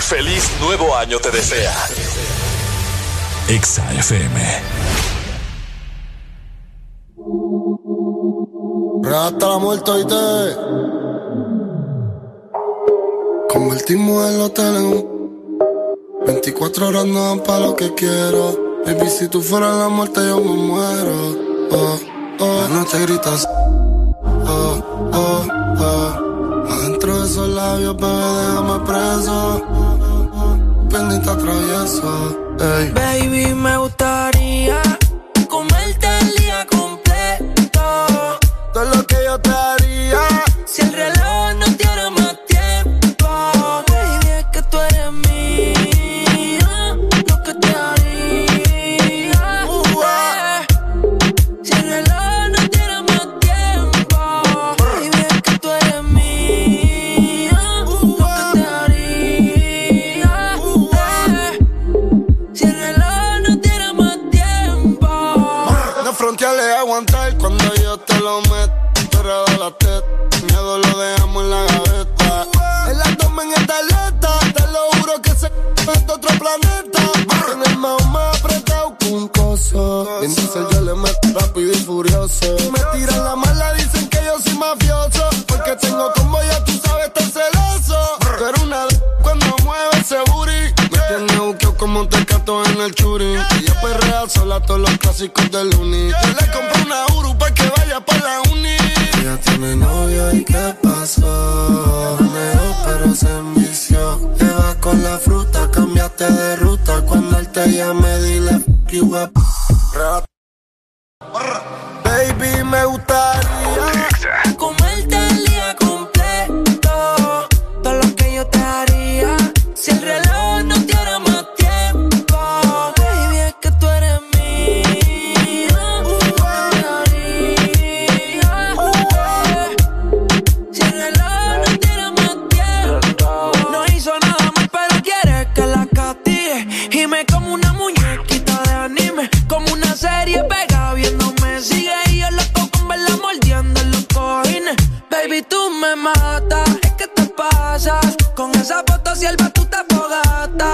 Feliz nuevo año te desea. Exa FM. Hasta la muerte y te convertimos el hotel en un 24 horas no dan para lo que quiero. Baby, si tú fueras la muerte, yo me muero. Oh, oh. La noche gritas. Oh, oh, oh. Labios, bebé, déjame preso. Pendiente travieso. Ey. Baby, me gustaría comerte el día completo. Todo lo que yo te todos los clásicos del uni. Yo le compré una Uru pa' que vaya pa' la uni. Ella tiene novio y qué pasó. Neo, pero se envició. Le va con la fruta, cambiaste de ruta. Cuando él te llame, dile up. Baby, me gustaría Es que te pasas. Con esa foto sierva tú te fogata.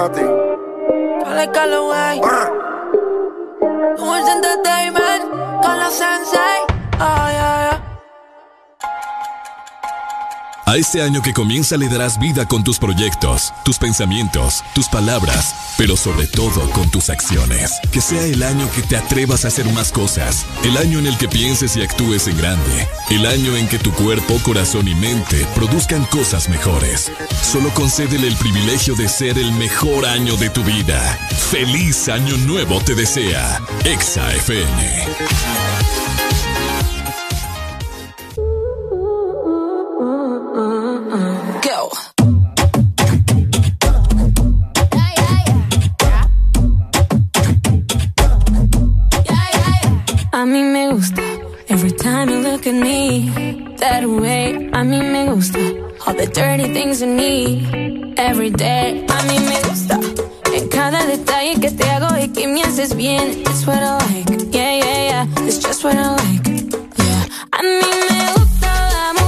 Los Illuminati. Alex Calloway, Tools Entertainment con la Sensei. Ay, A este año que comienza le darás vida con tus proyectos, tus pensamientos, tus palabras, pero sobre todo con tus acciones. Que sea el año que te atrevas a hacer más cosas, el año en el que pienses y actúes en grande, el año en que tu cuerpo, corazón y mente produzcan cosas mejores. Solo concédele el privilegio de ser el mejor año de tu vida. Feliz año nuevo te desea. Exa FM. That way. A mí me gusta all the dirty things you need every day. A mí me gusta en cada detalle que te hago y que me haces bien. It's what I like, yeah, yeah, yeah. It's just what I like, yeah. A mí me gusta las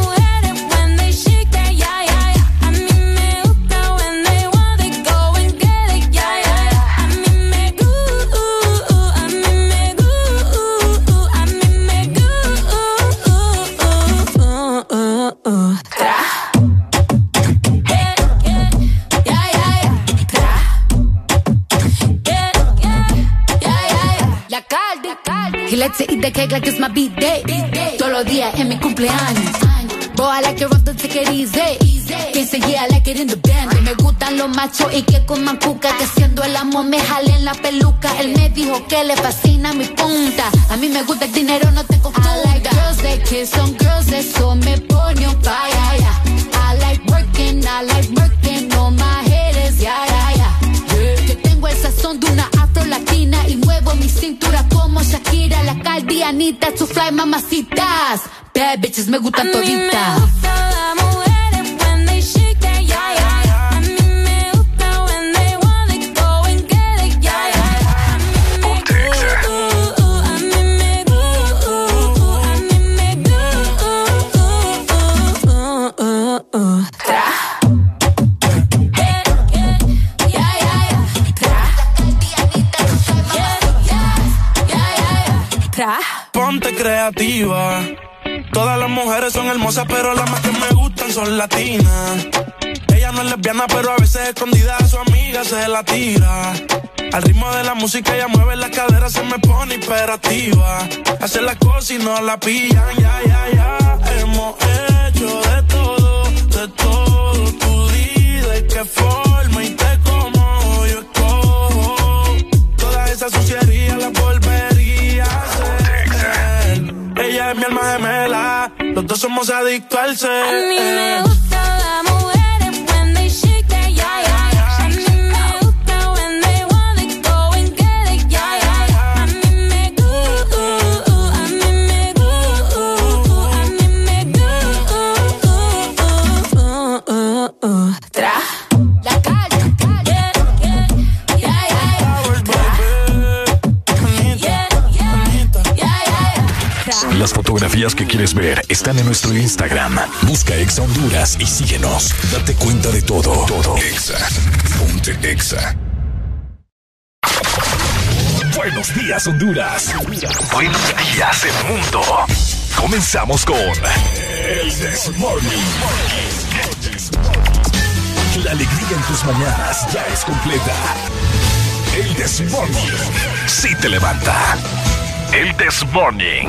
the cake like it's my B-day. Todos los días en mi cumpleaños. Boy, I like it rough, take it easy. Quien se yeah, I like it in the band. Me gustan los machos y que coman cuca. Que siendo el amo me jale en la peluca. Él me dijo que le fascina mi punta. A mí me gusta el dinero, no te confundas. I like girls that kiss on girls, eso me pone un fire. I like working, I like working on my head is yeah, yeah, yeah. Que tengo el sazón de una afro latina y muevo mi cintura como Shakira, la caldianita, su fly mamacitas. Bad bitches me gustan toditas. Ponte creativa. Todas las mujeres son hermosas, pero las más que me gustan son latinas. Ella no es lesbiana, pero a veces escondida a su amiga se la tira. Al ritmo de la música ella mueve la cadera, se me pone imperativa. Hace las cosas y no la pillan, ya, ya, ya. Hemos hecho de todo, de todo. Tu vida y qué forma y te como yo escojo. Toda esa suciería los dos somos adictos al ser. A mí me gusta la Las fotografías que quieres ver están en nuestro Instagram. Busca Exa Honduras y síguenos. Date cuenta de todo, todo. Exa. Ponte Exa. Buenos días, Honduras. Buenos días, el mundo. Comenzamos con El Desmorning. La alegría en tus mañanas ya es completa. El Desmorning. Sí te levanta. El Desmorning.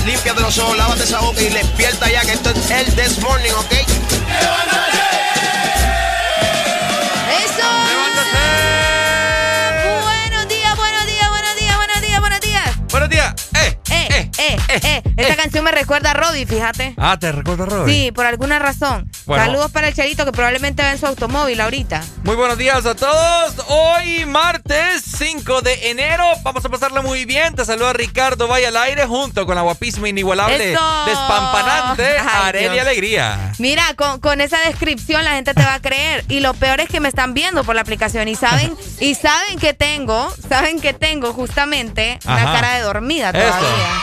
Levántate, límpiate los ojos, lávate esa boca y despierta ya que esto es el This Morning, ¿ok? ¡Eso! Buenos días, buenos días, buenos días, buenos días, buenos días. Buenos días. Eh, Eh, eh, eh. Esta canción me recuerda a Roddy, fíjate. Ah, te recuerdo, Robert. Sí, por alguna razón. Bueno. Saludos para el Charito que probablemente va en su automóvil ahorita. Muy buenos días a todos. Hoy martes 5 de enero. Vamos a pasarla muy bien. Te saluda Ricardo Vaya al aire junto con la guapísima inigualable, ¡Eso! despampanante Ay, Arelia Dios. Alegría. Mira, con, con esa descripción la gente te va a creer. Y lo peor es que me están viendo por la aplicación y saben, y saben que tengo, saben que tengo justamente una cara de dormida todavía.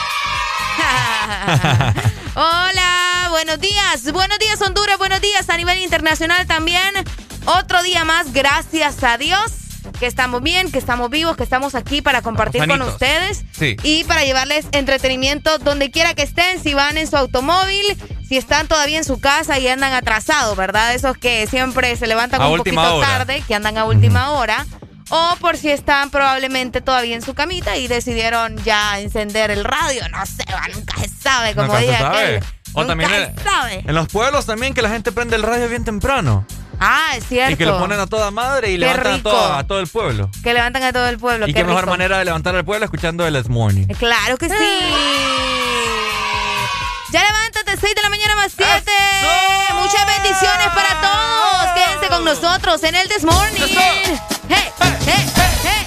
Hola, buenos días. Buenos días, Honduras. Buenos días a nivel internacional también. Otro día más, gracias a Dios. Que estamos bien, que estamos vivos, que estamos aquí para compartir con ustedes Sí. y para llevarles entretenimiento donde quiera que estén, si van en su automóvil, si están todavía en su casa y andan atrasados, ¿verdad? Esos que siempre se levantan A un poquito hora. tarde, que andan a última hora. O por si están probablemente todavía en su camita y decidieron ya encender el radio. No sé, va, nunca se sabe, como se dije. O Nunca también en- sabe. En los pueblos también que la gente prende el radio bien temprano. Ah, es cierto. Y que lo ponen a toda madre y Qué levantan a todo, a todo el pueblo. Que levantan a todo el pueblo. y qué mejor rico. manera de levantar al pueblo escuchando el This Morning. Claro que sí. Ya levántate, 6 de la mañana más 7. ¡Eso! Muchas bendiciones para todos. Quédense con nosotros en el This Morning. Hey, hey, hey, hey.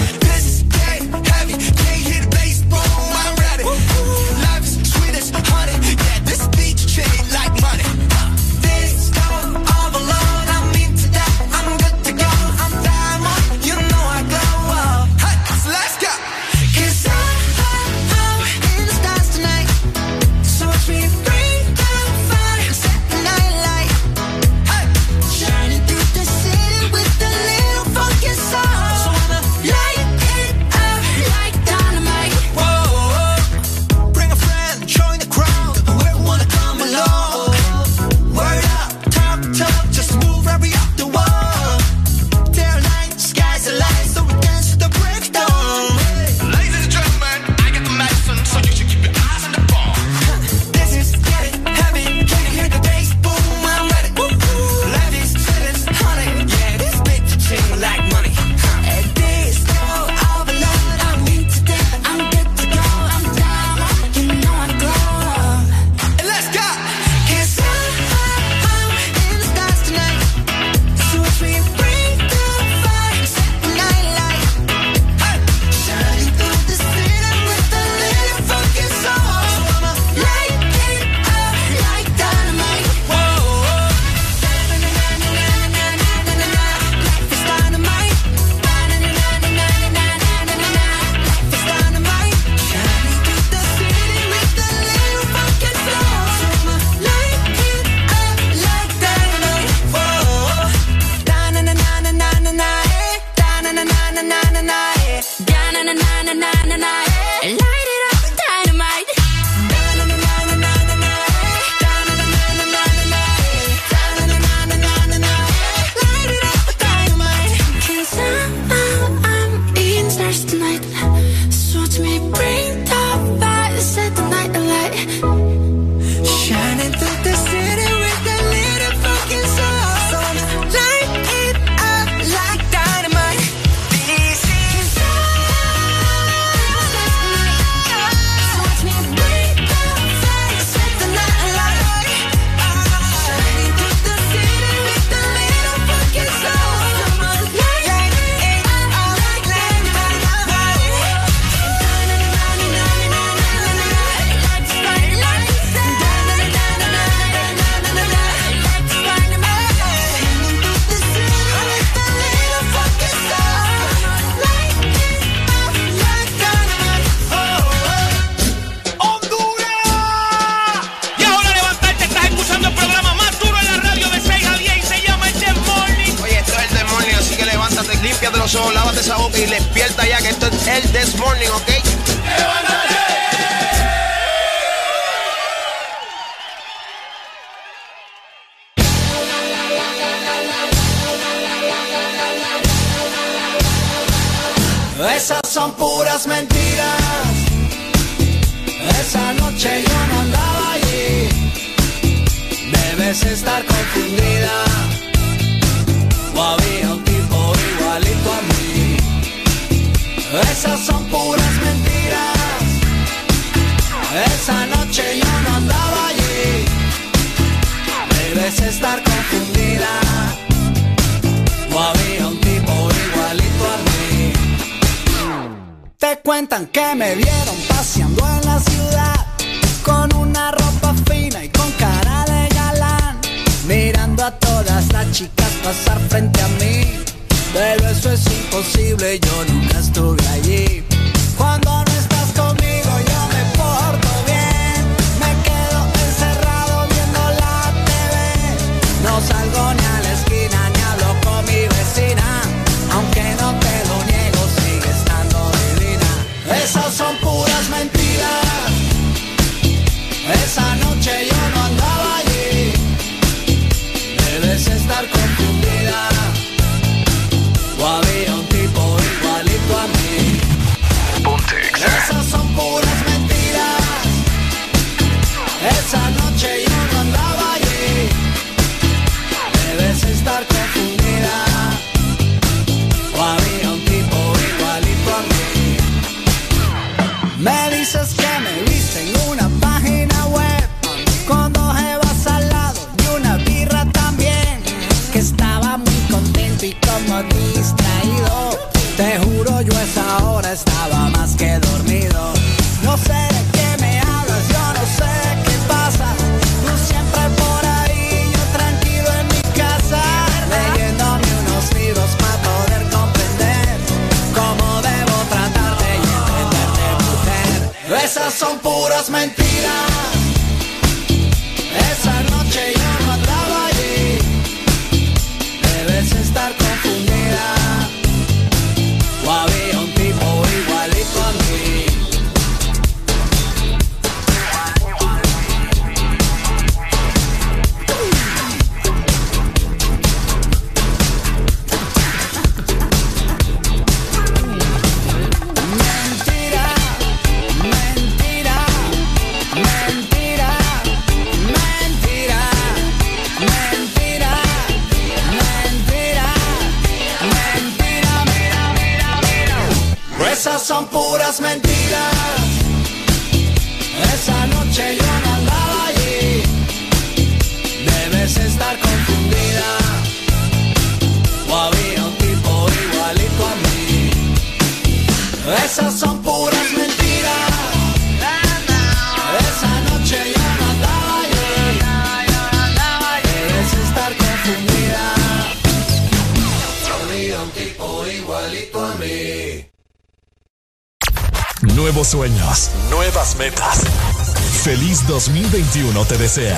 sea.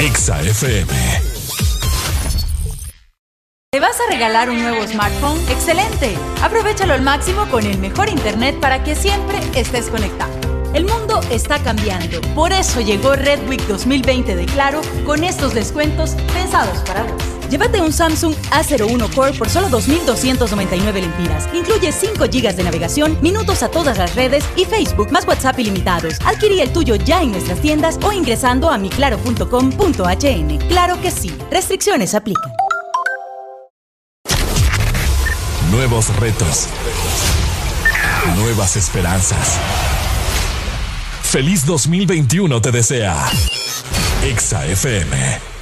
Exa FM. ¿Te vas a regalar un nuevo smartphone? ¡Excelente! Aprovechalo al máximo con el mejor internet para que siempre estés conectado. El mundo está cambiando, por eso llegó Red Week 2020 de Claro con estos descuentos pensados para vos. Llévate un Samsung a01 Core por solo 2.299 lempiras. Incluye 5 GB de navegación, minutos a todas las redes y Facebook más WhatsApp ilimitados. Adquirí el tuyo ya en nuestras tiendas o ingresando a miclaro.com.hn. Claro que sí. Restricciones aplican. Nuevos retos. Nuevas esperanzas. Feliz 2021 te desea. Exa FM.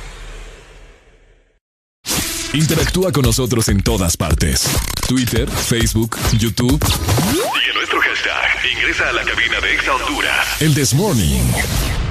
Interactúa con nosotros en todas partes. Twitter, Facebook, YouTube. Y en nuestro hashtag, ingresa a la cabina de Exa Honduras. El This Morning.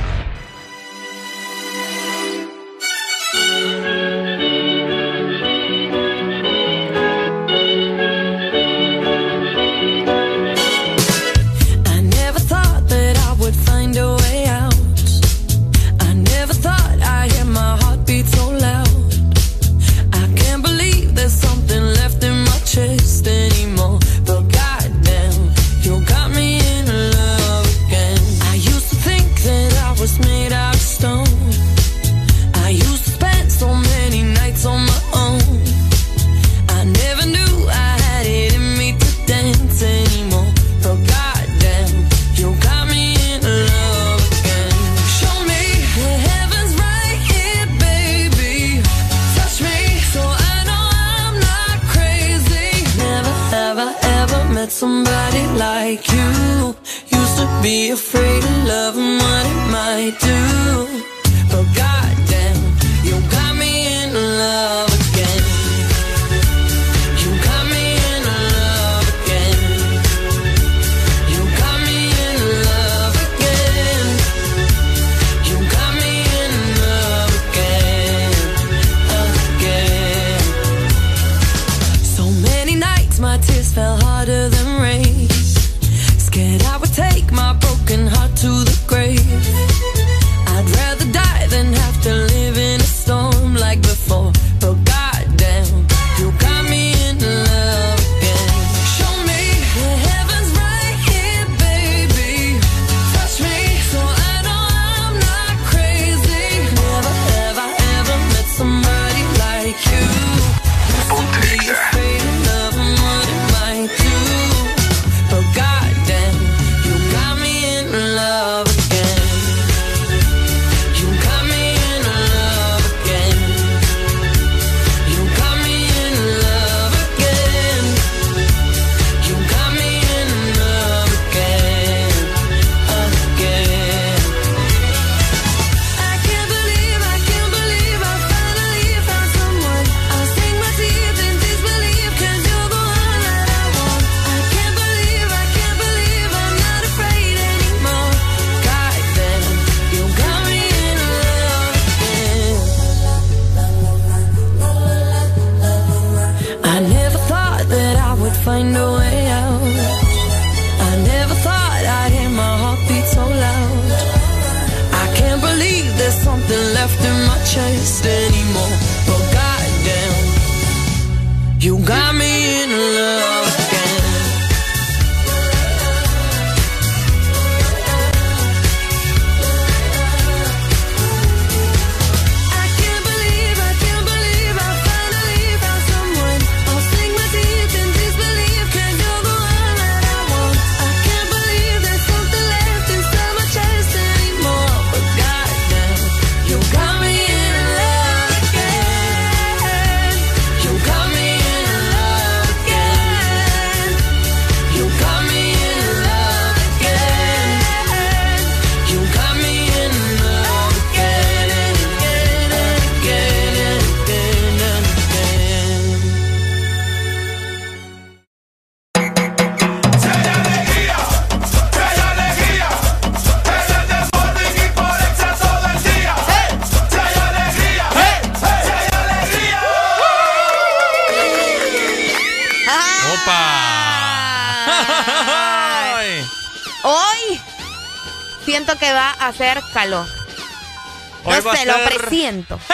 Presiento.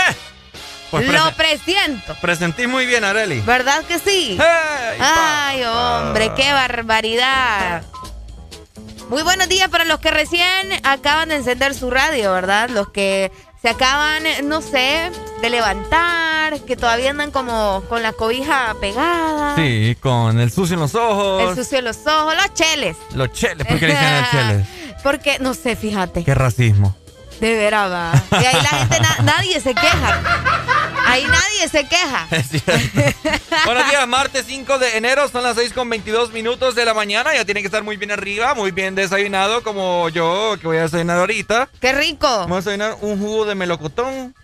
Pues lo presiento. Presentí muy bien, Areli. ¿Verdad que sí? Ay, hombre, qué barbaridad. Muy buenos días para los que recién acaban de encender su radio, ¿verdad? Los que se acaban, no sé, de levantar, que todavía andan como con la cobija pegada. Sí, con el sucio en los ojos. El sucio en los ojos, los cheles. Los cheles, ¿por qué le dicen los cheles? Porque, no sé, fíjate. Qué racismo. De veras. Y ahí la gente, nadie se queja. Ahí nadie se queja. Buenos días, martes 5 de enero, son las 6 con 22 minutos de la mañana. Ya tiene que estar muy bien arriba, muy bien desayunado, como yo, que voy a desayunar ahorita. ¡Qué rico! Vamos a desayunar un jugo de melocotón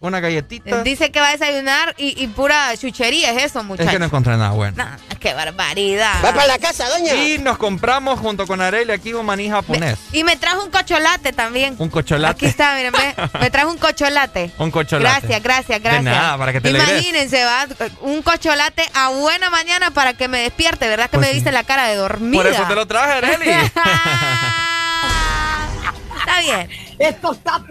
una, galletita. Dice que va a desayunar y, pura chuchería, es eso, muchachos. Es que no encontré nada bueno. qué barbaridad. Va para la casa, doña. Y nos compramos junto con Arely aquí un maní japonés. y me trajo un cocholate también. Un cocholate. Aquí está, miren, me, trajo un cocholate. un cocholate. Gracias, gracias, gracias. De nada, para que te Imagínense, va, un cocholate a buena mañana para que me despierte, ¿verdad? Que pues me viste la cara de dormida. Por eso te lo traje, Arely. Está bien. Esto está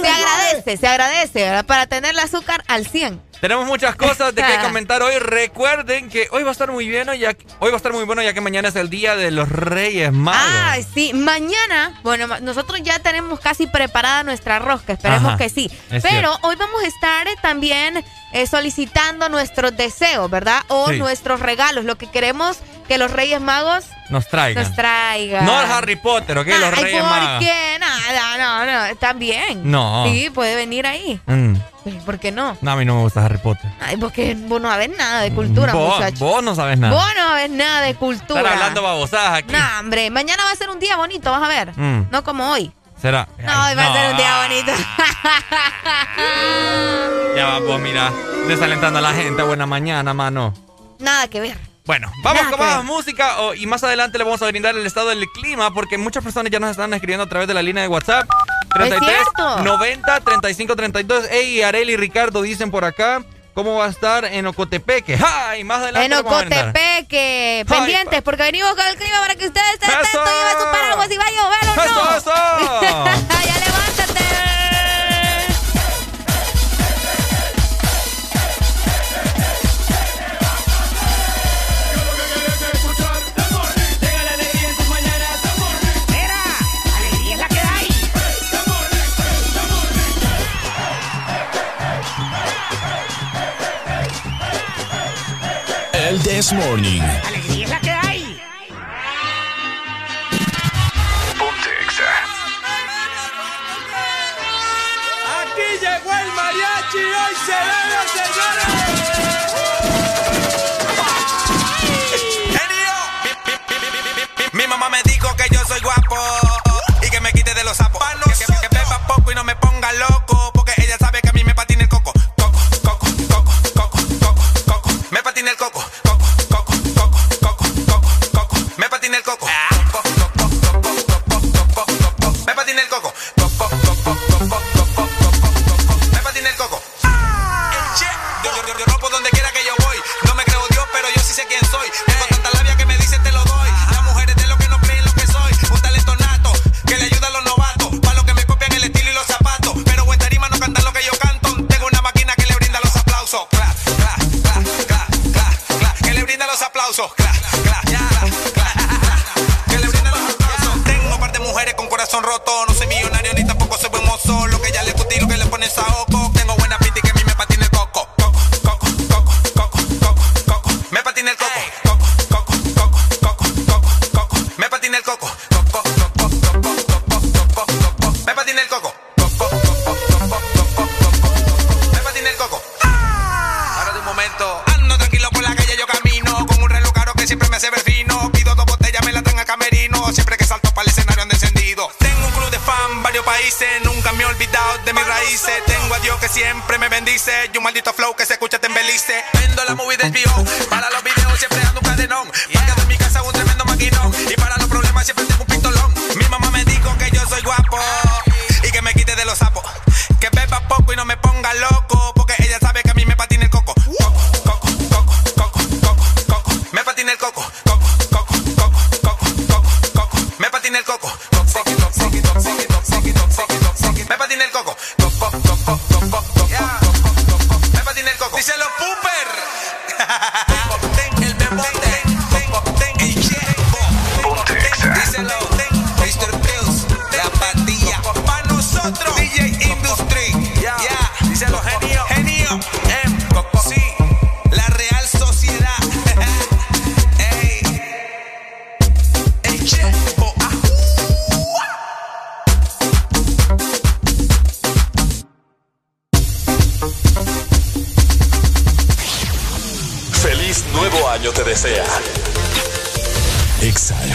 Se agradece, se agradece, ¿verdad? Para tener el azúcar al 100. Tenemos muchas cosas de que comentar hoy. Recuerden que hoy va a estar muy bien, ya hoy va a estar muy bueno ya que mañana es el día de los Reyes Magos. Ah, sí, mañana, bueno, nosotros ya tenemos casi preparada nuestra rosca, esperemos que sí. Pero hoy vamos a estar también eh, solicitando nuestros deseos, ¿verdad? O nuestros regalos, lo que queremos que los Reyes Magos nos traigan. Nos traigan. No el Harry Potter, ¿ok? los Reyes ¿por Magos. ¿Por qué? Nada, no, no, bien. No. Sí, puede venir ahí. Mm. ¿Por qué no? No, a mí no me gusta Harry Potter. Ay, porque vos no sabés nada de cultura, vos, Vos no sabes nada. Vos no sabés nada de cultura. Estás hablando babosadas aquí. No, hombre, mañana va a ser un día bonito, vas a ver. Mm. No como hoy. ¿Será? No, hoy va a ser un día bonito. ya va, pues mira, desalentando a la gente. Buena mañana, mano. Nada que ver. Bueno, vamos con más música y más adelante le vamos a brindar el estado del clima porque muchas personas ya nos están escribiendo a través de la línea de WhatsApp. 33 90 35 32. Ey, Areli y Ricardo dicen por acá. ¿Cómo va a estar en Ocotepeque? ¡Ay! Más adelante. En Ocotepeque. Pendientes, porque venimos con el clima para que ustedes estén atentos. Lleven sus paraguas y vaya a llover no. ¡Eso, ya levántate! This Morning. Alegría es la que hay. Ponte Aquí llegó el mariachi, hoy se debe, señores. Mi, mamá me dijo que yo soy guapo y que me quite de los sapos. Que, que, que beba poco y no me ponga loco, porque ella sabe que a mí me patina el coco. Coco, coco, coco, coco, coco, coco. Me patina el coco. El coco. Patina el coco. Corazón roto. No soy millonario de mis raíces. Tengo a Dios que siempre me bendice. Y un maldito flow que se escucha te embelice. Vendo la movie del bio. Para los videos siempre ando un cadenón.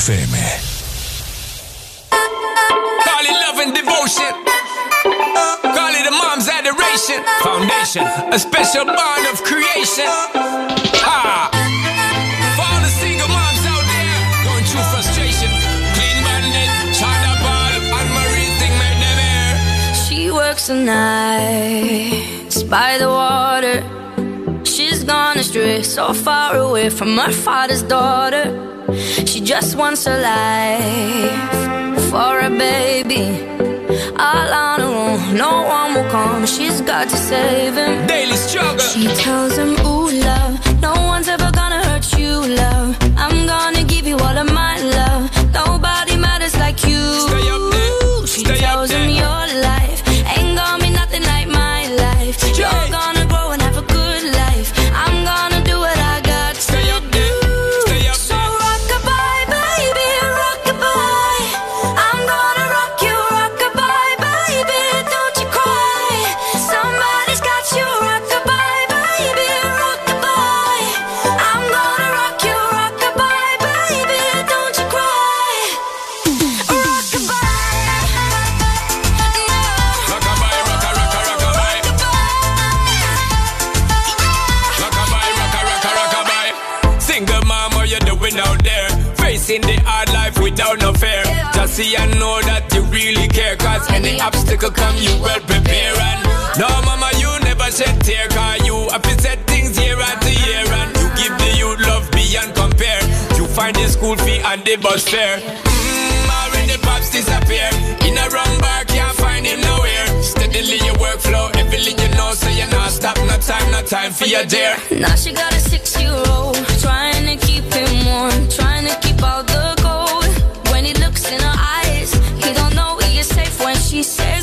FM. Call it love and devotion. Call it a mom's adoration. Foundation, a special bond of creation. Ha! For all the single moms out there going through frustration. Clean bandit, China ball, and Marie thing made them air. She works the nights by the water. She's gone astray, so far away from her father's daughter. Just wants a life for a baby. All on her own, no one will come. She's got to save him. Daily struggle. She tells him, Ooh, love, Cause any obstacle come, you well prepare. And no, mama, you never shed tear. Cause you have set things year after year. And you give the youth love beyond compare. You find the school fee and the bus fare. Mm, already pops disappear. In a wrong bar, can't find him nowhere. Steadily your workflow, everything you know, so you're not stop, no time, no time for your dear. Now she got a six-year-old trying to keep him warm, trying to keep out the says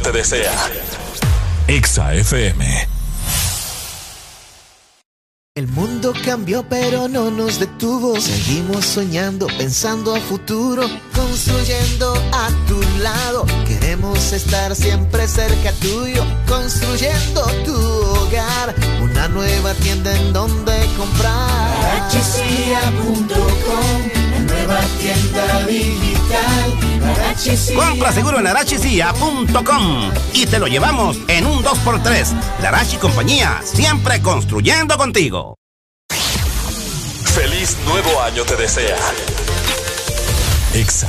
te desea. Exa FM. El mundo cambió pero no nos detuvo. Seguimos soñando, pensando a futuro, construyendo a tu lado. Queremos estar siempre cerca tuyo, construyendo tu hogar. Una nueva tienda en donde comprar. La nueva tienda digital. Compra seguro en arachicia.com y te lo llevamos en un 2x3. Larachi Compañía, siempre construyendo contigo. Feliz nuevo año te desea. Exa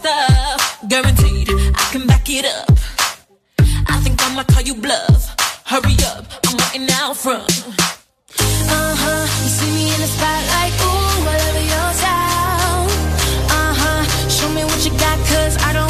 Stuff, guaranteed I can back it up. I think I'ma call you bluff. Hurry up, I'm waiting out front. Uh huh. You see me in the spotlight, ooh, I love your style. Uh huh. Show me what you got, cause I don't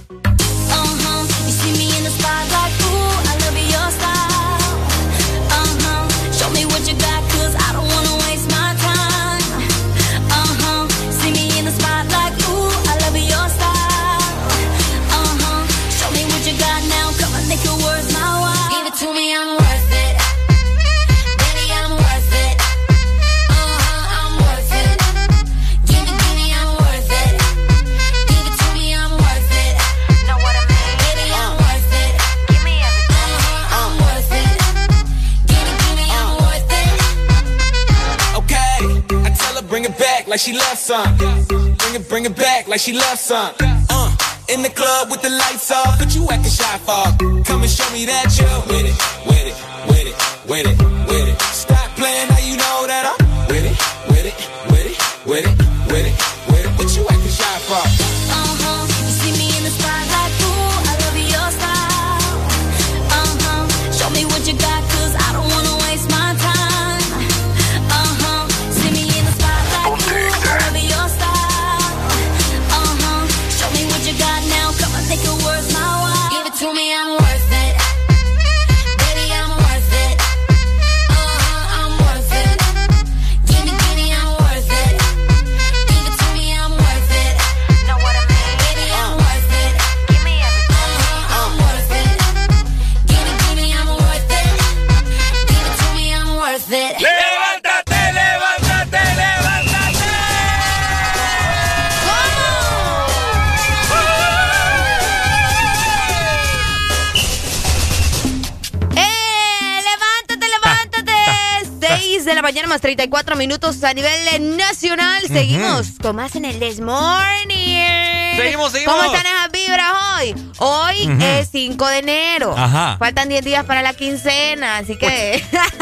Like she loves some. Bring it, bring it back like she loves some. Uh, in the club with the lights off, but you acting shy for. Come and show me that you're with it, with it, with it, with it, with it. Stop playing now you know that I'm mañana más 34 minutos a nivel nacional. Seguimos con más en el This Morning. Seguimos, seguimos. ¿Cómo están esas vibras hoy? Hoy es 5 de enero. Ajá. Faltan 10 días para la quincena, así que...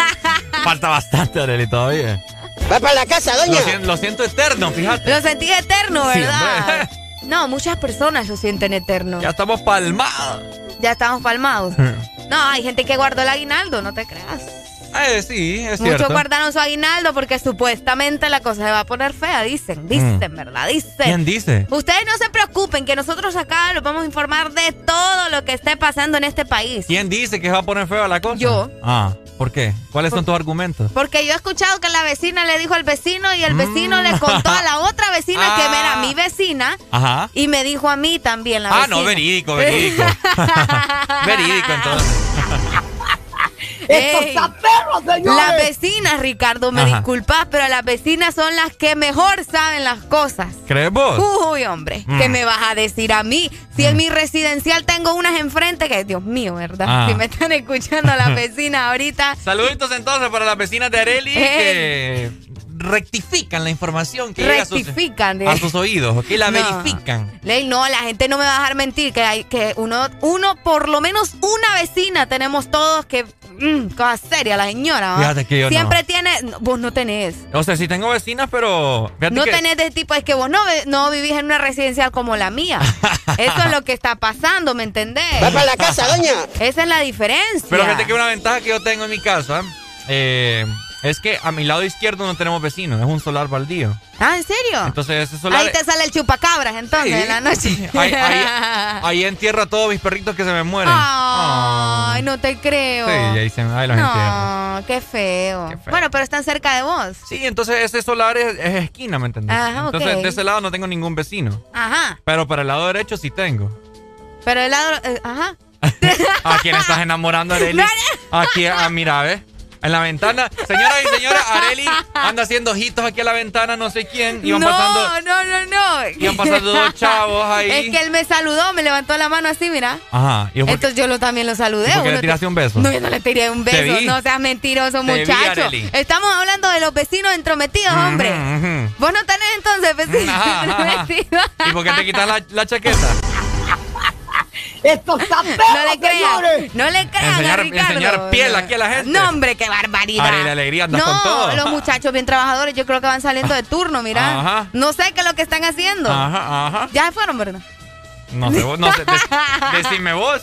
Falta bastante, Arely, todavía. Va para la casa, doña. Lo, siento, eterno, fíjate. Lo sentí eterno, ¿verdad? no, muchas personas lo sienten eterno. Ya estamos palmados. Ya estamos palmados. no, hay gente que guardó el aguinaldo, no te creas. Eh, sí, es Muchos cierto. guardaron su aguinaldo porque supuestamente la cosa se va a poner fea, dicen. Dicen, ¿verdad? Dicen. ¿Quién dice? Ustedes no se preocupen, que nosotros acá los vamos a informar de todo lo que esté pasando en este país. ¿Quién dice que se va a poner fea la cosa? Yo. Ah, ¿por qué? ¿Cuáles son tus argumentos? Porque yo he escuchado que la vecina le dijo al vecino y el vecino le contó a la otra vecina que era mi vecina. Ajá. Y me dijo a mí también la ah, vecina. no, verídico, verídico. verídico, entonces. ¡Esto está perro, señores! Las vecinas, Ricardo, me Ajá. disculpas, pero las vecinas son las que mejor saben las cosas. ¿Crees vos? Uy, hombre, Mm. ¿qué me vas a decir a mí? Si en mi residencial tengo unas enfrente que, Dios mío, ¿verdad? Ah. Si me están escuchando las vecinas ahorita. Saluditos entonces para las vecinas de Areli que rectifican la información que llega a sus- Rectifican. a sus, oídos, que la No. verifican. Ley, no, la gente no me va a dejar mentir, que hay que uno, uno, por lo menos una vecina tenemos todos que, mm, cosa seria, la señora. ¿va? Fíjate que yo no. Siempre tiene, vos no tenés. O sea, sí tengo vecinas, pero No que- tenés de tipo, es que vos no, no vivís en una residencial como la mía. Eso es lo que está pasando, ¿me entendés? Va para la casa, doña. Esa es la diferencia. Pero fíjate que una ventaja que yo tengo en mi casa eh, es que a mi lado izquierdo no tenemos vecinos, es un solar baldío. Ah, ¿en serio? Entonces ese solar... Ahí te sale el chupacabras entonces Sí. en la noche. Ahí, ahí- ahí entierra a todos mis perritos que se me mueren. Ay, no te creo. Sí, ahí, se, ahí los. No, qué feo. Bueno, pero están cerca de vos. Sí, entonces ese solar es, es esquina, ¿me entendés? Ajá, ok. entonces de ese lado no tengo ningún vecino. Ajá. Pero para el lado derecho sí tengo. Pero el lado. eh, ajá. ¿A quién estás enamorando, Areli? Aquí, ah, mira, ¿ves? En la ventana. Señora y señora, Areli anda haciendo ojitos aquí a la ventana, no sé quién. Iban no, pasando. no, no, no. Iban pasando dos chavos ahí. Es que él me saludó, me levantó la mano así, mira. Ajá. ¿Y por qué- Entonces yo lo, también lo saludé. ¿Y por qué le te- tiraste un beso? No, yo no le tiré un beso. vi. No seas mentiroso, Te vi, muchacho. Arely. Estamos hablando de los vecinos entrometidos, hombre. Ujú, ujú. Vos no tenés entonces vecinos entrometidos. ¿Y por qué te quitas la, la chaqueta? ¡Esto está perro, No le crean, señores! no le crean Enseñar- a Ricardo. enseñar piel aquí a la gente. No, hombre, qué barbaridad. Arely, la alegría andas no, con todo. los muchachos bien trabajadores, yo creo que van saliendo de turno, mira. Ajá. No sé qué es lo que están haciendo. Ajá, ajá. Ya se fueron, ¿verdad? No sé, vos, no sé. de- decime vos.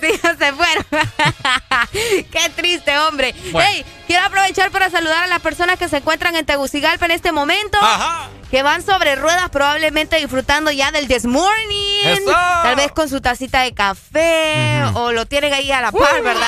Sí, se fueron. Qué triste, hombre. Bueno. Hey, quiero aprovechar para saludar a las personas que se encuentran en Tegucigalpa en este momento. Ajá. Que van sobre ruedas, probablemente disfrutando ya del This Morning. ¡Eso! Tal vez con su tacita de café o lo tienen ahí a la par, ¿verdad?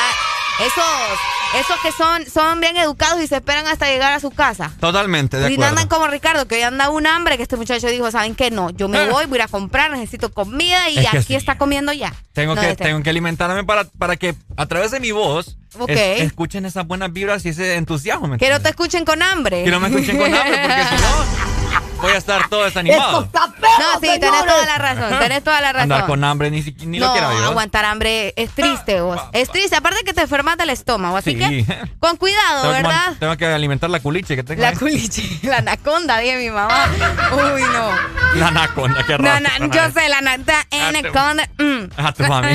Esos, esos que son, son bien educados y se esperan hasta llegar a su casa. Totalmente, de Y acuerdo. andan como Ricardo, que hoy anda un hambre, que este muchacho dijo, ¿saben qué? No, yo me voy, voy a ir a comprar, necesito comida y Es que aquí sí. está comiendo ya. Tengo, No, que, este- tengo que alimentarme para, para que a través de mi voz Ok. es- escuchen esas buenas vibras y ese entusiasmo. ¿me Que no te escuchen con hambre. Que no me escuchen con hambre, porque si no, voy a estar todo desanimado. No, sí, tenés toda la razón, tenés toda la razón. Andar con hambre ni, si- ni lo no, quiero yo. aguantar hambre es triste, vos. Es triste, aparte que te enfermas del estómago, así Sí. que con cuidado, Tengo que man- ¿verdad? Tengo que alimentar la culiche que tengo La ahí. culiche, la anaconda, dije mi mamá. Uy, no. La anaconda, qué No, raro. no, yo sé, la la anaconda. mm. A tu La mami.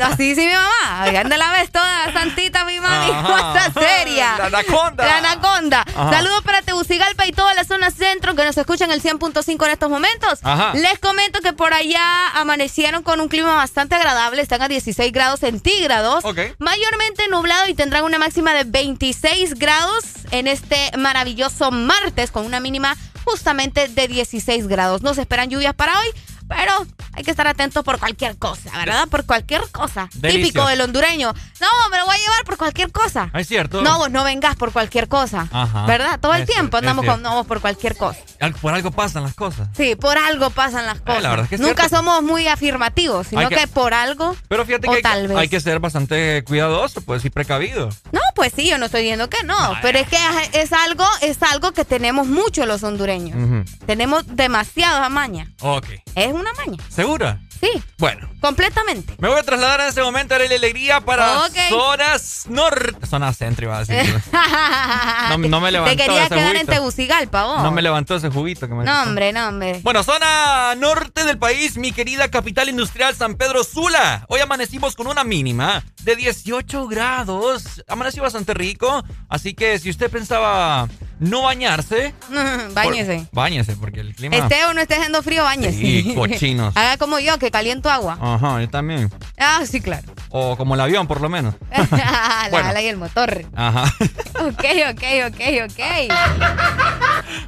Así sí, mi mamá. Anda la vez toda santita, mi mami. Cosa seria. La anaconda. La anaconda. Saludos para Tegucigalpa y toda la zona centro que nos escuchan el 100.5 en estos momentos. Ajá. Les comento que por allá amanecieron con un clima bastante agradable. Están a 16 grados centígrados. Ok. Mayormente nublado y tendrán una máxima de 26 grados en este maravilloso martes con una mínima justamente de 16 grados. No se esperan lluvias para hoy, pero hay que estar atentos por cualquier cosa, ¿verdad? Por cualquier cosa. Típico del hondureño. No, me lo voy a llevar por cualquier cosa. Ah, Es cierto. No, vos no vengas por cualquier cosa. Ajá. ¿Verdad? Todo el tiempo andamos con no, por cualquier cosa. Por algo pasan las cosas. Sí, por algo pasan las cosas. verdad es que es Nunca cierto. somos muy afirmativos, sino que, que- por algo. Pero fíjate o que hay, tal que vez. hay que ser bastante cuidadoso, pues, y precavido. No, pues sí, yo no estoy diciendo que no, pero es que es algo, es algo que tenemos mucho los hondureños. Tenemos demasiada maña. Ok. Es una maña. ¿Segura? Sí. Bueno, Completamente. Me voy a trasladar en este momento a la alegría para zonas norte. Zona centro, iba a decir. no, no, me levantó Te quería quedar en Tegucigalpa, vos. No me levantó ese juguito que me No, hombre, no, hombre. Bueno, zona norte del país, mi querida capital industrial San Pedro Sula. Hoy amanecimos con una mínima de 18 grados. Amaneció bastante rico. Así que si usted pensaba no bañarse. báñese. báñese, porque el clima. Esté o no esté haciendo frío, báñese. Sí, cochinos. Haga como yo, que caliento agua. Ajá, yo también. Ah, sí, claro. O como el avión, por lo menos. la bueno. y el motor. Ajá. ok, ok, ok, ok.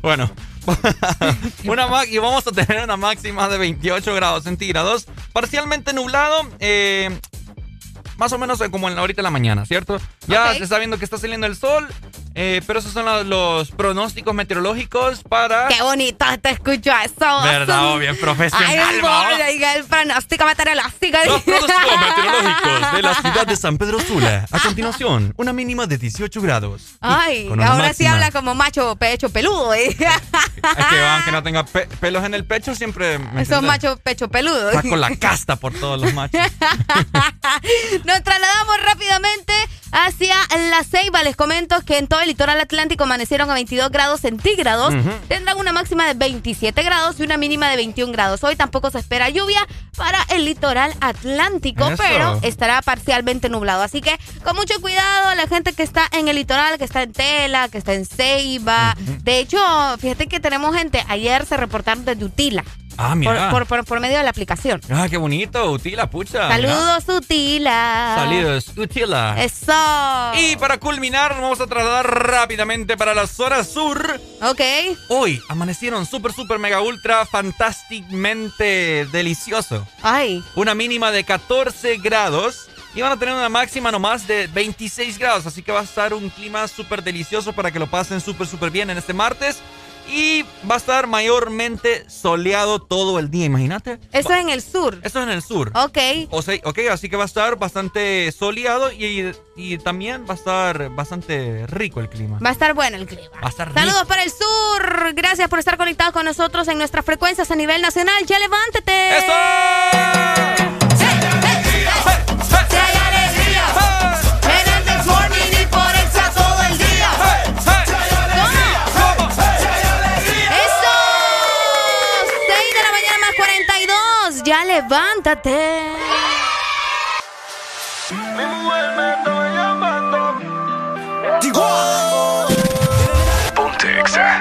bueno. una y vamos a tener una máxima de 28 grados centígrados, parcialmente nublado, eh, más o menos como en, ahorita en la mañana, ¿cierto? Ya se está viendo que está saliendo el sol, eh, pero esos son los, pronósticos meteorológicos para. ¡Qué bonito te escucho eso! ¿Verdad? bien profesional. Ay, el pronóstico meteorológico. Los pronósticos meteorológicos de la ciudad de San Pedro Sula. A continuación, una mínima de 18 grados. Ay, ahora sí habla como macho pecho peludo. ¿eh? Es que aunque no tenga pelos en el pecho, siempre. Son macho pecho peludo. Está con la casta por todos los machos. Nos trasladamos rápidamente hacia la Ceiba. Les comento que en todo el litoral atlántico amanecieron a 22 grados centígrados. Tendrán una máxima de 27 grados y una mínima de 21 grados. Hoy tampoco se espera lluvia para el litoral atlántico, pero estará parcialmente nublado. Así que con mucho cuidado la gente que está en el litoral, que está en Tela, que está en Ceiba. De hecho, fíjate que tenemos gente, ayer se reportaron desde Utila. Ah, mira. Por, medio de la aplicación. Ah, qué bonito, Utila, pucha. Saludos, Utila. Saludos, Utila. Eso. Y para culminar, vamos a trasladar rápidamente para la zona sur. Ok. Hoy amanecieron súper, súper, mega, ultra, fantásticamente delicioso. Ay. Una mínima de 14 grados. Y van a tener una máxima nomás de 26 grados. Así que va a estar un clima súper delicioso para que lo pasen súper, súper bien en este martes. Y va a estar mayormente soleado todo el día, imagínate. Eso es en el sur. Eso es en el sur. Ok. O sea, ok, así que va a estar bastante soleado y, también va a estar bastante rico el clima. Va a estar bueno el clima. Va a estar Saludos para el sur. Gracias por estar conectados con nosotros en nuestras frecuencias a nivel nacional. Ya levántate. ¡Eso! ya levántate. Mi mujer me está llamando. Ponte exa.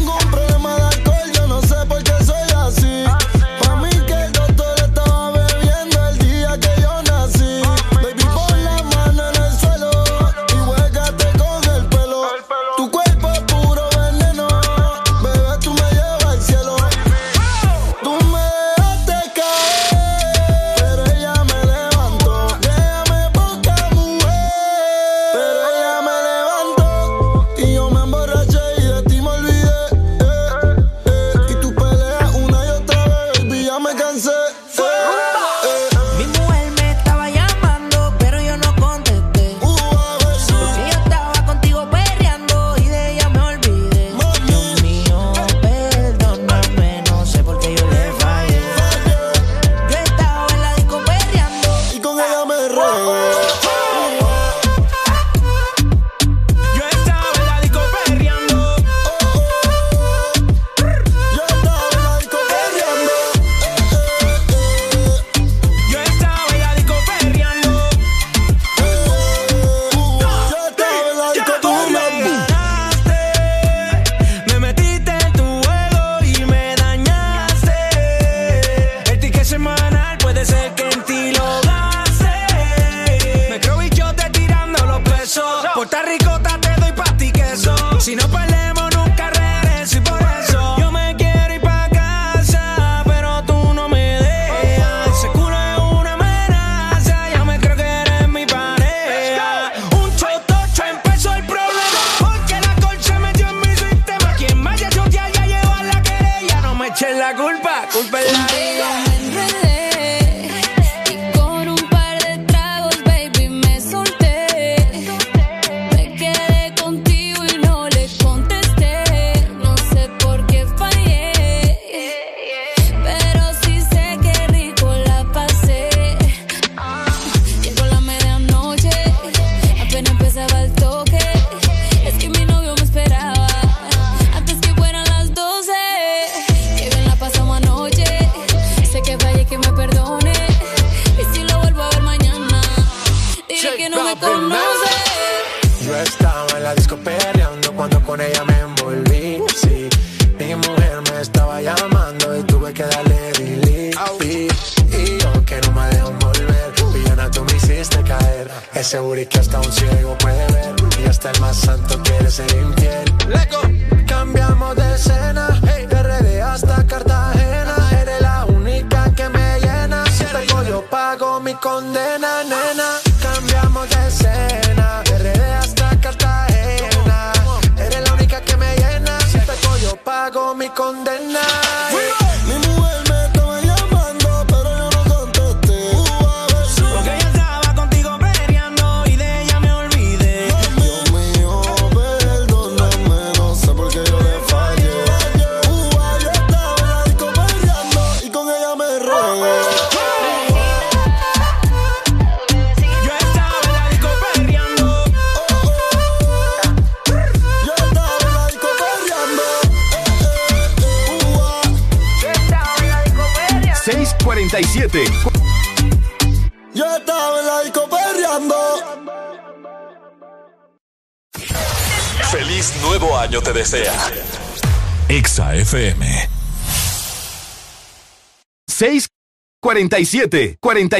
647. 40.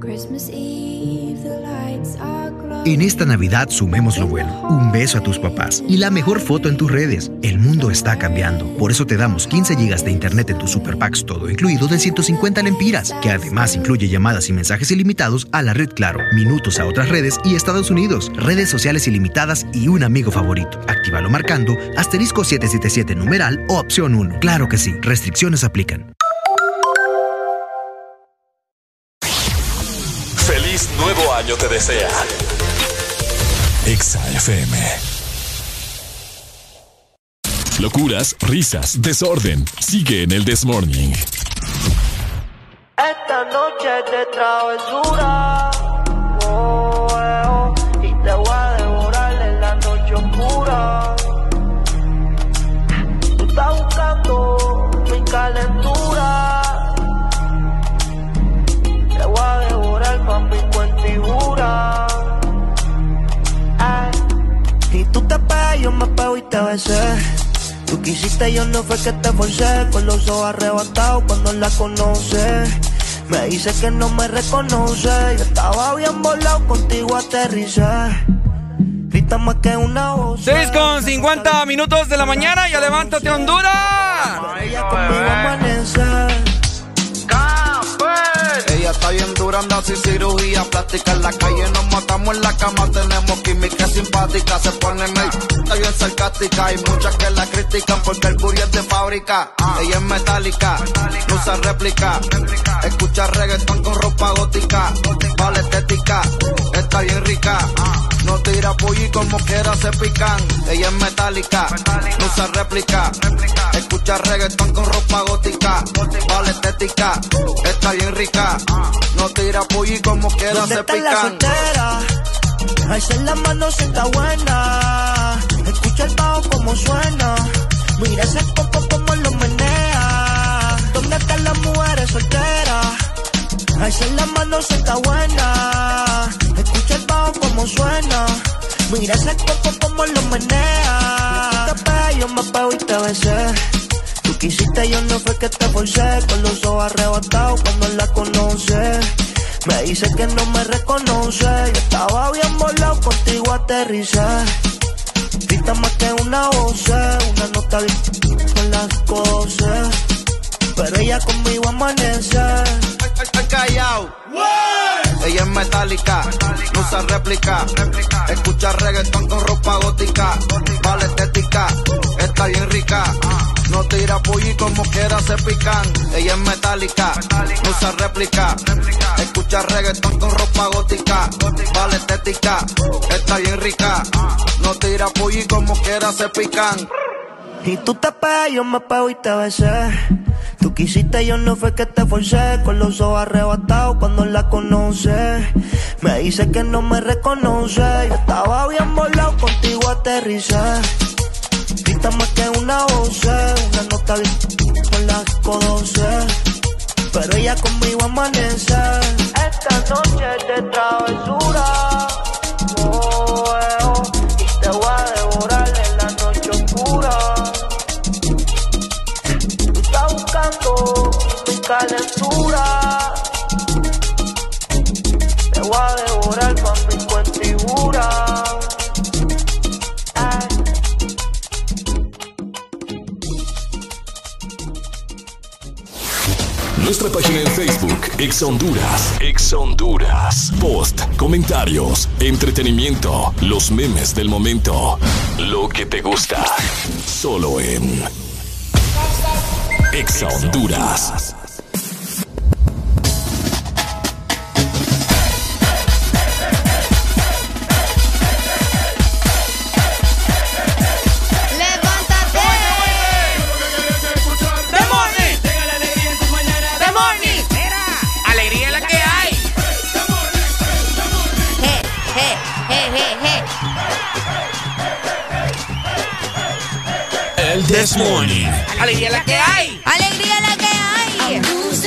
Christmas Eve, the lights are glowing. En esta Navidad sumemos lo bueno. Un beso a tus papás y la mejor foto en tus redes. El mundo está cambiando. Por eso te damos 15 gigas de internet en tus super packs todo incluido de 150 lempiras, que además incluye llamadas y mensajes ilimitados a la red Claro, minutos a otras redes y Estados Unidos, redes sociales ilimitadas y un amigo favorito. Actívalo marcando asterisco 777 numeral o opción 1. Claro que sí. Restricciones aplican. Año te desea. Exa FM. Locuras, risas, desorden. Sigue en el This Morning. Esta noche es de travesura. Besé. Tú quisiste, yo no fue que te forcé. Con los ojos arrebatados cuando la conoce. Me dice que no me reconoce. Yo estaba bien volado, contigo aterricé. Grita más que una voz. 6 con 50 minutos de la mañana. Ya levántate, Honduras. Ella conmigo está bien dura, anda sin cirugía plástica. En la calle nos matamos en la cama, tenemos química simpática. Se pone make, está bien sarcástica. Hay muchas que la critican porque el curry es de fábrica. Ella es metálica, usa réplica. Escucha reggaetón con ropa gótica. Vale estética, está bien rica. No tira pollo y como quiera se pican. Ella es metálica, no usa réplica. Escucha reggaetón con ropa gótica. Vale estética, está bien rica. No tira pollo y como quiera ¿Dónde se está la pican. soltera? Alza la mano si está buena. Escucha el bajo como suena. Mira ese poco como lo menea. ¿Dónde están las mujeres solteras? Alza la mano si está buena. Escucha bajo como suena. Mira ese poco como lo menea. Yo me pego y te besé. Tú quisiste, yo no fue que te forcé. Con los ojos arrebatados cuando la conoce. Me dice que no me reconoce. Yo estaba bien volado, contigo aterricé. Grita más que una voz, una nota bien con las cosas. Pero ella conmigo amanece. Estoy callado. Ella es metálica, no usa réplica. Escucha reggaetón con ropa gótica. Vale estética, está bien rica. No tira pollo y como quiera se pican. Ella es metálica, no usa réplica. Escucha reggaetón con ropa gótica. Vale estética, está bien rica. No tira pollo y como quiera se pican. Y tú te pegas, yo me pego y te besé. Tú quisiste, yo no fue que te forcé. Con los ojos arrebatados cuando la conoce. Me dice que no me reconoce. Yo estaba bien volado, contigo aterricé. Grita más que una voz, una nota bien con las cosas. Pero ella conmigo amanece. Esta noche de travesura. Calentura. Te voy a devorar con mi cuentibura. Ay. Nuestra página en Facebook, Ex Honduras. Ex Honduras. Post, comentarios, entretenimiento, los memes del momento. Lo que te gusta. Solo en Ex Honduras. This Morning. ¡Alegría la que hay! ¡Alegría la que hay!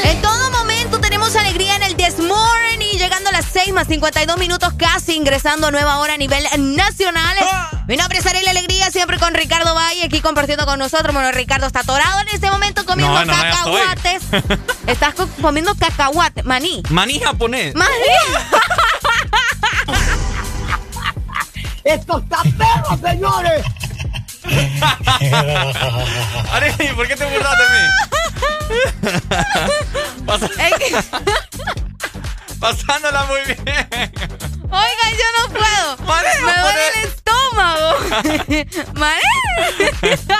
En todo momento tenemos alegría en el This Morning, llegando a las 6 más 52 minutos casi, ingresando a nueva hora a nivel nacional. Mi nombre es Ariel Alegría, siempre con Ricardo Valle, aquí compartiendo con nosotros. Bueno, Ricardo está atorado en este momento comiendo No, cacahuates. Estás co- comiendo cacahuate, maní. Maní japonés. ¡Maní! ¡Esto está perro, señores! Arely, ¿por qué te burlas de mí? Pasándola muy bien. Oigan, yo no puedo. Maní, Me duele el estómago. Maní.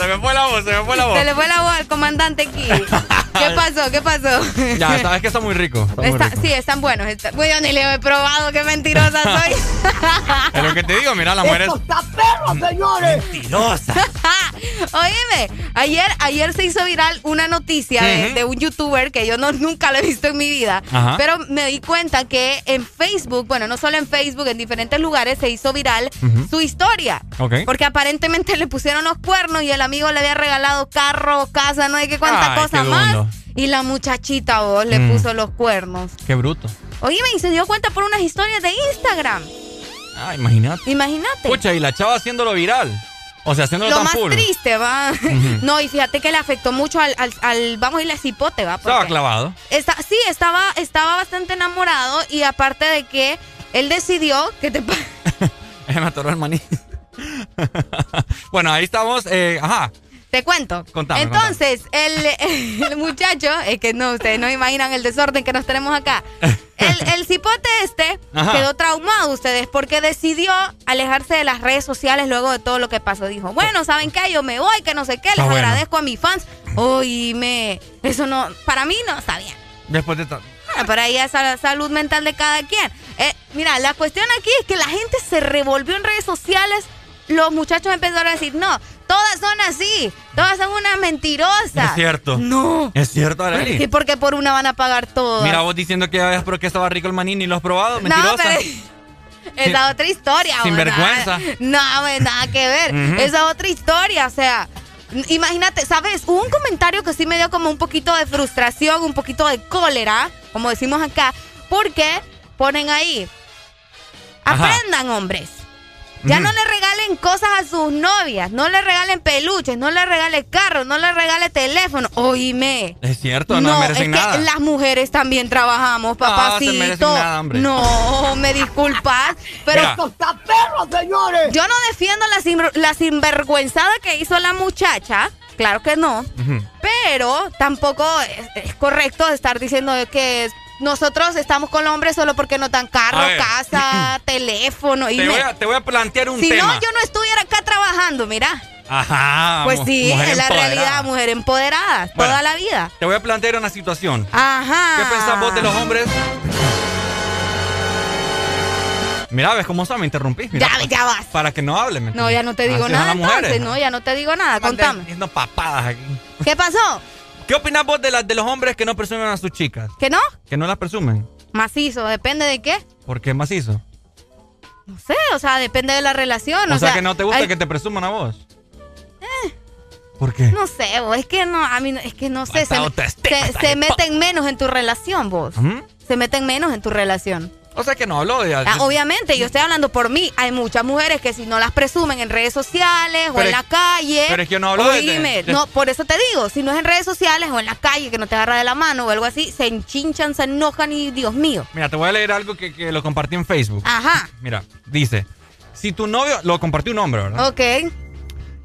Se me fue la voz, se me fue la voz. Se le fue la voz al comandante aquí. ¿Qué pasó? ¿Qué pasó? Ya, sabes que está muy rico. Está muy Está- rico. sí, están buenos. Está, Uy, yo ni le he probado, qué mentirosa soy. Es lo que te digo, mira, las mujeres. ¡Esto está perro, señores! Mentirosa. Oíme, ayer, ayer se hizo viral una noticia de, un youtuber que yo no, nunca lo he visto en mi vida, Ajá. pero me di cuenta que en Facebook, bueno, no solo en Facebook, en diferentes lugares se hizo viral su historia. Porque aparentemente le pusieron los cuernos y el amigo le había regalado carro, casa, no hay qué cuánta Ay, cosa qué más. Y la muchachita vos le Mm. puso los cuernos. Qué bruto. Oíme, y se dio cuenta por unas historias de Instagram. Ah, imagínate. Imagínate. Pucha, y la chava haciéndolo viral. O sea, haciéndolo Lo tan más full. triste, va. No, y fíjate que le afectó mucho al, al, al- vamos a irle a cipote, va. Estaba clavado. está, sí, estaba, estaba bastante enamorado y aparte de que él decidió que te... Me atoró el maní. bueno, ahí estamos. eh, ajá. Te cuento. Contame, Entonces, El, el muchacho, es que no, ustedes no imaginan el desorden que nos tenemos acá. El, el cipote este Ajá. quedó traumado ustedes porque decidió alejarse de las redes sociales luego de todo lo que pasó. Dijo, bueno, ¿saben qué? Yo me voy, que no sé qué, les Está bueno. agradezco a mis fans. Oíme, eso no, para mí no está bien. Después de todo. Bueno, pero ahí es la salud mental de cada quien. Eh, mira, la cuestión aquí es que la gente se revolvió en redes sociales. Los muchachos empezaron a decir, no, todas son así, todas son unas mentirosas. Es cierto. No. Es cierto, ¿Y Arely. porque por una van a pagar todo? Mira, vos diciendo que ya ves porque estaba rico el maní ni lo has probado. no, Mentirosa. pero esa es otra historia. Sin vergüenza. No, pues, nada que ver. Esa es otra historia, o sea... Imagínate, ¿sabes? Hubo un comentario que sí me dio como un poquito de frustración, un poquito de cólera, como decimos acá, porque ponen ahí, Ajá. aprendan hombres. Ya no le regalen cosas a sus novias, no le regalen peluches, no le regalen carros, no le regalen teléfono. Oíme. Es cierto, no, merecen es nada. que las mujeres también trabajamos, No, se papacito. nada, hombre. No, me disculpas, pero Mira. ¡Esto está perro, señores! yo no defiendo la, sin- la sinvergüenzada que hizo la muchacha, claro que no, pero tampoco es, es correcto estar diciendo que nosotros estamos con los hombres solo porque nos dan carro, casa, teléfono y Te me- voy, a, te voy a plantear un si tema. no yo no estuviera acá trabajando, mira. Ajá. Pues sí, es la realidad, mujer empoderada, Bueno. toda la vida. Te voy a plantear una situación. Ajá. ¿Qué pensás vos de los hombres? Mira, ves cómo son, me interrumpí. Mira, Ya, ya vas. Para que no hable. ¿me No, ya no te digo Así nada entonces, no, ya no te digo nada, contame. Diciendo papadas aquí. ¿Qué pasó? ¿Qué opinas vos de, las de los hombres que no presumen a sus chicas? ¿Que no? Que no las presumen. Macizo, depende de qué. ¿Por qué macizo? No sé, o sea, depende de la relación. O, O, sea, que no te gusta hay- que te presuman a vos. ¿Por qué? No sé, vos, es que no, a mí no- es que no sé, se, se- esta se meten menos en tu relación, vos. ¿Mm? se meten menos en tu relación. O sea que no hablo de... Ah, obviamente, yo estoy hablando por mí. Hay muchas mujeres que si no las presumen en redes sociales o en la calle... Pero es que yo no hablo de, No, por eso te digo, si no es en redes sociales o en la calle que no te agarra de la mano o algo así, se enchinchan, se enojan y Dios mío. Mira, te voy a leer algo que, que lo compartí en Facebook. Ajá. Mira, dice, si tu novio... Lo compartió un hombre, ¿verdad? Ok.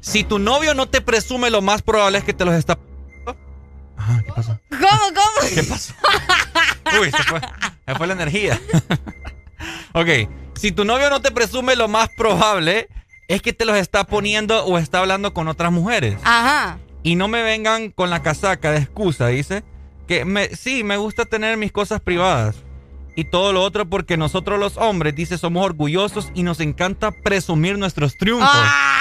Si tu novio no te presume, lo más probable es que te los está... Ajá, ¿qué pasó? ¿Cómo, cómo? ¿Qué pasó? Uy, se fue, se fue la energía. ok, si tu novio no te presume, lo más probable es que te los está poniendo o está hablando con otras mujeres. Ajá. Y no me vengan con la casaca de excusa, dice. Que me, sí, me gusta tener mis cosas privadas. Y todo lo otro porque nosotros los hombres, dice, somos orgullosos y nos encanta presumir nuestros triunfos.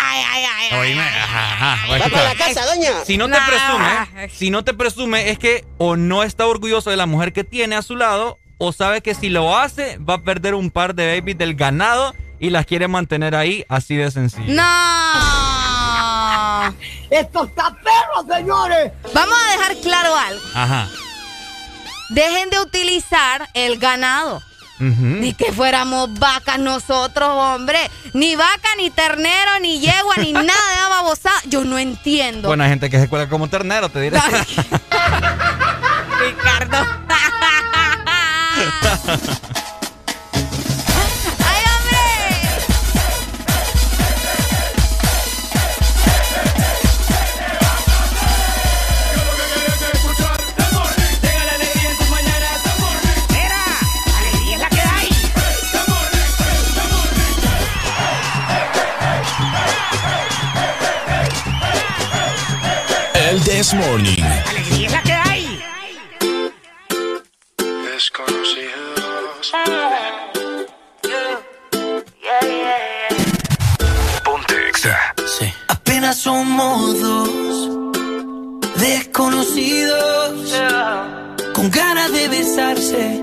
Ay, ay, ay. Oíme, ajá, ajá. Va para la casa, doña. Si no te presume, si no te presume es que o no está orgulloso de la mujer que tiene a su lado o sabe que si lo hace va a perder un par de babies del ganado y las quiere mantener ahí así de sencillo. No. Esto está perro, señores. Vamos a dejar claro algo. Ajá. Dejen de utilizar el ganado. Ni que fuéramos vacas nosotros, hombre. Ni vaca, ni ternero, ni yegua, ni nada de babosada. Yo no entiendo. Bueno, hay gente que se cuela como ternero, te diré. Ricardo. El This Morning. Alegría es la que hay. Desconocidos. Ponte Exa. Sí. Apenas somos dos desconocidos con ganas de besarse,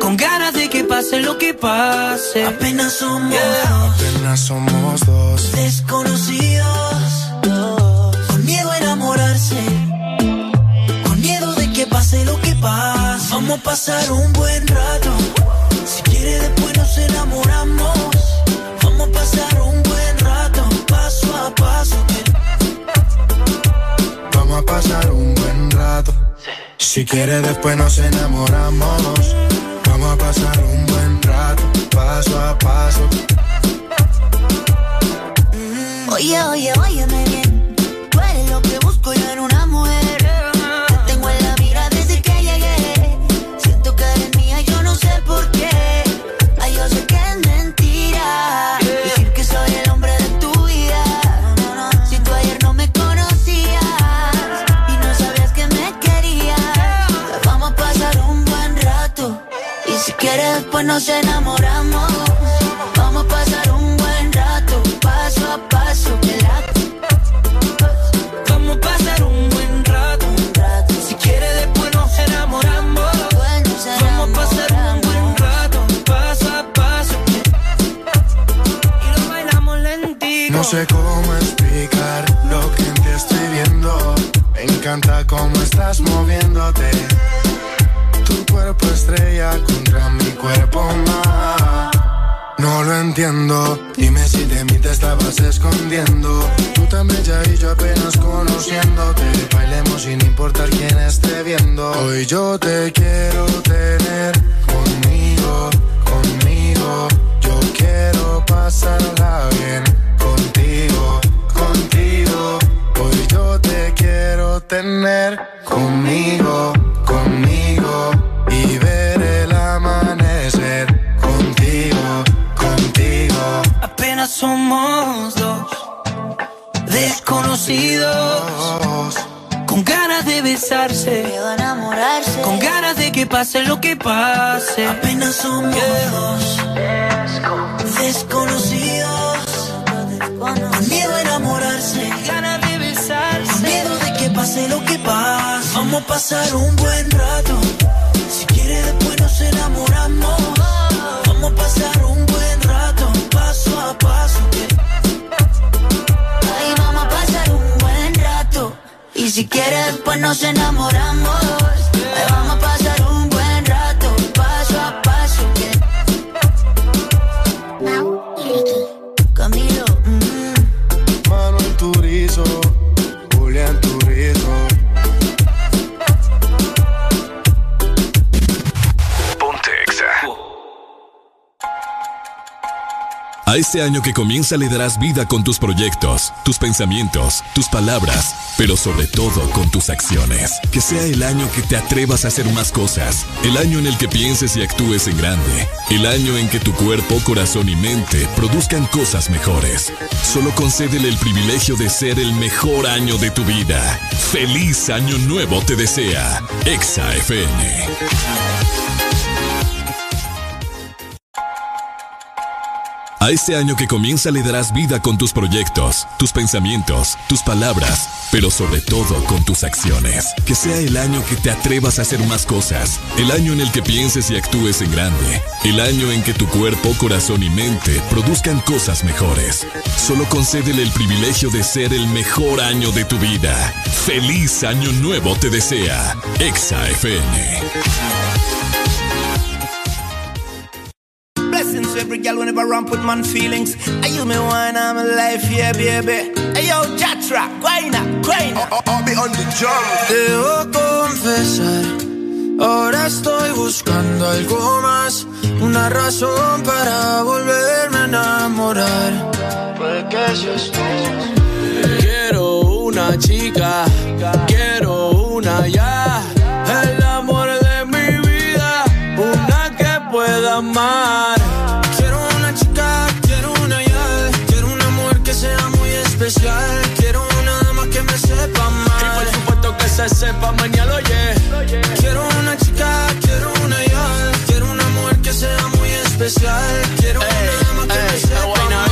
con ganas de que pase lo que pase. Apenas somos dos Apenas somos dos. desconocidos Vamos a pasar un buen rato. Si quiere después nos enamoramos. Vamos a pasar un buen rato, paso a paso. Vamos a pasar un buen rato. Si quiere después nos enamoramos. Vamos a pasar un buen rato, paso a paso. Oye, oye, óyeme bien. Tú después nos enamoramos. Vamos a pasar un buen rato, paso a paso. Vamos a pasar un buen rato. Si quiere después nos enamoramos. Vamos a pasar un buen rato, paso a paso. Y lo bailamos lentito. No sé cómo explicar lo que en ti estoy viendo. Me encanta cómo estás moviéndote. Cuerpo estrella contra mi cuerpo más. No lo entiendo. Dime si de mí te estabas escondiendo. Tú tan bella y yo apenas conociéndote. Bailemos sin importar quién esté viendo. Hoy yo te quiero tener conmigo, conmigo. Yo quiero pasarla bien contigo, contigo. Hoy yo te quiero tener conmigo. Somos dos desconocidos con ganas de besarse, con ganas de que pase lo que pase. Apenas somos dos desconocidos con miedo a enamorarse, ganas de besarse, con miedo de que pase lo que pase. Vamos a pasar un buen rato. Si quiere después nos enamoramos. Vamos a pasar un buen Ahí vamos a pasar un buen rato. Y si quieres, después nos enamoramos. Ahí vamos a pasar A este año que comienza le darás vida con tus proyectos, tus pensamientos, tus palabras, pero sobre todo con tus acciones. Que sea el año que te atrevas a hacer más cosas, el año en el que pienses y actúes en grande, el año en que tu cuerpo, corazón y mente produzcan cosas mejores. Solo concédele el privilegio de ser el mejor año de tu vida. Feliz año nuevo te desea. Exa FM. A este año que comienza le darás vida con tus proyectos, tus pensamientos, tus palabras, pero sobre todo con tus acciones. Que sea el año que te atrevas a hacer más cosas, el año en el que pienses y actúes en grande, el año en que tu cuerpo, corazón y mente produzcan cosas mejores. Solo concédele el privilegio de ser el mejor año de tu vida. Feliz año nuevo te desea. Exa FM. Every girl whenever I with man feelings. I use me wine, I'm alive, yeah, baby. Hey yo, Jatra, guayna, guayna. I'll be on the job. Debo confesar, ahora estoy buscando algo más. Una razón para volverme a enamorar. Puede que seas Quiero una chica, quiero una ya. El amor de mi vida, una que pueda amar que sepa mañana, oye. Quiero una chica, quiero una ya. Quiero una mujer que sea muy especial. Quiero una más que me sepa mal.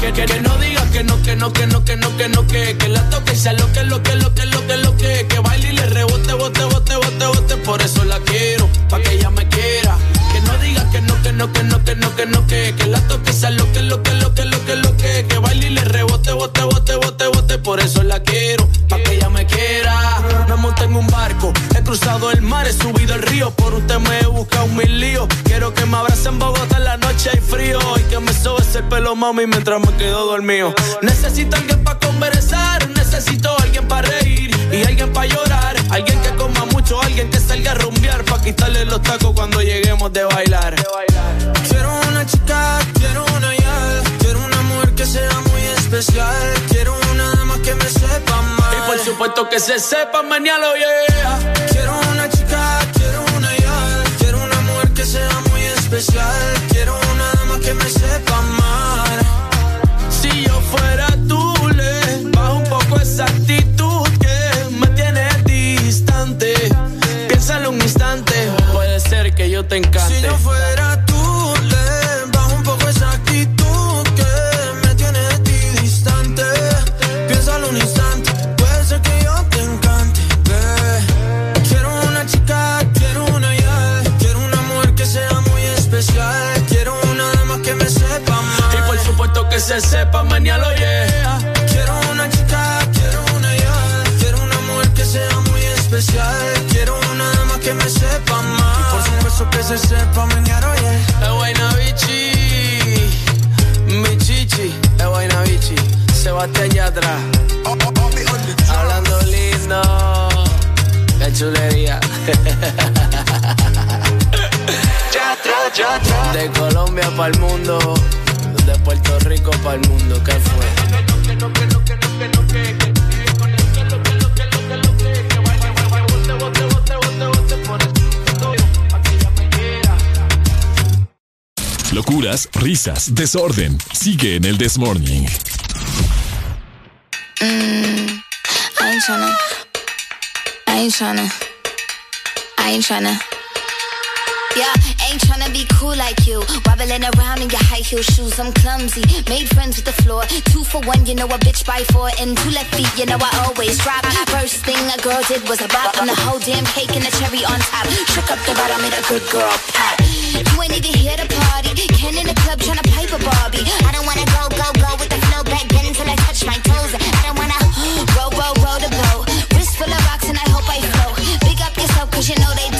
Que, que, que, no diga que no, que no, que no, que no, que no, que, que la toque y sea lo que, lo que, lo que, lo que, lo que, que baile y le rebote, bote, bote, bote, bote, por eso la quiero, pa' que ella me quiera. Que no diga que no, que no, que no, que no, que no, que, que la toque y sea lo que, lo que, lo que, lo que, lo que, que baile y le rebote, bote, bote, bote, bote, por eso la quiero, cruzado el mar, he subido el río, por usted me he buscado mil líos. Quiero que me abrace en Bogotá en la noche hay frío y que me sobe ese pelo, mami, mientras me quedo dormido. Necesito alguien pa' conversar, necesito alguien pa' reír y alguien pa' llorar. Alguien que coma mucho, alguien que salga a rumbear pa' quitarle los tacos cuando lleguemos de bailar. Quiero una chica, quiero una ya, quiero una mujer que sea muy especial. Supuesto que se sepa mañana, yeah. Quiero una chica, quiero una ya, quiero una mujer que sea muy especial. Quiero una más que me sepa mal. Si yo fuera tú, le bajo un poco esa actitud que me tiene distante. Piénsalo un instante, puede ser que yo te encante. Si yo fuera se sepa mañana, yeah. Quiero una chica, quiero una ya, quiero una mujer que sea muy especial. Quiero una más que me sepa. Y por supuesto que se sepa mañana, oye. Es buena bichi, mi chichi, es buena bichi. Sebastián Yatra. Hablando lindo, qué chulería. De Colombia para el mundo, de Puerto Rico para el mundo, ¿qué fue? Locuras, risas, desorden. Sigue en el This Morning. Mm, I ain't tryna. I ain't tryna. I ain't tryna. Yeah, ain't tryna be cool like you. Wobbling around in your high heel shoes. I'm clumsy. Made friends with the floor. Two for one, you know a bitch by four. And two left feet, you know I always drop. First thing a girl did was a bop. And the whole damn cake and the cherry on top. Shook up the bottom, made a good girl pop. You ain't even here to party. Ken in the club tryna pipe a Barbie. I don't wanna go, go, go with the flow back then until I touch my toes. I don't wanna roll, roll, roll the boat. Wrist full of rocks and I hope I float. Big up yourself cause you know they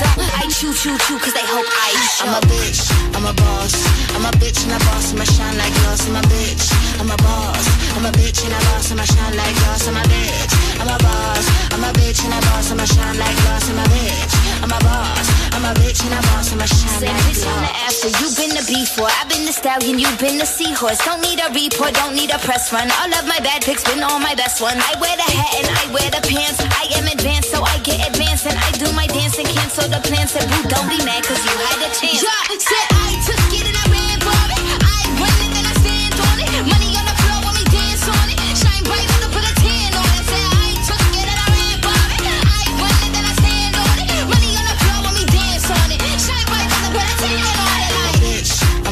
choo, choo, choo cause they hope I show. I'm a bitch, I'm a boss. I'm a bitch and a boss, I'ma shine like glass. I'm a bitch, I'm a boss. I'm a bitch and a boss, I'ma shine like glass. I'm a bitch, I'm a boss. I'm a bitch and a boss, I'ma shine like glass. I'm a bitch, I'm a boss. I'm a bitch and a boss. I'm a shine Say, bitch, I'm the after. You been the before. I've been the stallion. You've been the seahorse. Don't need a report. Don't need a press run. All of my bad pics been all my best ones. I wear the hat and I wear the pants. I am advanced, so I get advanced. And I do my dance and cancel the plans. Said, boo, don't be mad, cause you had a chance. Yeah, said I took it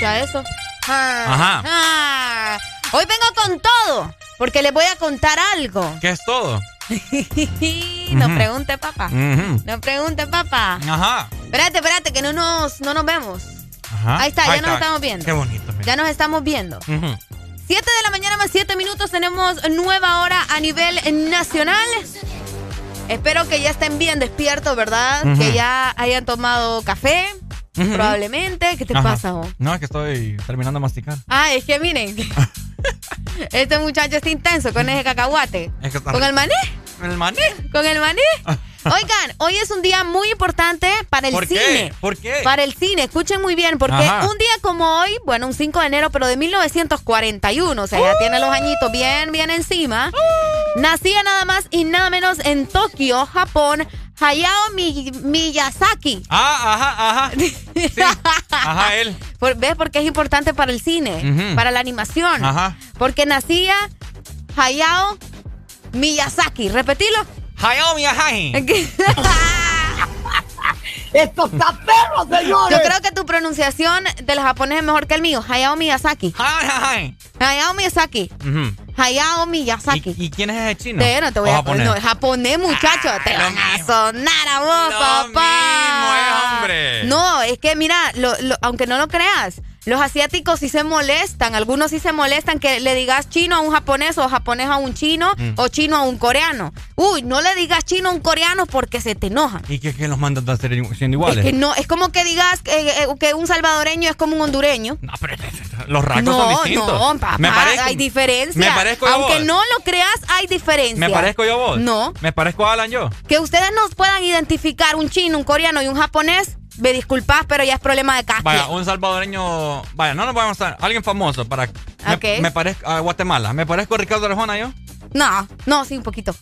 Déjame escuchar eso. Ah, Ajá. ah. Hoy vengo con todo, porque les voy a contar algo. ¿Qué es todo? no pregunte, papá. No pregunte, papá. Ajá. Espérate, espérate, que no nos, no nos vemos. Ajá. Ahí está, ya nos estamos viendo. Qué bonito. mira. Ya nos estamos viendo. Ujú. 7 de la mañana más 7 minutos tenemos nueva hora a nivel nacional. Espero que ya estén bien despiertos, ¿verdad? Que ya hayan tomado café, Probablemente. ¿Qué te Ajá. pasa, vos? No, es que estoy terminando de masticar. Ah, es que miren, este muchacho está intenso con ese cacahuate. Es que está ¿Con el maní? ¿El maní? ¿Con el maní? Oigan, hoy es un día muy importante para el ¿Por qué? cine. ¿Por qué? Para el cine, escuchen muy bien, porque Ajá. un día como hoy, bueno, un 5 de enero, pero de 1941, o sea, ya tiene los añitos bien, bien encima, nacía nada más y nada menos en Tokio, Japón, Hayao Mi- Miyazaki. Ah, ajá, ajá. Sí. Ajá, él. ¿Ves por qué es importante para el cine? Para la animación. Ajá. Porque nacía Hayao Miyazaki. Repetilo. Hayao Miyazaki. ¡Esto está perro, señores! Yo creo que tu pronunciación del japonés es mejor que el mío. Hayao Miyazaki. Hayao Miyazaki. Ujú. Hayao Miyazaki. ¿Y quién es ese chino? Te, no te voy ¿O a japonés? No, japonés, muchacho. te lo van a sonar a vos, Lo papá. mismo hombre. No, es que mira, lo- lo- aunque no lo creas, los asiáticos sí se molestan. Algunos sí se molestan que le digas chino a un japonés o japonés a un chino Mm. o chino a un coreano. Uy, no le digas chino a un coreano porque se te enojan. ¿Y qué, qué los mandan a hacer siendo iguales? Es que no, es como que digas que, eh, que un salvadoreño es como un hondureño. Los rasgos no, son distintos. no, papá, Me parezco- hay diferencia. Me parezco yo Aunque vos. no lo creas, hay diferencia. ¿Me parezco yo a vos? No. ¿Me parezco a Alan yo? Que ustedes nos puedan identificar un chino, un coreano y un japonés, me disculpas, pero ya es problema de casting. Vaya, un salvadoreño. Vaya, no nos vamos a. Alguien famoso para. Me, Ok. me parezco. A Guatemala. ¿Me parezco a Ricardo Arjona yo? No, no, sí, un poquito.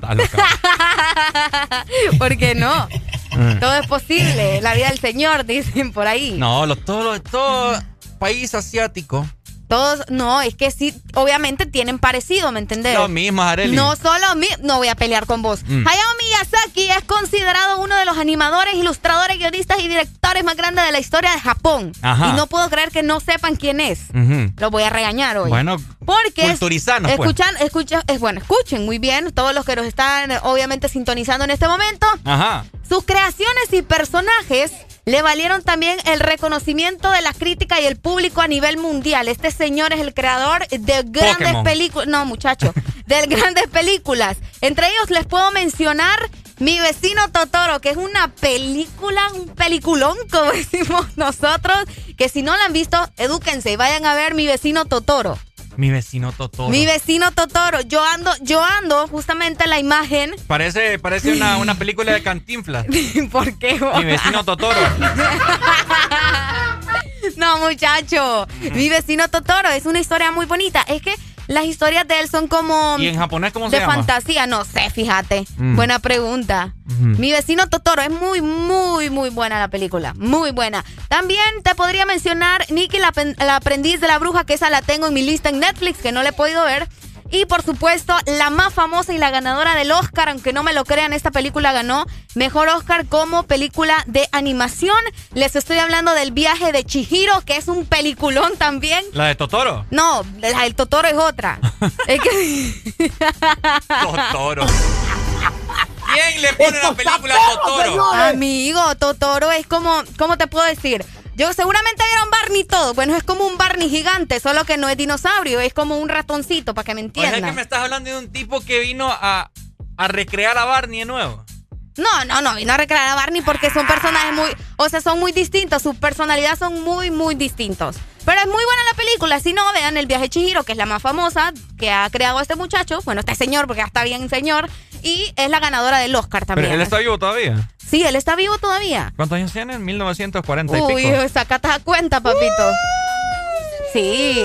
¿Por qué no? Todo es posible. La vida del Señor, dicen por ahí. no, los, todos los. Todo país asiático. Todos, no, es que sí, obviamente tienen parecido, ¿me entendés? Lo mismo, Arely. No solo mi, no voy a pelear con vos. Mm. Hayao Miyazaki es considerado uno de los animadores, ilustradores, guionistas y directores más grandes de la historia de Japón. Ajá. Y no puedo creer que no sepan quién es. Ujú. Lo voy a regañar hoy. Bueno, Porque culturizanos, pues. escuchan, escuchan, es bueno, escuchen muy bien todos los que nos están obviamente sintonizando en este momento. Ajá. Sus creaciones y personajes le valieron también el reconocimiento de la crítica y el público a nivel mundial. Este señor es el creador de grandes películas. No, muchacho, de grandes películas. Entre ellos les puedo mencionar Mi vecino Totoro, que es una película, un peliculón, como decimos nosotros, que si no la han visto, edúquense y vayan a ver Mi vecino Totoro. Mi vecino Totoro. Mi vecino Totoro. Yo ando, yo ando justamente en la imagen. Parece, parece una, una película de cantinflas. ¿Por qué? vos? Mi vecino Totoro. No, muchacho. Mi vecino Totoro es una historia muy bonita. Es que las historias de él son como... ¿Y en japonés cómo se llama? De fantasía, no sé, fíjate. Mm. Buena pregunta. Mi vecino Totoro, es muy, muy, muy buena la película. Muy buena. También te podría mencionar Nikki, la, la aprendiz de la bruja, que esa la tengo en mi lista en Netflix, que no le he podido ver. Y por supuesto, la más famosa y la ganadora del Oscar, aunque no me lo crean, esta película ganó mejor Oscar como película de animación. Les estoy hablando del viaje de Chihiro, que es un peliculón también. ¿La de Totoro? No, la del Totoro es otra. Totoro. ¿Quién le pone la película a Totoro? Amigo, Totoro es como, ¿cómo te puedo decir? Yo seguramente un Barney todo. Bueno, es como un Barney gigante, solo que no es dinosaurio, es como un ratoncito, para que me entiendan. O sea que me estás hablando de un tipo que vino a, a recrear a Barney de nuevo. No, no, no, vino a recrear a Barney porque son personajes muy, o sea, son muy distintos, sus personalidades son muy, muy distintos. Pero es muy buena la película, si no, vean El viaje Chihiro, que es la más famosa que ha creado este muchacho, bueno, este señor, porque ya está bien señor, y es la ganadora del Oscar también. ¿Pero él está vivo todavía? Sí, él está vivo todavía. ¿Cuántos años tiene? 1940 y Uy, sacate a cuenta, papito. Sí.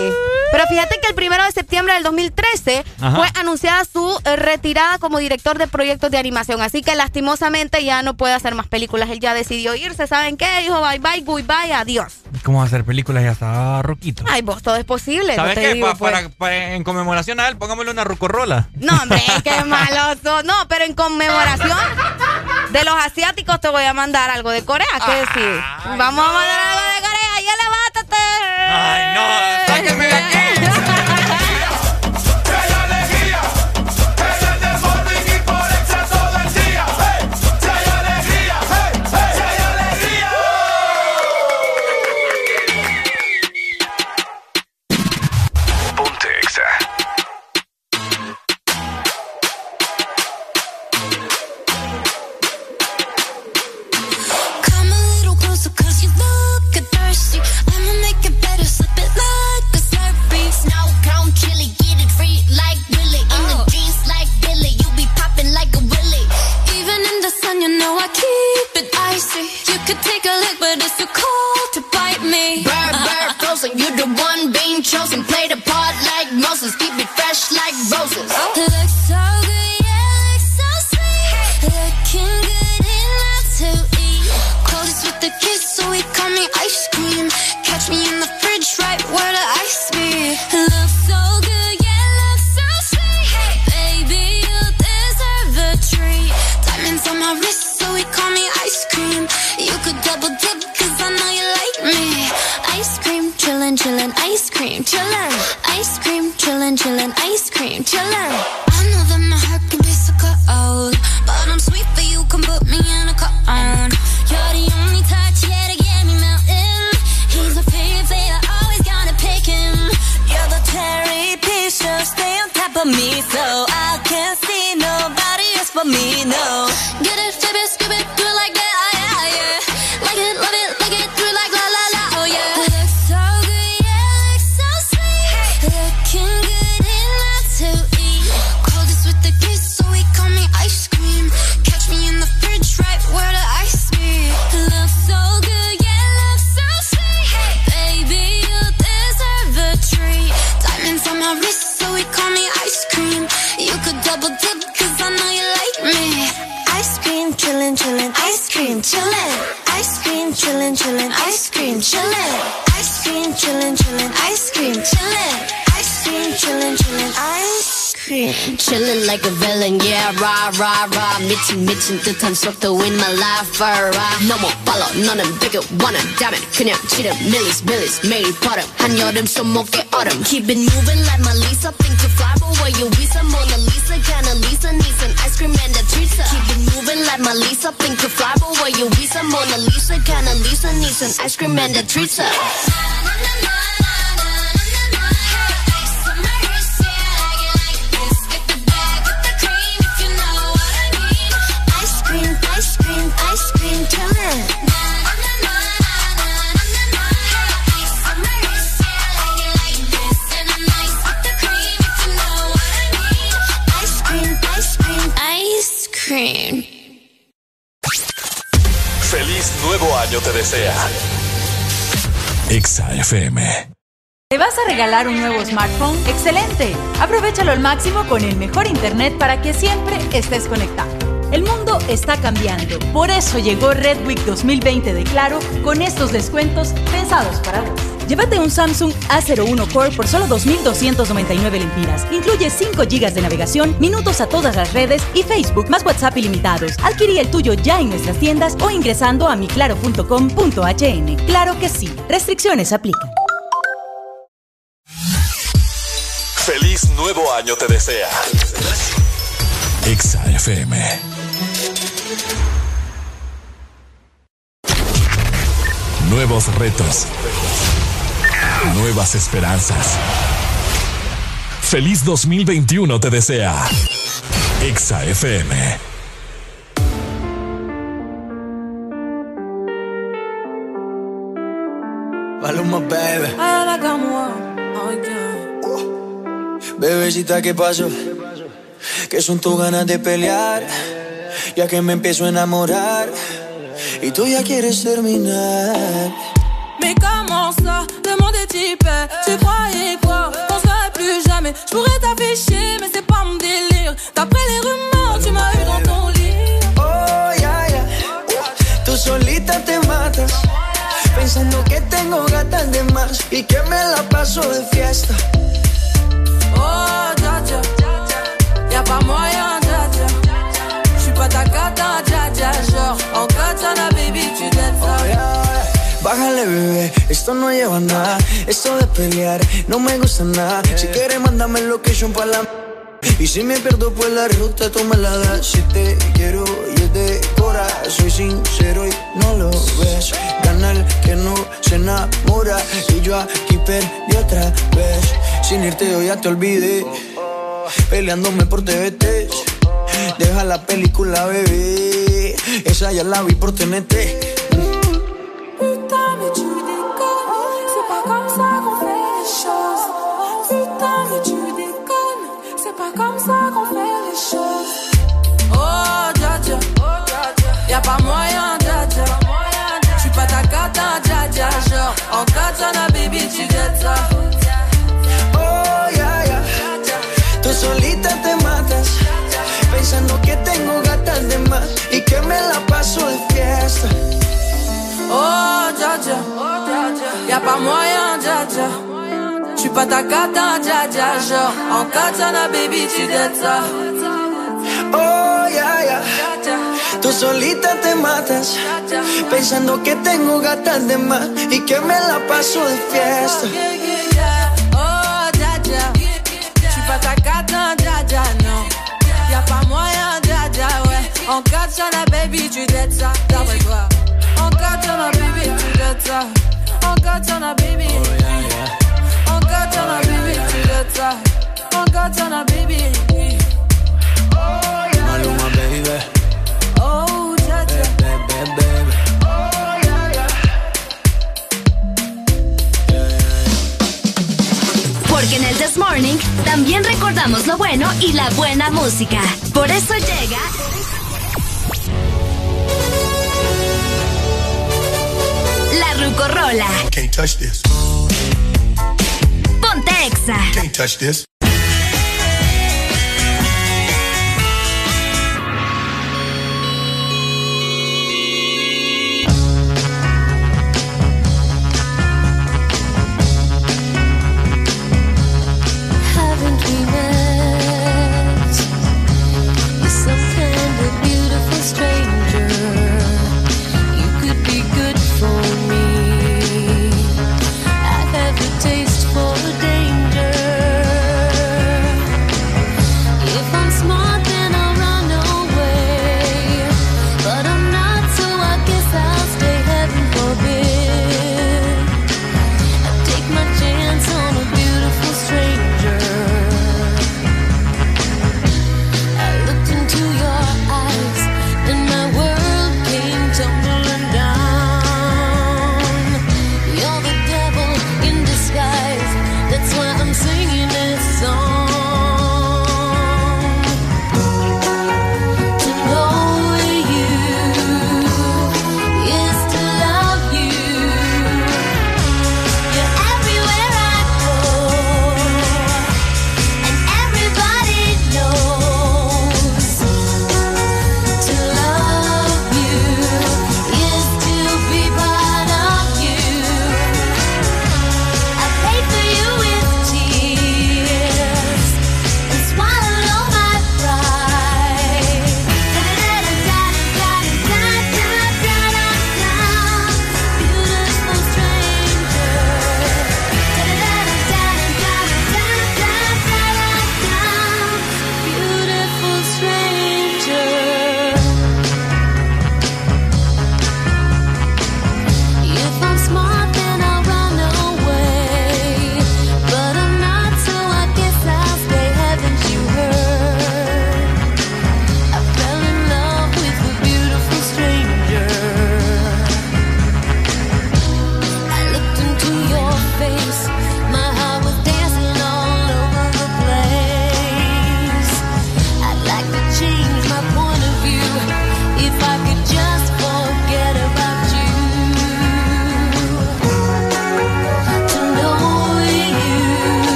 Pero fíjate que el primero de septiembre del 2013 fue anunciada su eh, retirada como director de proyectos de animación. Así que lastimosamente ya no puede hacer más películas. Él ya decidió irse. ¿Saben qué? Dijo bye bye, goodbye, adiós. ¿Cómo va a hacer películas? Ya está roquito. Ay, vos, todo es posible. ¿Sabes qué? Pues. para, en conmemoración a él, pongámosle una rucorrola. No, hombre, qué maloso. No, pero en conmemoración de los asiáticos te voy a mandar algo de Corea. ¿Qué decir? Vamos a mandar algo de Corea. Ya levántate. Ay, no. Sáqueme de aquí. 밀리스, 밀리스, 매일 버릇. 한여름 손목에 얼음. Keep it moving like my Lisa. Think to fly, but where you visa? Mona Lisa, kinda Lisa needs an ice cream and a treat. Keep it moving like my Lisa. Think to fly, but where you visa? Mona Lisa, kinda Lisa needs an ice cream and a treat. FM. ¿Te vas a regalar un nuevo smartphone? ¡Excelente! Aprovechalo al máximo con el mejor internet para que siempre estés conectado. El mundo está cambiando, por eso llegó Red Week 2020 de Claro con estos descuentos pensados para vos. Llévate un Samsung A01 Core por solo 2.299 lempiras. Incluye 5 GB de navegación, minutos a todas las redes y Facebook más WhatsApp ilimitados. Adquirí el tuyo ya en nuestras tiendas o ingresando a miclaro.com.hn. Claro que sí. Restricciones aplican. Feliz nuevo año te desea. Exa FM. Nuevos retos. Nuevas esperanzas. Feliz 2021 te desea. Exa FM. Maluma, baby. Bebecita, ¿qué pasó? ¿Qué son tus ganas de pelear? Ya que me empiezo a enamorar y tú ya quieres terminar. Hyper Tu croyais quoi, qu'on serait plus jamais. Je pourrais t'afficher, mais c'est pas mon délire. D'après les rumeurs, tu m'as eu dans ton lit. Oh, ya, ya Tú solita te matas. Pensando que tengo gatas de más Y que me la paso de fiesta. Oh, dja dja Y'a pas moyen, dja dja J'suis pas ta cata, dja dja Genre, en katana, Bájale, bebé, esto no lleva nada. Esto de pelear no me gusta nada. Si quieres, mándame location para la. Y si me pierdo, pues la ruta tú me la das. Si te quiero y es de cora, soy sincero y no lo ves. Gana el que no se enamora. Y yo aquí perdí otra vez. Sin irte, yo ya te olvidé. Peleándome por TVT. Deja la película, bebé. Esa ya la vi por TNT. Tengo gatas de más. Y que me la paso de fiesta. Oh, dja dja, y'a pas moyen, dja dja. J'suis pas ta cata, dja dja, genre. En katana, baby, tu dettes. Oh, ya, ya. Tú solita te matas. Pensando que tengo gatas de más. Y que me la paso de fiesta. Baby, tu dettes ça. D'après toi. En katana, baby, tu dettes ça. En katana, baby. En katana, baby, tu dettes ça. En katana, baby. Maluma, baby. Oh, baby. Porque en el This Morning también recordamos lo bueno y la buena música. Por eso llega. La Rucorola. Can't touch this. Ponte Exa. Can't touch this.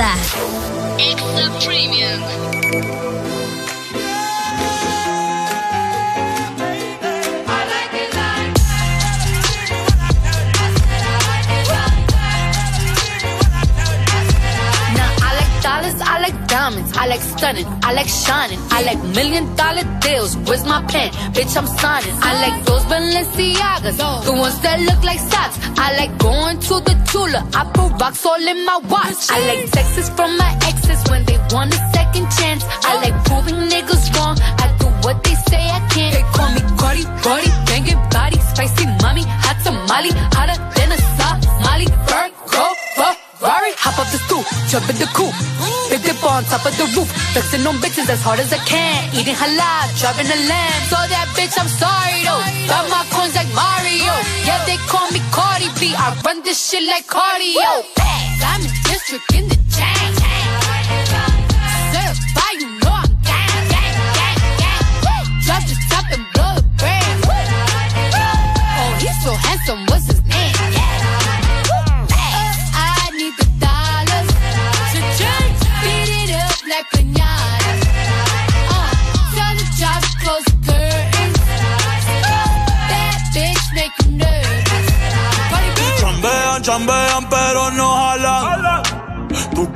Gusta. Extra Premium. diamonds. I like stunning. I like shining. I like million dollar deals. Where's my pen? Bitch, I'm signing. I like those Balenciagas. The ones that look like socks. I like going to the Tula. I put rocks all in my watch. I like texts from my exes when they want a second chance. I like proving niggas wrong. I do what they say I can't. They call me Cardi, Cardi, banging body, spicy mommy, hot tamale, hotter than a Somali. Virgo, Ferrari, hop up the stoop, jump in the coupe on top of the roof. Flexing on bitches as hard as I can. Eating halal, driving a lamb. So that bitch, I'm sorry though. Got my coins like Mario. Yeah, they call me Cardi B. I run this shit like cardio. I'm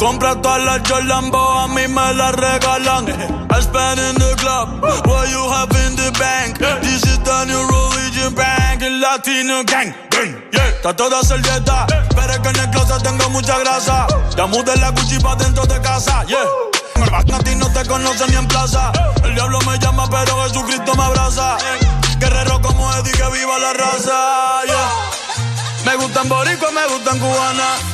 Tú compras todas las Jordan, a mí me las regalan. I spend in the club, what you have in the bank. This is the new religion bank, el latino gang. Yeah. Está toda servieta, pero es que en el closet tengo mucha grasa. Ya mudé la Gucci pa' dentro de casa, yeah. A ti no te conocen ni en plaza. El diablo me llama, pero Jesucristo me abraza. Guerrero como Eddie, que viva la raza, yeah. Me gustan boricua, me gustan cubana.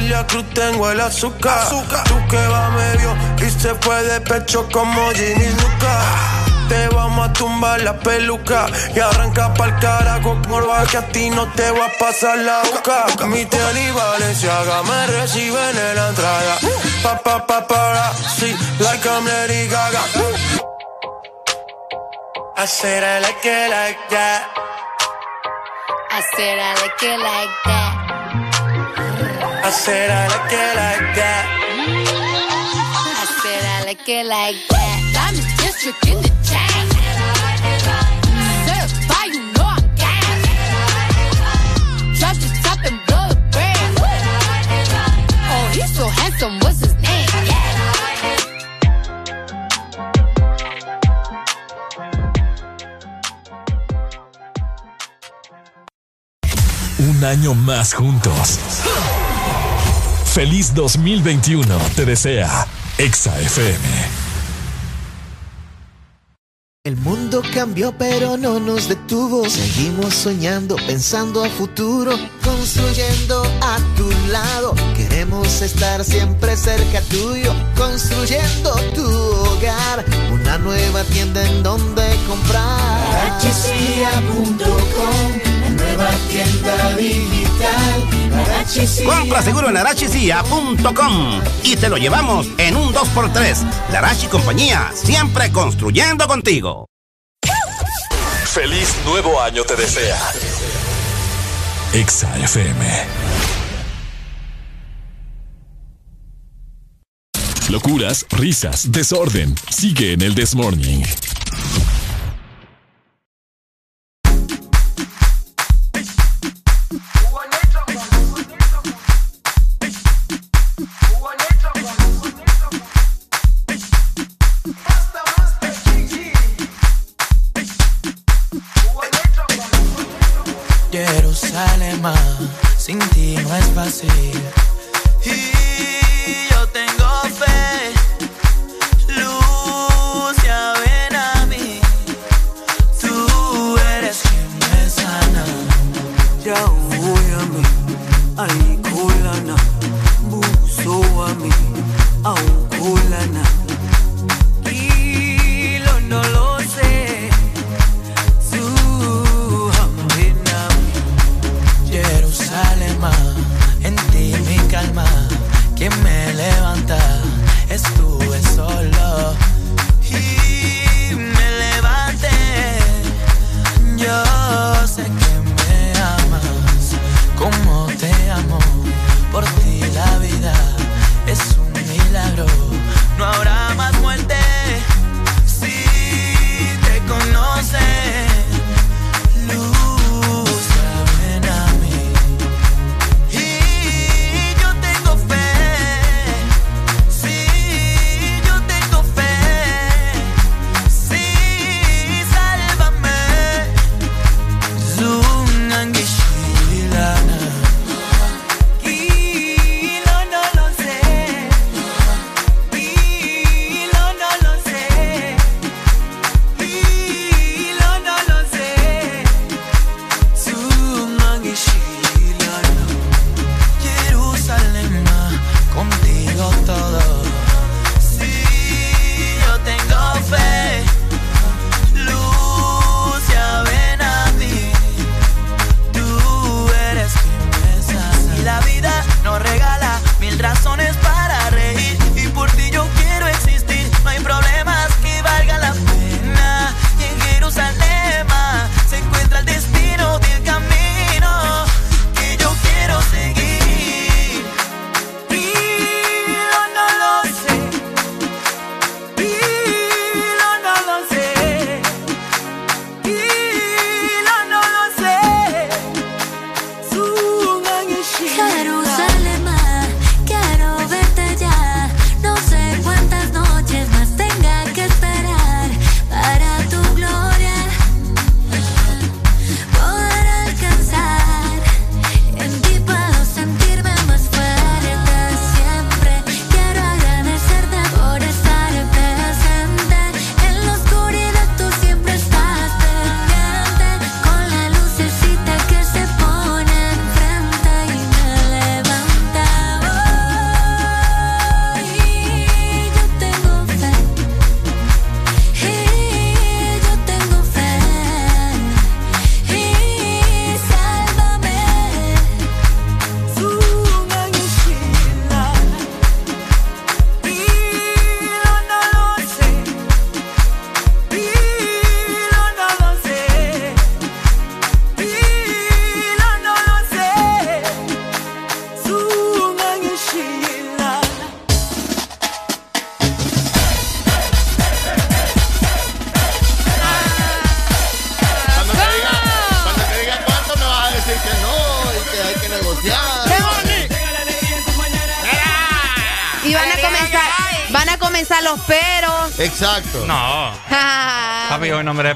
Celia Cruz tengo el azúcar. Tú que va medio y se fue de pecho como Ginny Luca. Te vamos a tumbar la peluca y arranca pa'l carajo va que a ti no te va a pasar la boca. Mi y Valenciaga me reciben en la entrada. Pa pa pa para, sí, like I'm Lady Gaga. I said I like it like that. I said I like it like that. I said I like it like that. I said I like it like that. I'm in district in the chain. Certified, you know I'm gang. Drop the top and blow the brand. Oh, he's so handsome, what's his name? Un año más juntos. Feliz 2021 te desea Exa FM. El mundo cambió pero no nos detuvo. Seguimos soñando, pensando a futuro, construyendo a tu lado. Queremos estar siempre cerca tuyo, construyendo tu hogar. Una nueva tienda en donde comprar. la nueva tienda digital Compra seguro en arachicia.com y te lo llevamos en un 2x3. Larachi Compañía, siempre construyendo contigo. Feliz nuevo año te desea. Exa FM. Locuras, risas, desorden. Sigue en el Desmorning.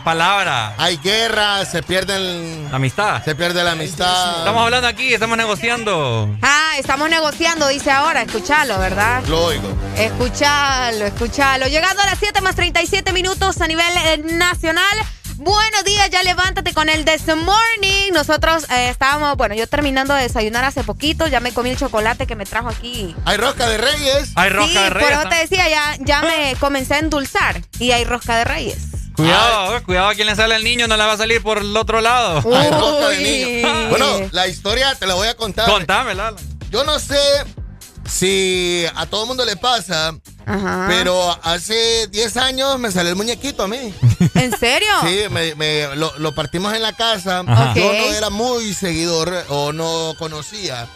Palabra. Hay guerra, se pierden. La amistad. Se pierde la amistad. Estamos hablando aquí, estamos negociando. Ah, estamos negociando, dice ahora. Escuchalo, ¿verdad? Lo oigo. Escuchalo, escuchalo. Llegando a las 7 más 37 minutos a nivel eh, nacional. Buenos días, ya levántate con el This Morning. Nosotros eh, estábamos, bueno, yo terminando de desayunar hace poquito, ya me comí el chocolate que me trajo aquí. Hay rosca de reyes. Hay rosca de reyes. Por eso te decía, ya, ya me comencé a endulzar y hay rosca de reyes. Cuidado, cuidado a quien le sale el niño, no le va a salir por el otro lado. Bueno, la historia te la voy a contar. Contámela. Yo no sé si a todo mundo le pasa Pero hace 10 años me salió el muñequito a mí. ¿En serio? Sí, me, lo, partimos en la casa. Yo no era muy seguidor o no conocía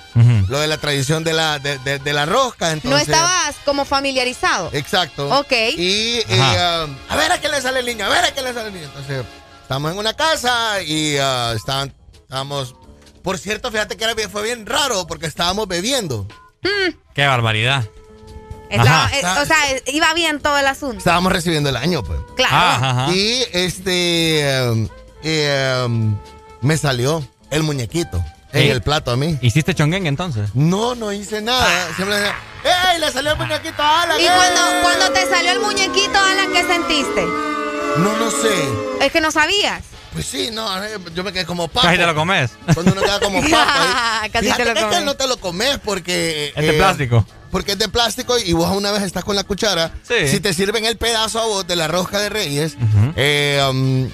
lo de la tradición de la, de, la rosca. Entonces, no estabas como familiarizado. Exacto. Ok. Y um, a ver a qué le sale el niño, a ver a qué le sale el niño. Entonces, estamos en una casa y uh, estábamos... Por cierto, fíjate que era, fue bien raro porque estábamos bebiendo. Mm. Qué barbaridad. Eh, o sea, iba bien todo el asunto. Estábamos recibiendo el año, pues. Claro. Y este. Um, um, me salió el muñequito en el plato a mí. ¿Hiciste chonguengue entonces? No, no hice nada. Ah. Siempre decía, ¡Ey! Le salió el muñequito a Alan. ¿Y cuando, cuando te salió el muñequito, Alan, qué sentiste? No, no sé. Es que no sabías. Pues sí, no, yo me quedé como papo. Casi te lo comes. Cuando uno queda como papo. Casi te lo comes. que no te lo comes porque... Es de eh, plástico. Porque es de plástico y vos una vez estás con la cuchara. Sí. Si te sirven el pedazo a vos de la rosca de reyes, eh, um,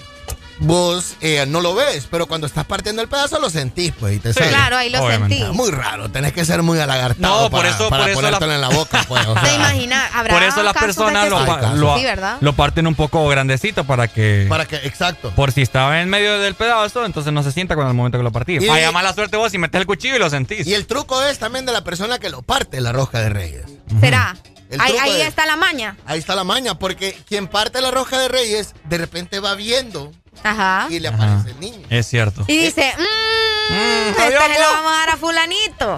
vos eh, no lo ves, pero cuando estás partiendo el pedazo lo sentís, pues, y te Claro, ahí lo sentís. Muy raro, tenés que ser muy alagartado no, por para, eso, para ponértelo en la boca, pues. O ¿Te imaginas? Por eso las personas lo, lo, parten un poco grandecito para que... Para que, exacto. Por si estaba en medio del pedazo, entonces no se sienta con el momento que lo partís. Vaya mala suerte vos y metes el cuchillo y lo sentís. Y el truco es también de la persona que lo parte la rosca de reyes. ¿Será? Ahí, ahí está la maña. Ahí está la maña, porque quien parte la rosca de reyes, de repente va viendo Ajá. Y le aparece el niño. Es cierto. Y dice, mmm, este le vamos a dar a fulanito.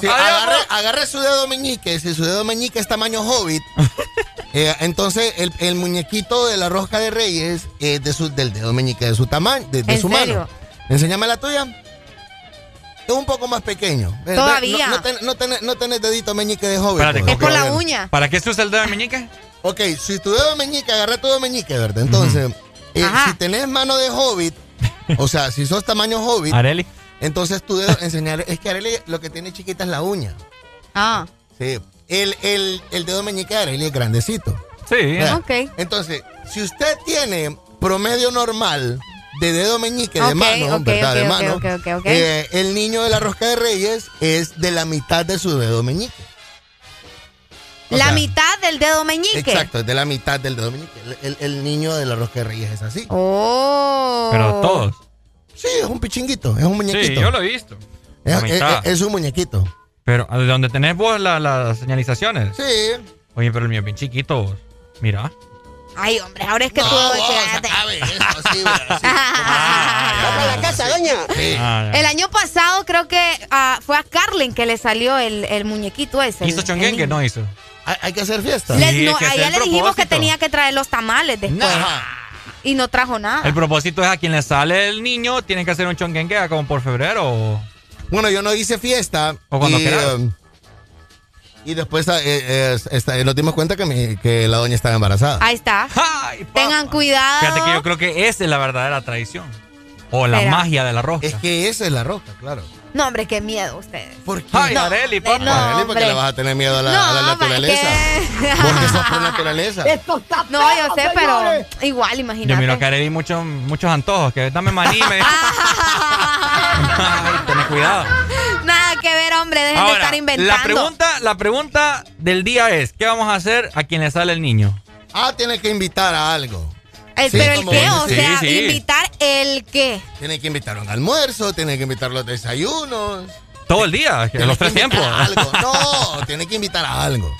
agarre, su dedo meñique. Si su dedo meñique es tamaño hobbit, eh, entonces el, muñequito de la rosca de reyes es de su, del dedo meñique de su tamaño, de, su mano. Enséñame la tuya. Es un poco más pequeño. Todavía. No, no, tenés, dedito meñique de hobbit. Es con la uña. ¿Para qué se usa el dedo meñique? Ok, si tu dedo meñique, agarra tu dedo meñique, ¿verdad? Entonces... Eh, si tenés mano de hobbit, o sea, si sos tamaño hobbit, Areli. entonces tu dedo enseñar. Es que Areli lo que tiene chiquita es la uña. Ah. Sí. El, dedo meñique de Areli es grandecito. Sí. Ok. Entonces, si usted tiene promedio normal de dedo meñique de mano, ¿verdad? de mano, eh, el niño de la rosca de reyes es de la mitad de su dedo meñique la mitad del dedo meñique. Exacto, de la mitad del dedo meñique. El, niño de la rosca de reyes es así. Oh. Pero todos. Sí, es un pichinguito, es un muñequito. Sí, yo lo he visto. Es, un muñequito. Pero, ¿de dónde tenés vos las señalizaciones? Sí. Oye, pero el mío es bien chiquito. Mira. Ay, hombre, ahora es que tú... la casa, doña. Ah, el año pasado creo que ah, fue a Carlin que le salió el, muñequito ese. ¿Hizo chonguengue? No hizo. Hay, que hacer fiesta. a ella le dijimos que tenía que traer los tamales después. Y no trajo nada. El propósito es a quien le sale el niño, tiene que hacer un chonguengue como por febrero Bueno, yo no hice fiesta. O cuando y, um, y después eh, eh, nos dimos cuenta que, que la doña estaba embarazada. Ahí está. Tengan cuidado. Fíjate que yo creo que esa es la verdadera tradición. O la magia de la rosca. Es que esa es la rosca, claro. No, hombre, qué miedo ustedes. ¿Por qué? Ay, no, Areli, papá. No, Areli, ¿por qué le vas a tener miedo a la, a la naturaleza? Porque sos por naturaleza. Esto está No, yo sé, pero igual, imagínate. Yo miro que Areli muchos muchos antojos, que dame maní, me Ten cuidado. Nada que ver, hombre, dejen de estar inventando. La pregunta, la pregunta del día es, ¿qué vamos a hacer a quien le sale el niño? Ah, tiene que invitar a algo. El, pero el qué, o sea, invitar el qué. Tiene que invitar a un almuerzo, tiene que invitar los desayunos. Todo el día, en los tres tiempos. No, tiene que invitar a algo.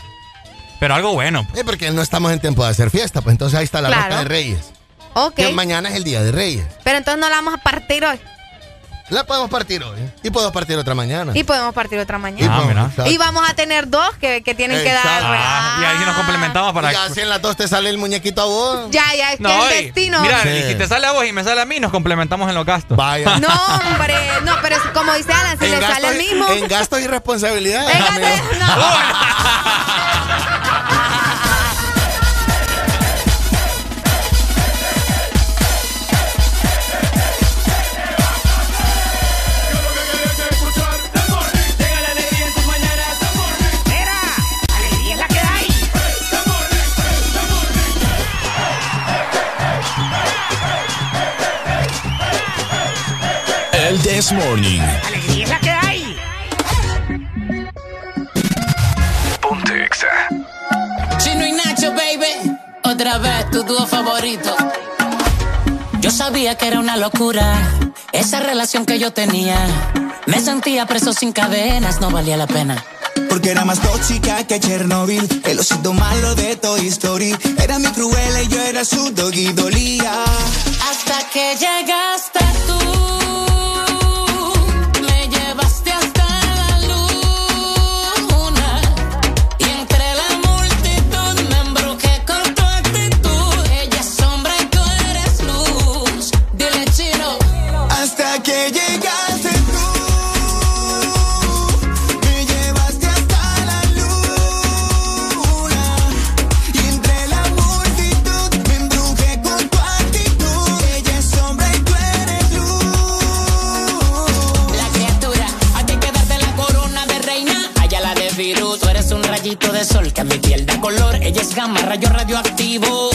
Pero algo bueno. Sí, porque no estamos en tiempo de hacer fiesta, pues entonces ahí está la claro. de Reyes. Ok. Que mañana es el día de Reyes. Pero entonces no la vamos a partir hoy. La podemos partir hoy. Y podemos partir otra mañana. Y podemos partir otra mañana. Ah, y vamos a tener dos que, que tienen que dar. Ah, y ahí nos complementamos para. Y así en las dos te sale el muñequito a vos. Ya, ya, es que el destino. Mira, y si te sale a vos y me sale a mí, nos complementamos en los gastos. Vaya. No, hombre. No, pero como dice Alan, si le sale el mismo. En gastos y responsabilidad. El This Morning. ¡Alegría es la que hay! Ponte Exa. Chino y Nacho Nacho, baby. Otra vez tu dúo favorito. Yo sabía que era una locura esa relación que yo tenía. Me sentía preso sin cadenas, no valía la pena. Porque era más tóxica que Chernobyl, el osito malo de Toy Story. Era mi cruel y yo era su doggy dolía. Hasta que llegaste tú. Que mi piel da color. Ella es gamma, rayo radioactivo,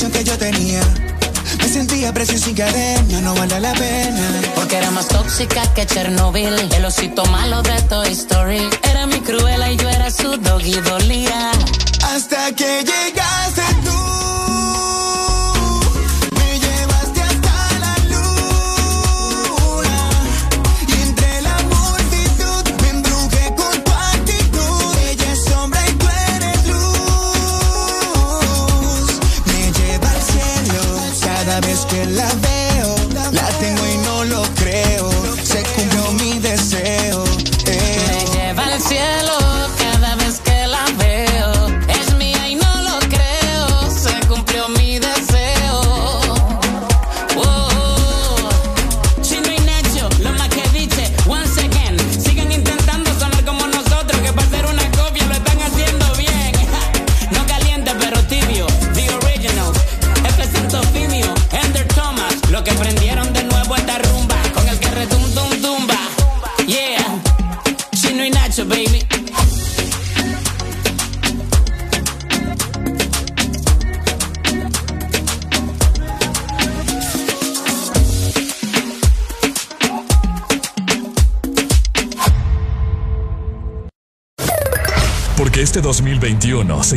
Que yo tenía. Me sentía precio sin cadena, no vale la pena. Porque era más tóxica que Chernobyl. El osito malo de Toy Story. Era mi cruela y yo era su doggy dolía. Hasta que llegaste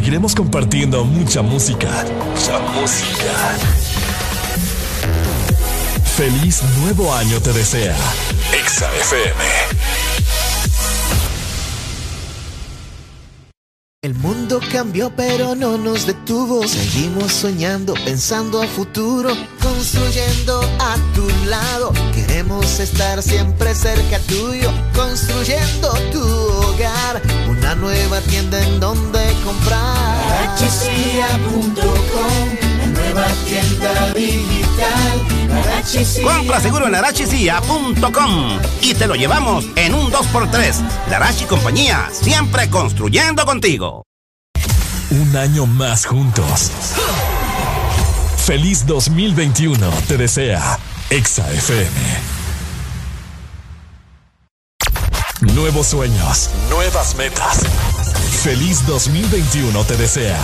seguiremos compartiendo mucha música. Mucha música. Feliz nuevo año te desea. Exa FM. Cambió pero no nos detuvo. Seguimos soñando, pensando a futuro, construyendo a tu lado. Queremos estar siempre cerca tuyo, construyendo tu hogar una nueva tienda en donde comprar. la nueva tienda digital. Compra seguro en arachicia.com y te lo llevamos en un 2x3. Larachi Compañía, siempre construyendo contigo. Un año más juntos. Feliz 2021 te desea Exa FM. Nuevos sueños, nuevas metas. Feliz 2021 te desea.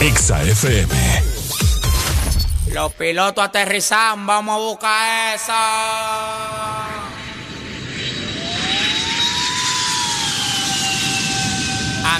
Exa FM. Los pilotos aterrizan, vamos a buscar esa.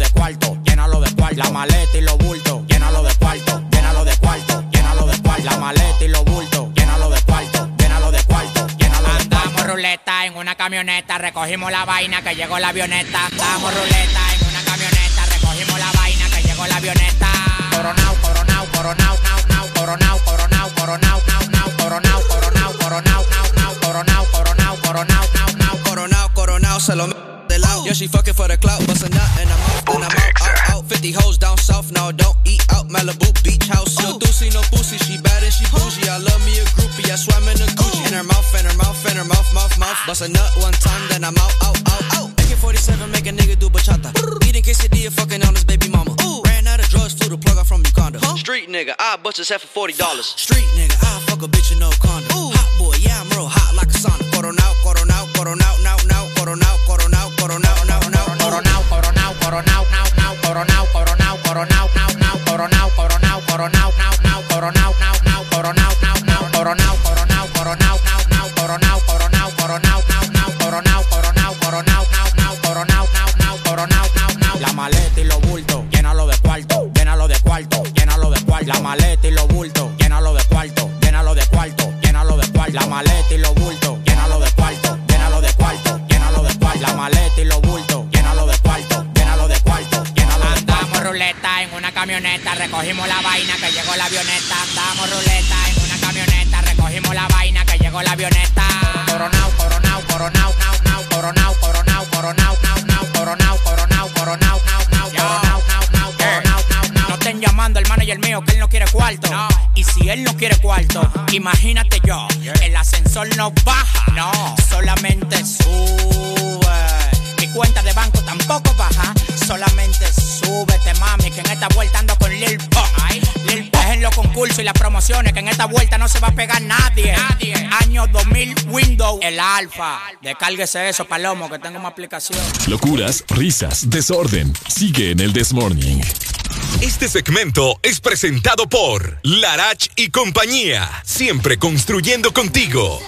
de cuarto, llénalo de cuarto. La maleta y los bultos, llénalo de cuarto, llénalo de cuarto, llénalo de cuarto. La maleta y los bultos ruleta en una camioneta, recogimos la vaina que llegó la avioneta. Damos ruleta en una camioneta, recogimos la vaina que llegó la avioneta. Coronao, coronao, coronao, nao, coronao, coronao, coronao, nao, coronao, coronao, coronao, nao, coronao, coronao, coronao, nao, coronao, coronao, se lo lado. Yeah, she fucking for the clout, bust a nut in her mouth, and I'm out, out, out. 50 hoes down south, now don't eat out. Malibu beach house. No doozy, no boozy, she bad and she bougie. I love me a groupie, I swam in a Gucci. In her mouth, in her mouth, in her mouth, mouth, mouth. Bust a nut one time, then I'm out, out, out, out. AK-47 make a nigga do bachata. Eating quesadilla, fucking on his baby mama. Ooh. Ran out of drugs, flew the plug out from Uganda. Huh? Street nigga, I bust his head for $40. Street nigga, I fuck a bitch in no condom. Ooh. Hot boy, yeah, I'm real hot like a sauna. Coronao, coronao, coronao, now, now, coronao, coronao, now, now, coronao, coronao, coronao, now, now, coronao, coronao, coronao, now, now, coronao, now, now, coronao, now, now, coronao, coronao, coronao, now, now, coronao, coronao, coronao, now, now, coronao, coronao, coronao, now, now, coronao, now, now, coronao, now, now. La maleta y los bultos, llénalo de cuarto, llénalo de cuarto, llénalo de cuarto. La maleta y los bultos, llénalo de cuarto, llénalo de cuarto, llénalo de cuarto. La maleta y los bultos, llénalo de cuarto, llénalo de cuarto, camioneta, recogimos la vaina que llegó la avioneta. Andamos ruleta en una camioneta, recogimos la vaina que llegó la avioneta. Coronao, coronao, coronao, nao, nao, coronao, coronao, coronao, nao, nao, coronao, coronao, coronao, nao, nao, coronao, nao, nao, coronao, nao, nao. No estén llamando el manager mío que él no quiere cuarto. Y si él no quiere cuarto, imagínate yo, el ascensor no baja, no, solamente sube. Mi cuenta de banco tampoco baja, solamente súbete, mami, que en esta vuelta ando con Lil Pump. Lil Pump en los concursos y las promociones, que en esta vuelta no se va a pegar nadie. nadie. Año 2000 Windows, el alfa. Descárguese eso, Palomo, que tengo una aplicación. Locuras, risas, desorden. Sigue en el Desmorning. Este segmento es presentado por Larach y compañía, siempre construyendo contigo.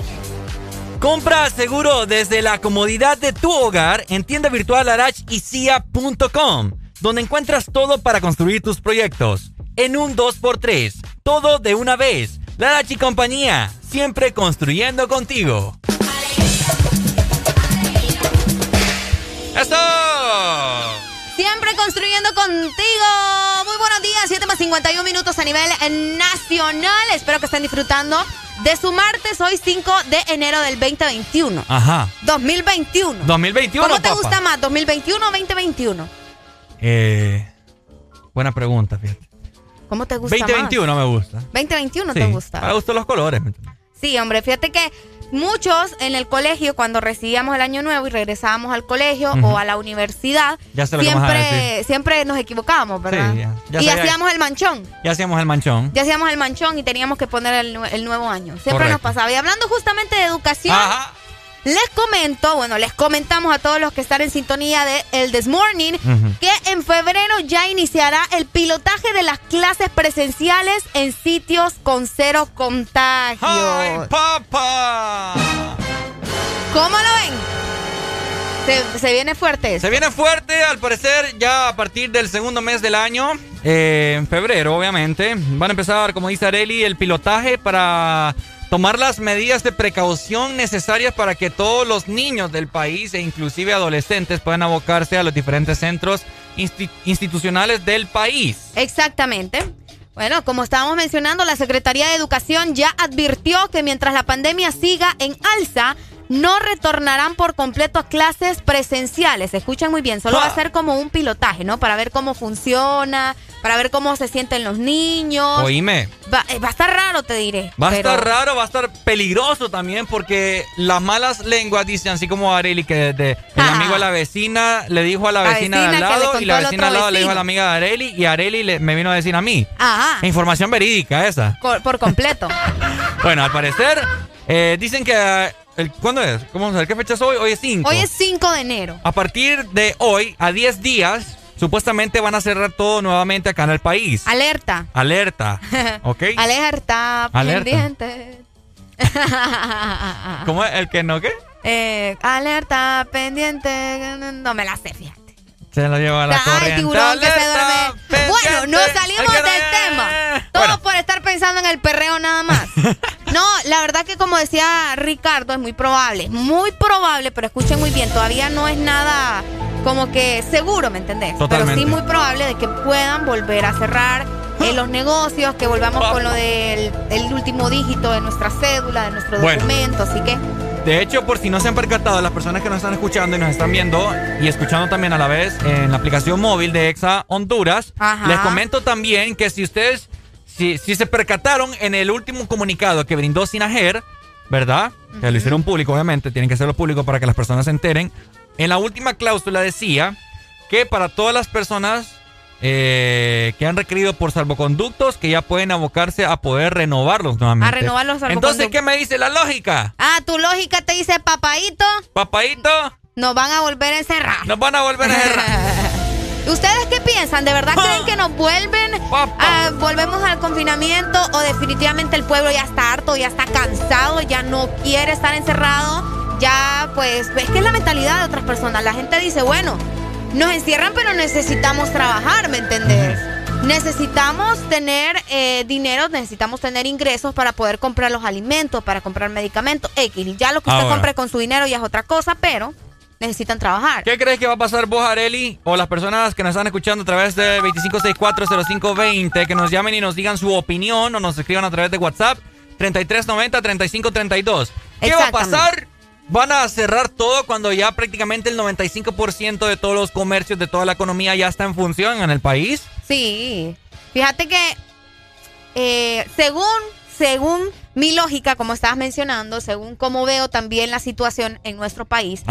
Compra seguro desde la comodidad de tu hogar en tienda virtual arachicia.com, donde encuentras todo para construir tus proyectos. En un 2x3, todo de una vez. Larach y compañía, siempre construyendo contigo. ¡Eso! Siempre construyendo contigo. Muy buenos días, 7 más 51 minutos a nivel nacional. Espero que estén disfrutando de su martes, hoy 5 de enero del 2021. Ajá. 2021. 2021. ¿Cómo te gusta más, 2021 o 2021? Eh, buena pregunta, fíjate. ¿Cómo te gusta 2021 me gusta. 2021 te gusta. Me gustan los colores. Sí, hombre, fíjate que muchos en el colegio, cuando recibíamos el año nuevo y regresábamos al colegio o a la universidad, siempre, siempre nos equivocábamos, ¿verdad? y hacíamos el manchón. Ya hacíamos el manchón. Ya hacíamos el manchón y teníamos que poner el, nuevo año. Siempre nos pasaba. Y hablando justamente de educación. Les comento, bueno, les comentamos a todos los que están en sintonía de El This Morning que en febrero ya iniciará el pilotaje de las clases presenciales en sitios con cero contagio. ¡Ay, papá! ¿Cómo lo ven? Se, viene fuerte. Se viene fuerte, al parecer, ya a partir del segundo mes del año, eh, en febrero, obviamente. Van a empezar, como dice Areli, el pilotaje para tomar las medidas de precaución necesarias para que todos los niños del país e inclusive adolescentes puedan abocarse a los diferentes centros institucionales del país. Exactamente. Bueno, como estábamos mencionando, la Secretaría de Educación ya advirtió que mientras la pandemia siga en alza, no retornarán por completo a clases presenciales. Escuchen muy bien, solo va a ser como un pilotaje, ¿no? Para ver cómo funciona, para ver cómo se sienten los niños. Oíme. Va, eh, va a estar raro, te diré. Va a estar raro, va a estar peligroso también porque las malas lenguas dicen, así como Areli, que de, el amigo de la vecina le dijo a la vecina, de al lado y la vecina al lado le dijo a la amiga de Areli y Areli le, me vino a decir a mí. Ajá. Información verídica esa. Por, completo. bueno, al parecer eh, dicen que ¿Cuándo es? ¿Cómo a ¿Qué fecha es hoy? Hoy es 5. Hoy es 5 de enero. A partir de hoy, a 10 días, supuestamente van a cerrar todo nuevamente acá en el país. Alerta. Alerta. ¿Ok? Alerta, Alerta. pendiente. ¿Cómo es? ¿El que no qué? Eh, alerta, pendiente. No me la sé, fíjate. Se lo lleva a la Ay, tiburón que se duerme. Bueno, no salimos del tema. Todo por estar pensando en el perreo nada más. No, la verdad que como decía Ricardo, es muy probable. Muy probable, pero escuchen muy bien, todavía no es nada como que seguro, ¿me entendés? Pero sí muy probable de que puedan volver a cerrar en los negocios, que volvamos con lo del último dígito de nuestra cédula, de nuestro documento, así que... De hecho, por si no se han percatado, las personas que nos están escuchando y nos están viendo y escuchando también a la vez en la aplicación móvil de Exa Honduras, les comento también que si ustedes, si, si se percataron en el último comunicado que brindó Sinajer, ¿verdad? Que lo hicieron público, obviamente, tienen que hacerlo público para que las personas se enteren. En la última cláusula decía que para todas las personas eh, que han requerido por salvoconductos que ya pueden abocarse a poder renovarlos nuevamente. A renovar los salvoconductos. Entonces, ¿qué me dice la lógica? Ah, tu lógica te dice, papaito. Papaito. Nos van a volver a encerrar. Nos van a volver a encerrar. ¿Ustedes qué piensan? ¿De verdad creen que nos vuelven, a, volvemos al confinamiento o definitivamente el pueblo ya está harto, ya está cansado, ya no quiere estar encerrado? Ya, pues, es que es la mentalidad de otras personas. La gente dice, bueno, nos encierran, pero necesitamos trabajar, ¿me entendés? Necesitamos tener eh, dinero, necesitamos tener ingresos para poder comprar los alimentos, para comprar medicamentos, X. Ya lo que usted compre con su dinero ya es otra cosa, pero necesitan trabajar. ¿Qué crees que va a pasar vos, Areli, o las personas que nos están escuchando a través de 25640520, que nos llamen y nos digan su opinión o nos escriban a través de WhatsApp 3390-3532? ¿Qué va a pasar van a cerrar todo cuando ya prácticamente el 95% de todos los comercios, de toda la economía ya está en función en el país. Sí. Fíjate que eh, según, según mi lógica, como estabas mencionando, según cómo veo también la situación en nuestro país,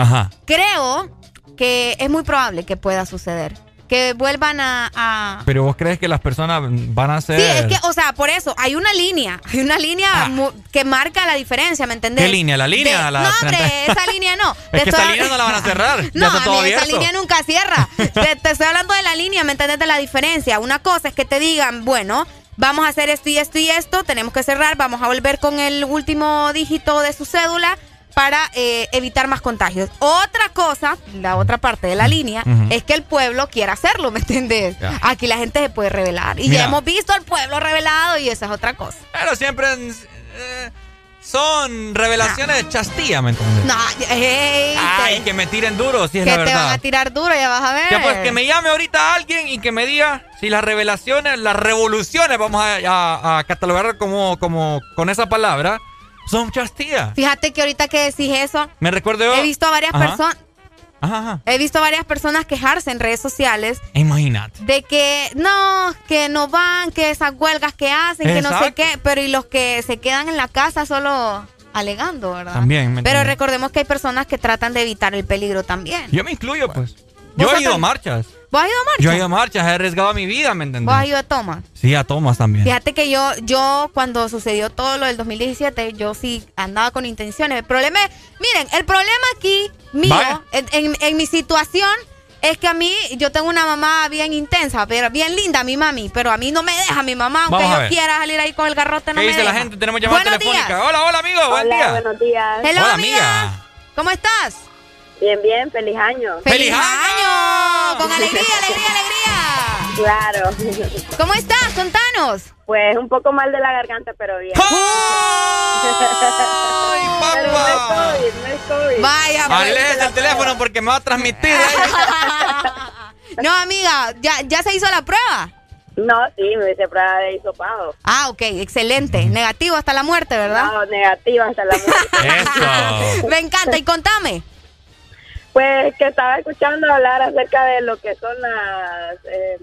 creo que es muy probable que pueda suceder que vuelvan a, Pero vos crees que las personas van a ser... Sí, es que, o sea, por eso, hay una línea, hay una línea ah. que marca la diferencia, ¿me entendés? ¿Qué línea? ¿La línea? no, hombre, esa línea no. es que esa línea no la van a cerrar. no, esa línea nunca cierra. te, te estoy hablando de la línea, ¿me entendés? De la diferencia. Una cosa es que te digan, bueno, vamos a hacer esto y esto y esto, tenemos que cerrar, vamos a volver con el último dígito de su cédula para eh, evitar más contagios. Otra cosa, la otra parte de la línea, es que el pueblo quiera hacerlo, ¿me entiendes? Aquí la gente se puede revelar. Y ya hemos visto al pueblo revelado y esa es otra cosa. Pero siempre eh, son revelaciones de chastilla, ¿me entiendes? No, Ay, que me tiren duro, si es la verdad. Que te van a tirar duro, ya vas a ver. Ya pues que me llame ahorita alguien y que me diga si las revelaciones, las revoluciones, vamos a, a catalogar como, como con esa palabra son muchas Fíjate que ahorita que decís eso. Me recuerdo. He visto a varias personas. He visto a varias personas quejarse en redes sociales. Imagínate. De que no, que no van, que esas huelgas que hacen, que no sé qué. Pero y los que se quedan en la casa solo alegando, ¿verdad? También. pero recordemos que hay personas que tratan de evitar el peligro también. Yo me incluyo, pues. Yo he ido a marchas. ¿Vos has ido a marchas? Yo he ido a marchas, he arriesgado mi vida, ¿me entendés? ¿Vos has ido a Thomas? Sí, a Thomas también. Fíjate que yo, yo cuando sucedió todo lo del 2017, yo sí andaba con intenciones. El problema es, miren, el problema aquí mío, en, mi situación, es que a mí, yo tengo una mamá bien intensa, pero bien linda, mi mami, pero a mí no me deja mi mamá, aunque yo quiera salir ahí con el garrote, no ¿Qué me dice la gente? Tenemos llamada telefónica. Hola, hola, amigo, buen día. buenos días. hola, amiga. ¿Cómo estás? Bien, bien, feliz año. ¡Feliz, año! Con alegría, alegría, alegría. Claro. ¿Cómo estás? Contanos. Pues un poco mal de la garganta, pero bien. ¡Ay, papá! Pero no es COVID, no es COVID. Vaya, pues. el teléfono porque me va a transmitir. no, amiga, ¿ya, ¿ya se hizo la prueba? No, sí, me hice prueba de hisopado. Ah, ok, excelente. Negativo hasta la muerte, ¿verdad? No, negativo hasta la muerte. Eso. Me encanta. Y contame. Pues que estaba escuchando hablar acerca de lo que son las eh,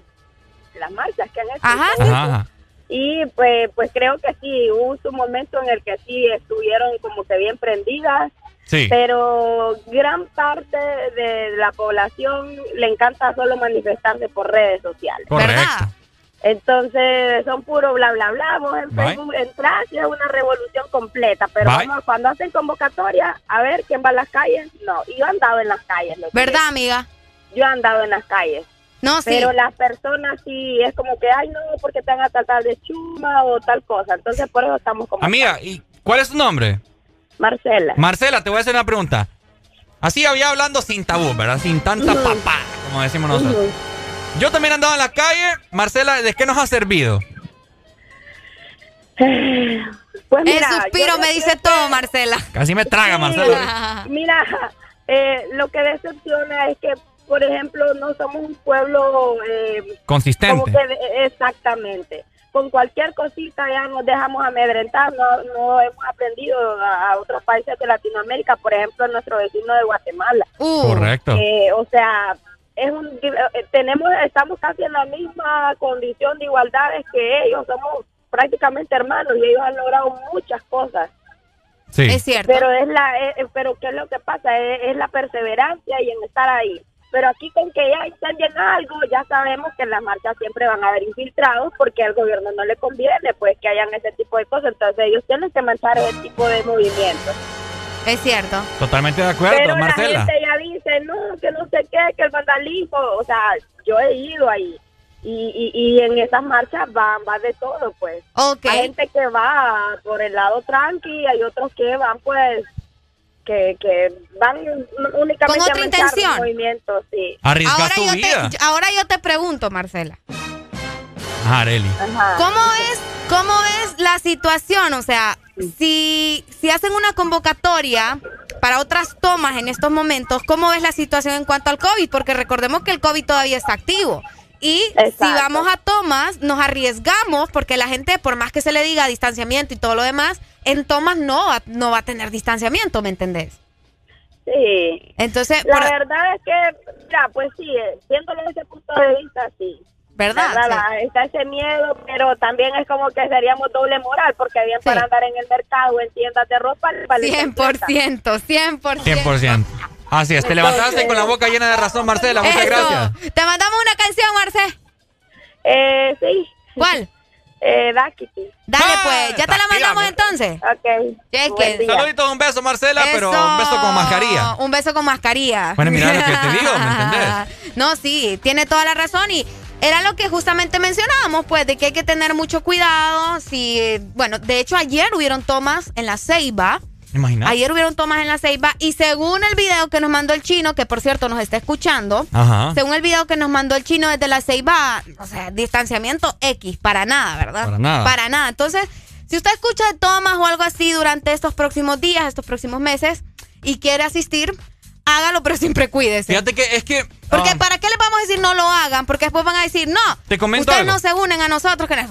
las marchas que han hecho. Ajá, y todo Ajá, eso. ajá. Y pues, pues creo que sí, hubo un momento en el que sí estuvieron como que bien prendidas, Sí. pero gran parte de la población le encanta solo manifestarse por redes sociales. Correcto. Entonces son puro bla bla bla, vos en Bye. Facebook entras y es una revolución completa, pero Bye. vamos, cuando hacen convocatoria, a ver quién va a las calles, no, y yo he andado en las calles. ¿Verdad, amiga? Yo he andado en las calles. No, sí. Pero las personas sí, es como que, ay, no, porque te van a tratar de chuma o tal cosa. Entonces, por eso estamos como... Amiga, ¿y cuál es tu nombre? Marcela. Marcela, te voy a hacer una pregunta. Así había hablando sin tabú, ¿verdad? Sin tanta Ujú. papá, como decimos nosotros. Yo también andaba en la calle. Marcela, ¿de qué nos ha servido? Pues El suspiro me dice que- todo, Marcela. Casi me traga, Sí, Marcela. Mira, eh, lo que decepciona es que, por ejemplo, no somos un pueblo... Eh, como Consistente. que exactamente. Con cualquier cosita ya nos dejamos amedrentar, no, no hemos aprendido a, a otros países de Latinoamérica, por ejemplo, nuestro vecino de Guatemala. Uh, Correcto. Eh, o sea, es un, eh, tenemos, estamos casi en la misma condición de igualdades que ellos, somos prácticamente hermanos y ellos han logrado muchas cosas. Sí. Es cierto. Pero es la, eh, eh, pero qué es lo que pasa es, es la perseverancia y en estar ahí. Pero aquí con que ya incendien algo, ya sabemos que en las marchas siempre van a haber infiltrados porque al gobierno no le conviene pues que hayan ese tipo de cosas. Entonces ellos tienen que manchar ese tipo de movimientos. Es cierto. Totalmente de acuerdo, Pero Marcela. la gente no, que no sé qué, que el vandalismo, o sea, yo he ido ahí. Y, y, y en esas marchas va, va de todo, pues. Hay gente que va por el lado tranqui, hay otros que van, pues, que, que van únicamente Con otra a intención. movimientos, sí. Ahora tu yo, vida. te, ahora yo te pregunto, Marcela. Ajá, Areli. Ajá. ¿Cómo es, cómo es la situación? O sea, si, si hacen una convocatoria para otras tomas en estos momentos, ¿cómo ves la situación en cuanto al COVID? Porque recordemos que el COVID todavía está activo. Y si vamos a tomas, nos arriesgamos porque la gente, por más que se le diga distanciamiento y todo lo demás, en tomas no, va- no va a tener distanciamiento, ¿me entendés? Sí. Entonces, La por- verdad es que, ya, pues sí, eh, viéndolo desde ese punto de vista, sí. ¿Verdad? está ese miedo, pero también es como que seríamos doble moral, porque bien para andar en el mercado o en tiendas de ropa, vale 100%, 100%. 100%. Así es, te levantaste con la boca llena de razón, Marcela. Muchas Eso. gracias. Te mandamos una canción, Marce. Eh, sí. ¿Cuál? Eh, Dakiti. Dale, Ah, pues. ¿Ya te la mandamos entonces? Ok. Cheque. Saluditos, un beso, Marcela, pero un beso con mascarilla. Un beso con mascarilla. Bueno, mira lo que te digo, ¿me entendés? No, sí, tiene toda la razón y era lo que justamente mencionábamos, pues, de que hay que tener mucho cuidado. Si, bueno, de hecho ayer hubieron tomas en la Ceiba. Imagínate. Ayer hubieron tomas en la Ceiba y según el video que nos mandó el chino, que por cierto nos está escuchando, Ajá. según el video que nos mandó el chino desde la Ceiba, o sea, distanciamiento X, para nada, ¿verdad? Para nada. Para nada. Entonces, si usted escucha tomas o algo así durante estos próximos días, estos próximos meses, y quiere asistir, hágalo, pero siempre cuídese. Fíjate que es que. Porque ah, ¿para qué les vamos a decir no lo hagan? Porque después van a decir, no, Te comento ustedes algo. no se unen a nosotros, que no,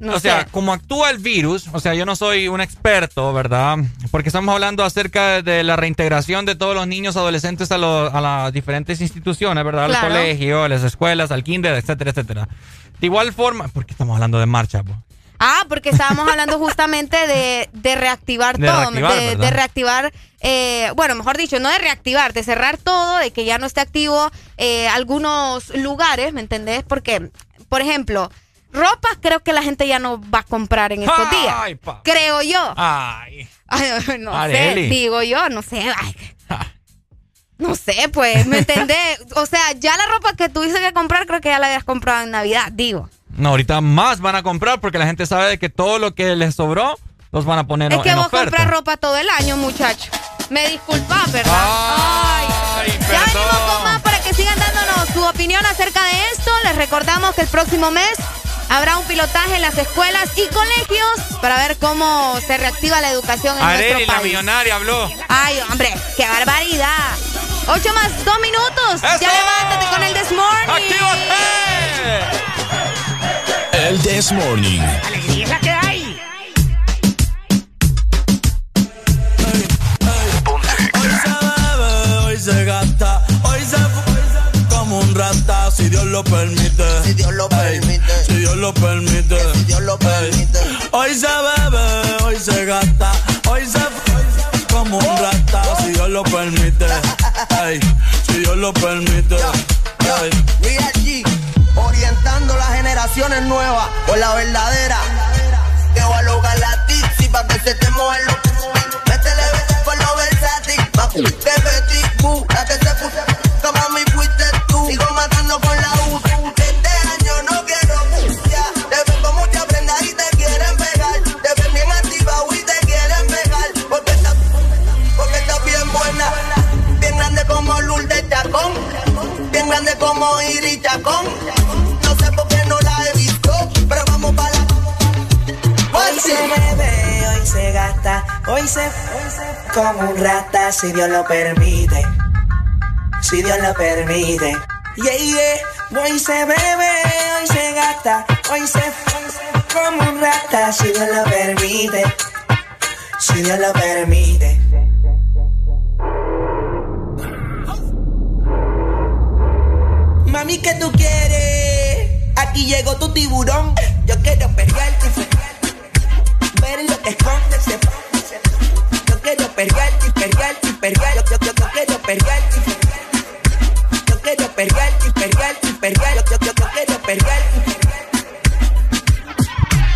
no o sea, como actúa el virus, o sea, yo no soy un experto, ¿verdad? Porque estamos hablando acerca de la reintegración de todos los niños adolescentes a, lo- a las diferentes instituciones, ¿verdad? Al Claro. colegio, a las escuelas, al kinder, etcétera, etcétera. De igual forma, porque estamos hablando de marcha, po? Ah, porque estábamos hablando justamente de, de reactivar De todo, reactivar, de, reactivar, eh, bueno, mejor dicho, no de reactivar, de cerrar todo, de que ya no esté activo eh, algunos lugares, ¿me entendés? Porque, por ejemplo, ropa creo que la gente ya no va a comprar en estos días. Ay. Creo yo. Ay. Ay, no Areli. sé, digo yo, no sé. ay. No sé, pues, ¿me entendés? O sea, ya la ropa que tuviste que comprar, creo que ya la habías comprado en Navidad, digo. No, ahorita más van a comprar porque la gente sabe de que todo lo que les sobró los van a poner Es que en vos oferta. compras ropa todo el año, muchacho. Me disculpas, ¿verdad? Ay. Ya venimos con más para que sigan dándonos su opinión acerca de esto. Les recordamos que el próximo mes habrá un pilotaje en las escuelas y colegios para ver cómo se reactiva la educación en Areli, nuestro la país. millonaria, habló. Ay, hombre, qué barbaridad. Ocho más dos minutos. ¡Eso! Ya levántate con el This Morning. ¡Actívate! El This Morning. ¡Alegría que hay! Hoy se bebe, hoy se gasta, hoy se como un rata, si Dios lo permite. Si Dios lo permite. Si Dios lo permite. Si Dios lo permite. Hoy se bebe, hoy se gasta, hoy se como un rata, si Dios lo permite. si Dios lo permite. Real Las generaciones nuevas por la verdadera. Que voy a lograr la tizi pa' que se te mueva lo Métele por lo versátil, pa' que Betty Boo, la que se puso, como mi fuiste tú. Sigo matando con la U. Este año no quiero ya. Te ven con mucha prenda y te quieren pegar. Te ven bien activado y te quieren pegar. Porque estás porque está bien buena. Bien grande como Lourdes Chacón. Bien grande como Iris Chacón. Hoy se bebe, hoy se gasta, hoy se, como un rata si Dios lo permite. Si Dios lo permite. Yeah, yeah. Hoy se bebe, hoy se gasta, hoy se, como un rata si Dios lo permite. Si Dios lo permite. Mami, ¿qué tú quieres? Aquí llegó tu tiburón. Yo quiero perrearte ver lo que esconde se Yo quiero y y perrear. Yo, yo, yo, yo quiero perrearte Yo quiero perrearte y y perrear. Yo, yo, yo, yo quiero perrearte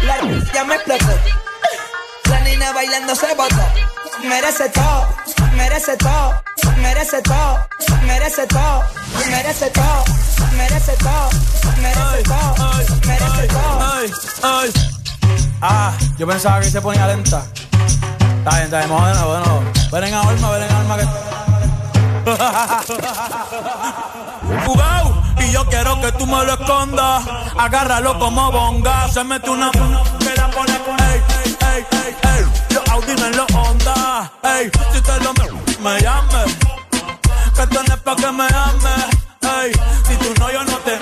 La luz ya me explotó. La niña bailando se botó. Merece todo, merece todo, merece todo, merece todo, merece todo, merece todo, merece todo, merece todo. Ah, yo pensaba que se ponía lenta. Está bien, está bien, vamos de nuevo, de. Ven en alma, ven en alma que. Jugao, y yo quiero que tú me lo escondas. Agárralo como bonga. Se mete una que la pone con ey, ey, ey, ey. Los Audi en los Honda. Ey, si te lo me, me llames. Que es pa' que me ames. Ey, si tú no, yo no te.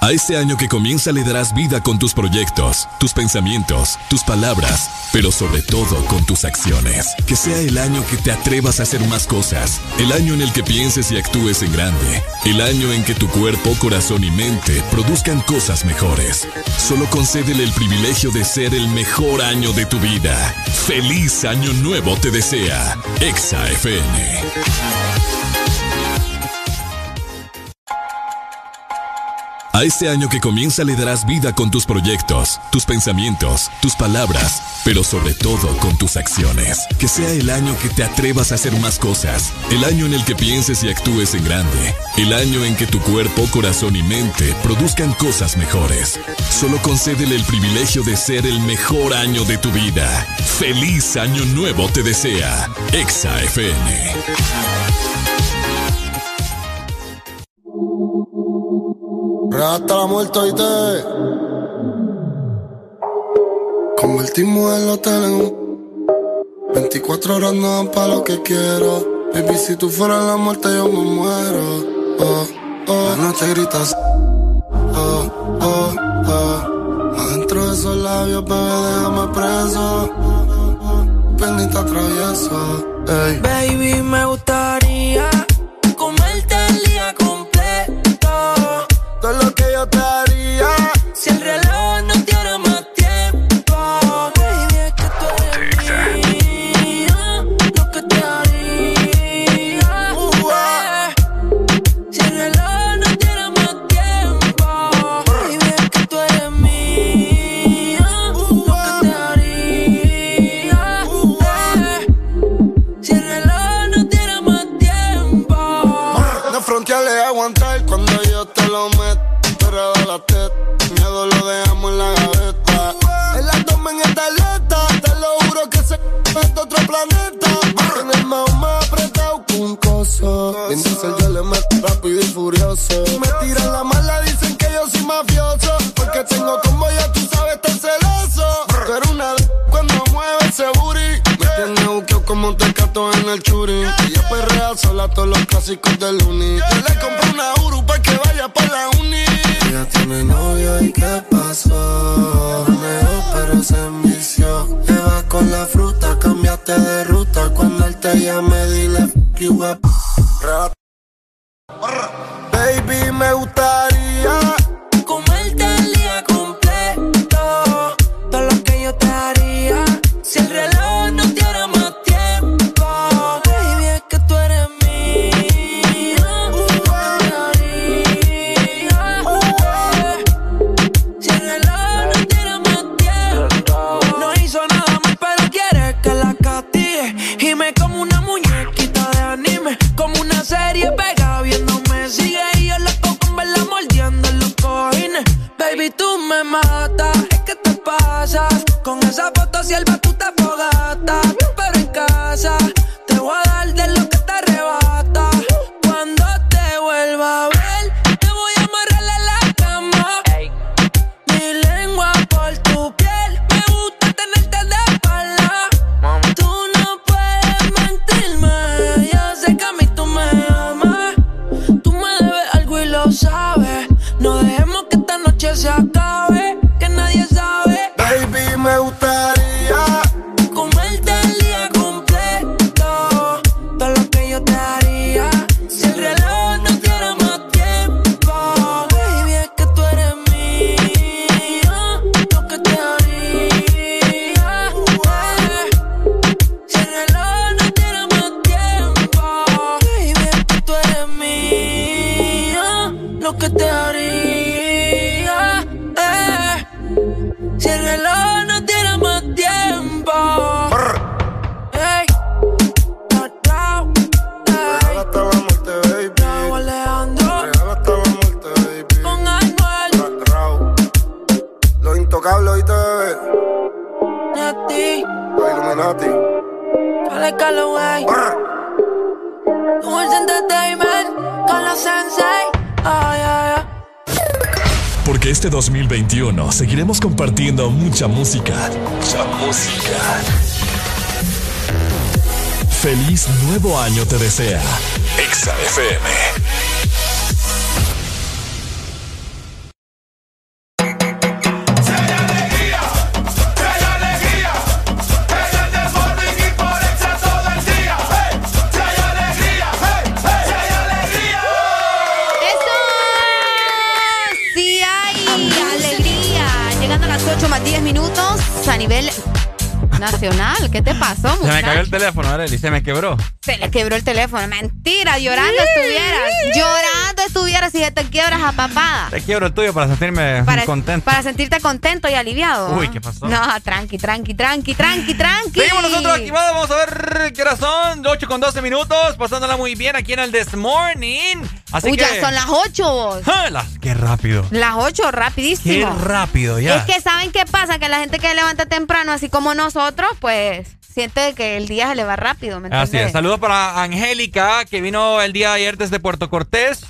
A este año que comienza le darás vida con tus proyectos, tus pensamientos, tus palabras, pero sobre todo con tus acciones. Que sea el año que te atrevas a hacer más cosas, el año en el que pienses y actúes en grande, el año en que tu cuerpo, corazón y mente produzcan cosas mejores. Solo concédele el privilegio de ser el mejor año de tu vida. Feliz año nuevo te desea. Exa. A este año que comienza le darás vida con tus proyectos, tus pensamientos, tus palabras, pero sobre todo con tus acciones. Que sea el año que te atrevas a hacer más cosas, el año en el que pienses y actúes en grande, el año en que tu cuerpo, corazón y mente produzcan cosas mejores. Solo concédele el privilegio de ser el mejor año de tu vida. Feliz año nuevo te desea. Exa FM. Hasta la muerte y te convertimos el hotel en un 24 horas no dan pa' lo que quiero. Baby, si tú fueras la muerte, yo me muero. Oh, oh. La noche gritas. Oh, oh, oh. Adentro de esos labios, bebé, déjame preso. Penita travieso. Ey. Baby, me gustaría Vin Diesel yo le meto rápido y furioso. Me tiran la mala, dicen que yo soy mafioso. Porque tengo como ya tú sabes, estar celoso. Pero una d- cuando mueve ese booty. Me tiene buqueo como un tecato en el churi. Ella perrea sola todos los clásicos del uni. Yo le compré una Uru pa' que vaya pa' la uni. Ella tiene novio y qué pasó. Manejó pero se envició. Le vas con la fruta, cambiaste de ruta. Cuando él te llame, Baby, me gustaría Baby, tú me matas. Es que te pasas. Con esa foto sierva tú te fogatas. Pero en casa se acabe. Nuevo año te desea. Exa FM. Sí hay alegría. Llegando a las 8 más 10 minutos a nivel nacional. ¿Qué te pasó, Se me muchacho? cayó el teléfono, Arely, se me quebró. Quebró el teléfono. Mentira, llorando estuvieras. Llorando estuvieras y se te quiebras a papada. Te quiebro el tuyo para sentirme Para, contento. para sentirte contento y aliviado. Uy. ¿qué pasó? No, tranqui, tranqui, tranqui, tranqui, tranqui. Seguimos nosotros activados, vamos a ver qué hora son, 8 con 12 minutos, pasándola muy bien aquí en el This Morning. Así Uy, que... ya son las 8 vos. ¡Ah, las- ¡Qué rápido! Las 8, rapidísimo. ¡Qué rápido ya! Es que ¿saben qué pasa? Que la gente que levanta temprano, así como nosotros, pues siente que el día se le va rápido, ¿me Así es. Saludos para Angélica, que vino el día de ayer desde Puerto Cortés.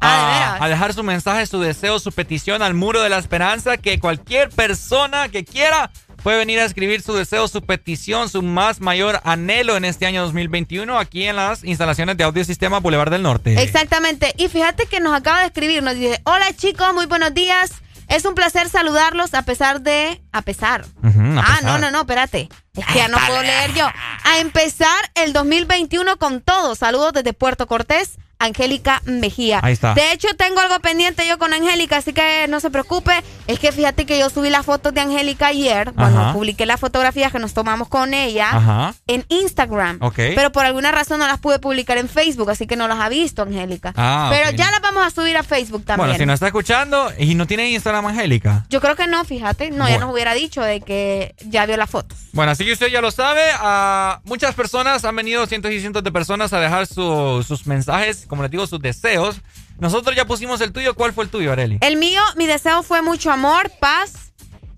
Ah, a, a dejar su mensaje, su deseo, su petición al muro de la esperanza. Que cualquier persona que quiera puede venir a escribir su deseo, su petición, su más mayor anhelo en este año 2021 aquí en las instalaciones de Audio Sistema Boulevard del Norte. Exactamente. Y fíjate que nos acaba de escribir, nos dice, hola chicos, muy buenos días. Es un placer saludarlos a pesar de... A pesar. A ah, no, no, no, espérate. Es que ya no puedo leer yo. A empezar el 2021 con todo. Saludos desde Puerto Cortés, Angélica Mejía. Ahí está. De hecho, tengo algo pendiente yo con Angélica, así que no se preocupe. Es que fíjate que yo subí las fotos de Angélica ayer. Bueno, Ajá. publiqué las fotografías que nos tomamos con ella Ajá. en Instagram. Ok. Pero por alguna razón no las pude publicar en Facebook, así que no las ha visto, Angélica. Ah, Pero ya las vamos a subir a Facebook también. Bueno, si nos está escuchando y no tiene Instagram, Angélica. Yo creo que no, fíjate. No, ya nos hubiera dicho de que ya vio las fotos. Bueno, así que usted ya lo sabe. ah, muchas personas han venido, cientos y cientos de personas, a dejar su- sus mensajes, como les digo, sus deseos. Nosotros ya pusimos el tuyo. ¿Cuál fue el tuyo, Areli? El mío, mi deseo fue mucho amor, paz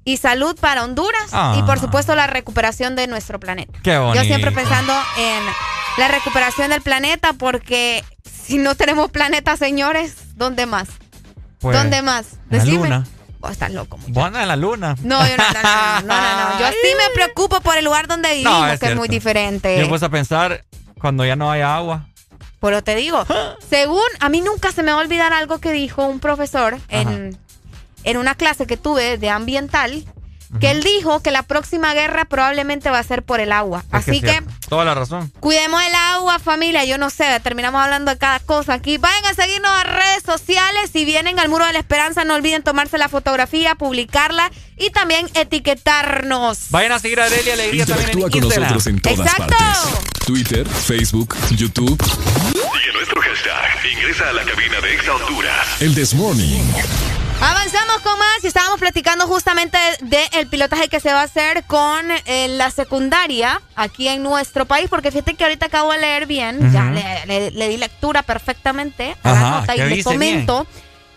y salud para Honduras Ah. y por supuesto la recuperación de nuestro planeta. Qué bonito. Yo siempre pensando en la recuperación del planeta porque si no tenemos planeta, señores, ¿dónde más? Pues, ¿Dónde más? en la Decime. luna. Vos estás loco. Bueno, en la luna. No, yo no, no, no, no. Yo sí me preocupo por el lugar donde vivimos, No, que es muy diferente. Yo puesto a pensar cuando ya no haya agua. Pero te digo, según a mí nunca se me va a olvidar algo que dijo un profesor en en una clase que tuve de ambiental que él dijo que la próxima guerra probablemente va a ser por el agua. Así que, Toda la razón. Cuidemos el agua, familia. Yo no sé, terminamos hablando de cada cosa aquí. Vayan a seguirnos a redes sociales. Si vienen al Muro de la Esperanza, no olviden tomarse la fotografía, publicarla y también etiquetarnos. Vayan a seguir a Delia Alegría también en con nosotros en todas Exacto. partes. Twitter, Facebook, YouTube. Sigue nuestro hashtag. Ingresa a la cabina de Exa Honduras. El This Morning. Avanzamos con más y estábamos platicando justamente del pilotaje que se va a hacer con eh, la secundaria aquí en nuestro país, porque fíjate que ahorita acabo de leer bien, ya le, le- le di lectura perfectamente a la Ajá, nota y ¿qué le comento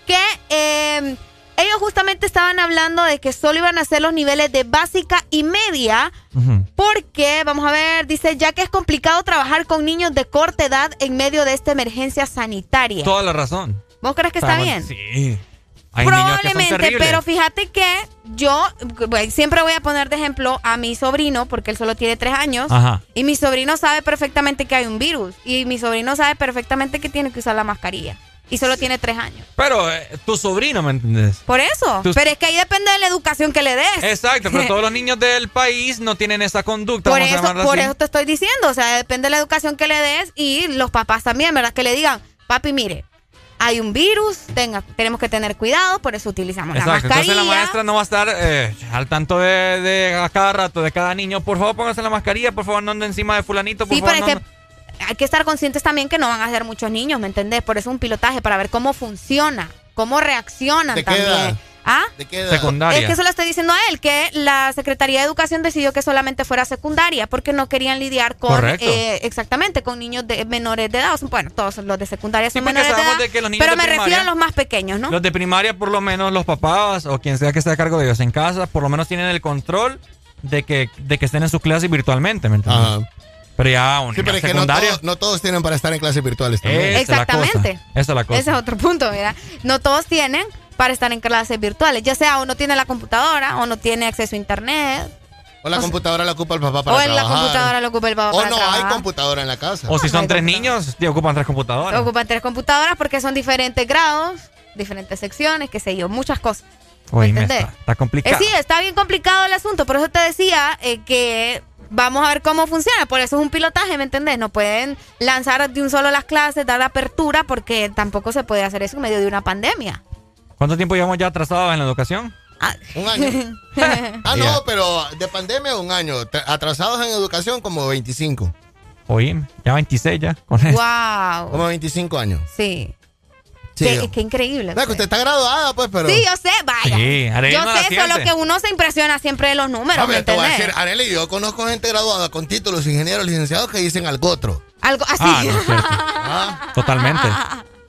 que eh, ellos justamente estaban hablando de que solo iban a hacer los niveles de básica y media, porque, vamos a ver, dice, ya que es complicado trabajar con niños de corta edad en medio de esta emergencia sanitaria. Toda la razón. ¿Vos crees que está bien? Sí. Hay que Probablemente, pero fíjate que yo siempre voy a poner de ejemplo a mi sobrino, porque él solo tiene tres años, Ajá. y mi sobrino sabe perfectamente que hay un virus, y mi sobrino sabe perfectamente que tiene que usar la mascarilla, y solo tiene tres años. Pero eh, tu sobrino, ¿me entiendes? Por eso, pero es que ahí depende de la educación que le des. Exacto, pero todos los niños del país no tienen esa conducta. Por eso, por así. eso te estoy diciendo, o sea, depende de la educación que le des y los papás también, ¿verdad? Que le digan, papi, mire, hay un virus, tenga, tenemos que tener cuidado, por eso utilizamos la mascarilla. entonces la maestra no va a estar eh, al tanto de, de a cada rato de cada niño. Por favor, póngase la mascarilla, por favor, no ande encima de fulanito, por Sí, favor. pero es no que hay que estar conscientes también que no van a ser muchos niños, ¿me entendés? Por eso un pilotaje, para ver cómo funciona, cómo reaccionan ¿De qué también. edad? ¿Ah? ¿De qué edad? Secundaria. Es que eso lo estoy diciendo a él, que la Secretaría de Educación decidió que solamente fuera secundaria, porque no querían lidiar con, eh, exactamente, con niños de menores de edad. O sea, Bueno, todos los de secundaria son menores de edad, de que los niños pero de me refiero a los más pequeños, ¿no? Los de primaria, por lo menos los papás o quien sea que esté a cargo de ellos en casa, por lo menos tienen el control de que, de que estén en sus clases virtualmente, ¿me entiendes? Pero ya un Sí, pero es que no, no todos tienen para estar en clases virtuales también. Esa es la. Exactamente. Esa es la cosa. Ese es otro punto, mira. No todos tienen para estar en clases virtuales, ya sea o no tiene la computadora o no tiene acceso a internet. O la computadora la ocupa el papá para o en la trabajar. computadora lo ocupa el papá O para no hay trabajar. computadora en la casa. O si son tres niños, te ocupan tres computadoras. Ocupan tres computadoras porque son diferentes grados, diferentes secciones, qué sé yo, muchas cosas. Oye, está, está complicado. Eh, sí, está bien complicado el asunto, por eso te decía eh, que vamos a ver cómo funciona, por eso es un pilotaje, ¿me entendés? No pueden lanzar de un solo las clases, dar apertura, porque tampoco se puede hacer eso en medio de una pandemia. ¿Cuánto tiempo llevamos ya atrasados en la educación? Un año. ah, no, pero de pandemia un año. Tra- Atrasados en educación como 25. Oye, ya 26 ya. Con eso. wow. Como 25 años. Sí. Sí, Qué, increíble. Que usted está graduada, pues, pero. Sí, yo sé, vaya. Sí, Arely yo no la sé, solo que uno se impresiona siempre de los números, Hombre, ¿me te voy a decir, Arely, yo conozco gente graduada con títulos, ingenieros, licenciados que dicen algo otro. Algo así. Ah, no, es cierto. Totalmente.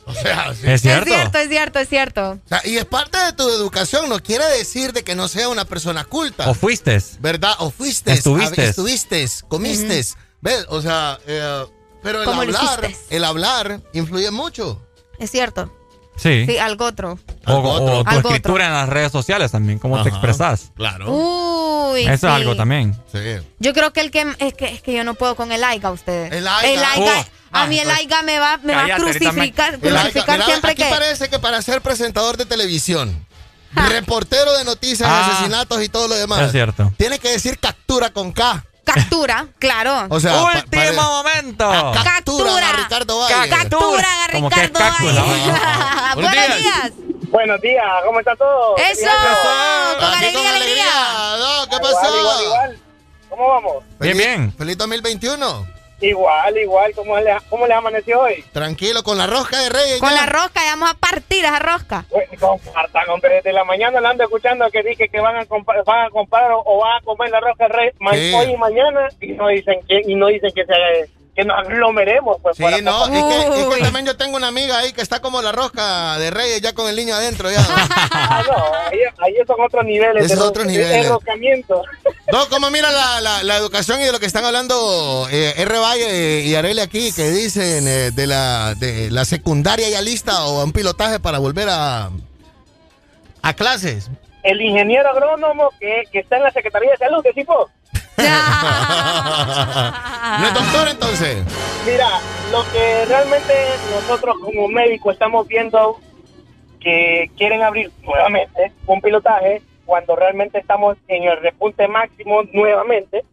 O sea, sí. Es cierto. Es cierto, es cierto, es cierto. O sea, y es parte de tu educación, no quiere decir de que no sea una persona culta. O fuiste. ¿Verdad? O fuiste. Estuviste. a- Estuviste, comiste. ¿Ves? O sea, eh, pero el ¿Cómo lo hablar, el hablar influye mucho. Es cierto. Sí. Sí, algo otro. O, o tu Algo escritura en las redes sociales también, cómo te Ajá. expresas. Claro. Uy, Eso sí. es algo también. Sí. Yo creo que el que es que es que yo no puedo con el AIGA ustedes. El AIGA. AIGA, Oh. a mí el Ah, AIGA me va me va a Cállate, crucificar, me- El crucificar Mira, siempre aquí que parece que para ser presentador de televisión, reportero de noticias, Ah. asesinatos y todo lo demás, Es cierto. tiene que decir captura con K. captura, claro. O sea, Último momento. capturan a Ricardo Valle. Capturan a Ricardo Valle. Buenos Buenos días. Buenos días, ¿cómo está todo? Eso, con Aquí alegría, con alegría. No, ¿qué Igual, pasó? igual, igual. ¿Cómo vamos? Bien, bien. Feliz 2021. Igual, igual. ¿Cómo le, cómo le amaneció hoy? Tranquilo, con la rosca de Reyes. Con ya. la rosca, ya vamos a partir esa rosca. Bueno, compartan, hombre, desde la mañana la ando escuchando que dije que van a comprar, van a comprar o, o van a comer la rosca rey ma- Sí. hoy y mañana y no dicen que y no dicen que se que nos aglomeremos pues Sí, para no, es que, es también yo tengo una amiga ahí que está como la rosca de Reyes ya con el niño adentro ya. Ah, no, ahí, ahí son otros niveles Esos de, ro- otros de niveles. enroscamiento. No, como mira la, la, la educación y de lo que están hablando eh, R. Valle y Arely aquí, que dicen eh, de, la, de la secundaria ya lista o un pilotaje para volver a, a clases. El ingeniero agrónomo que, que está en la Secretaría de Salud, ¿qué tipo? ¿No es doctor entonces? Mira, lo que realmente nosotros como médicos estamos viendo que quieren abrir nuevamente un pilotaje cuando realmente estamos en el repunte máximo nuevamente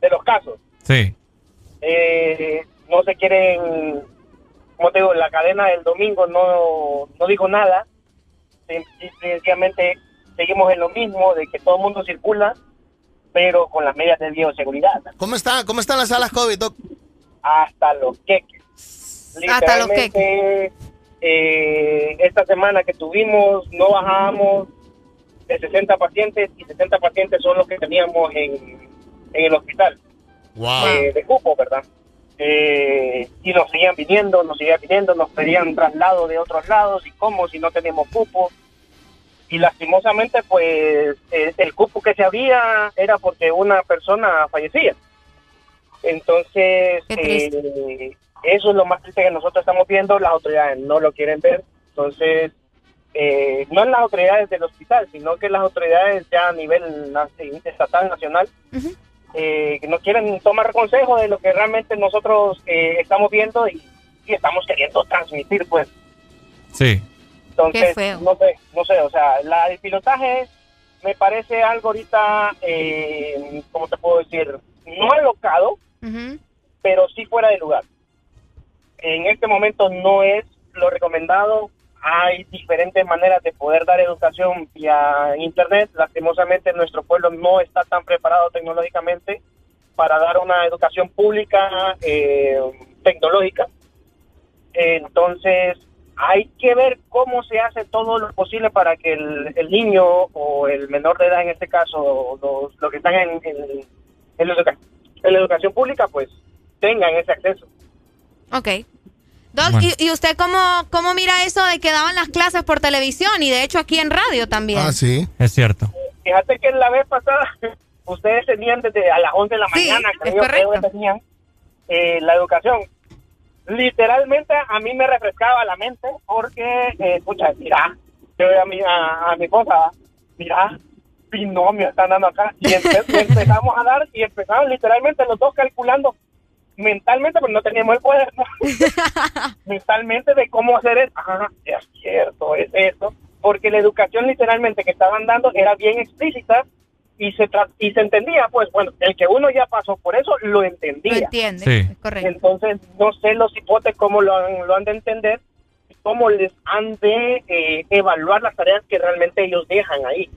de los casos. Sí. Eh, no se quieren, como te digo, la cadena del domingo no, no dijo nada. Sencillamente seguimos en lo mismo, de que todo el mundo circula, pero con las medidas de bioseguridad. ¿Cómo, está, ¿Cómo están las salas COVID, Doc? Hasta los queques. Hasta los Literalmente, eh, esta semana que tuvimos, no bajábamos de 60 pacientes y 60 pacientes son los que teníamos en, en el hospital Wow. eh, de cupo, ¿verdad? Eh, y nos seguían viniendo, nos seguían viniendo, nos pedían traslado de otros lados y cómo si no tenemos cupo. Y lastimosamente, pues el cupo que se había era porque una persona fallecía. Entonces, eh, eso es lo más triste que nosotros estamos viendo, las autoridades no lo quieren ver. Entonces, eh, no en las autoridades del hospital, sino que las autoridades ya a nivel estatal, nacional, eh, que no quieren tomar consejo de lo que realmente nosotros eh, estamos viendo y, y estamos queriendo transmitir, pues. Sí. Entonces, no sé, no sé, o sea, la, el pilotaje me parece algo ahorita, eh, ¿cómo te puedo decir? No alocado, pero sí fuera de lugar. En este momento no es lo recomendado. Hay diferentes maneras de poder dar educación vía internet. Lastimosamente nuestro pueblo no está tan preparado tecnológicamente para dar una educación pública eh, tecnológica. Entonces hay que ver cómo se hace todo lo posible para que el, el niño o el menor de edad en este caso, los, los que están en, en- en la educa- en la educación pública, pues tengan ese acceso. Ok. Doc, Bueno. ¿y, y usted cómo, cómo mira eso de que daban las clases por televisión y de hecho aquí en radio también? Ah, sí. Es cierto. Fíjate que la vez pasada ustedes tenían desde a las 11 de la Sí, mañana, creo que tenían eh, la educación. Literalmente a mí me refrescaba la mente porque, eh, escucha, mira, yo a mi, a, a mi esposa, mira, binomio están dando acá. Y, empe- y empezamos a dar y empezamos literalmente los dos calculando mentalmente, pero no teníamos el poder, ¿no? mentalmente de cómo hacer eso. Ajá, es cierto, es eso. Porque la educación literalmente que estaban dando era bien explícita y se tra- y se entendía, pues bueno, el que uno ya pasó por eso lo entendía. Lo entiende, Sí. es correcto. Entonces, no sé los hipotes cómo lo han, lo han de entender, cómo les han de eh, evaluar las tareas que realmente ellos dejan ahí.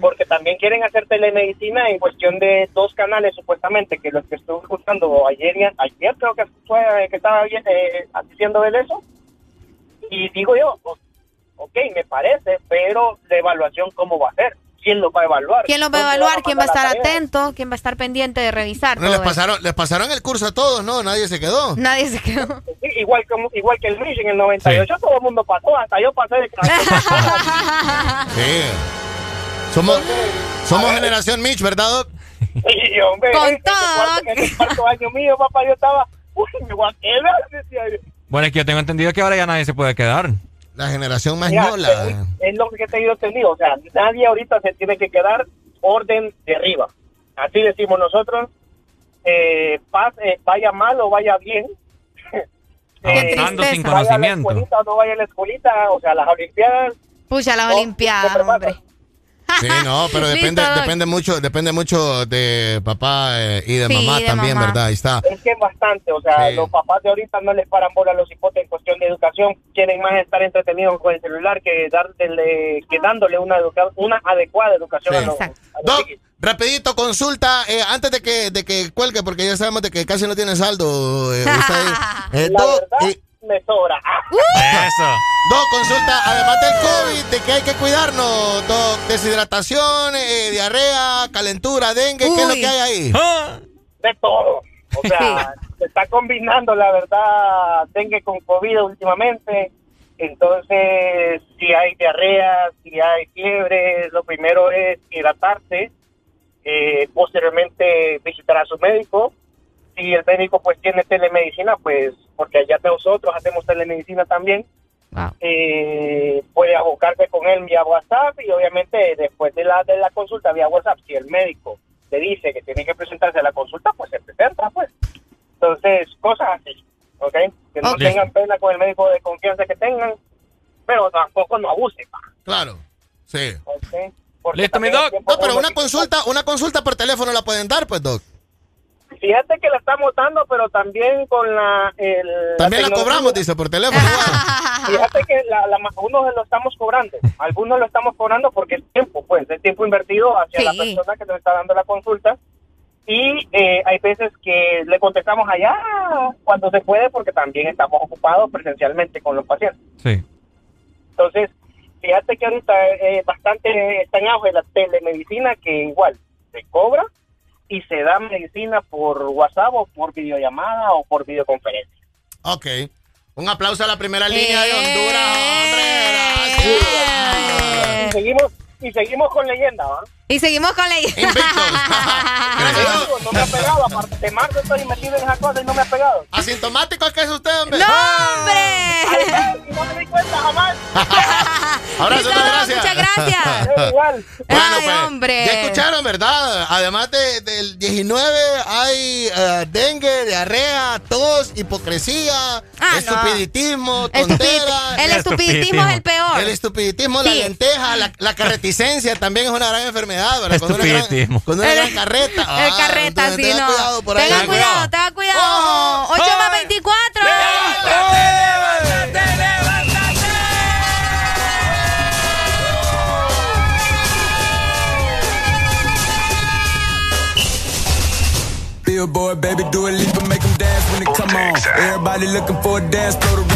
Porque también quieren hacer telemedicina en cuestión de dos canales, supuestamente, que los que estuve escuchando ayer, y- ayer creo que fue eh, que estaba bien, eh, diciendo de eso. Y digo yo, o- ok, me parece, pero la evaluación, ¿cómo va a ser? ¿Quién lo va a evaluar? ¿Quién lo va a ¿Dónde evaluar? ¿Quién va a estar atento? ¿Quién va a estar pendiente de revisar No, todo les, eso? pasaron, les pasaron el curso a todos, ¿no? Nadie se quedó. Nadie se quedó. Sí, igual, como, igual que el Rich en el 98, todo el mundo pasó, hasta yo pasé de Sí. Somos, somos generación Mitch, ¿verdad, Doc? Sí, hombre, Con ese cuarto- en ese cuarto año mío, papá, yo estaba, uy, me voy a quedar, decía yo. Bueno, es que yo tengo entendido que ahora ya nadie se puede quedar. La generación más Mira, ñola. es, es lo que te digo entendido, o sea, nadie ahorita se tiene que quedar orden de arriba. Así decimos nosotros, eh, paz- eh, vaya mal o vaya bien. Avanzando sin vaya a la conocimiento. escuelita o no vaya a la escuelita, o sea, las olimpiadas. Pucha, las olimpiadas, hombre. Sí, no, pero depende, Listo, depende mucho, depende mucho de papá eh, y de Sí, mamá de también, mamá. ¿verdad? Ahí está. Es que es bastante, o sea, Sí. los papás de ahorita no les paran bola a los hipotes en cuestión de educación, quieren más estar entretenidos con el celular que darle, que dándole una educa- una adecuada educación Sí. a los, a los Doc, rapidito, consulta, eh, antes de que, de que cuelgue, porque ya sabemos de que casi no tiene saldo. eh, usted. Eh, Doc, verdad, eh, me sobra. Eso. Doc, consulta, además del COVID, ¿de qué hay que cuidarnos? Doc, deshidratación, eh, diarrea, calentura, dengue, ¿qué es lo que hay ahí? de todo. O sea, se está combinando, la verdad, dengue con COVID últimamente. Entonces, si hay diarrea, si hay fiebre, lo primero es hidratarse. Eh, posteriormente, visitar a su médico. Si el médico pues tiene telemedicina, pues, porque allá nosotros hacemos telemedicina también, eh, puede abocarse con él vía WhatsApp y obviamente después de la, de la consulta vía WhatsApp, si el médico le dice que tiene que presentarse a la consulta, pues se presenta, pues. Entonces, cosas así, ¿ok? Que no tengan pena con el médico de confianza que tengan pero tampoco no abuse. Claro, sí. Listo, mi doc. No, pero una consulta, una consulta por teléfono la pueden dar, pues, doc. Fíjate que la estamos dando, pero también con la... El, también la, cobramos, dice, por teléfono. Fíjate que la, la, algunos lo estamos cobrando, algunos lo estamos cobrando porque es tiempo, pues, es tiempo invertido hacia la persona que nos está dando la consulta. Y eh, hay veces que le contestamos allá cuando se puede porque también estamos ocupados presencialmente con los pacientes. Sí. Entonces, fíjate que ahorita eh, bastante está en auge la telemedicina que igual se cobra y se da medicina por WhatsApp o por videollamada o por videoconferencia. Ok. Un aplauso a la primera línea de Honduras, hombre. Gracias. Y seguimos y seguimos con leyenda, ¿va? Y seguimos con leyenda. no me ha pegado, aparte de marzo estoy metido en esa cosa y no me ha pegado. ¿Asintomático que es usted, hombre? ¡No, hombre! no me di cuenta jamás. Abrazo, gracias. Muchas gracias. igual. Bueno, Ay, pues, hombre. ya escucharon, ¿verdad? Además de, del 19 hay uh, dengue, diarrea, tos, hipocresía, Ah, estupiditismo, Estupid- tontera. El estupiditismo es el peor. El estupiditismo, la Sí. lenteja, la, la carreticencia también es una gran enfermedad, ¿verdad? Con una gran, Estupiditismo. con una gran carreta. El carreta, sí, tenga no. cuidado por ahí. Tenga cuidado, tenga cuidado. 8 más 24. Billboard, baby, do a leap and make them dance when they come on. Everybody looking for a dance floor to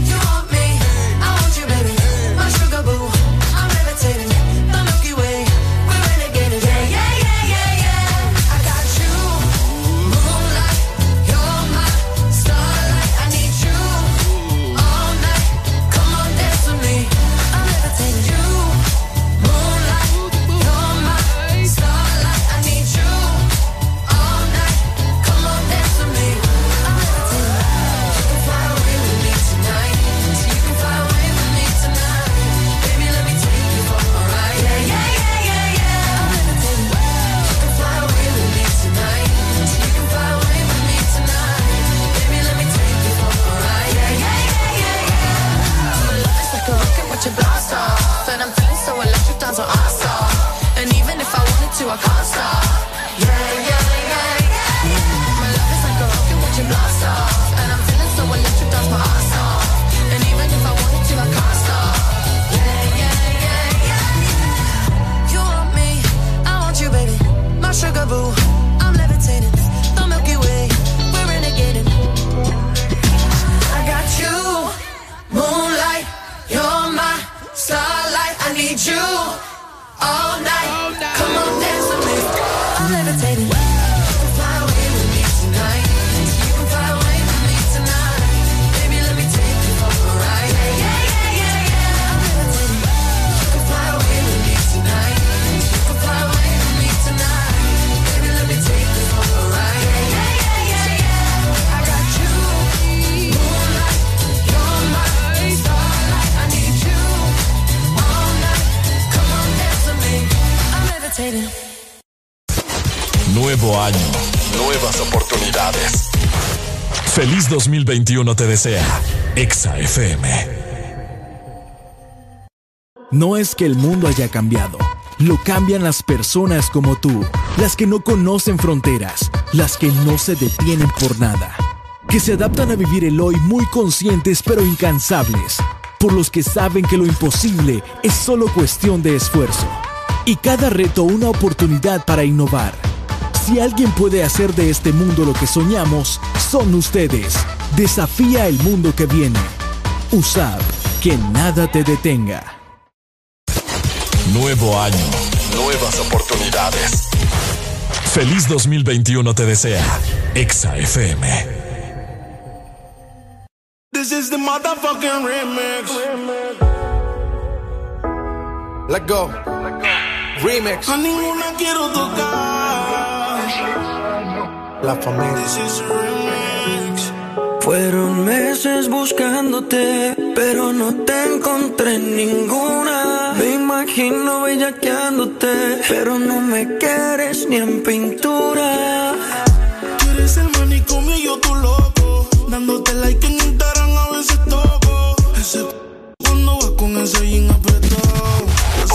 You all night. Nuevo año, nuevas oportunidades. Feliz 2021 te desea Exa FM. No es que el mundo haya cambiado, lo cambian las personas como tú, las que no conocen fronteras, las que no se detienen por nada, que se adaptan a vivir el hoy muy conscientes pero incansables, por los que saben que lo imposible es solo cuestión de esfuerzo, y cada reto una oportunidad para innovar. Si alguien puede hacer de este mundo lo que soñamos, son ustedes. Desafía el mundo que viene. USAP, que nada te detenga. Nuevo año, nuevas oportunidades. Feliz 2021 te desea Exa FM. This is the motherfucking remix. Let go. Remix. A ninguna quiero tocar. La familia. This is a remix. Fueron meses buscándote, pero no te encontré en ninguna. Me imagino bellaqueándote, pero no me quieres ni en pintura. Tú eres el manicomio y yo tu loco. Dándote like en Instagram a veces toco. Ese c- cuando vas con ese jean apretado.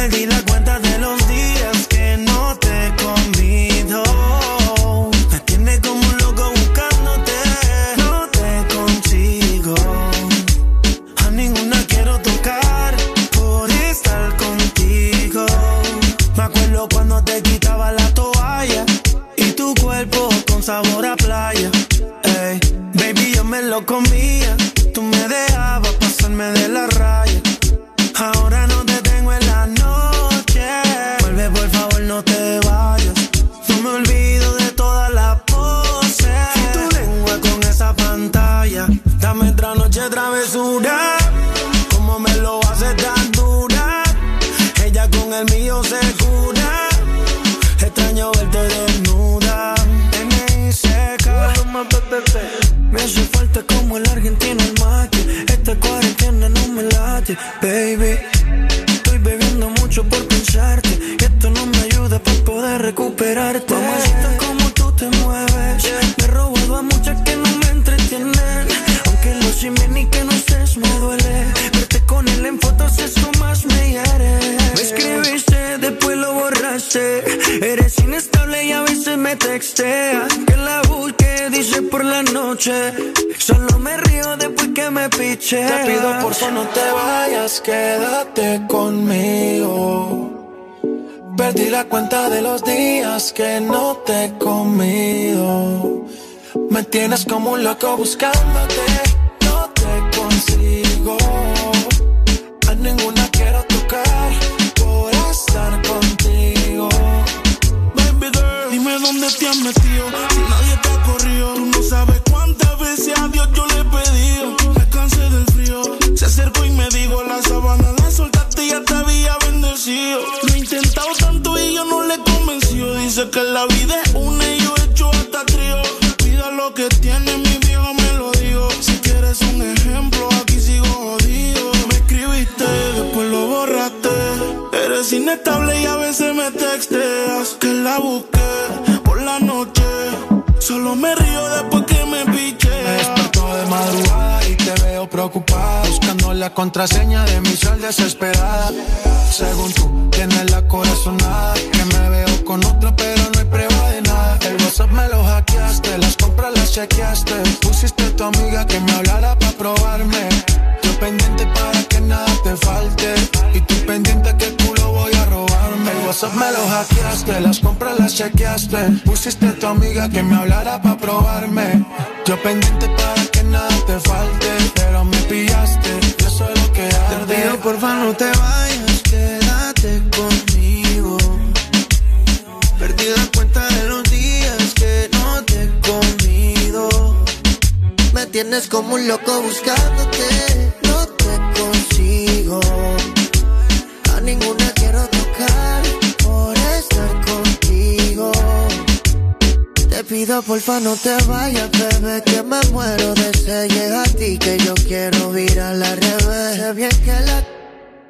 Perdí la cuenta de los días que no te he comido. Me tiene como un loco buscándote, no te consigo. A ninguna quiero tocar por estar contigo. Me acuerdo cuando te quitaba la toalla y tu cuerpo con sabor a playa. Ey, baby, yo me lo comía. El argentino el mate. Esta cuarentena no me late, baby. Estoy bebiendo mucho por pensarte. Y esto no me ayuda para poder recuperarte. Mamacita, como tú te mueves. Me he robado a muchas que no me entretienen. Aunque lo simen y que no estés me duele. Verte con él en fotos eso más me hiere. Me escribiste, después lo borraste. Eres inestable y a veces me texteas. Que la busque, dice por la noche. Solo me río después que me piche. Te pido por favor no te vayas, quédate conmigo. Perdí la cuenta de los días que no te he comido. Me tienes como un loco buscándote, no te consigo. A ninguna Si nadie te ha corrido, tú no sabes cuántas veces a Dios yo le he pedido. Me cansé del frío. Se acercó y me dijo la sabana la soltaste y ya te había bendecido. Lo he intentado tanto y yo no le he convencido. Dice que la vida es una y yo he hecho hasta trío. Pida lo que tiene, mi viejo me lo digo. Si quieres un ejemplo, aquí sigo jodido. Me escribiste, después lo borraste. Eres inestable y a veces me texteas. Que la busqué Solo me río después que me piche. Me despertó de madrugada y te veo preocupada Buscando la contraseña de mi sol desesperada. Según tú, tienes la corazonada Que me veo con otra pero no hay prueba El WhatsApp me lo hackeaste, las compras las chequeaste. Pusiste a tu amiga que me hablara para probarme. Yo pendiente para que nada te falte. Y tú pendiente que el culo voy a robarme. El WhatsApp me lo hackeaste, las compras las chequeaste. Pusiste a tu amiga que me hablara para probarme. Yo pendiente para que nada te falte Pero me pillaste, yo soy lo que arde Te pido porfa no te vayas, quédate conmigo tienes como un loco buscándote. No te consigo. A ninguna quiero tocar por estar contigo. Te pido porfa no te vayas, bebé, que me muero de sed. Llega a ti que yo quiero ir a la revés. Bien que la,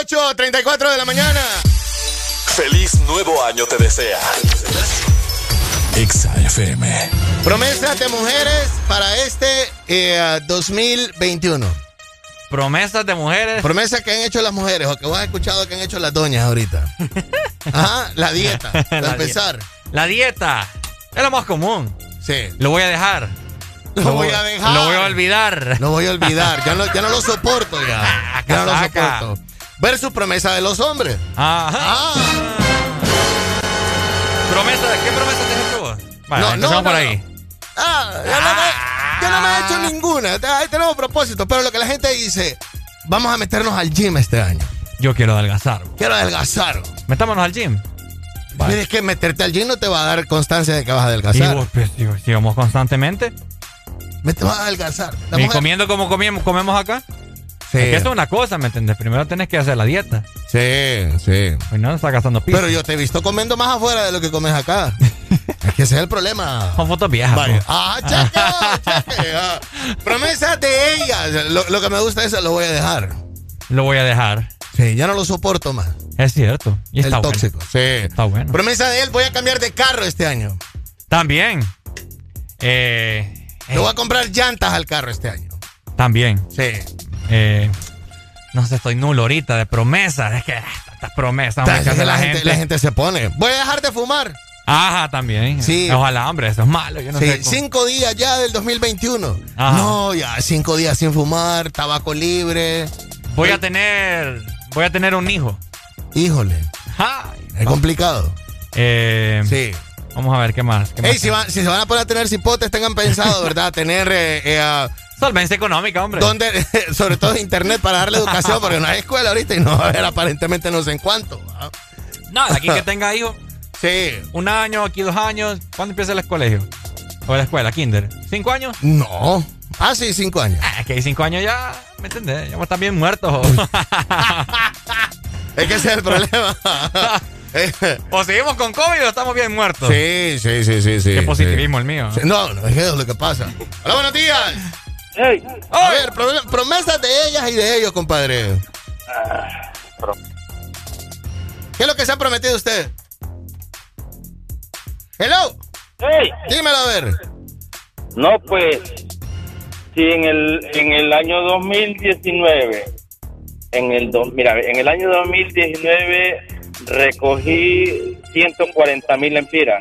8.34 de la mañana. Feliz nuevo año te desea. Exa FM. Promesas de mujeres para este eh, 2021. Promesas de mujeres. Promesas que han hecho las mujeres o que vos has escuchado que han hecho las doñas ahorita. Ajá, la dieta. Para La empezar. La dieta. Es lo más común. Sí. Lo voy a dejar. Lo voy a dejar. Lo voy a olvidar. Lo voy a olvidar. Ya no, ya no lo soporto ya. Ya no lo soporto. Versus promesa de los hombres. Ajá. Ah. Promesa, ¿qué promesa te has hecho vos? Bueno, No, empezamos no, por no, ahí. Ah, yo, no me, yo no me he hecho ninguna. Ahí tenemos propósitos. Pero lo que la gente dice, vamos a meternos al gym este año. Yo quiero adelgazar. Quiero adelgazar. Metámonos al gym. Tienes que meterte al gym no te va a dar constancia de que vas a Y adelgazar. vos, pues, digo, si vamos constantemente. Me te vas a adelgazar. La Y mujer- comiendo como comemos, comemos acá. Sí. Es que eso es una cosa, ¿me entiendes? Primero tenés que hacer la dieta. Sí, sí. Pues no, estás gastando piso. Pero yo te he visto comiendo más afuera de lo que comes acá. es que ese es el problema. Son fotos viejas. Vale. Ah, cheque, cheque. ah. Promesas de ellas. Lo, lo que me gusta es lo voy a dejar. Lo voy a dejar. Sí, ya no lo soporto más. Es cierto. Y el está tóxico. bueno. Sí. Está bueno. Promesa de él, voy a cambiar de carro este año. También. Eh, Le voy a comprar llantas al carro este año. también. Sí. Eh, no sé, estoy nulo ahorita de promesas. Es que ah, estas promesas hombre, que hace la, la, gente, gente. la gente se pone. Voy a dejar de fumar. Ajá, también. Sí. Ojalá, hombre, eso es malo. Yo no sí, sé cómo- cinco días ya del 2021. Ajá. No, ya cinco días sin fumar, tabaco libre. Voy a tener. Voy a tener un hijo. Híjole, Ay, es complicado. eh, Sí. Vamos a ver qué más. ¿Qué Ey, más si, si se van a poner a tener cipotes, tengan pensado, ¿verdad? Tener, eh, eh, Solvencia económica, hombre. donde, sobre todo internet para darle educación, porque no hay escuela ahorita y no va a haber aparentemente no sé en cuánto. No, de aquí que tenga hijos. Sí. Un año, aquí dos años. ¿Cuándo empieza el colegio? ¿O la escuela? ¿Kinder? ¿Cinco años? No. Ah, sí, cinco años. Ah, es que hay cinco años ya, ¿me entiendes? Ya estar bien muertos. Es que ese es el problema. o seguimos con COVID o estamos bien muertos. Sí, sí, sí, sí, sí. Qué positivismo sí. el mío. Sí, No, no es que es lo que pasa. Hola, buenos días. Hey, A ver, pro- promesas de ellas y de ellos, compadre. ¿Qué es lo que se ha prometido usted? Hello. hey. Dímelo a ver. No, pues, si en el, en el año 2019, en el, do- mira, en el año 2019 recogí 140 mil empiras.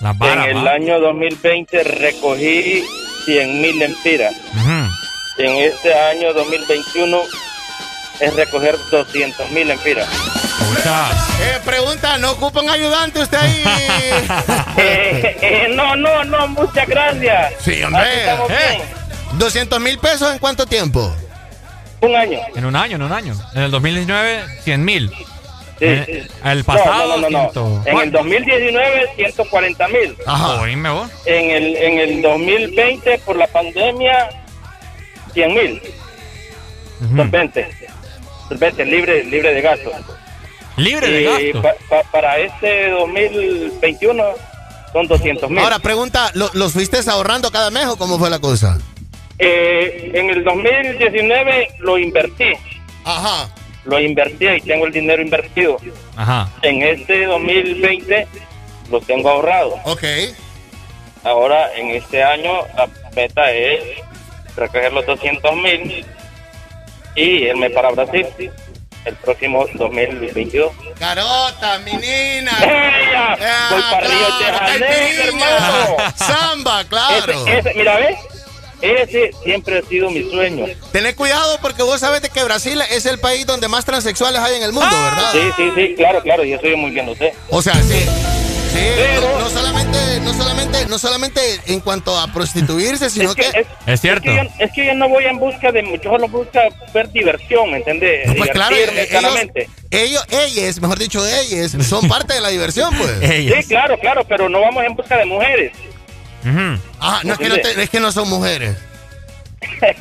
En el va. año 2020 recogí 100 mil empiras. Ujú. En este año 2021 es recoger 200 mil empiras. Pucha. Eh, pregunta, ¿no ocupa un ayudante usted ahí? Eh, eh, no, no, no, muchas gracias. sí, Así hombre. estamos Eh, bien. 200 mil pesos en cuánto tiempo? Un año. En un año, en un año. En el 2019, 100 mil. Sí, Eh. El pasado, no, no, no, no. 100. En el 2019, 140 mil. Ajá. Oíme vos. En el, en el 2020, por la pandemia, 100 mil. Son 20. Son 20, libre, libre de gastos. Libre de Y gasto. pa- pa- para este 2021 son 200 mil. Ahora, pregunta, ¿lo- ¿los fuiste ahorrando cada mes o cómo fue la cosa? Eh, en el 2019 lo invertí. Ajá. Lo invertí y tengo el dinero invertido. Ajá. En este 2020 lo tengo ahorrado. Ok. Ahora, en este año, la meta es recoger los 200 mil y irme para Brasil el próximo 2022. Carota, menina. ¡Ella! Voy para Río de Janeiro, hermano. Samba, claro. Ese- ese- mira, ¿ves? Ese siempre ha sido mi sueño. Tened cuidado porque vos sabes de que Brasil es el país donde más transexuales hay en el mundo, ¿verdad? Sí, sí, sí, claro, claro, y eso yo muy bien lo sé. O sea, sí. Sí, no, no solamente, no solamente, no solamente en cuanto a prostituirse, sino que, Es Es que, yo, es que yo no voy en busca de, yo solo busco ver diversión, ¿entendés? pues claro, ellos, ellos, ellas, mejor dicho, ellas, son parte de la diversión, pues. Sí, claro, claro, pero no vamos en busca de mujeres. Ah, no es que no, te- es que no son mujeres.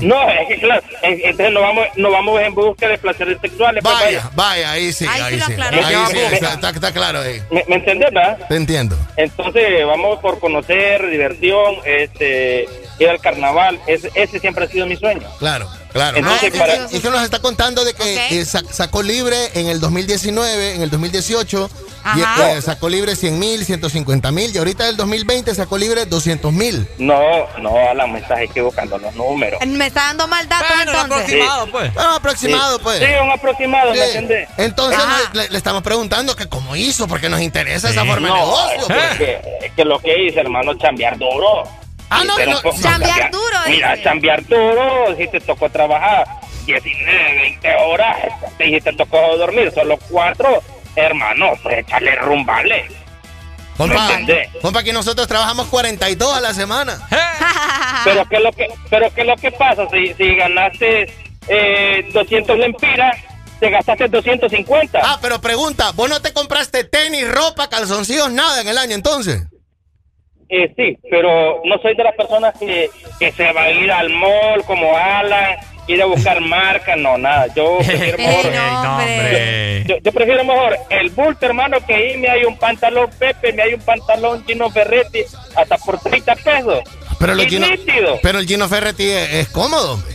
No, es que claro, en- entonces no vamos, no vamos en busca de placeres sexuales. pues, Vaya, vaya, ahí sí, Ahí sí ahí lo sí. aclaró. Ahí Ya, sí, está, está- está claro ahí. ¿Me, me entendés, verdad? Te entiendo. Entonces vamos por conocer, diversión, este, ir al carnaval. Ese, ese siempre ha sido mi sueño. Claro, claro. Entonces, No, para- y, que- nos está contando de que eh, sa- sacó libre en el 2019, en el 2018, y, eh, sacó libre 100 mil, 150 mil, y ahorita el 2020 sacó libre 200 mil. No, no, Alan, me estás equivocando los números. Me está dando mal dato entonces. aproximado, pues. Ah, aproximado, Sí. pues. Sí, un aproximado, ¿me Sí. entendés? Entonces le, le estamos preguntando que cómo hizo, porque nos interesa esa forma de No, negocio. es pues. que, es que lo que hice, hermano, chambear duro. Ah, no, Pero, no, pues, chambear duro, Mira, dice. chambear duro, si te tocó trabajar 19, 20 horas, si te tocó dormir solo 4, hermano, pues échale rumbale. Compa, compa, que nosotros trabajamos 42 a la semana. Pero qué es lo que, pero qué es lo que pasa si, si ganaste eh, 200 lempiras, te gastaste 250. Ah, pero pregunta, ¿vos no te compraste tenis, ropa, calzoncillos, nada en el año entonces? Eh, sí, pero no soy de las personas que, que se va a ir al mall como Alan, ir a buscar marcas, no, nada. Yo prefiero mejor. Yo, yo prefiero mejor el bulto, hermano, que ahí me hay un pantalón Pepe, me hay un pantalón Gino Ferretti, hasta por 30 pesos. Pero, el Gino, pero el Gino Ferretti es, es cómodo. hombre.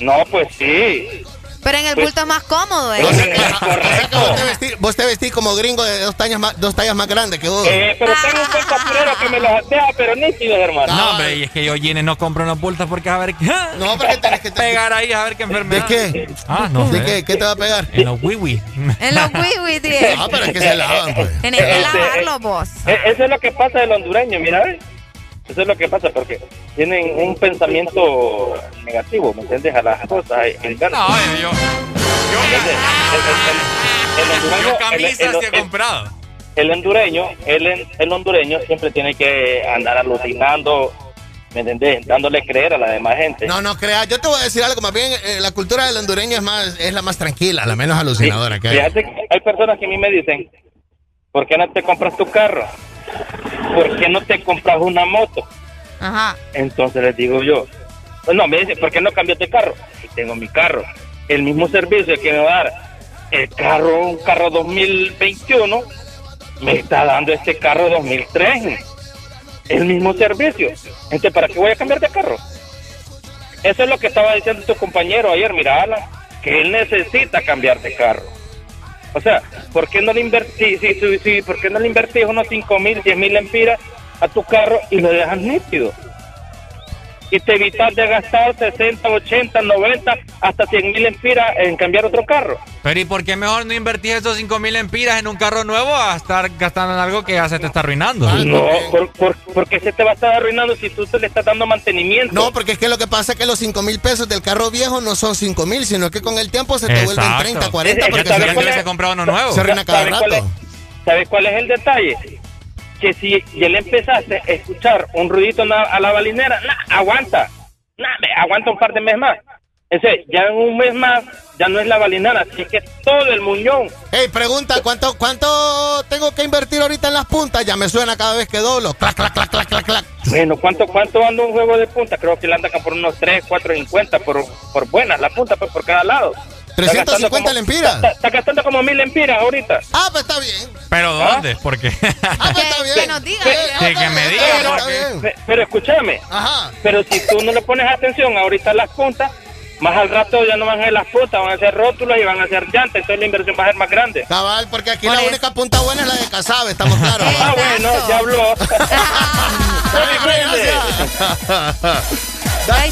No, pues sí. Pero en el Pues- bulto es más cómodo, ¿eh? O sea que vos te vestís, vos te vestís como gringo de dos tallas más, dos tallas más grandes que vos. Eh, pero tengo un buen costurero que me los deja, pero nítidos, hermano. No, hombre, y es que yo jeans no compro unos bultos porque a ver qué. No, porque tenés que pegar ahí a ver qué enfermedad. ¿De qué? Ah, no. ¿De sé. qué? ¿Qué te va a pegar? En los wiwi. En los wiwi, tío. Ah, pero es que se lavan, pues. Tenés que Este, lavarlo vos. Eh, Eso es lo que pasa del hondureño, mira, ¿ves? Eso es lo que pasa, porque tienen un pensamiento negativo, ¿me entiendes? A las cosas. En No, yo, yo, hondureño, yo camisas el- el- sí he comprado. el hondureño, el, el hondureño siempre tiene que andar alucinando, ¿me entendés? Dándole creer a la demás gente. No, no creas. Yo te voy a decir algo. Más bien, eh, la cultura del hondureño es más, es la más tranquila, la menos alucinadora que hay. Fíjate que hay personas que a mí me dicen, ¿por qué no te compras tu carro? ¿Por qué no te compras una moto? Ajá. Entonces les digo yo, pues no, me dice, ¿por qué no cambias de carro? Y tengo mi carro. El mismo servicio que me va a dar el carro, un carro 2021, me está dando este carro 2003. El mismo servicio. Entonces, ¿para qué voy a cambiar de carro? Eso es lo que estaba diciendo tu compañero ayer, mira, Alan, que él necesita cambiar de carro. O sea, ¿por qué no le invertís, sí, sí, sí, ¿por qué no le invertís unos 5 mil, 10 mil empiras a tu carro y lo dejas nítido? Y te evitas de gastar 60, 80, 90, hasta 100 mil empiras en cambiar otro carro. Pero ¿y por qué mejor no invertís esos 5 mil empiras en un carro nuevo a estar gastando en algo que ya se te está arruinando? No, por, por- porque se te va a estar arruinando si tú te le estás dando mantenimiento. No, porque es que lo que pasa es que los 5 mil pesos del carro viejo no son 5 mil, sino que con el tiempo se te vuelven Exacto. 30, 40, Eh, porque ¿sabes se, es? se comprado uno nuevo. se arruina cada ¿Sabes cuál rato. es? ¿Sabes cuál es el detalle? Que si ya le empezaste a escuchar un ruidito a la balinera, nah, aguanta, nah, aguanta un par de meses más. Ese, ya en un mes más, ya no es la balinera, así que todo el muñón. Hey, pregunta, ¿cuánto, ¿cuánto tengo que invertir ahorita en las puntas? Ya me suena cada vez que doblo. Clac, clac, clac, clac, clac, clac. Bueno, ¿cuánto, cuánto anda un juego de punta? Creo que le anda acá por unos 3, 4, 50 por, por buenas, la punta pues, por cada lado. Está 350 gastando lempiras. Está, está gastando como mil lempiras ahorita. Ah, pues está bien. ¿Pero dónde? Porque. Ah, pues está bien. Que nos diga. Sí, que me diga. Pero, escúchame, Ajá. pero si tú no le pones atención ahorita las puntas, más al rato ya no van a ser las puntas, van a ser rótulos y van a ser llantas, entonces la inversión va a ser más grande. Cabal, porque aquí la única punta buena es la de Casabe, estamos claros. ah, bueno, ya habló. Dale,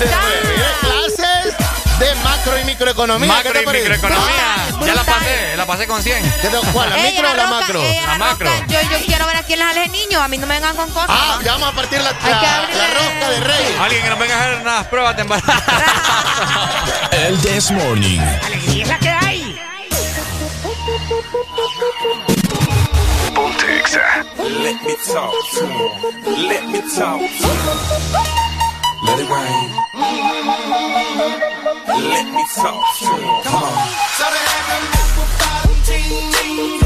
clases de macro y microeconomía. Macro ¿Qué te y microeconomía. Ya la pasé, la pasé con 100. ¿Qué te- ¿Cuál, la Ey, micro o la macro? La macro. Yo, yo quiero ver a quién les sale niño. A mí no me vengan con cosas. Ah, ¿no? ya vamos a partir la, Hay la, que abrir la rosca de Reyes. Alguien que nos venga a hacer unas pruebas de embarazo. El This Morning. ¿Y es la que hay? Ponte. Let me talk to. Let me talk to. Let it rain. Let me talk to him. Come on. Ain't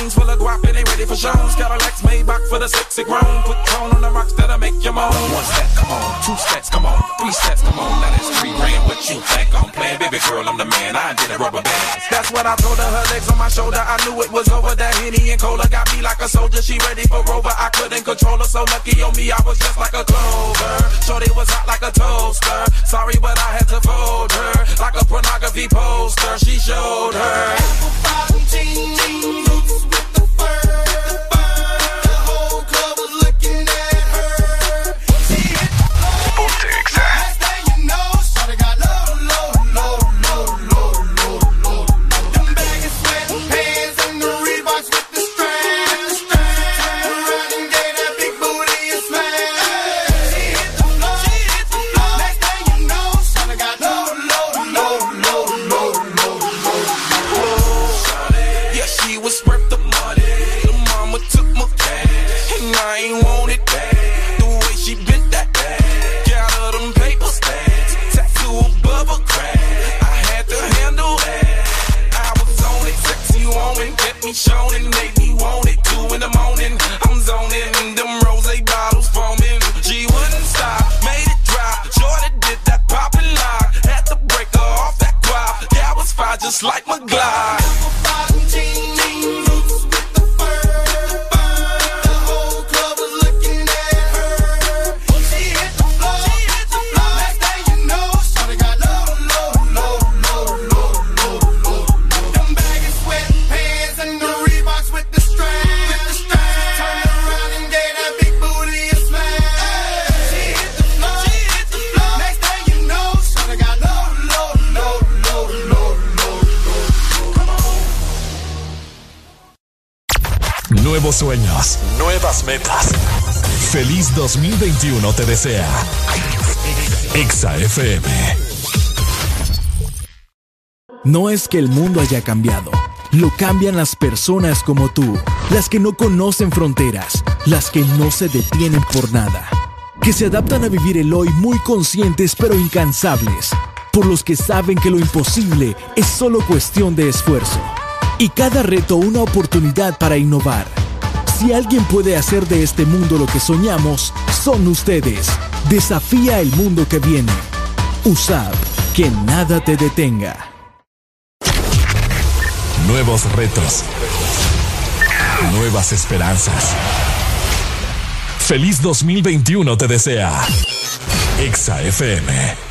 ready for shows. Cadillacs made back for the sexy grown. Put tone on the rocks that'll make you moan. One step, come on. Two steps, come on. Three steps, come on. Now that's three grand. What you think I'm playing? Baby girl, I'm the man. I did a rubber band. That's what I told her. Her legs on my shoulder. I knew it was over. That Henny and Cola got me like a soldier. She ready for Rover. I couldn't control her. So lucky on me, I was just like a clover. Shorty was hot like a toaster. Sorry, but I had to fold her. Like a pornography poster. She showed her. Ponte just like my Glock. Feliz 2021 te desea. Exa FM. No es que el mundo haya cambiado, lo cambian las personas como tú, las que no conocen fronteras, las que no se detienen por nada, que se adaptan a vivir el hoy muy conscientes pero incansables, por los que saben que lo imposible es solo cuestión de esfuerzo, y cada reto una oportunidad para innovar. Si alguien puede hacer de este mundo lo que soñamos, son ustedes. Desafía el mundo que viene. USAB Que nada te detenga. Nuevos retos. Nuevas esperanzas. Feliz 2021 te desea. Exa FM.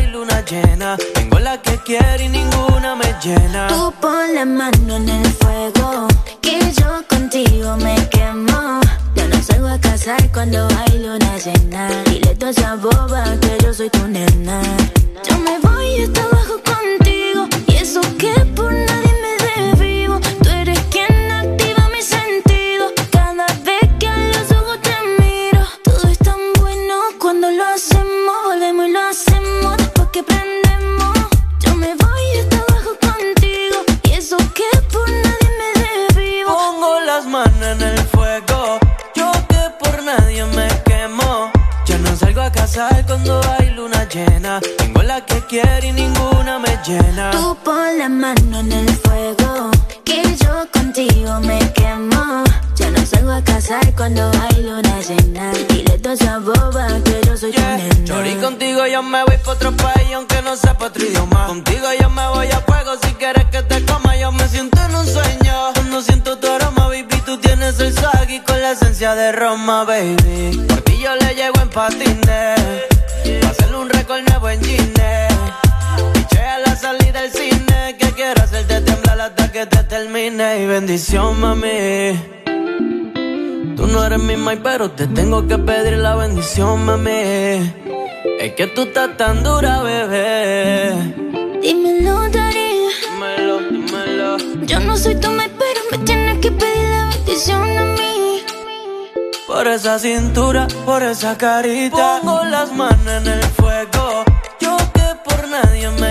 Tengo la que quiero y ninguna me llena. Tú pon la mano en el fuego. Que yo contigo me quemo. Yo no salgo a casar cuando hay luna llena. Dile toda esa boba que yo soy tu nena. Yo me voy hasta abajo contigo. Y eso que por nadie cuando hay luna llena. Tengo la que quiero y ninguna me llena. Tú pon la mano en el fuego. Que yo contigo me quemo. Ya no salgo a casar cuando hay luna llena. Dile toda esa boba que yo soy tu nena. Chori, contigo yo me voy pa' otro país aunque no sepa otro idioma. Contigo yo me voy a fuego si quieres que te coma. Yo me siento en un sueño. Cuando siento tu aroma, baby, tú tienes el swag y con la esencia de Roma, baby. Por ti yo le llego en patines. Pa' hacerle un récord nuevo en Gine. A la salida del cine. Que quiero hacerte temblar hasta que te termine. Y bendición, mami. Tú no eres mi mai, pero te tengo que pedir la bendición, mami. Es que tú estás tan dura, bebé. Dímelo, Dari. Dímelo, dímelo. Yo no soy tu mai, pero me tienes que pedir la bendición a mí. Por esa cintura, por esa carita. Pongo las manos en el fuego. Yo que por nadie me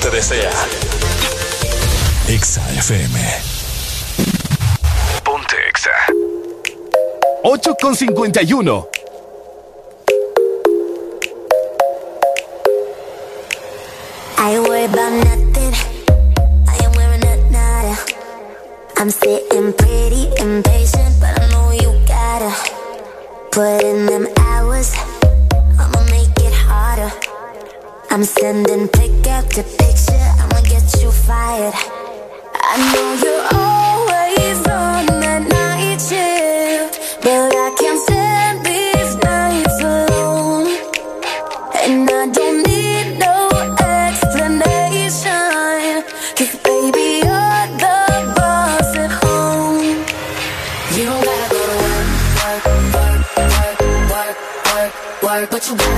Te desea. Exa FM. Ponte Exa. 8 con 51. I worried about nothing. I ain't wearing a nada. I'm sitting pretty impatient, but I know you gotta put in them hours. I'm sending pick after picture. I'ma get you fired. I know you're always on that night shift, but I can't stand these nights alone. And I don't need no explanation. Cause baby, you're the boss at home. You don't gotta go to work, work, work, work, work, work, work. But you gotta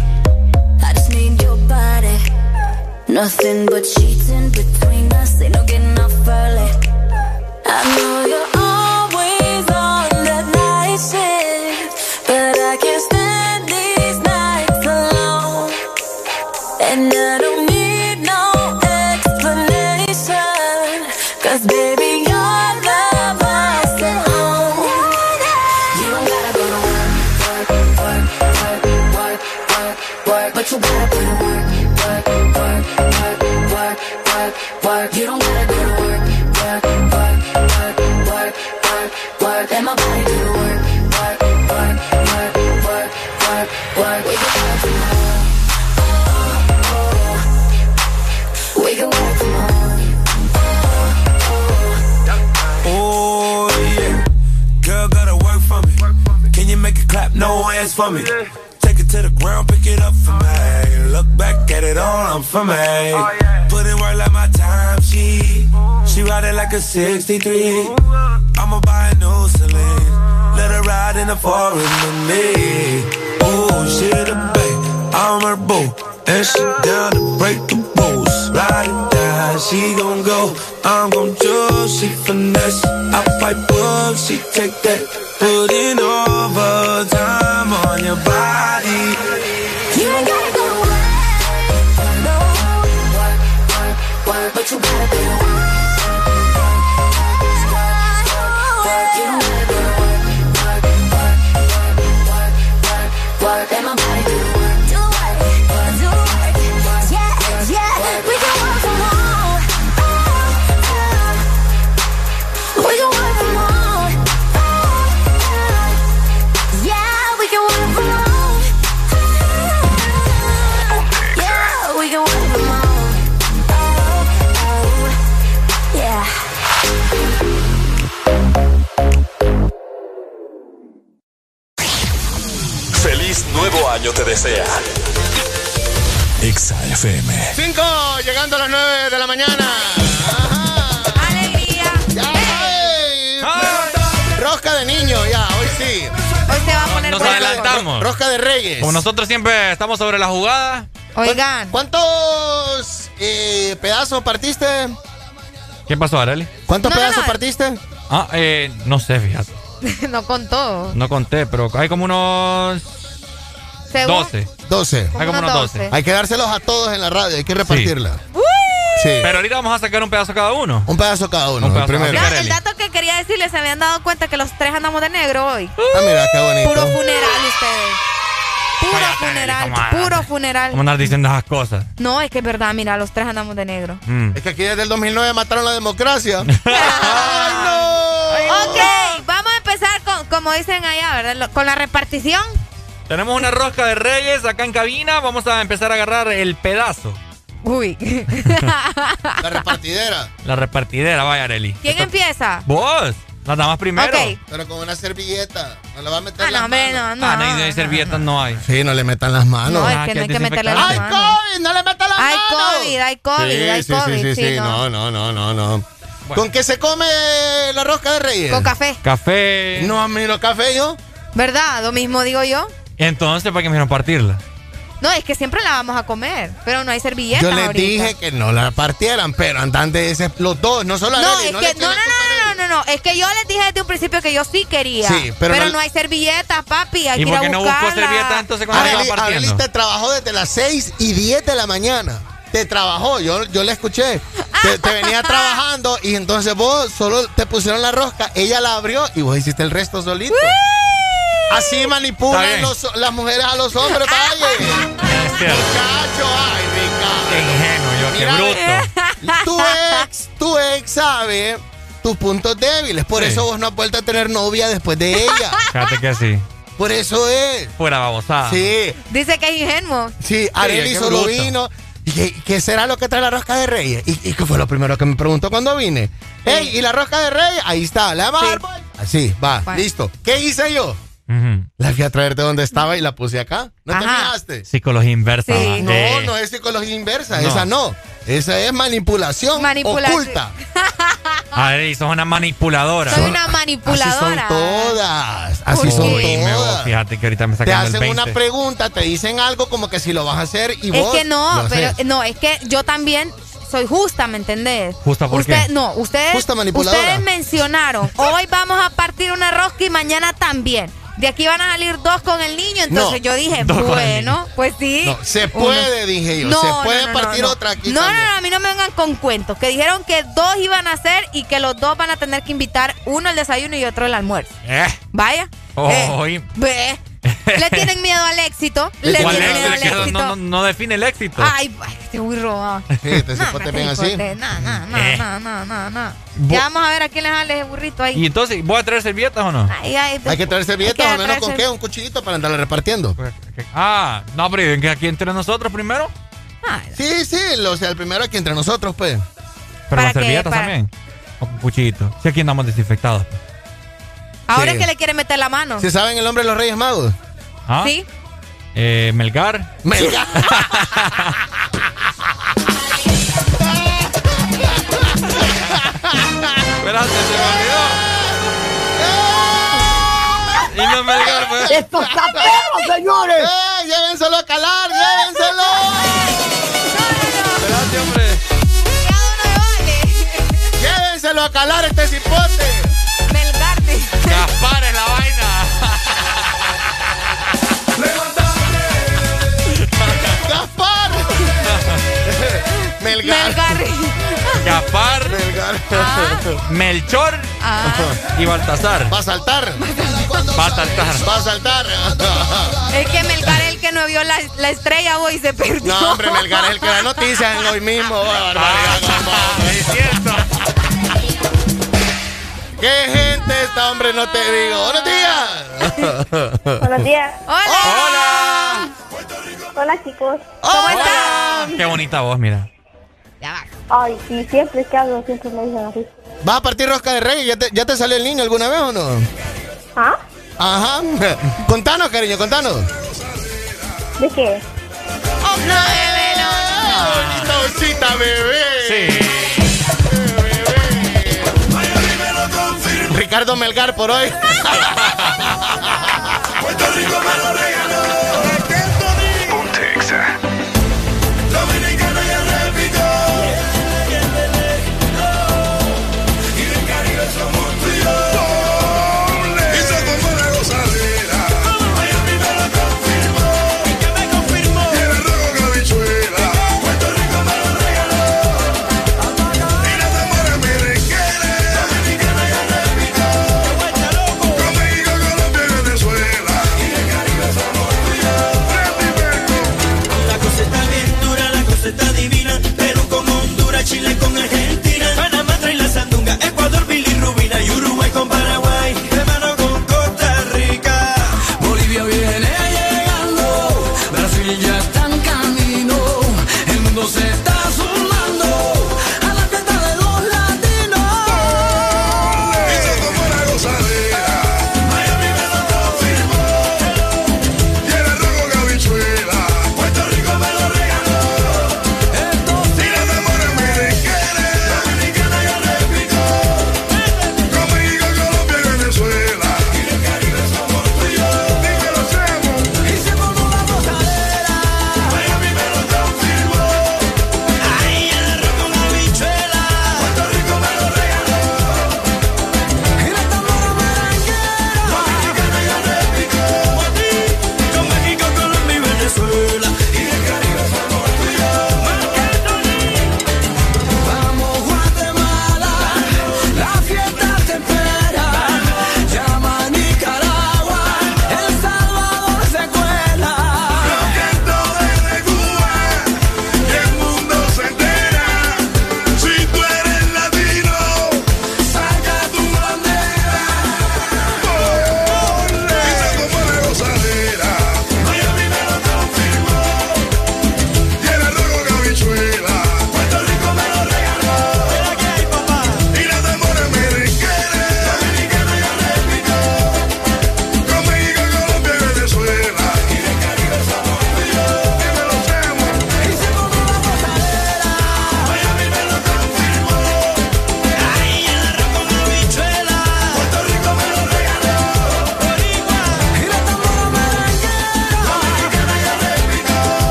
Body. Nothing but sheets in between us. Ain't no getting off overly. I know you're always on the night shift, but I can't stand these nights alone. And I hands for me. Take it to the ground, pick it up for me. Look back at it all, I'm for me. Put in work like my time, she she ride it like a 63. I'ma buy a new Celine. Let her ride in the forest with me. Oh, she the babe, I'm her boo. And she down to break the rules. Ride down, she gon' go. I'm gon' choose, she finesse. I pipe up, she take that. Put in overtime on your body. You ain't gotta go work, no. But you gotta do año te desea. Exa FM. Cinco, llegando a las nueve de la mañana. ¡Alegría! Rosca de niño, ya, hoy sí. Hoy se va a poner Nos adelantamos. Rosca de Reyes. Como nosotros siempre estamos sobre la jugada. Oigan. ¿Cuántos eh, pedazos partiste? ¿Qué pasó, Arely? ¿Cuántos No, no, pedazos no. partiste? Ah, eh, no sé, fíjate. no contó. No conté, pero hay como unos Según- 12. 12. Hay como unos 12. Hay que dárselos a todos en la radio, hay que repartirla. Sí. Pero ahorita vamos a sacar un pedazo cada uno. Un pedazo cada uno. Un el pedazo primero. cada No, el dato que quería decirles, se habían dado cuenta que los tres andamos de negro hoy. Ah, mira, qué bonito. Puro funeral ustedes. Puro Cállate, funeral, ¿cómo puro funeral. Vamos a andar diciendo esas cosas. No, es que es verdad, mira, los tres andamos de negro. Mm. Es que aquí desde el 2009 mataron la democracia. Ok, vamos a empezar con, como dicen allá, ¿verdad? Con la repartición. Tenemos una rosca de reyes acá en cabina. Vamos a empezar a agarrar el pedazo. Uy. La repartidera. La repartidera, vaya, Arely. ¿Quién empieza? Vos. Las damas primero. Ok. Pero con una servilleta. No le va a meter Ah, las no, hombre, manos. no, no. Ah, no hay, servilletas, no hay. Sí, no le metan las manos. No, es Ah, que que no hay que meterle las ¡Ay, manos. COVID! ¡No le metan las Hay manos! COVID, hay COVID, Sí, hay sí, COVID. sí, sí, sí, sí. no. No, no, no, no, no. Bueno. ¿Con qué se come la rosca de reyes? Con café. Café. No, miro café yo. ¿Verdad? Lo mismo digo yo. Entonces, ¿para qué me hicieron partirla? No, es que siempre la vamos a comer, pero no hay servilletas Yo les ahorita. dije que no la partieran, pero andan de ese, los dos, no solo a No, Arely, es le que no, no, la no, no, no, no, es que yo les dije desde un principio que yo sí quería. Sí, pero pero no- no, hay servilletas, papi, hay ¿Y que ir por a qué no buscarla. buscó servilletas entonces cuando la Arely partiendo? te trabajó desde las 6 y 10 de la mañana. Te trabajó, yo, yo le escuché. Te, te venía trabajando y entonces vos solo te pusieron la rosca, ella la abrió y vos hiciste el resto solito. Así manipulan los- las mujeres a los hombres, vaya. Es cierto. Muchacho, ay, Qué Ricardo. ingenuo, yo, qué bruto. Tu ex, tu ex sabe tus puntos débiles. Por Sí. eso vos no has vuelto a tener novia después de ella. Fíjate que sí. Por eso es. Fuera babosada. Sí, Dice que es ingenuo. sí, Arely qué solo bruto. vino. ¿Y qué, qué será lo que trae la rosca de reyes? ¿Y, y qué fue lo primero que me preguntó cuando vine? Ey, ¿y la rosca de reyes? Ahí está, ¿la vamos a Sí. dar vuelta? Así, va, Bueno. listo. ¿Qué hice yo? La fui a traer de donde estaba y la puse acá. ¿No te Ajá. fijaste? Psicología inversa. Sí. No, Eh, no es psicología inversa, No. esa no. Esa es manipulación, Manipulación. oculta. Arely, sos una manipuladora. Soy una Así son manipuladora. todas. Así ¿Por son? Uy, me- todas. fíjate que ahorita me Te sacan el hacen 20. una pregunta, te dicen algo como que si lo vas a hacer y Es vos que no, pero no, es que yo también soy justa, ¿me entendés? ¿Justa por Usted, qué? No, ustedes, Justa manipuladora. ustedes mencionaron, hoy vamos a partir una rosca y mañana también. De aquí van a salir dos con el niño, entonces No, yo dije, bueno, pues sí. No, se Uno. puede, dije yo. se puede partir no. otra aquí No, no, también. no, a mí no me vengan con cuentos. Que dijeron que dos iban a hacer y que los dos van a tener que invitar uno el desayuno y otro el almuerzo. Eh. Vaya. Oh, Eh. Ve. Le tienen miedo al éxito. Le ¿Cuál tienen miedo al no- éxito. no, no, no define el éxito. Ay, ay, este muy robado. Sí, este cipote bien así. No, no, no, Eh. no, no, no, no. Bu- Ya vamos a ver a quién le sale ese burrito ahí. ¿Y entonces voy a traer servilletas o no? Ay, ay, Hay que traer servilletas, o menos con qué, un cuchillito para andarle repartiendo. Ah, no, pero ¿y que aquí entre nosotros primero. Sí, sí, o sea, el primero aquí entre nosotros, pues. Pero ¿Para las servilletas Para- también. O con cuchillito. Si aquí andamos desinfectados. Ahora Sí. es que le quiere meter la mano. ¿Sí saben el nombre de los Reyes Magos? ¿Ah? Sí. Eh, Melgar. Melgar. Espérate, se me olvidó. Y no Melgar, pues. ¡Esto está perro, señores! ¡Eh! ¡Llévenselo a calar! ¡Llévenselo! Espérate, hombre. ¡Llévenselo a calar este cipote! Gaspar es la vaina. ¡Gaspar! Melgar. Melgar. Gaspar. Melgar. Melchor. Ah. Y Baltasar. Va a saltar. Va a saltar. Va a saltar. Es que Melgar es el que no vio la, la estrella hoy se perdió. No, hombre, Melgar es el que da noticias en hoy mismo. Ah, Es cierto. ¡Qué gente esta, hombre! No te digo. ¡Buenos días! Buenos días. Hola. Hola, chicos. ¿Cómo están? Qué bonita voz, mira. Ya va. Ay, sí, siempre que hablo, siempre me dicen así. ¿Vas a partir rosca de rey? ¿Ya te, ¿Ya te salió el niño alguna vez o no? ¿Ah? Ajá. Contanos, cariño, contanos. ¿De qué? Bebé, no. Bonita osita, bebé. Sí. Ricardo Melgar por hoy. Ponte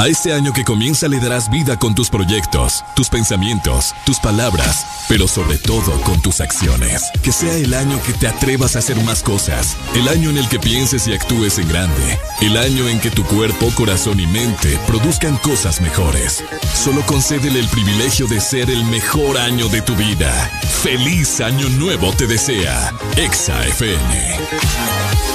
A este año que comienza le darás vida con tus proyectos, tus pensamientos, tus palabras, pero sobre todo con tus acciones. Que sea el año que te atrevas a hacer más cosas. El año en el que pienses y actúes en grande. El año en que tu cuerpo, corazón y mente produzcan cosas mejores. Solo concédele el privilegio de ser el mejor año de tu vida. Feliz año nuevo te desea. Exa FM.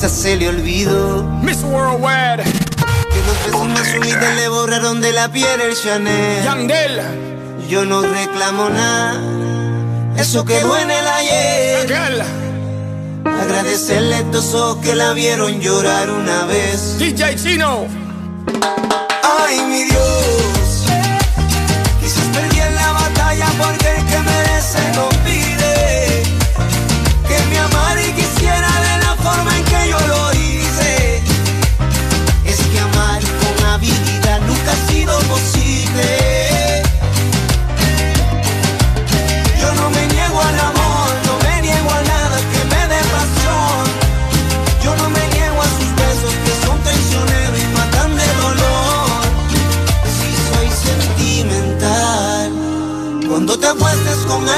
Quizás se le olvidó. Miss Worldwide. Que dos veces más su vida le borraron de la piel el Chanel. Yandel. Yo no reclamo nada. Eso quedó en el ayer. Agradecerle a estos ojos que la vieron llorar una vez. DJ Chino.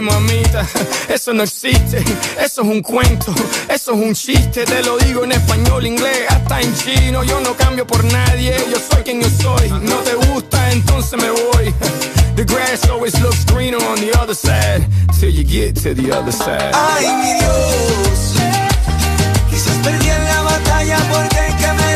Mamita, eso no existe, eso es un cuento, eso es un chiste. Te lo digo en español, inglés, hasta en chino. Yo no cambio por nadie, yo soy quien yo soy. No te gusta, entonces me voy. The grass always looks greener on the other side, till you get to the other side. Ay, mi Dios, quizás perdí en la batalla porque que merece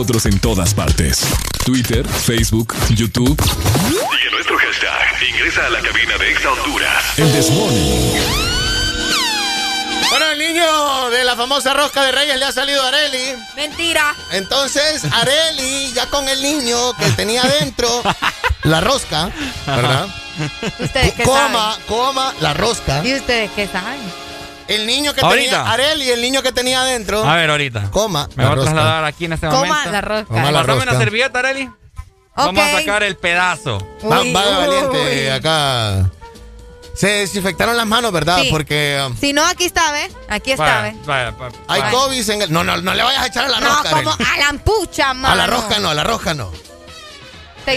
nosotros en todas partes. Twitter, Facebook, YouTube. Sigue nuestro hashtag. Ingresa a la cabina de Exa Honduras. El Desmorning. Bueno, el niño de la famosa rosca de Reyes le ha salido a Areli. Mentira. Entonces, Areli, ya con el niño que tenía adentro la rosca, ¿verdad? ¿Ustedes qué Coma, saben? coma, la rosca. ¿Y ustedes qué saben? El niño que Ahorita. tenía, Areli, el niño que tenía adentro. A ver, ahorita. Coma, Me voy a trasladar aquí en este Coma momento. la rosca. Coma la rosca. una servilleta, Areli. Vamos a sacar el pedazo. Uy, va valiente uy. acá. Se desinfectaron las manos, ¿verdad? Sí. Porque um, Si no, aquí está, ¿ves? Aquí está, ¿ves? Hay. COVID en el... No, no, no le vayas a echar a la No, rosca. como Arely. a la ampucha, mano. A la rosca no, a la rosca no. ¿Te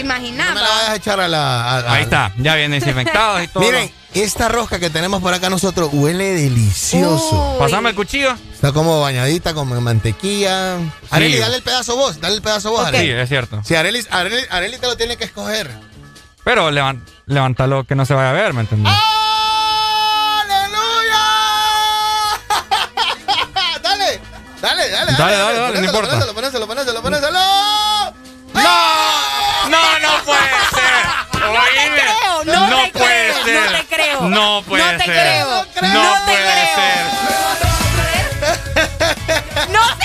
No me la imaginabas? vayas a echar a la... a- a- Ahí está, ya vienen desinfectados y todo. Miren, esta rosca que tenemos por acá nosotros huele delicioso. Uy. Pasame el cuchillo. Está como bañadita, como en mantequilla. Areli, dale el pedazo vos, dale el pedazo vos, Ok. Arely. Sí, es cierto. Si Areli, Areli, Areli te lo tiene que escoger. Pero levan- levántalo que no se vaya a ver, ¿me entendés? ¡Aleluya! dale, dale, dale. Dale, dale, dale, no Ponéselo, importa. Ponéselo, ponéselo, ponéselo, ponéselo. Creo. No puede No te ser. creo, No, no te puede creo. ser. ¡No te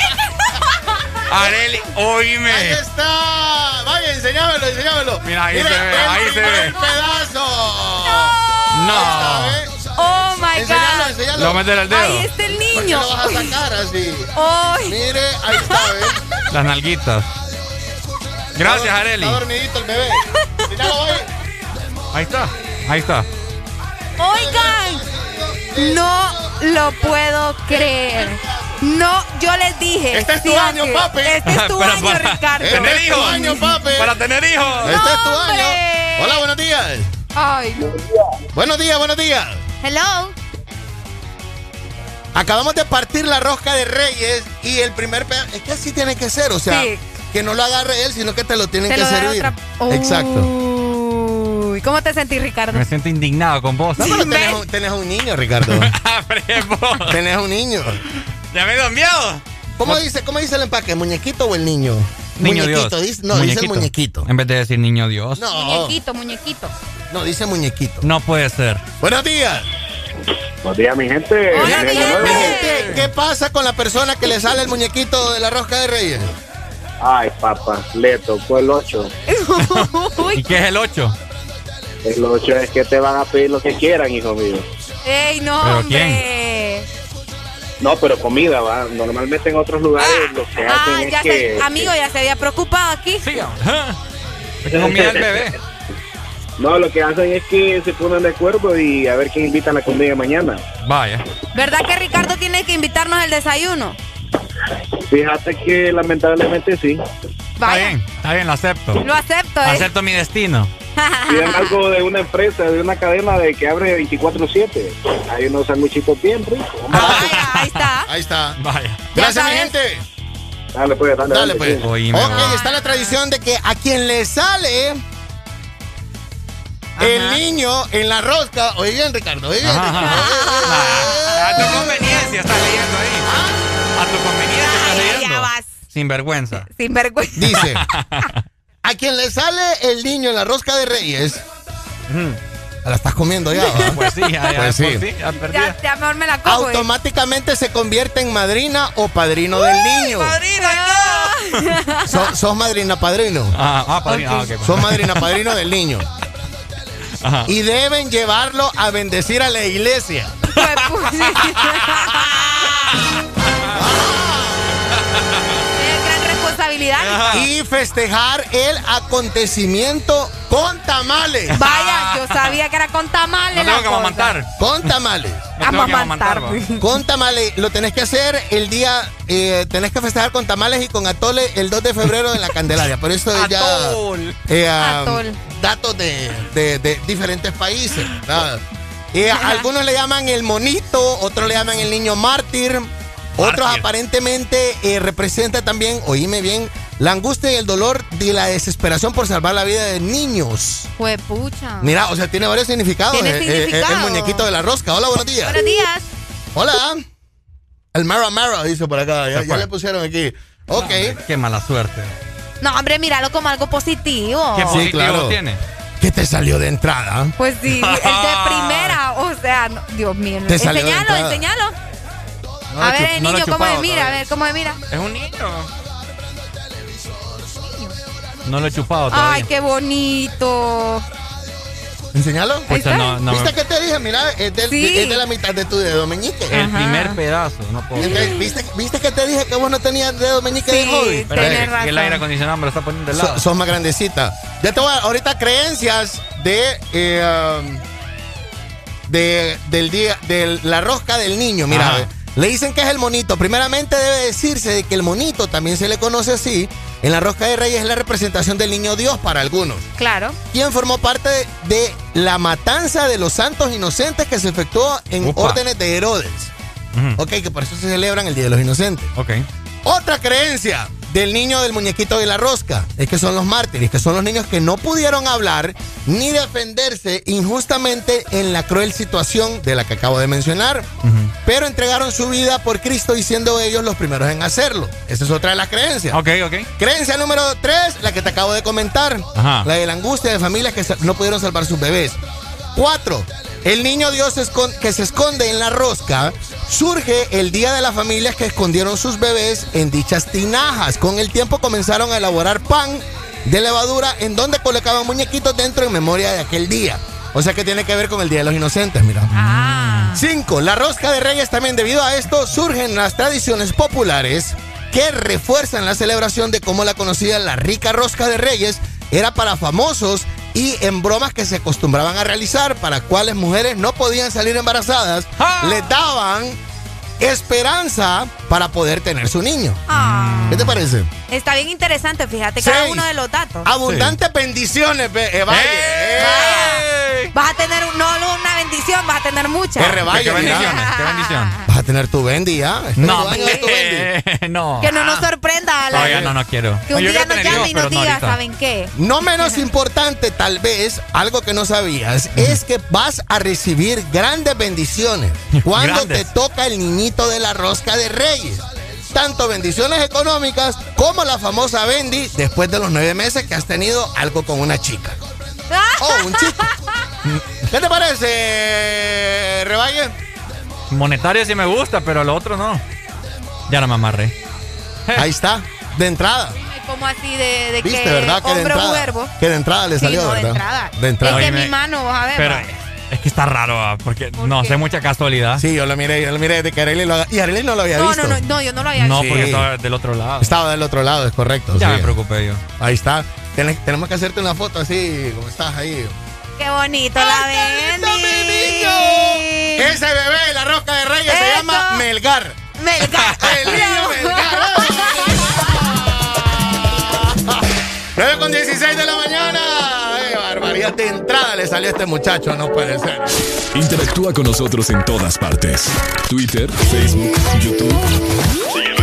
Areli, Ahí oíme. está. Vaya, enséñamelo, enséñamelo. Mira, ahí Mire, se ve, ahí se ve. pedazo. No. ¿eh? Oh my God. enséñalo. Lo meter el dedo. Ahí está el ¿Por qué niño. lo vas a sacar así? Ay. Mire, ahí está, ¿ves? Las nalguitas. Gracias, Areli. Está dormidito el bebé. Míralo ahí. Ahí está. Ahí está. Oigan, no lo puedo creer. No, yo les dije. Este es tu sí, año, papi. Este es tu Para- año, para Ricardo. Este Tener es tu hijos. año, papi. Para tener hijos. Este es tu ¡Hombre! año. Hola, buenos días. Ay, no. Buenos días, buenos días. Hello. Acabamos de partir la rosca de Reyes y el primer pedazo. Es que así tiene que ser, o sea, Sí. que no lo agarre él, sino que te lo tienen Te que lo servir. otra- Exacto. Uy, ¿cómo te sentís, Ricardo? Me siento indignado con vos. No, pero tenés, un, tenés un niño, Ricardo. Tenés un niño. Ya me dio miedo. ¿Cómo dice, ¿Cómo dice el empaque? ¿Muñequito o el niño? Niño muñequito, Dios. dice- no, dice el muñequito. En vez de decir niño Dios. No, Muñequito, muñequito. no, dice muñequito. No puede ser. Buenos días. Buenos días, mi gente. Hola, mi. ¿Qué, qué pasa con la persona que le sale el muñequito de la rosca de Reyes? Ay, papá, le tocó el 8. ¿Y qué es el 8? El 8 es que te van a pedir lo que quieran, hijo mío. Ey, no, ¿Pero hombre. No, pero comida, va. Normalmente en otros lugares lo que hacen Ah, es ya que... se, amigo, ya se había preocupado aquí. Sí. ajá. Comida al bebé. No, lo que hacen es que se ponen de acuerdo y a ver quién invita a la comida mañana. Vaya. ¿Verdad que Ricardo tiene que invitarnos al desayuno? Fíjate que lamentablemente sí. Está bien, está bien, lo acepto. lo acepto, ¿eh? Acepto mi destino. Piden algo de una empresa, de una cadena de que abre 24-7. Hay unos sanguchitos bien ricos. Vaya, ahí está. Ahí está. Vaya. Ya Gracias, mi gente. Dale, pues, dale, Dale, dale, pues. sí. Oíme, Ok, está la tradición de que a quien le sale el niño en la rosca. Oye bien, Ricardo. Oye bien, Ajá, Ricardo. ajá. A tu conveniencia estás leyendo ahí. A tu conveniencia estás Ay, leyendo. ya vas. Sin vergüenza. Sin vergüenza. Dice, a quien le sale el niño en la rosca de Reyes, la estás comiendo ya, ¿va? Pues sí, ya, ya, Pues sí. pues sí, ya perdí. Ya, ya mejor me la cojo. ¿eh? automáticamente se convierte en madrina o padrino del niño. Ah. So- sos madrina padrino. Ah, ah, padrino. Ah, pues. Sos madrina padrino del niño. Ajá. Y deben llevarlo a bendecir a la iglesia. responsabilidad. Y festejar el acontecimiento con tamales. Vaya, yo sabía que era con tamales. No la tengo que amamantar. Con tamales. No amamantar. Va. Con tamales. Lo tenés que hacer el día. eh, tenés que festejar con tamales y con atole el 2 de febrero en la Candelaria. Pero eso es ya. Atol. eh, ah, Atol. datos de, de- de diferentes países. Eh, algunos le llaman el monito, otros le llaman el niño mártir. Otros aparentemente eh, representa también, oíme bien, la angustia y el dolor de la desesperación por salvar la vida de niños. Fue pucha. Mira, o sea, tiene varios significados. Tiene eh, eh, significado. el muñequito de la rosca. Hola, buenos días. Buenos días. Hola. El Mara Mara dice por acá. Ya, le pusieron aquí. Ok. Qué mala suerte. No, hombre, míralo como algo positivo. ¿Qué Sí, positivo claro. tiene? ¿Qué te salió de entrada? Pues sí, el de primera, o sea, no- Dios mío. Te salió de Enseñalo, enseñalo. No a ver, el no niño, ¿cómo se mira? A ver, ¿cómo se mira? Es un niño. No lo he chupado todavía. Ay, qué bonito. Enseñalo. Pucha, no, no. ¿Viste que te dije? Mira, es, del- Sí. es de la mitad de tu dedo meñique. El Ajá. primer pedazo, no puedo. ¿viste, ¿Viste que te dije que vos no tenías dedo meñique Sí, de? Pero que el aire acondicionado me lo está poniendo de lado. So- sos más grandecita. Ya te voy a ahorita creencias de. eh, um, del día, de la rosca del niño. Mira, le dicen que es el monito. Primeramente debe decirse que el monito también se le conoce así. En la rosca de Reyes es la representación del niño Dios para algunos. Claro. Quien formó parte de la matanza de los santos inocentes que se efectuó en órdenes de Herodes. Ok, que por eso se celebran el Día de los Inocentes. Ok. Otra creencia del niño del muñequito de la rosca es que son los mártires, que son los niños que no pudieron hablar ni defenderse injustamente en la cruel situación de la que acabo de mencionar, pero entregaron su vida por Cristo y siendo ellos los primeros en hacerlo. Esa es otra de las creencias. Ok, ok. Creencia número tres, la que te acabo de comentar, la de la angustia de familias que no pudieron salvar sus bebés. Cuatro, el niño Dios que se esconde en la rosca surge el día de las familias que escondieron sus bebés en dichas tinajas. Con el tiempo comenzaron a elaborar pan de levadura en donde colocaban muñequitos dentro en memoria de aquel día. O sea que tiene que ver con el Día de los Inocentes, mira. Ah. Cinco, la rosca de reyes también debido a esto surgen las tradiciones populares que refuerzan la celebración de cómo la conocida la rica rosca de reyes era para famosos y en bromas que se acostumbraban a realizar para cuales mujeres no podían salir embarazadas, ¡Ah! les daban esperanza para poder tener su niño. Ah. ¿Qué te parece? Está bien interesante, fíjate, cada uno de los datos. Abundantes bendiciones, eh, Vas a tener no una bendición, vas a tener muchas. ¿Qué, ¿Qué bendiciones? ¿Qué bendición? Vas a tener tu bendy ya. No, no. Que no nos sorprenda. La, no, ya no, no quiero. Que un día nos llame y nos diga, ¿saben qué? No menos importante, tal vez, algo que no sabías, es que vas a recibir grandes bendiciones cuando te toca el niñito de la rosca de reyes tanto bendiciones económicas como la famosa Bendy después de los nueve meses que has tenido algo con una chica. Oh, un chico. ¿Qué te parece, Reballe? Monetario sí me gusta, pero lo otro no. Ya no me amarré. Ahí está, de entrada. Como así de, de ¿Viste, que verdad? Que de entrada, verbo. Que de entrada le salió, sí, no, ¿verdad? De entrada. De entrada. Es que mi mano, vas a ver. Pero, es que está raro, ah, porque no sé mucha casualidad. Sí, yo lo miré, yo lo miré de que Arely lo haga. Y Arely no lo había no, visto. No, no, no, yo no lo había visto. No, porque estaba del otro lado. Estaba del otro lado, es correcto. Ya sí. me preocupé yo. Ahí está. tenemos que hacerte una foto así, como estás ahí. Qué bonito la Bendy. Ese bebé, la rosca de reyes, se llama Melgar. Melgar. El niño Melgar. ¡Qué barbaridad! De entrada le salió a este muchacho, no puede ser. Interactúa con nosotros en todas partes: Twitter, Facebook, YouTube.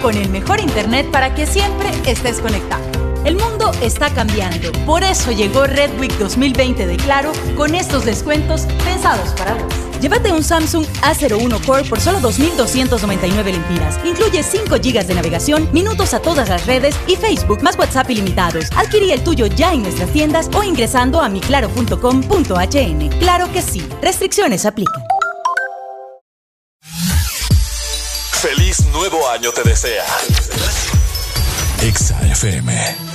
Con el mejor internet para que siempre estés conectado. El mundo está cambiando, por eso llegó Red Week 2020 de Claro con estos descuentos pensados para vos. Llévate un Samsung A01 Core por solo 2.299 lempiras. Incluye 5 GB de navegación, minutos a todas las redes y Facebook más WhatsApp ilimitados. Adquirí el tuyo ya en nuestras tiendas o ingresando a miclaro.com.hn. Claro que sí. Restricciones aplican. Te desea. Exa FM.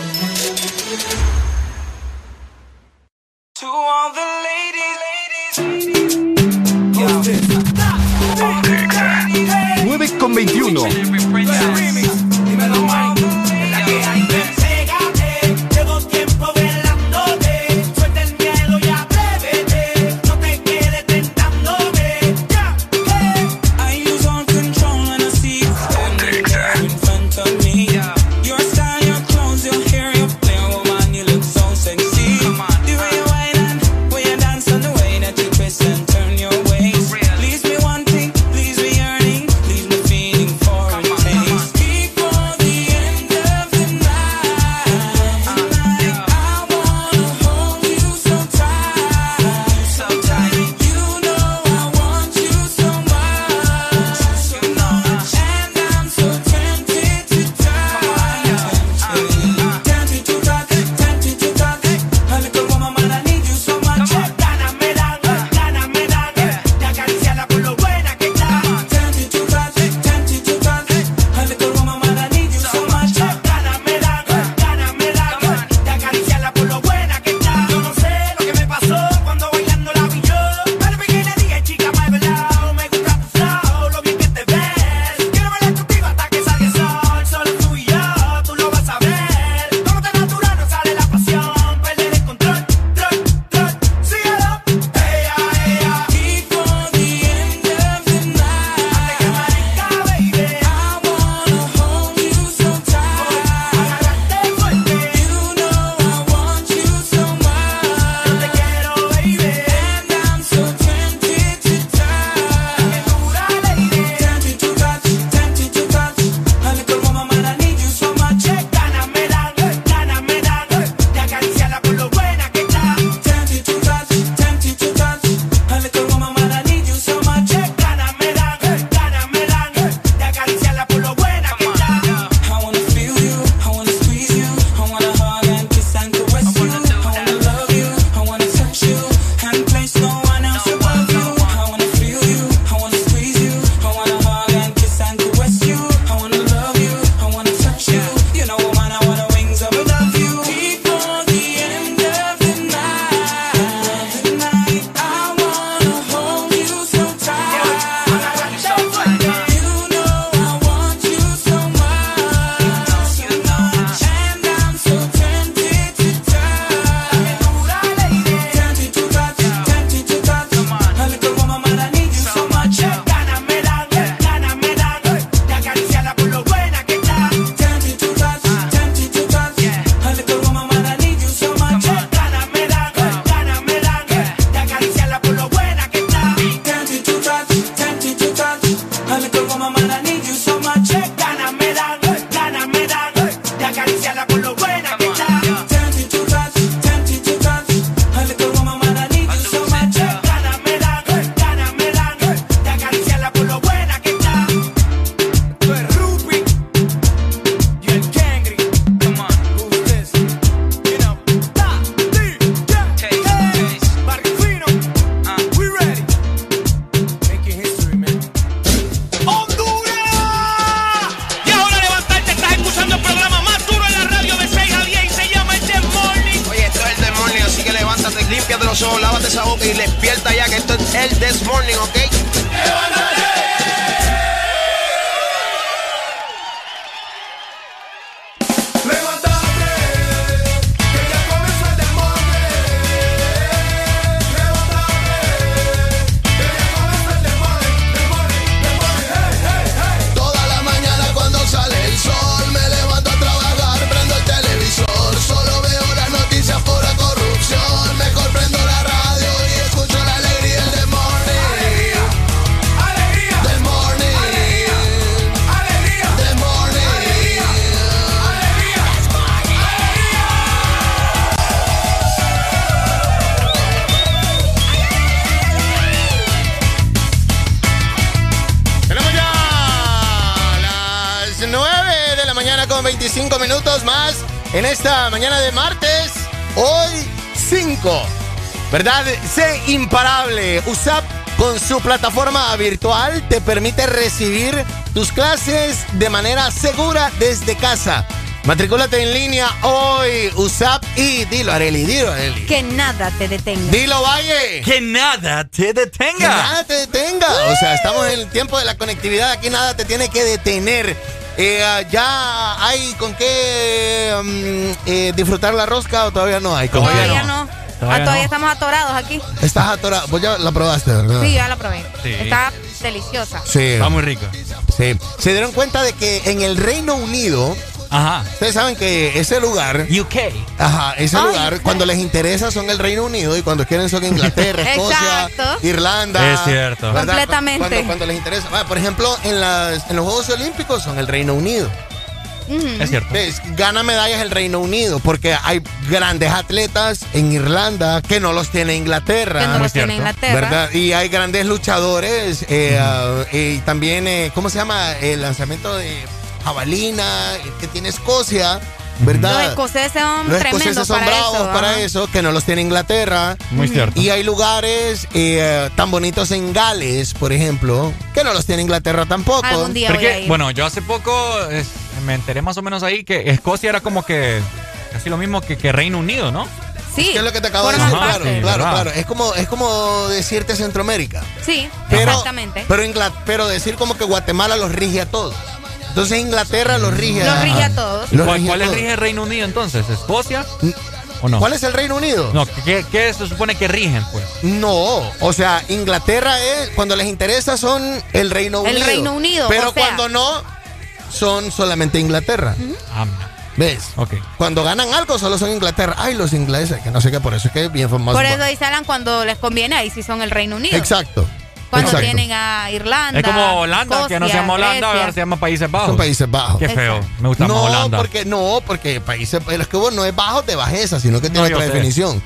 ¿Verdad? Sé imparable. USAP con su plataforma virtual te permite recibir tus clases de manera segura desde casa. Matricúlate en línea hoy, USAP y dilo, Areli, dilo, Areli. Que nada te detenga. Dilo, Valle. Que nada te detenga. Que nada te detenga. O sea, estamos en el tiempo de la conectividad. Aquí nada te tiene que detener. Eh, ah, ¿Ya hay con qué mm, eh, disfrutar la rosca o todavía no hay? Todavía, no. Todavía, ah, estamos atorados aquí. Estás atorado. Vos ya la probaste, ¿verdad? Sí, ya la probé. Está deliciosa. Sí. Está muy rica. Sí. Se dieron cuenta de que en el Reino Unido Ajá. Ustedes saben que ese lugar. UK. Ajá, ese lugar, cuando les interesa son el Reino Unido y cuando quieren son Inglaterra, Escocia, Irlanda. Es cierto. Completamente. Cuando, les interesa. por ejemplo, en, las, en los Juegos Olímpicos son el Reino Unido. Es cierto. Gana medallas el Reino Unido porque hay grandes atletas en Irlanda que no los tiene Inglaterra. Que no los tiene Inglaterra. ¿verdad? Y hay grandes luchadores eh, ah, y también, eh, ¿cómo se llama? El lanzamiento de jabalina, que tiene Escocia. ¿verdad? Los escoceses son los escoceses son bravos para eso, que no los tiene Inglaterra. Muy cierto. Y hay lugares eh, tan bonitos en Gales, por ejemplo, que no los tiene Inglaterra tampoco. Algún día voy a ir. Bueno, yo hace poco me enteré más o menos ahí que Escocia era como que casi lo mismo que, que Reino Unido, ¿no? Sí. Es, es lo que te acabo de decir. Claro, claro, claro. Es como, es como decirte Centroamérica. Sí, exactamente. Pero, pero decir como que Guatemala los rige a todos. Entonces Inglaterra los rige a, los rige a todos. ¿Cuál, es rige el Reino Unido entonces? ¿Escocia? ¿O no? ¿Cuál es el Reino Unido? No, ¿qué, ¿qué, se supone que rigen, pues? No, o sea, Inglaterra es, cuando les interesa son el Reino Unido. El Reino Unido. Pero cuando no, son solamente Inglaterra. Ah, ¿Ves? Ok. Cuando ganan algo solo son Inglaterra. Ay, los ingleses, que no sé qué, por eso es que es bien famoso. Por eso dice Alan cuando les conviene, ahí sí son el Reino Unido. Exacto. Cuando tienen a Irlanda. Es como Holanda, que no se llama Holanda, ahora se llama Países Bajos. Son Países Bajos. Qué feo. Me gusta no, más Holanda. Porque, no, porque Países es que no es bajo de bajeza, sino que tiene otra definición.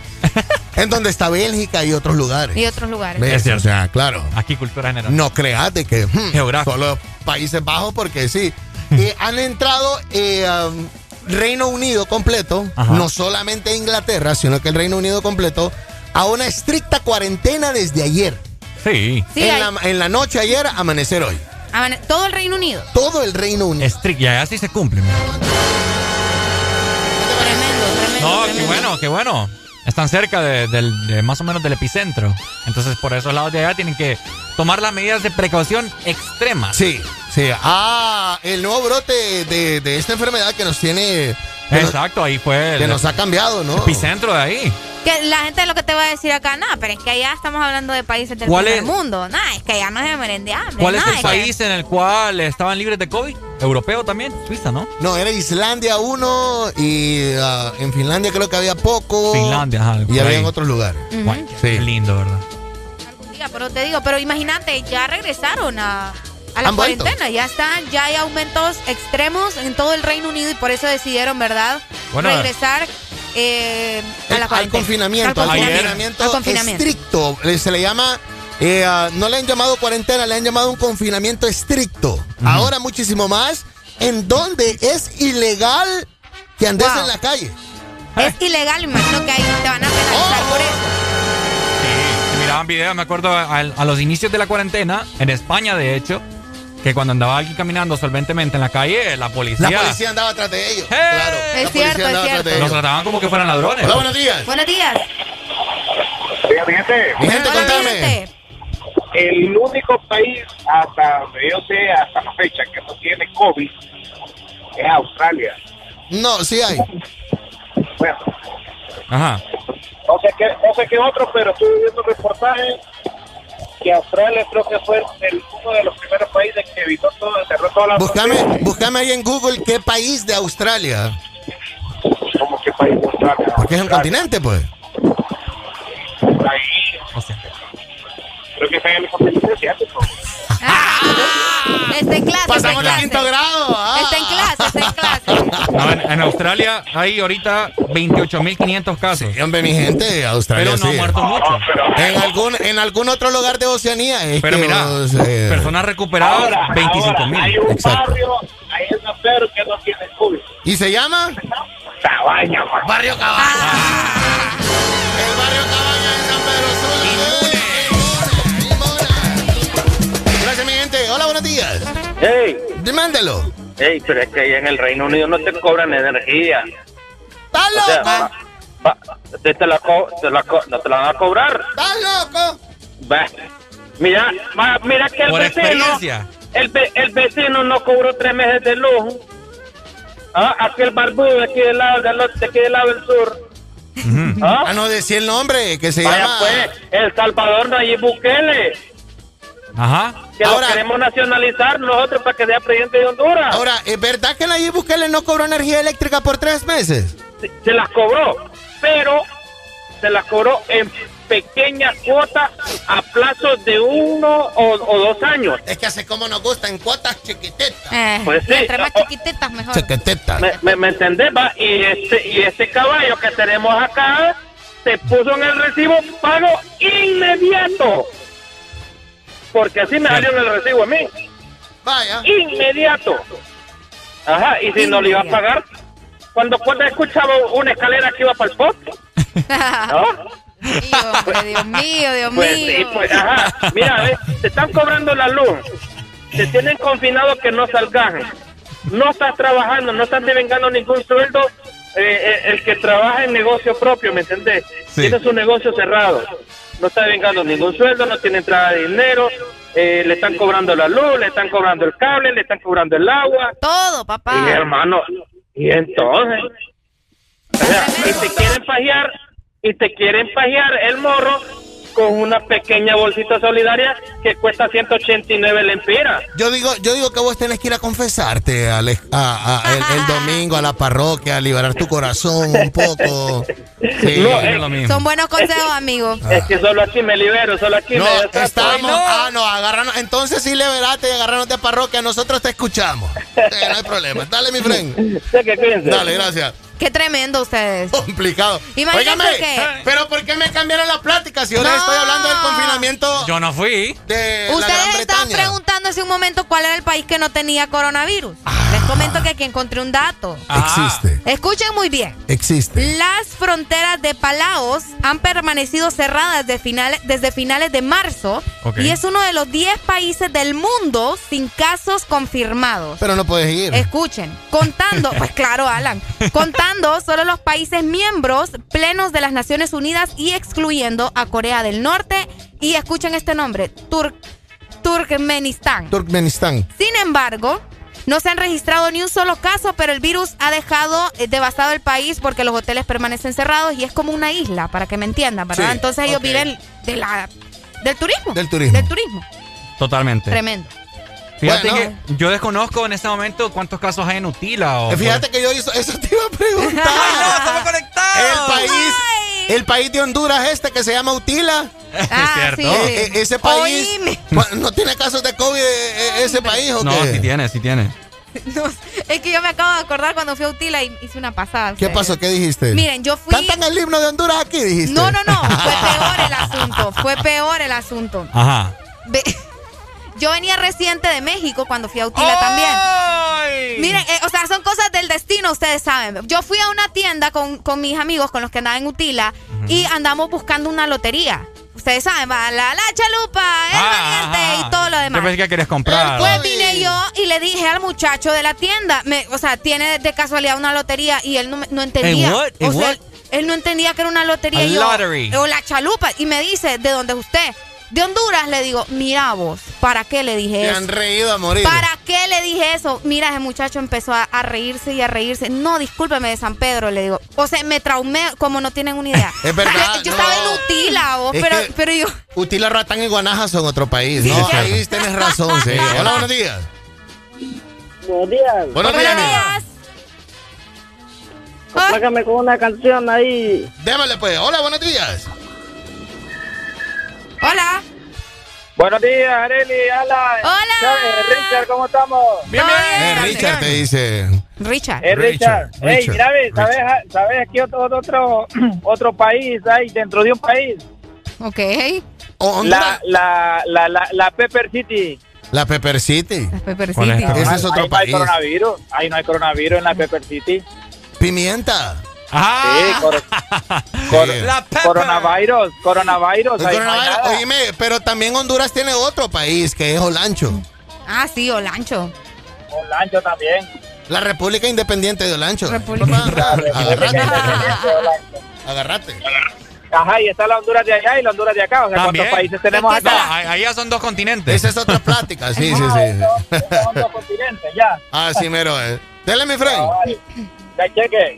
en donde está Bélgica y otros lugares. Y otros lugares. Es cierto. O sea, claro. Aquí cultura general. No creas de que hmm, Geográfico. solo Países Bajos, porque sí. Eh, han entrado eh, um, Reino Unido completo, no solamente Inglaterra, sino que el Reino Unido completo, a una estricta cuarentena desde ayer. Sí. en, la, noche ayer, amanecer hoy. todo el Reino Unido. Todo el Reino Unido. Estricta, ya así se cumple. Tremendo, No, qué bueno, qué bueno. Están cerca de, más o menos del epicentro. Entonces, por esos lados de allá tienen que tomar las medidas de precaución extremas. Sí, sí. Ah, el nuevo brote de, esta enfermedad que nos tiene. Exacto, ahí fue. El, que nos ha cambiado, ¿no? Epicentro de ahí. Que la gente lo que te va a decir acá, nada, pero es que allá estamos hablando de países del primer mundo. Nada, es que allá no se merende hambre. ¿Cuál es el país en el cual estaban libres de COVID? ¿Europeo también? Suiza, ¿no? No, era Islandia uno y ah, en Finlandia creo que había poco. Finlandia, ajá. Y había en otros lugares. sí. lindo, ¿verdad? Algún día, pero te digo, pero imagínate, ya regresaron a, a la cuarentena, ya están, ya hay aumentos extremos en todo el Reino Unido y por eso decidieron, ¿verdad? regresar eh, al confinamiento, al confinamiento, estricto. Se le llama, eh, no le han llamado cuarentena, le han llamado un confinamiento estricto. Ahora muchísimo más, en donde es ilegal que andes en la calle. Es ilegal, imagino que ahí te van a penalizar por eso. Sí, miraban videos, me acuerdo a los inicios de la cuarentena, en España de hecho, que cuando andaba alguien caminando solventemente en la calle, la policía. La policía andaba atrás de ellos. Claro. Es cierto, es cierto. Los trataban como que fueran ladrones. Hola, buenos días. Buenos días. mi gente. Mi gente, contame. el único país hasta donde yo sé, hasta la fecha, que no tiene COVID es Australia. No, sí hay. Bueno. Ajá. No sé qué, no sé qué otro, pero estuve viendo reportajes que Australia creo que fue el, uno de los primeros países que evitó todo, cerró todas las Búscame, búscame ahí en Google qué país de Australia. ¿Cómo qué país de Australia? Porque es un continente, pues. Ahí. Creo que está en el continente asiático. Está en clase. Pasamos en quinto clase. grado. ah. Está en clase, está en clase. No, en, en Australia hay ahorita 28.500 casos. Sí, hombre, mi gente, Australia Pero no sí. ha muerto mucho. En algún, en algún otro lugar de Oceanía. Es Pero que, mira, o sea, personas recuperadas, Ahora, 25 ahora, mil. hay un Exacto. barrio ahí en San Pedro que no tiene COVID. ¿Y se llama? Cabaña. Barrio Cabaña. El barrio Cabaña Hola, buenos días. Hey, Demándelo. hey, pero es que ahí en el Reino Unido no te cobran energía. ¿Estás O sea, loco? va- va- te, te la co- te la co- no te la van a cobrar. ¿Estás loco? Va. Mira, ma- mira que el Por vecino, experiencia. el, ve- el vecino no cobró tres meses de luz. Ah, aquel barbudo de aquí del lado, del, de aquí del lado del sur. ¿Ah? Ah, no, decía el nombre, que se Vaya llama... pues, El Salvador Nayib Bukele, Ajá. Que Ahora- lo queremos nacionalizar nosotros para que sea presidente de Honduras. Ahora, ¿es verdad que Nayib Bukele no cobró energía eléctrica por tres meses? se, se las cobró, pero se las cobró en pequeñas cuotas a plazos de uno o, o dos años. Es que hace como nos gusta, en cuotas chiquititas. Eh, Pues sí. entre más chiquititas, mejor. Chiquititas. ¿Me, me, me entendés? Va? Y este, y este caballo que tenemos acá se puso en el recibo pago inmediato. Porque así me salió en el recibo a mí. Vaya. Inmediato. Ajá, y si no le iba a pagar, cuando, cuando escuchaba una escalera que iba para el poste. ¿no? Dios mío, Dios Pues mío. sí, pues, ajá. Mira, ve, te están cobrando la luz. Te tienen confinado que no salgas. No estás trabajando, no estás devengando ningún sueldo. eh, eh, el que trabaja en negocio propio, ¿me entendés? Sí. Tiene su negocio cerrado. No está devengando ningún sueldo, no tiene entrada de dinero. eh, le están cobrando la luz, le están cobrando el cable, le están cobrando el agua. Todo, papá. Y hermano, y entonces, o sea, y te quieren pajear, y te quieren pajear el morro con una pequeña bolsita solidaria que cuesta 189 lempiras. Yo digo, yo digo que vos tenés que ir a confesarte Ale- a- a- el, el domingo a la parroquia, a liberar tu corazón un poco. Sí. No, es eh, lo mismo. Son buenos consejos, amigos. Es que solo aquí me libero, solo aquí No, me estamos. no. Ah, no, agarrarnos. Entonces sí, liberaste y agarrarnos de parroquia. Nosotros te escuchamos. Sí, no hay problema. Dale, mi friend. Que. Dale, gracias. Qué tremendo ustedes. Complicado. Imagínate Óigame, que- pero ¿por qué me cambiaron la plática si ahora No. estoy hablando del confinamiento Yo no fui. de Ustedes estaban preguntando hace un momento cuál era el país que no tenía coronavirus. Les comento que aquí encontré un dato. Ah. Existe, Escuchen muy bien. existe. Las fronteras de Palaos han permanecido cerradas de finales- desde finales de marzo y es uno de los 10 países del mundo sin casos confirmados. Pero no puedes ir. Escuchen, contando, pues claro, Alan, contando solo los países miembros plenos de las Naciones Unidas y excluyendo a Corea del Norte y escuchen este nombre, Tur- Turkmenistán. Turkmenistán. Sin embargo, no se han registrado ni un solo caso, pero el virus ha dejado eh, devastado el país porque los hoteles permanecen cerrados y es como una isla, para que me entiendan, ¿verdad? Sí, Entonces ellos viven de la, del turismo. Del turismo. Del turismo. Totalmente. Tremendo. Fíjate Bueno. que yo desconozco en este momento cuántos casos hay en Utila. O Fíjate que yo hizo, eso te iba a preguntar. ¡Estamos conectados! El país, el país de Honduras este que se llama Utila. Ah, cierto. sí. Eh, ese país Oíme. No tiene casos de COVID eh, eh, ese país o No, qué? sí tiene, sí tiene. No, es que yo me acabo de acordar cuando fui a Utila y hice una pasada. ¿Qué pasó? ¿Qué dijiste? Miren, yo fui. Cantan el himno de Honduras aquí, dijiste. No, no, no. Fue peor el asunto. Fue peor el asunto. Ajá. Ve- Yo venía reciente de México cuando fui a Utila también. ¡Ay! Miren, eh, o sea, son cosas del destino, ustedes saben. Yo fui a una tienda con, con mis amigos, con los que andaban en Utila, y andamos buscando una lotería. Ustedes saben, va la, la chalupa, el Ah, valiente ajá. y todo lo demás. Yo pensé que querías comprar. Pues vine yo y le dije al muchacho de la tienda, me, o sea, tiene de casualidad una lotería y él no, no entendía. ¿En what? ¿En o sea, what? él, él no entendía que era una lotería. Y yo, lottery. o la chalupa. Y me dice, ¿de dónde es usted? De Honduras le digo, mira vos, ¿para qué le dije eso? Se han reído a morir. ¿Para qué le dije eso? Mira, ese muchacho empezó a, reírse y a reírse. No, discúlpeme de San Pedro, le digo. O sea, me traumé como no tienen una idea. es verdad. Yo estaba en Utila, vos, pero, pero yo. Utila, Ratán y Guanaja son otro país. no, ahí tienes razón, sí. Hola, buenos días. Buenos días. Buenos, días. días. con una canción ahí. Démosle pues. Hola, buenos días. Hola. Buenos días, Areli, Alan. Hola. Richard, ¿cómo estamos? Bien, bien. Eh, Richard te dice. Richard. Eh, Richard. Hey, mira, ¿sabes, ¿sabes qué otro, otro, otro país hay dentro de un país? Ok. La, la, la, la, la Pepper City. La Pepper City. La Pepper City. Ese es otro ahí país. No hay coronavirus. Ahí no hay coronavirus en la Pepper City. Pimienta. Ah, sí, la coronavirus, coronavirus. Oíme, pero también Honduras tiene otro país que es Olancho. Ah, sí, Olancho. Olancho también. La República Independiente de Olancho. República. Agarrate. Agarrate. Ajá, y está la Honduras de allá y la Honduras de acá. O sea, ¿cuántos países tenemos acá? ahí ya son dos continentes. Esa es otra plática, sí, sí, sí. Son dos continentes, ya. Ah, sí, mero. Eh. Dele, mi friend.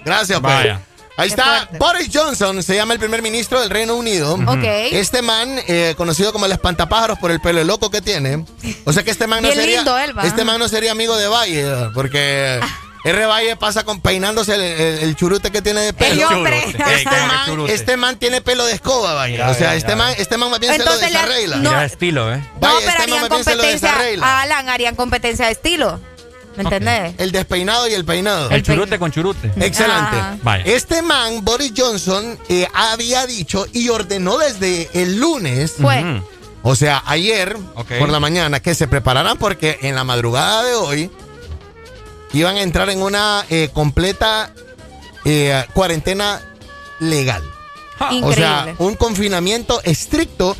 Gracias, pues. Vaya. Ahí está Boris Johnson, se llama el primer ministro del Reino Unido. Ok. Este man, eh, conocido como el espantapájaros por el pelo loco que tiene. O sea que este man no sería. este man no sería amigo de Valle, porque. R. Valle pasa con peinándose el, churute que tiene de pelo. Este, man, este man tiene pelo de escoba, Valle. o sea, este man, este man más bien se lo desarregla. No, estilo, ¿eh? no, pero este harían competencia. Alan, harían competencia de estilo. ¿Me entendés? El despeinado y el peinado. El churute con churute. Excelente. Este man, Boris Johnson, eh, había dicho y ordenó desde el lunes. Fue. O sea, ayer por la mañana que se prepararan porque en la madrugada de hoy iban a entrar en una eh, completa eh, cuarentena legal. O sea, un confinamiento estricto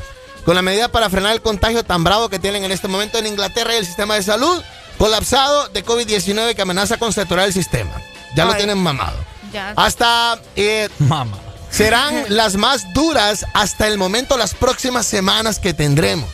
con la medida para frenar el contagio tan bravo que tienen en este momento en Inglaterra y el sistema de salud colapsado de COVID-19 que amenaza con saturar el sistema. Ya lo tienen mamado. Hasta... Eh, Serán las más duras hasta el momento las próximas semanas que tendremos.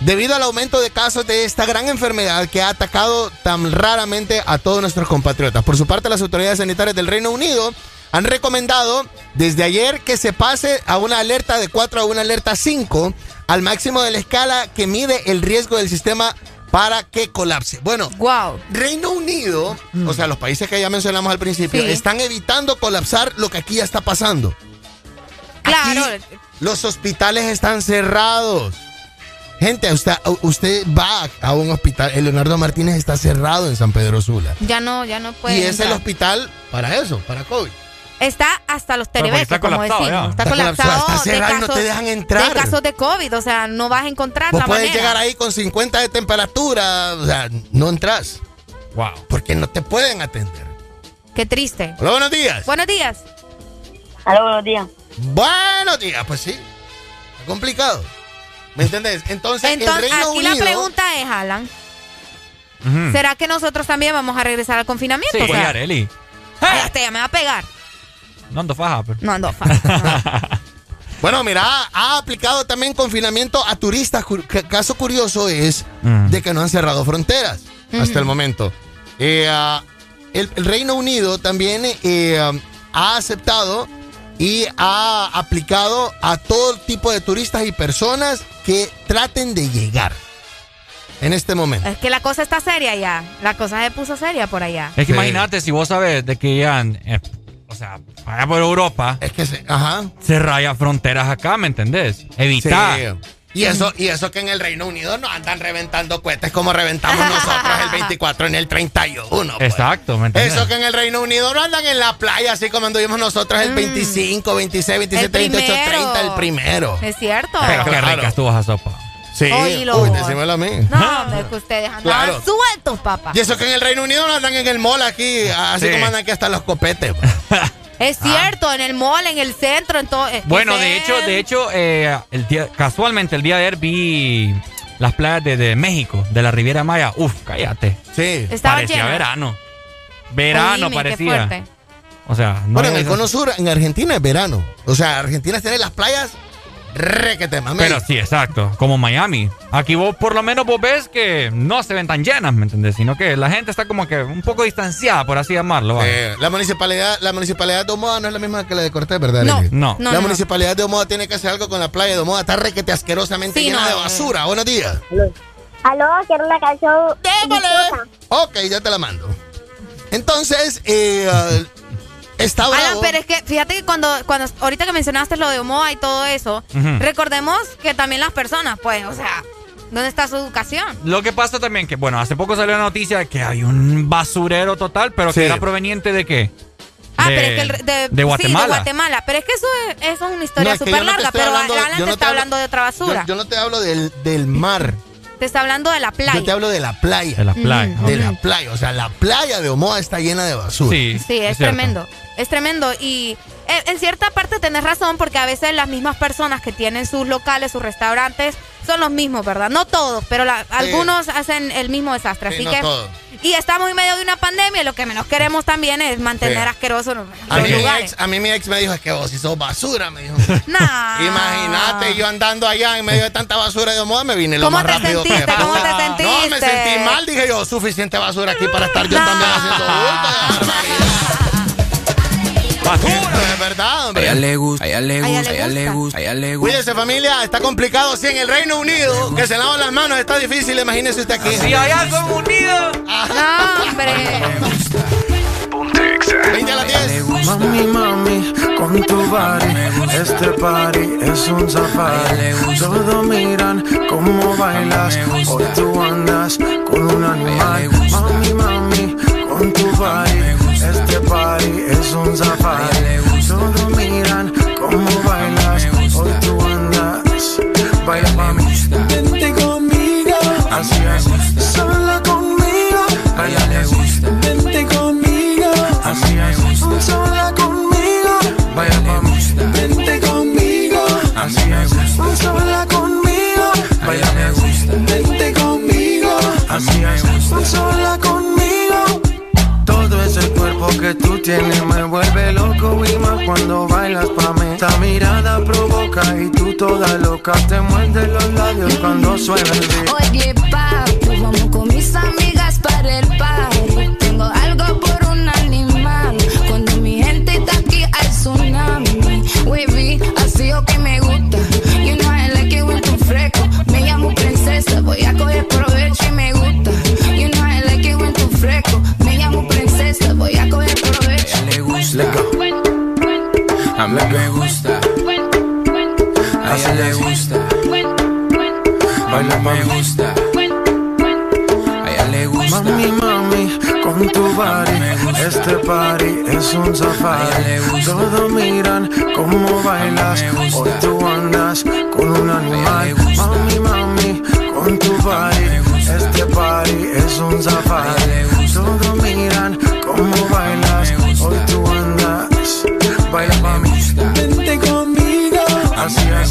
Debido al aumento de casos de esta gran enfermedad que ha atacado tan raramente a todos nuestros compatriotas. Por su parte, las autoridades sanitarias del Reino Unido han recomendado desde ayer que se pase a una alerta de 4 a una alerta 5 al máximo de la escala que mide el riesgo del sistema para que colapse. Bueno, wow. Reino Unido, o sea, los países que ya mencionamos al principio, están evitando colapsar lo que aquí ya está pasando. Claro. los hospitales están cerrados. Gente, usted, usted va a un hospital, el Leonardo Martínez está cerrado en San Pedro Sula. Ya no, ya no puede. Y es el hospital para eso, para COVID. Está hasta los terebeques, como decimos. Está, colapsado. Está cerrado y no te dejan entrar. De casos de COVID, o sea, no vas a encontrar Vos puedes llegar ahí con 50 de temperatura, o sea, no entras. Wow. Porque no te pueden atender. Qué triste. Hola, buenos días. Buenos días. Hola, buenos días. Buenos días, pues sí. Es complicado. ¿Me entendés? Entonces, Entonces aquí la pregunta es, Alan. ¿Será que nosotros también vamos a regresar al confinamiento? Sí, o sea, Eli. Este ya me va a pegar. No ando faja, pero. No ando faja. bueno, mira, ha aplicado también confinamiento a turistas. Caso curioso es de que no han cerrado fronteras hasta el momento. Eh, ah, el, Reino Unido también eh, ah, ha aceptado y ha aplicado a todo tipo de turistas y personas que traten de llegar en este momento. Es que la cosa está seria ya. La cosa se puso seria por allá. Es que imagínate si vos sabes de que ya, eh, o sea, vaya por Europa. Es que se, ajá. Se raya fronteras acá, ¿me entendés? Evitar. Y eso, y eso que en el Reino Unido no andan reventando cohetes como reventamos nosotros el 24 en el 31. Pues. Exacto, ¿me Eso que en el Reino Unido no andan en la playa así como anduvimos nosotros el 25, 26, 27, 28, 30, el primero. Es cierto. Pero qué rica estuvo esa sopa. Sí, uy, decímelo a mí. No, es que ustedes andan sueltos, papá. Y eso que en el Reino Unido no andan en el mall aquí, así como andan aquí hasta los copetes. Pues. Es cierto, en el mall, en el centro, en todo. Eh, bueno, de hecho, de hecho, eh, el día, casualmente el día de ayer vi las playas de, México, de la Riviera Maya. Uf, cállate. Sí. parecía verano. Verano parecía. O sea, no Bueno, en el cono sur, en Argentina es verano. O sea, Argentina tiene las playas requete mami. Pero sí, exacto. Como Miami. Aquí vos, por lo menos, vos ves que no se ven tan llenas, ¿me entendés? Sino que la gente está como que un poco distanciada, por así llamarlo. Eh, la municipalidad la municipalidad de Omoda no es la misma que la de Cortés, ¿verdad? No, no. La municipalidad de Omoda tiene que hacer algo con la playa de Omoda. Está requete asquerosamente llena de basura. Buenos días. Aló, quiero una canción. ¡Démosle! Ok, ya te la mando. Entonces, eh, uh, está bravo. pero es que fíjate que cuando, cuando ahorita que mencionaste lo de Omoa y todo eso, recordemos que también las personas, pues, o sea, ¿dónde está su educación? Lo que pasa también que, bueno, hace poco salió la noticia de que hay un basurero total, pero que era proveniente de qué? Ah, pero es que el, de, de, Guatemala. Sí, de Guatemala. Pero es que eso es, eso es una historia súper larga, pero Alan te está hablando de otra basura. Yo, no te hablo del, del mar. Te está hablando de la playa. Yo te hablo de la playa. De la playa. De la playa. O sea, la playa de Omoa está llena de basura. Sí, sí es, tremendo. Es tremendo. Y en cierta parte tenés razón porque a veces las mismas personas que tienen sus locales, sus restaurantes, son los mismos, ¿verdad? No todos, pero algunos hacen el mismo desastre. así que. Y estamos en medio de una pandemia y lo que menos queremos también es mantener asquerosos los, a mí lugares. a mí mi ex me dijo, es que vos si sos basura, me dijo. Nah. Imagínate, yo andando allá en medio de tanta basura de moda me vine lo más te rápido sentiste? que ¿Cómo te sentiste? No, me sentí mal, dije yo, suficiente basura aquí para estar yo también haciendo Es verdad, hombre. A ella le gusta, a ella le gusta, a ella le gusta, a ella le gusta. Cuídese familia, está complicado. Si en el Reino Unido, que se lavan las manos, está difícil, imagínese usted aquí. Si allá son unidos. No, hombre. Ponte Exa. 20 a las 10. Mami, mami, con tu body, este party es un safari. Todos miran cómo bailas, hoy tú andas con un animal. Mami, mami, con tu body, party es un safari. Todos miran cómo bailas, hoy tú andas. Baila mami, vente conmigo, así es, sola conmigo. Baila le gusta, vente conmigo, así es, sola conmigo. Vaya mami, vente conmigo, así es, sola conmigo. Vaya me gusta, vente conmigo, así es, sola conmigo. Que tú tienes me vuelve loco y más cuando bailas pa' mí. Esta mirada provoca y tú toda loca te muerdes los labios cuando suena el beat. Oye, papi, vamos con mis amigas para el party. Tengo algo por un animal. Cuando mi gente está aquí al tsunami. Wavy, así o que me gusta. You know I like it when tú fresco. Me llamo princesa, voy a coger provecho y me gusta. You know I like it when tú fresco. Me llamo princesa, voy a coger provecho. A ella le gusta, a mí me gusta. A ella le gusta, baila me gusta. A ella le gusta. Mami, mami, con tu body, este party es un safari. Todos miran cómo bailas, hoy tú andas con un animal. Mami, mami, con tu body, este party es un safari. Baila mami, vente conmigo, así es,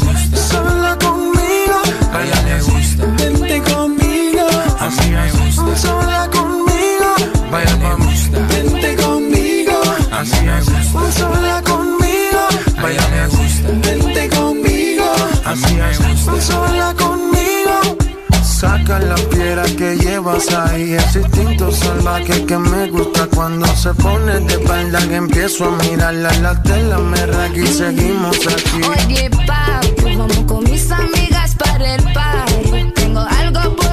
sola conmigo. Baila le gusta, vente conmigo, así es, sola conmigo. Baila mami, vente conmigo, así es, sola conmigo. Baila le gusta, vente conmigo, así es, sola conmigo. Saca la piedra que llevas ahí, ese instinto salvaje que me gusta cuando se pone de espalda que empiezo a mirarla, la tela me raga y seguimos aquí. Oye, papi, vamos con mis amigas para el party. Tengo algo por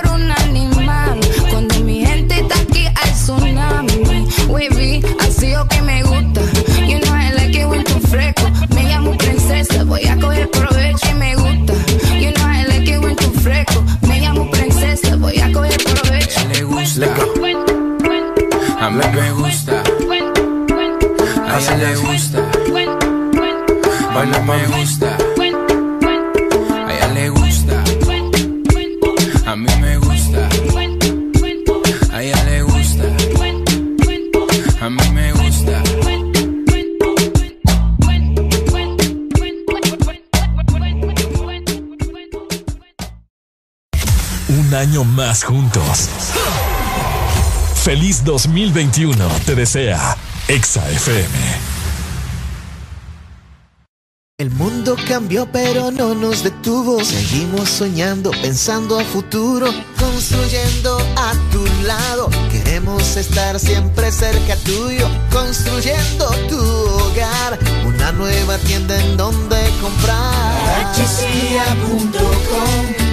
me gusta. A ella le gusta, a mí me gusta. A ella le gusta, a mí me gusta. Un año más juntos. Feliz 2021 te desea Exa FM. Mundo cambió pero no nos detuvo. Seguimos soñando, pensando a futuro, construyendo a tu lado. Queremos estar siempre cerca tuyo, construyendo tu hogar. Una nueva tienda en donde comprar.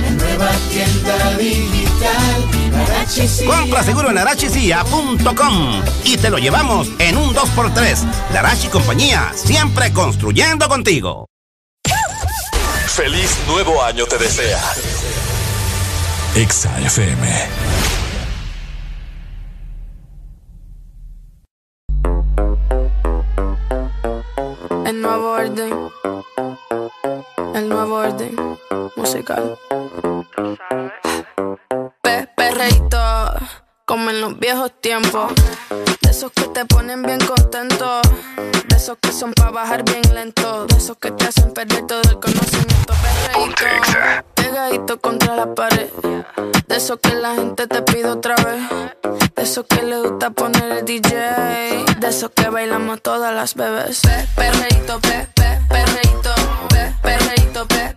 la nueva tienda digital. Compra seguro en arachicia.com y te lo llevamos en un 2x3. Larachi Compañía, siempre construyendo contigo. Feliz nuevo año te desea. Exa FM. El nuevo orden. El nuevo orden musical. Pe perreito, como en los viejos tiempos. De esos que te ponen bien contento. De esos que son para bajar bien lento. De esos que te hacen perder todo el conocimiento. Perreito, pegadito contra la pared. De esos que la gente te pide otra vez. De esos que le gusta poner el DJ. De esos que bailamos todas las bebés. Pe perreito, pe, pe perreito. Pe perreito, pe,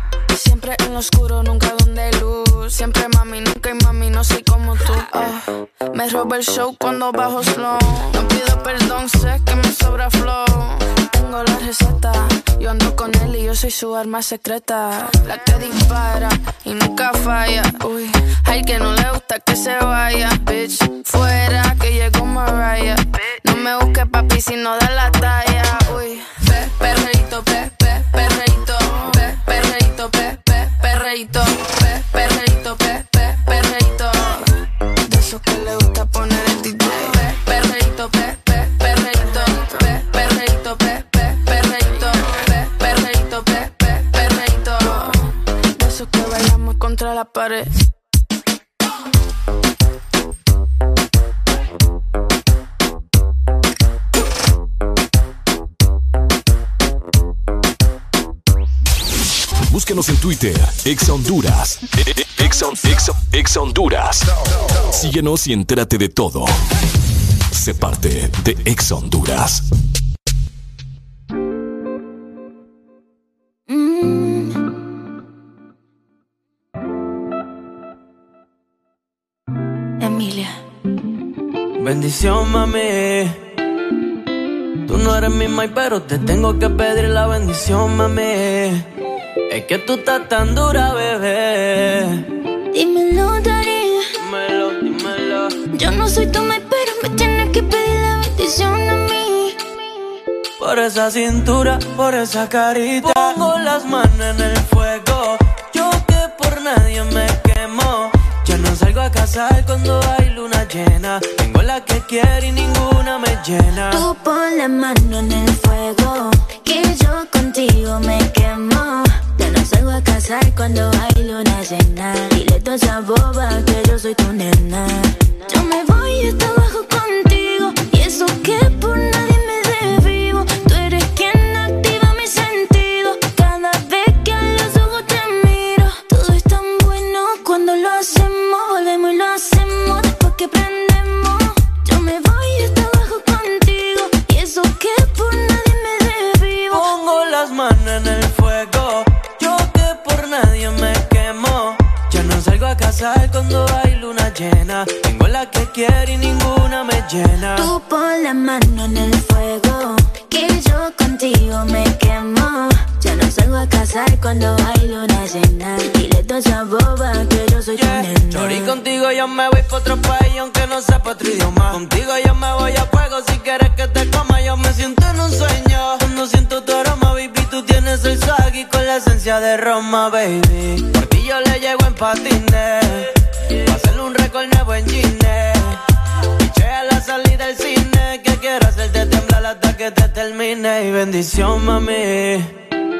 Siempre en lo oscuro, nunca donde hay luz. Siempre mami, nunca hay mami, no soy como tú. ah. Me roba el show cuando bajo slow. No pido perdón, sé que me sobra flow. Tengo la receta, yo ando con él y yo soy su arma secreta. La que dispara y nunca falla. Uy, al que no le gusta que se vaya, bitch. Fuera que llegó Mariah. No me busque papi si no da la talla. Uy, pe, perreito, pe, pe, perreito. Pe, perreito, pe, pe, perreito. Pe, pe. De esos que le gusta poner el DJ. Pe, perreito, pe, pe, perreito. Pe, perreito, pe, pe, perreito. Pe, perreito, pe, pe. De esos que bailamos contra la pared. Búscanos en Twitter, Exa Honduras. E- e- Exa, Exa, Exa Honduras. Síguenos y entérate de todo. Sé parte de Exa Honduras. Emilia. Bendición, mami. Tú no eres mi mai, pero te tengo que pedir la bendición, mami. Es que tú estás tan dura, bebé. Dímelo, Dari. Dímelo, dímelo. Yo no soy tu mai, pero me tienes que pedir la bendición a mí. Por esa cintura, por esa carita. Pongo las manos en el fuego. Yo que por nadie me quemo. Yo no salgo a casar cuando hay luna llena. Tengo la que quiero y ninguna me llena. Tú pon la mano en el fuego, que yo contigo me quemo. Yo no salgo a casar cuando hay luna llena. Dile toda esa boba que yo soy tu nena. Yo me voy hasta abajo contigo, y eso que por nadie me desvivo. Tú eres quien activa mis sentidos. Cada vez que a los ojos te miro, todo es tan bueno cuando lo hacemos. Volvemos y lo casar cuando hay luna llena. Tengo la que quiero y ninguna me llena. Tú pon la mano en el fuego, que yo contigo me quemo. No salgo a casar cuando hay luna llena. Dile toda esa boba que yo soy tu nena. Chori, contigo yo me voy pa' otro país aunque no sepa otro idioma. Contigo yo me voy a fuego si quieres que te coma. Yo me siento en un sueño. Cuando siento tu aroma, baby, tú tienes el swag y con la esencia de Roma, baby. Por ti yo le llego en patines. Pa' hacerle un récord nuevo en Gine. Piché a la salida del cine. Que quiero hacerte temblar hasta que te termine. Y bendición, mami.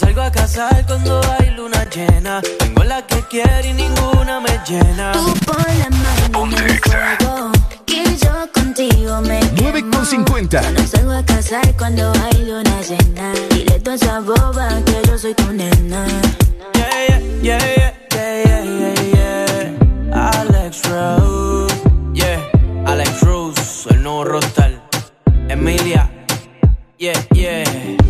salgo a casar cuando hay luna llena. Tengo la que quiero y ninguna me llena. Tú pon la mano en el fuego. Que yo contigo me 9 con 50. Ya no salgo a casar cuando hay luna llena. Dile toda esa boba que yo soy tu nena. Yeah, yeah, yeah, yeah, yeah, yeah, yeah. Alex Rose. Yeah, Alex Rose, el nuevo rostal. Emilia. Yeah, yeah.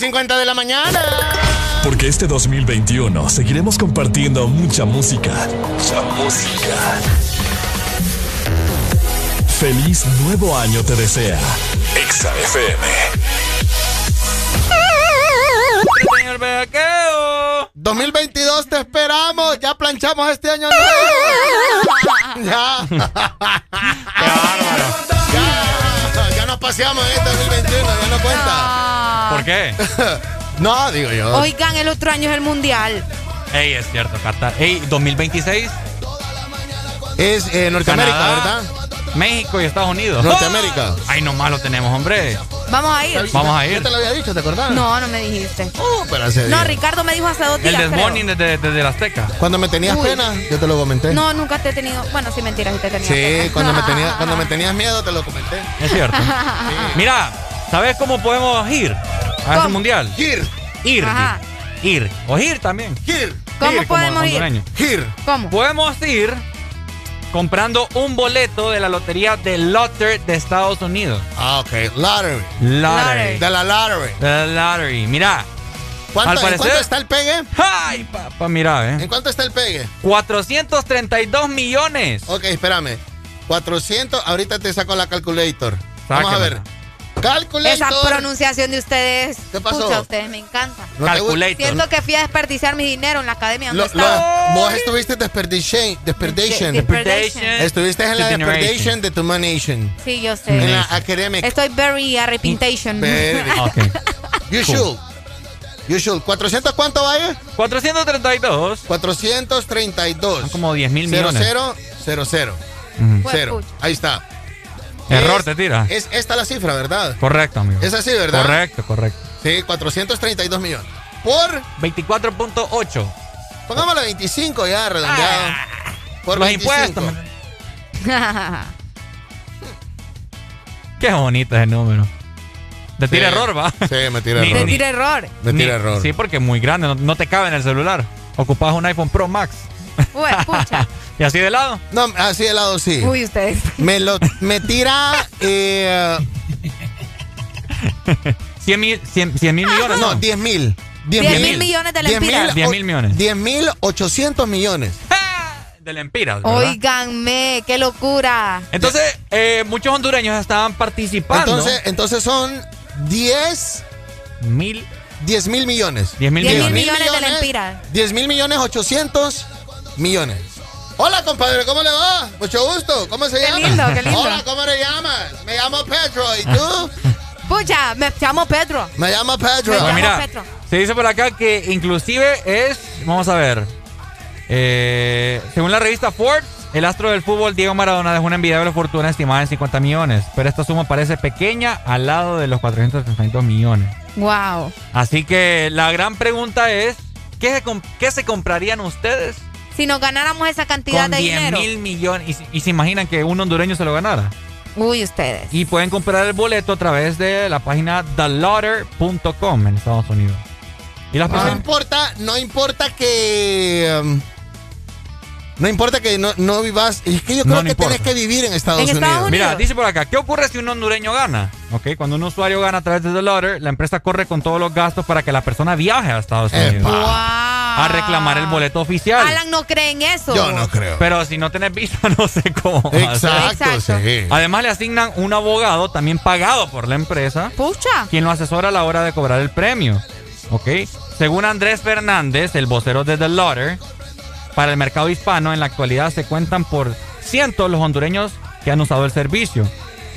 7.50 de la mañana. Porque este 2021 seguiremos compartiendo mucha música. Mucha música. Feliz nuevo año te desea. Exa FM. 2022 te esperamos. Ya planchamos este año. Nuevo. ya. Qué bárbaro paseamos en este 2021. Ya no cuenta. ¿Por qué? no, digo yo. Oigan, el otro año es el mundial. Ey, es cierto, Qatar. Ey, 2026. Es eh, Norteamérica, Canadá, ¿verdad? México y Estados Unidos. Norteamérica. Ay, nomás lo tenemos, hombre. Vamos a ir. Vamos a ir. Yo te lo había dicho, ¿te acordás? No, no me dijiste. Uh, pero hace No, días. Ricardo me dijo hace dos El días. creo. desmorning desde, desde la Azteca. Cuando me tenías Uy. pena, yo te lo comenté. No, nunca te he tenido. Bueno, sí, mentiras, sí te tenía. Sí, pena. cuando me, tenía, cuando me tenías miedo, te lo comenté. Es cierto. Mira, ¿sabes cómo podemos ir a ese mundial? Ir. Ir. Ajá. Ir. O ir también. Ir. ¿Cómo Ir como podemos ir? hondureño. Ir. ¿Cómo? Podemos ir comprando un boleto de la lotería de Lotter de Estados Unidos. Ah, ok. Lottery. Lottery. De la lottery. De la Lottery. Mira. ¿Cuánto, Al ¿En cuánto está el pegue? ¡Ay, papá! Mira, ¿En ¿eh? cuánto está el pegue? 432 millones. Ok, espérame. 400, ahorita te saco la calculator. Vamos a ver. Calculator. Esa pronunciación de ustedes. ¿Qué pasó? Pucha, ustedes me encanta. ¿No? Calculator. Siento que fui a desperdiciar mi dinero en la academia Lo- donde lo- estaba. vos estuviste desperdiciation. Desperdation. De- depredation. Estuviste en la desperdation de tu nation. Sí, yo En sé. la academic. Estoy very arrepintation. Very. Ok. You Cool. should. You should. ¿400 cuánto vaya? 432. 432. Son como 10 mil millones. 00, 00. Ujú. Pues, Cero. pucha. Ahí está. Error Es- te tira. Es esta la cifra, ¿verdad? Correcto, amigo. Es así, ¿verdad? Correcto, correcto. Sí, 432 millones. Por, 24.8. pongámosle 25 ya, redondeado. Por Los 25. impuestos. Qué bonito ese número. Te tira Sí. error, va. Sí, me tira error. Te tira error. Me tira error. Sí, porque es muy grande, no, no te cabe en el celular. Ocupas un iPhone Pro Max. Uy, pucha. ¿Y así de lado? No, así de lado sí. Uy, ustedes. Me, lo, me tira. Eh, 100 mil, 100, 100 mil millones. no, 10 mil. 10 10 mil millones de 10 lempiras. 10 mil millones. 10 mil 800 millones. De lempiras. Óiganme, qué locura. Entonces, eh, muchos hondureños estaban participando. Entonces, entonces son 10 mil, 10 mil millones. 10 mil 10 mil millones. millones de lempiras. 10 mil millones 800 millones. Hola, compadre, ¿cómo le va? Mucho gusto. ¿Cómo se Qué llama? lindo, qué lindo. Hola, ¿cómo le llamas? Me llamo Pedro. ¿Y tú? Pucha, me llamo Pedro. Me llamo Pedro. Pues llamo mira, Petro. se dice por acá que inclusive es, vamos a ver, eh, según la revista Forbes, el astro del fútbol Diego Maradona dejó una envidiable fortuna estimada en 50 millones, pero esta suma parece pequeña al lado de los 432 millones. Wow. Así que la gran pregunta es, ¿qué se, qué se comprarían ustedes Si nos ganáramos esa cantidad con de 10 dinero. mil millones? Y, y se imaginan que un hondureño se lo ganara. Uy, ustedes. Y pueden comprar el boleto a través de la página thelauder.com en Estados Unidos. Y las No personas... importa, no importa que. um, no importa que no, no vivas. Es que yo creo No, no que importa. tenés que vivir en Estados En Unidos. Estados Unidos. Mira, dice por acá, ¿qué ocurre si un hondureño gana? Ok, cuando un usuario gana a través de The Lauder, la empresa corre con todos los gastos para que la persona viaje a Estados Epa. Unidos Wow. A reclamar el boleto oficial. Alan no cree en eso. Yo no creo. Pero si no tenés visa, no sé cómo. Exacto, Exacto. sí. Además, le asignan un abogado también pagado por la empresa, Pucha. quien lo asesora a la hora de cobrar el premio. ¿Ok? según Andrés Fernández, el vocero de The Lauder, para el mercado hispano en la actualidad se cuentan por cientos los hondureños que han usado el servicio,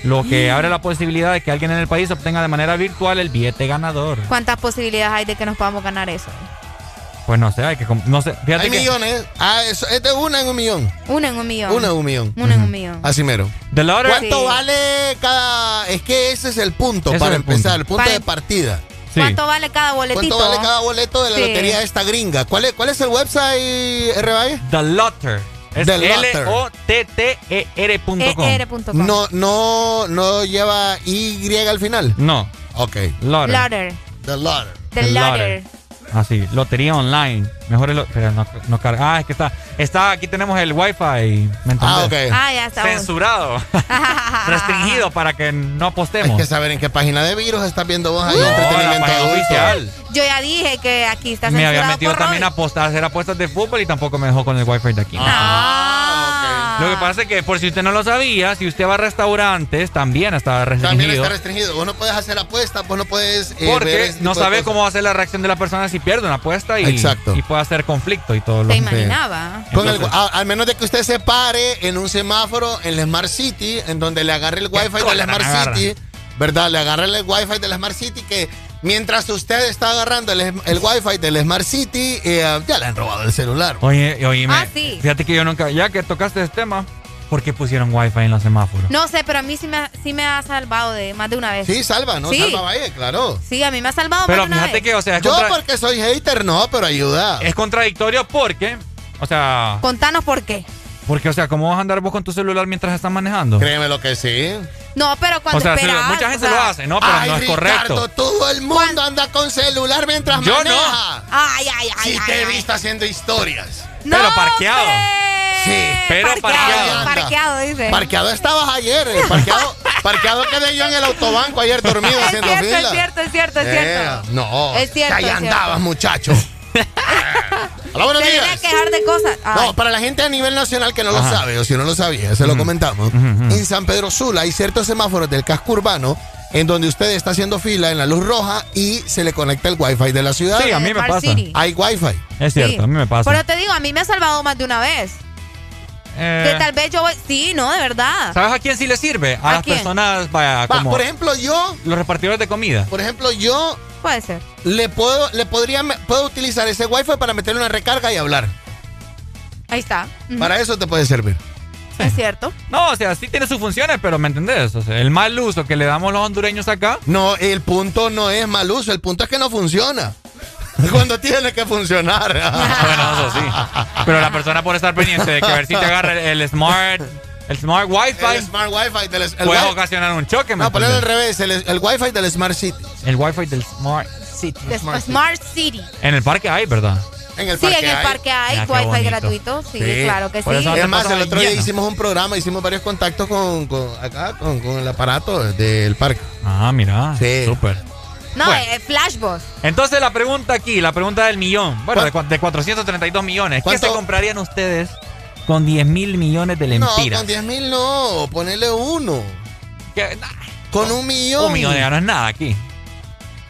lo que abre la posibilidad de que alguien en el país obtenga de manera virtual el billete ganador. ¿Cuántas posibilidades hay de que nos podamos ganar eso? Pues no sé, hay que. No sé, hay millones. Ah, eso, es de una en un millón. Una en un millón. Una en un millón. Una en un millón. Así mero. ¿Cuánto vale cada.? Es que ese es el punto para empezar, el punto de partida. ¿Cuánto vale cada boletito? ¿Cuánto vale cada boleto de la lotería esta gringa? ¿Cuál es, cuál es el website, R. The Lotter. Es L-O-T-T-E-R.com. E no, no, no lleva Y al final. No. Ok. Lotter. The Lotter. The Lotter. Ah, sí, lotería online. Mejor el, pero no, no, carga. Ah, es que está, está, aquí tenemos el wifi. ¿me ah, ok. Ah, ya está. Censurado. Restringido para que no apostemos. Hay que saber en qué página de virus estás viendo vos ahí. Uh, entretenimiento oficial. Yo ya dije que aquí está censurado. Me había metido también a, apostar, a hacer apuestas de fútbol y tampoco me dejó con el wifi de aquí. Ah. Lo que pasa es que, por si usted no lo sabía, si usted va a restaurantes, también está restringido. También está restringido. Vos no puedes hacer apuestas, vos no puedes. Eh, Porque no sabe cómo va a ser la reacción de la persona si pierde una apuesta y, y puede hacer conflicto y todo lo que. imaginaba. al menos de que usted se pare en un semáforo en la Smart City, en donde le agarre el wifi de la Smart City, ¿verdad? Le agarre el wifi de la Smart City que Mientras usted está agarrando el, el wifi del Smart City, eh, ya le han robado el celular. Oye, oye, ah, sí. fíjate que yo nunca, ya que tocaste este tema, ¿por qué pusieron wifi en los semáforos? No sé, pero a mí sí me, sí me ha salvado de más de una vez. Sí, salva, ¿no? Salva Valle, claro. Sí, a mí me ha salvado pero más de una fíjate que, o sea, Yo porque soy hater, no, pero ayuda. Es contradictorio porque, o sea... Contanos por qué. Porque, o sea, ¿cómo vas a andar vos con tu celular mientras estás manejando? Créeme lo que sí. No, pero cuando o sea, esperas, mucha gente lo hace, ¿no? Pero no es correcto. todo el mundo anda con celular mientras Yo maneja. No. Ay, ay, ay. Sí te he visto haciendo historias. pero parqueado. Sí. Pero parqueado. Parqueado, dice. Parqueado estabas ayer. Eh. Parqueado, parqueado quedé yo en el autobanco ayer dormido haciendo cierto, fila. Es cierto, es cierto, es cierto. no. Es cierto. Que ahí andabas, muchacho. Hola, buenos días. quejar de cosas. No, para la gente a nivel nacional que no lo sabe, o si no lo sabía, se lo comentamos. En San Pedro Sula hay ciertos semáforos del casco urbano en donde usted está haciendo fila en la luz roja y se le conecta el wifi de la ciudad. Sí, a mí me pasa. Hay wifi. Es cierto, a mí me pasa. Pero te digo, a mí me ha salvado más de una vez. Eh. que tal vez yo voy... Sí, no, de verdad. ¿Sabes a quién sí le sirve? A, las personas, vaya, como... por ejemplo, yo... Los repartidores de comida. Por ejemplo, yo... Puede ser. Le puedo, le podría, puedo utilizar ese wifi para meterle una recarga y hablar. Ahí está. Para eso te puede servir. Es cierto. No, o sea, sí tiene sus funciones, pero ¿me entendés? O sea, el mal uso que le damos los hondureños acá. No, el punto no es mal uso, el punto es que no funciona. Cuando tiene que funcionar. bueno, eso sí. Pero la persona por estar pendiente de que a ver si te agarra el, smart. El Smart Wi-Fi. El Smart Wi-Fi del Puede ocasionar un choque, No, ponelo al revés. El, el Wi-Fi del Smart City. El Wi-Fi del Smart City. Smart, City. En el parque hay, ¿verdad? En el sí, parque en el hay. parque hay wifi bonito. gratuito. Sí, claro que sí. Es más, el otro día lleno. hicimos un programa, hicimos varios contactos con, con acá, con, con el aparato del parque. Ah, mira. Sí. Súper. No, Bueno. es Flashbox. Entonces la pregunta aquí, la pregunta del millón. Bueno, de, de 432 millones. ¿Qué se comprarían ustedes con 10 mil millones de No, lempiras? con 10 mil no, ponele uno. Con un millón. Un millón ya no es nada aquí.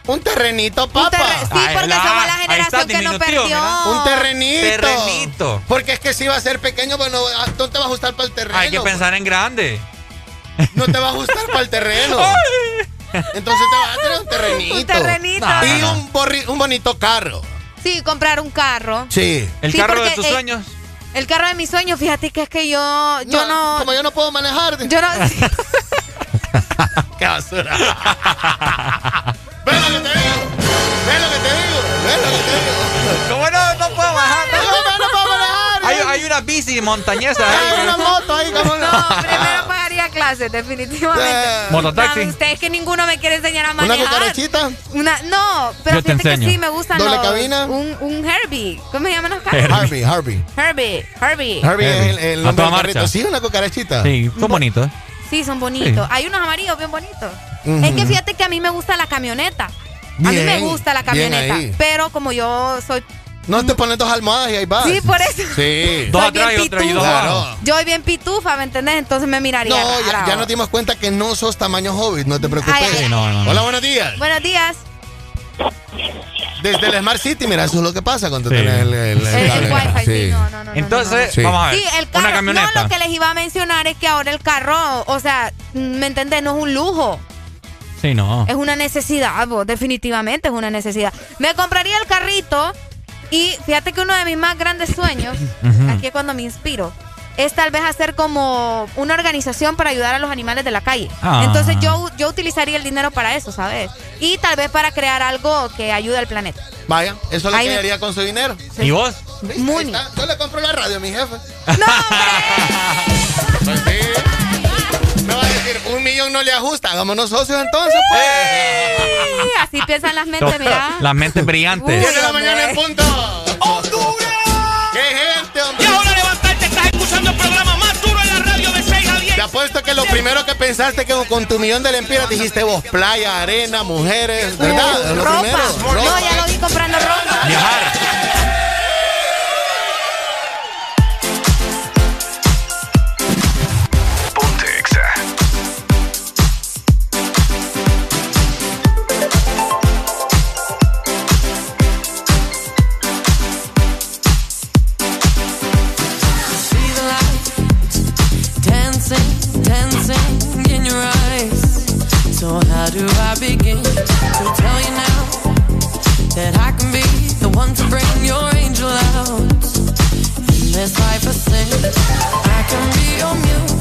Un terrenito, Un papá. terre- Sí, porque la- somos la generación está, que no perdió. mira. Un terrenito. Terrenito. Porque es que si va a ser pequeño, bueno, ah, no te va a ajustar para el terreno. Hay que pensar en grande. No te va a ajustar para el terreno. Entonces te vas a tener un terrenito. Un terrenito. No, Y no, no. un, bonito carro. Sí, comprar un carro. Sí. El Sí, carro de tus eh, sueños. El carro de mis sueños, fíjate que es que yo, yo no, Como yo no puedo manejar. yo no, ¡Qué basura! ¿Ves lo que te digo? ¿Ves lo que te digo? ¿Ves lo que te digo? ¿Cómo una bici montañesa Hay ahí. una moto ahí, ¿cómo no? no, primero pagaría clases, definitivamente. Eh, Mototaxi. Ustedes que ninguno me quiere enseñar a ¿Una manejar. cucarachita? Una, no, pero Yo fíjate que sí me gustan ¿Doble los- cabina? Un, un Herbie. ¿Cómo se llaman los carros? Harvey, Harvey. Herbie, Herbie. Harvey es el, el nombre marcha. Sí, una cucarachita. Sí, son bonitos. Sí, son bonitos. Hay unos amarillos bien bonitos. Es que fíjate que a mí me gusta la camioneta. a mí me gusta la camioneta. Pero como yo soy. No te pones dos almohadas y ahí vas. Sí, por eso. Sí. Dos soy atrás y otra y dos. Yo soy bien pitufa, ¿me entendés? Entonces me miraría. No, ya, ya nos dimos cuenta que no sos tamaño hobbit, no te preocupes. Ay, ay, Sí, no, no, no. Hola, buenos días. Buenos días. Desde el Smart City, mira, eso es lo que pasa cuando tienes el, el, Wi-Fi. Sí. No, no, no, Entonces, vamos a ver. Sí, el carro, una camioneta. No, lo que les iba a mencionar es que ahora el carro, o sea, ¿me entendés? No es un lujo. Sí, no. Es una necesidad, definitivamente es una necesidad. Me compraría el carrito y fíjate que uno de mis más grandes sueños, aquí es cuando me inspiro, es tal vez hacer como una organización para ayudar a los animales de la calle. Ah. Entonces yo, yo utilizaría el dinero para eso, ¿sabes? Y tal vez para crear algo que ayude al planeta. Vaya, eso lo que haría con su dinero. ¿Y vos? Muy bien. Yo le compro la radio a mi jefe. ¡No, pues Me va a decir, un millón no le ajusta, hagámonos socios entonces, pues. Así piensan las mentes, mira. Las mentes brillantes. 10 de la mañana en punto. ¡Octubre! ¡Qué gente, hombre! Y ahora levantarte, estás escuchando el programa más duro en la radio de 6 a 10. Te apuesto que lo primero que pensaste que con tu millón de lempiras dijiste vos, playa, arena, mujeres, ¿verdad? ropa. No, ya lo vi comprando ropa. Viajar. Do I begin to tell you now that I can be the one to bring your angel out in this life of sin? I can be your muse,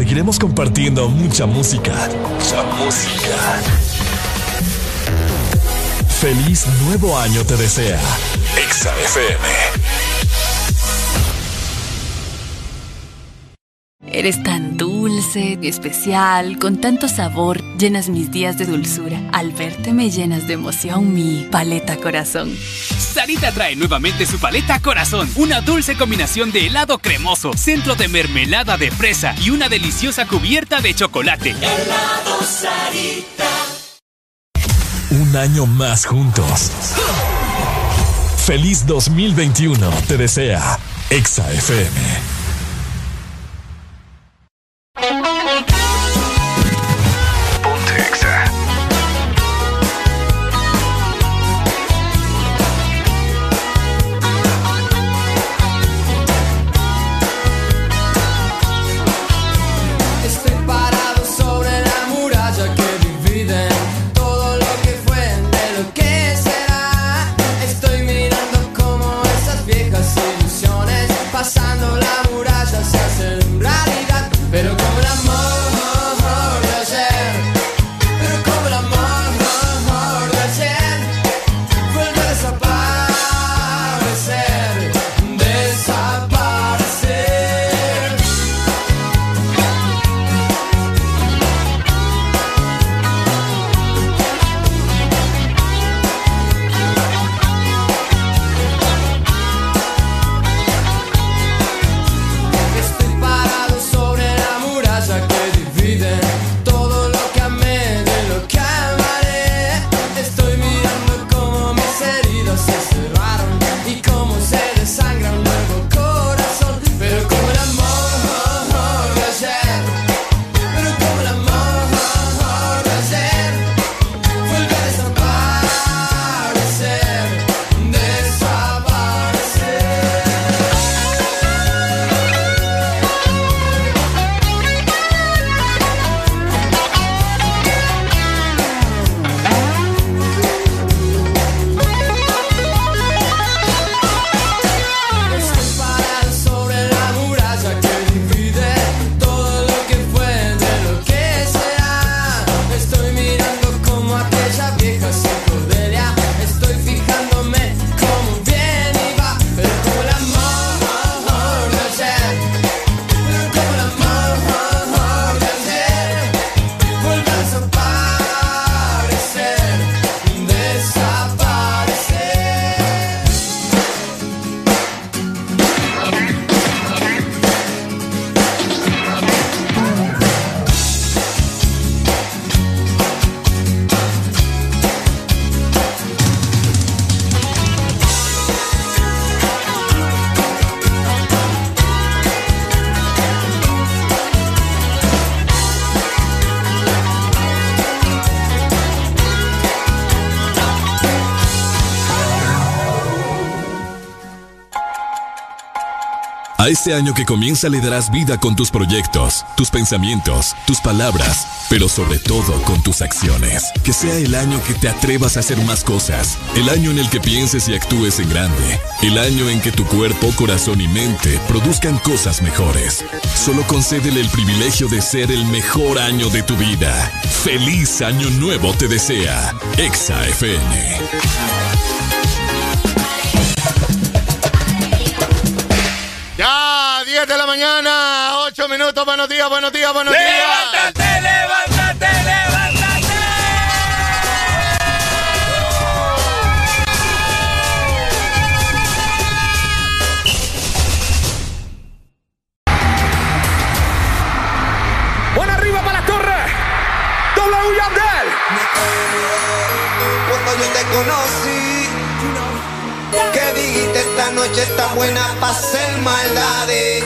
seguiremos compartiendo mucha música. Mucha música. Feliz nuevo año te desea. Exa FM. Eres tan dulce, especial, con tanto sabor, llenas mis días de dulzura. Al verte me llenas de emoción mi paleta corazón. Sarita trae nuevamente su paleta corazón, una dulce combinación de helado cremoso, centro de mermelada de fresa y una deliciosa cubierta de chocolate. Helado Sarita. Un año más juntos. Feliz 2021 te desea Exa FM. Este año que comienza le darás vida con tus proyectos, tus pensamientos, tus palabras, pero sobre todo con tus acciones. Que sea el año que te atrevas a hacer más cosas, el año en el que pienses y actúes en grande, el año en que tu cuerpo, corazón y mente produzcan cosas mejores. Solo concédele el privilegio de ser el mejor año de tu vida. Feliz año nuevo te desea. Exa FM. 10 de la mañana, 8 minutos, buenos días, buenos días, buenos días. Levántate, levántate, levántate. Buena arriba para la torre. W Yandel. Cuando yo te conocí que dijiste esta noche está buena para hacer maldades.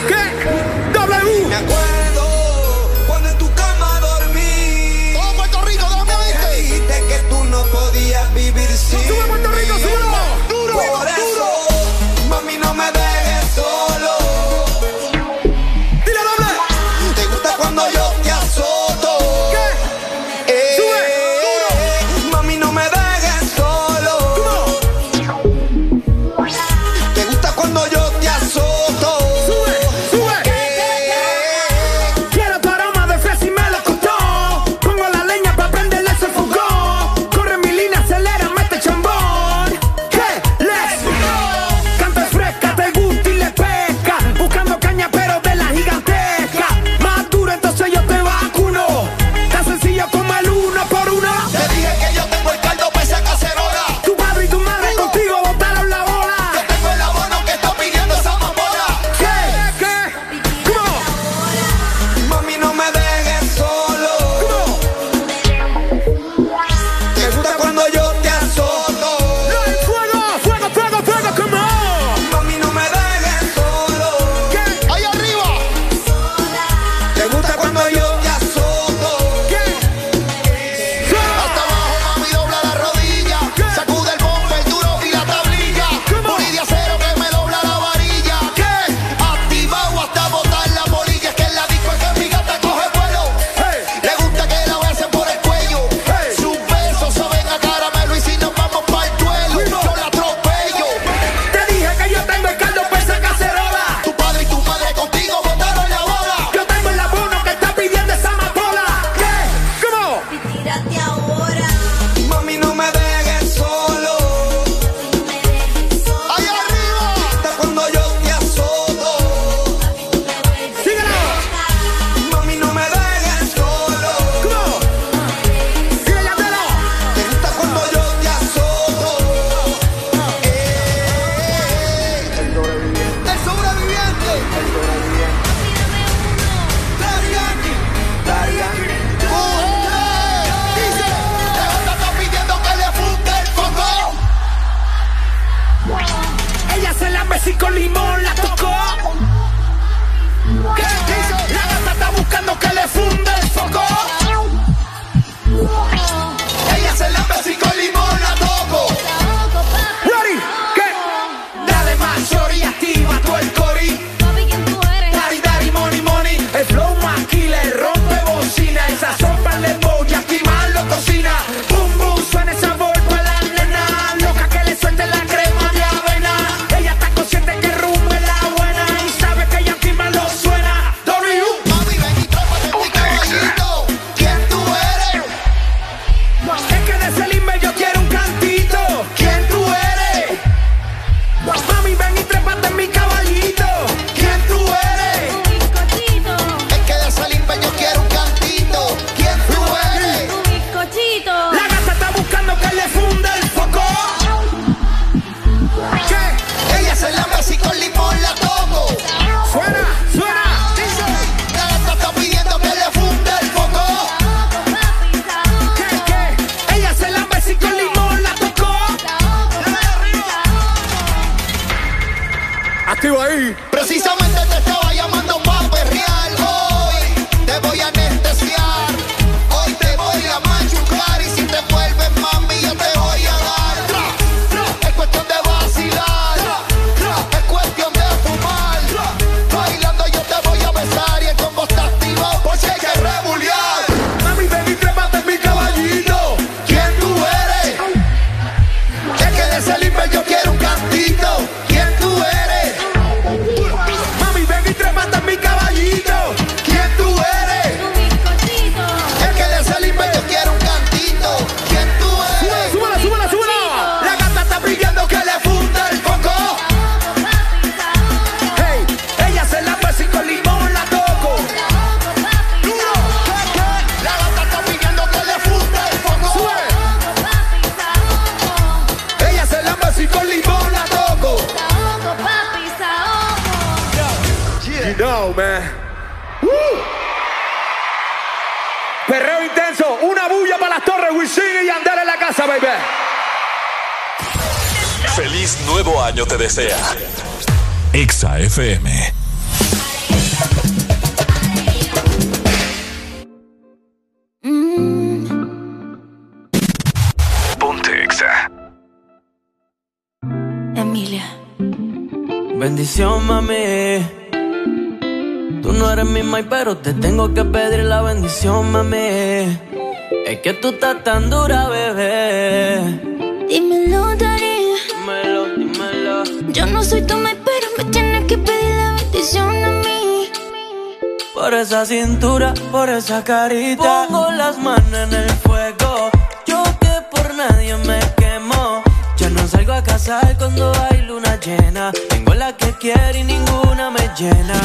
por esa carita. Pongo las manos en el fuego. Yo que por nadie me quemo. Ya no salgo a casar cuando hay luna llena. Tengo la que quiero y ninguna me llena.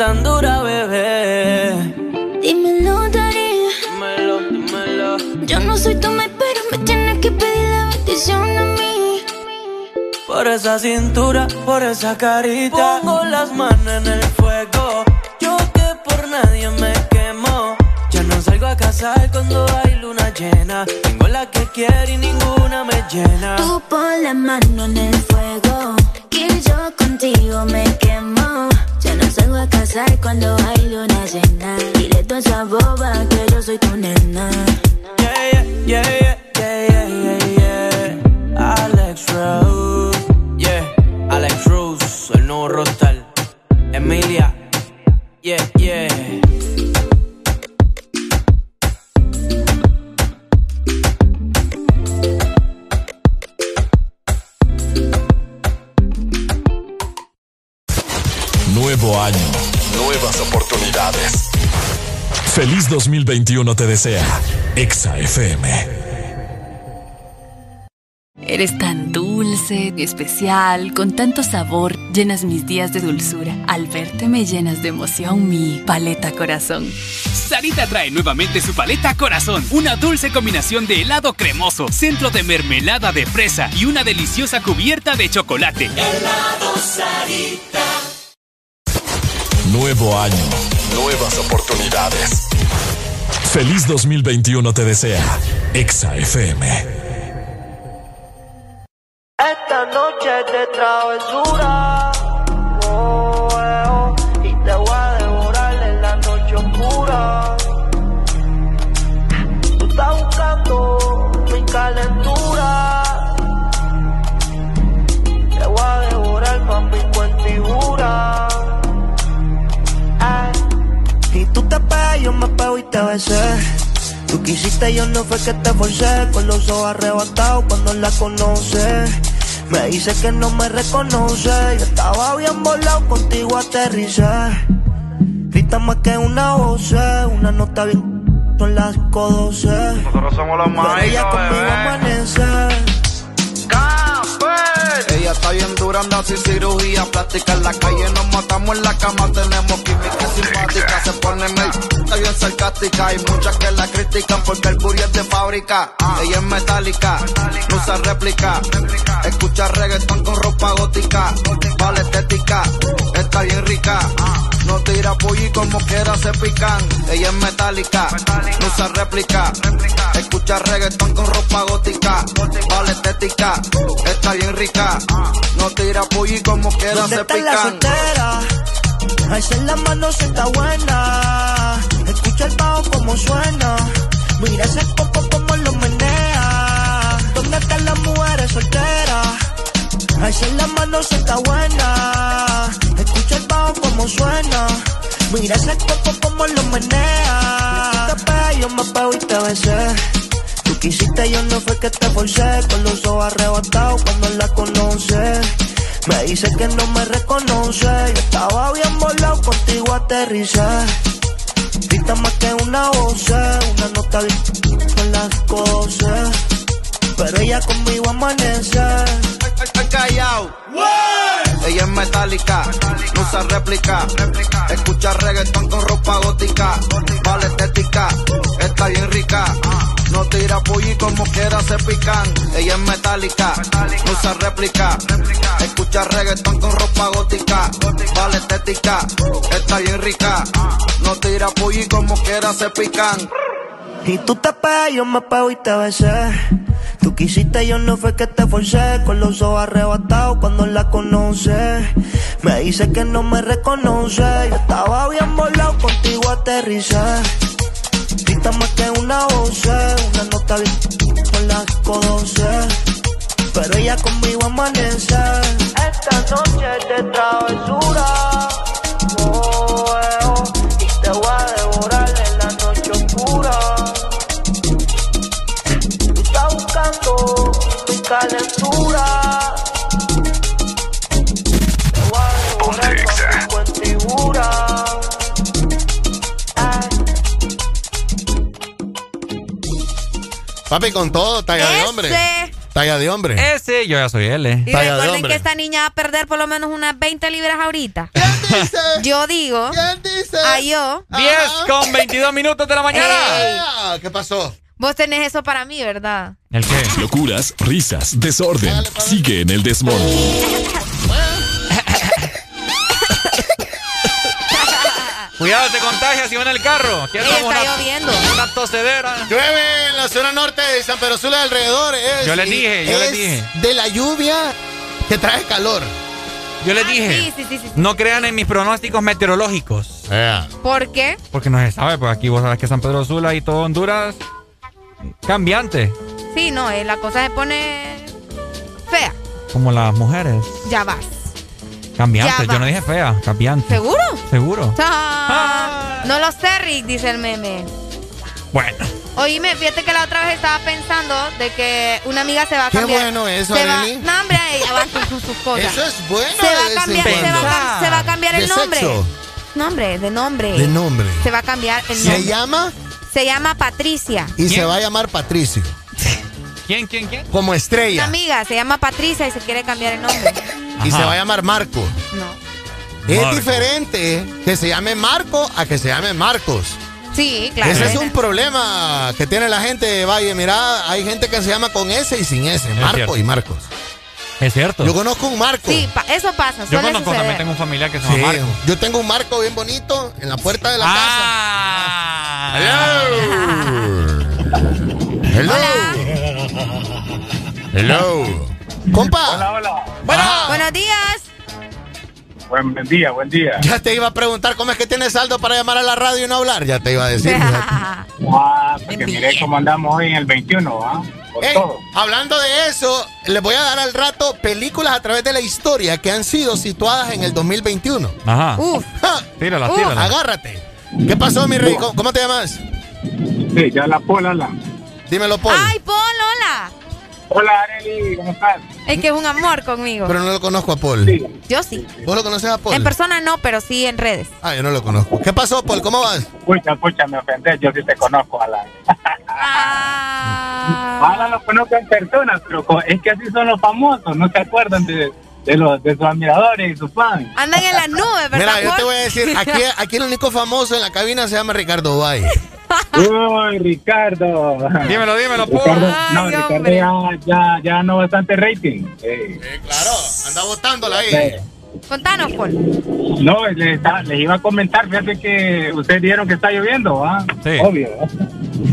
tan dura, bebé. Dímelo, Dari. Dímelo, dímelo. Yo no soy tu mate, pero me tienes que pedir la bendición a mí. Por esa cintura, por esa carita. Pongo las manos en el fuego. Yo que por nadie me quemo. Ya no salgo a casar cuando hay luna llena. Tengo la que quiero y ninguna me llena. Tú pon la mano en el fuego desea. Exa FM. Eres tan dulce, especial, con tanto sabor, llenas mis días de dulzura. Al verte me llenas de emoción mi paleta corazón. Sarita trae nuevamente su paleta corazón, una dulce combinación de helado cremoso, centro de mermelada de fresa y una deliciosa cubierta de chocolate. Helado Sarita. Nuevo año, nuevas oportunidades Feliz 2021 te desea. Exa FM. yo no fue que te forcé. Con los ojos arrebatados cuando la conoce. Me dice que no me reconoce. Yo estaba bien volado, contigo aterricé. Grita más que una voz, una nota bien. Son las 512. Nosotros somos los más. está bien dura, anda sin cirugía plástica. En la calle nos matamos, en la cama tenemos química simpática. Se pone medio está bien sarcástica. Hay muchas que la critican porque el booty es de fábrica. Ella es metálica, no usa réplica. Escucha reggaetón con ropa gótica. Vale estética, está bien rica. No tira pollo como quiera se pican. Ella es metálica, no usa réplica. Escucha reggaetón con ropa gótica. Vale estética, está bien rica. No tira pollo como quiera se pican. La soltera? en la mano se está buena. Escucha el bajo como suena. Mira ese poco como lo menea. ¿Dónde están las mujeres solteras? en la mano se está buena. Escucha bajo como suena. Mira ese poco como lo menea. Tú te yo me pego y te besé. Tú quisiste, yo no fue que te forcé. Con los ojos arrebatados cuando la conoces. Me dice que no me reconoce. Yo estaba bien volado, contigo aterricé. Grita más que una voz, una nota con las cosas. Pero ella conmigo amanece. callado. Ella es metálica, no usa réplica. Escucha reggaetón con ropa gótica. Vale estética, está bien rica. No tira pollo como quiera se pican. Ella es metálica, no usa réplica. Escucha reggaetón con ropa gótica. Vale estética, está bien rica. No tira pollo como quiera se pican. Y tú te pegas, yo me pego y te besé. Tú quisiste, yo no fue que te forcé. Con los ojos arrebatados cuando la conoce. Me dice que no me reconoce. Yo estaba bien volado, contigo aterricé. Grita más que una voz, una nota con las cosas. Pero ella conmigo amanece. Esta noche de travesura. Oh, calentura. Te voy a devorar con tu figura. Papi, con todo, talla de hombre. Talla de hombre. Ese, yo ya soy él. Eh. Y recuerden que esta niña va a perder por lo menos unas 20 libras ahorita. ¿Quién dice? Yo digo. ¿Quién dice? A yo. 10 con 22 minutos de la mañana. ¿Qué pasó? Vos tenés eso para mí, ¿verdad? ¿El qué? Locuras, risas, desorden. Sigue en el desmón. Cuidado, te contagias si va en el carro. ¿Qué está una, lloviendo. Una tosedera. Llueve en la zona norte de San Pedro Sula alrededor. yo le dije, yo le dije. De la lluvia que trae calor. Yo le dije, sí, sí, sí, no crean en mis pronósticos meteorológicos. ¿Por qué? Porque no se sabe, pues aquí vos sabes que San Pedro Sula y todo Honduras, cambiante. Sí, no, eh, la cosa se pone fea. Como las mujeres. Ya vas. Cambiante, yo no dije fea, cambiante. ¿Seguro? Seguro. Ah, no lo sé, Rick, dice el meme. Bueno. Oíme, fíjate que la otra vez estaba pensando de que una amiga se va a cambiar. Qué bueno eso, se va, No, hombre, ella va con sus cosas. Eso es bueno. Se va a cambiar, se va, se va, a cambiar el ¿De nombre. Sexo? Nombre, de nombre. De nombre. Se va a cambiar el nombre. ¿Se llama? Se llama Patricia. Y se va a llamar Patricio. ¿Quién, quién, quién? Como estrella. Una amiga se llama Patricia y se quiere cambiar el nombre. Y se va a llamar Marco. No. Es Marco. diferente que se llame Marco a que se llame Marcos. Sí, claro. Ese es un problema que tiene la gente de Valle. Mira, hay gente que se llama con S y sin S. Marco y Marcos. Es cierto. Yo conozco un Marco. Sí, pa- eso pasa. Yo conozco, suceder. también tengo un familiar que se Sí, llama Marco. Yo tengo un Marco bien bonito en la puerta de la Ah. casa. Hello. Hello. Compa. Hola, hola. Bueno. Buenos días. Buen día, buen día. Ya te iba a preguntar cómo es que tienes saldo para llamar a la radio y no hablar. Ya te iba a decir. Ah, porque miré cómo andamos hoy en el 21, ¿ah? Por Ey, todo. hablando de eso, les voy a dar al rato películas a través de la historia que han sido situadas en el 2021. Ajá. Uf. Ja, Tírala, uf, tírala. agárrate. ¿Qué pasó, mi rey? ¿Cómo, cómo te llamas? Sí, ya la pola, la. Dímelo, Paul. Ay, Paul, hola. Hola, Areli, ¿cómo estás? Es que es un amor conmigo. Pero no lo conozco a Paul. Yo sí. ¿Vos lo conoces a Paul? En persona no, pero sí en redes. Ah, yo no lo conozco. ¿Qué pasó, Paul? ¿Cómo vas? Pucha, pucha, me ofendés, yo sí te conozco, Alan. Ah. Alan lo conozco en persona, pero es que así son los famosos, no se acuerdan de, de los de sus admiradores y sus fans. Andan en las nubes, ¿verdad? Mira, yo te voy a decir, aquí, aquí el único famoso en la cabina se llama Ricardo Valle. Uy, Ricardo. Dímelo, dímelo, Ricardo, No, Ricardo ya, ya, ya ganó bastante rating. Eh. claro, anda votándola ahí. Contanos, Paul. No, les, les, iba a comentar, fíjate que ustedes dijeron que está lloviendo, ¿ah? Sí. Obvio.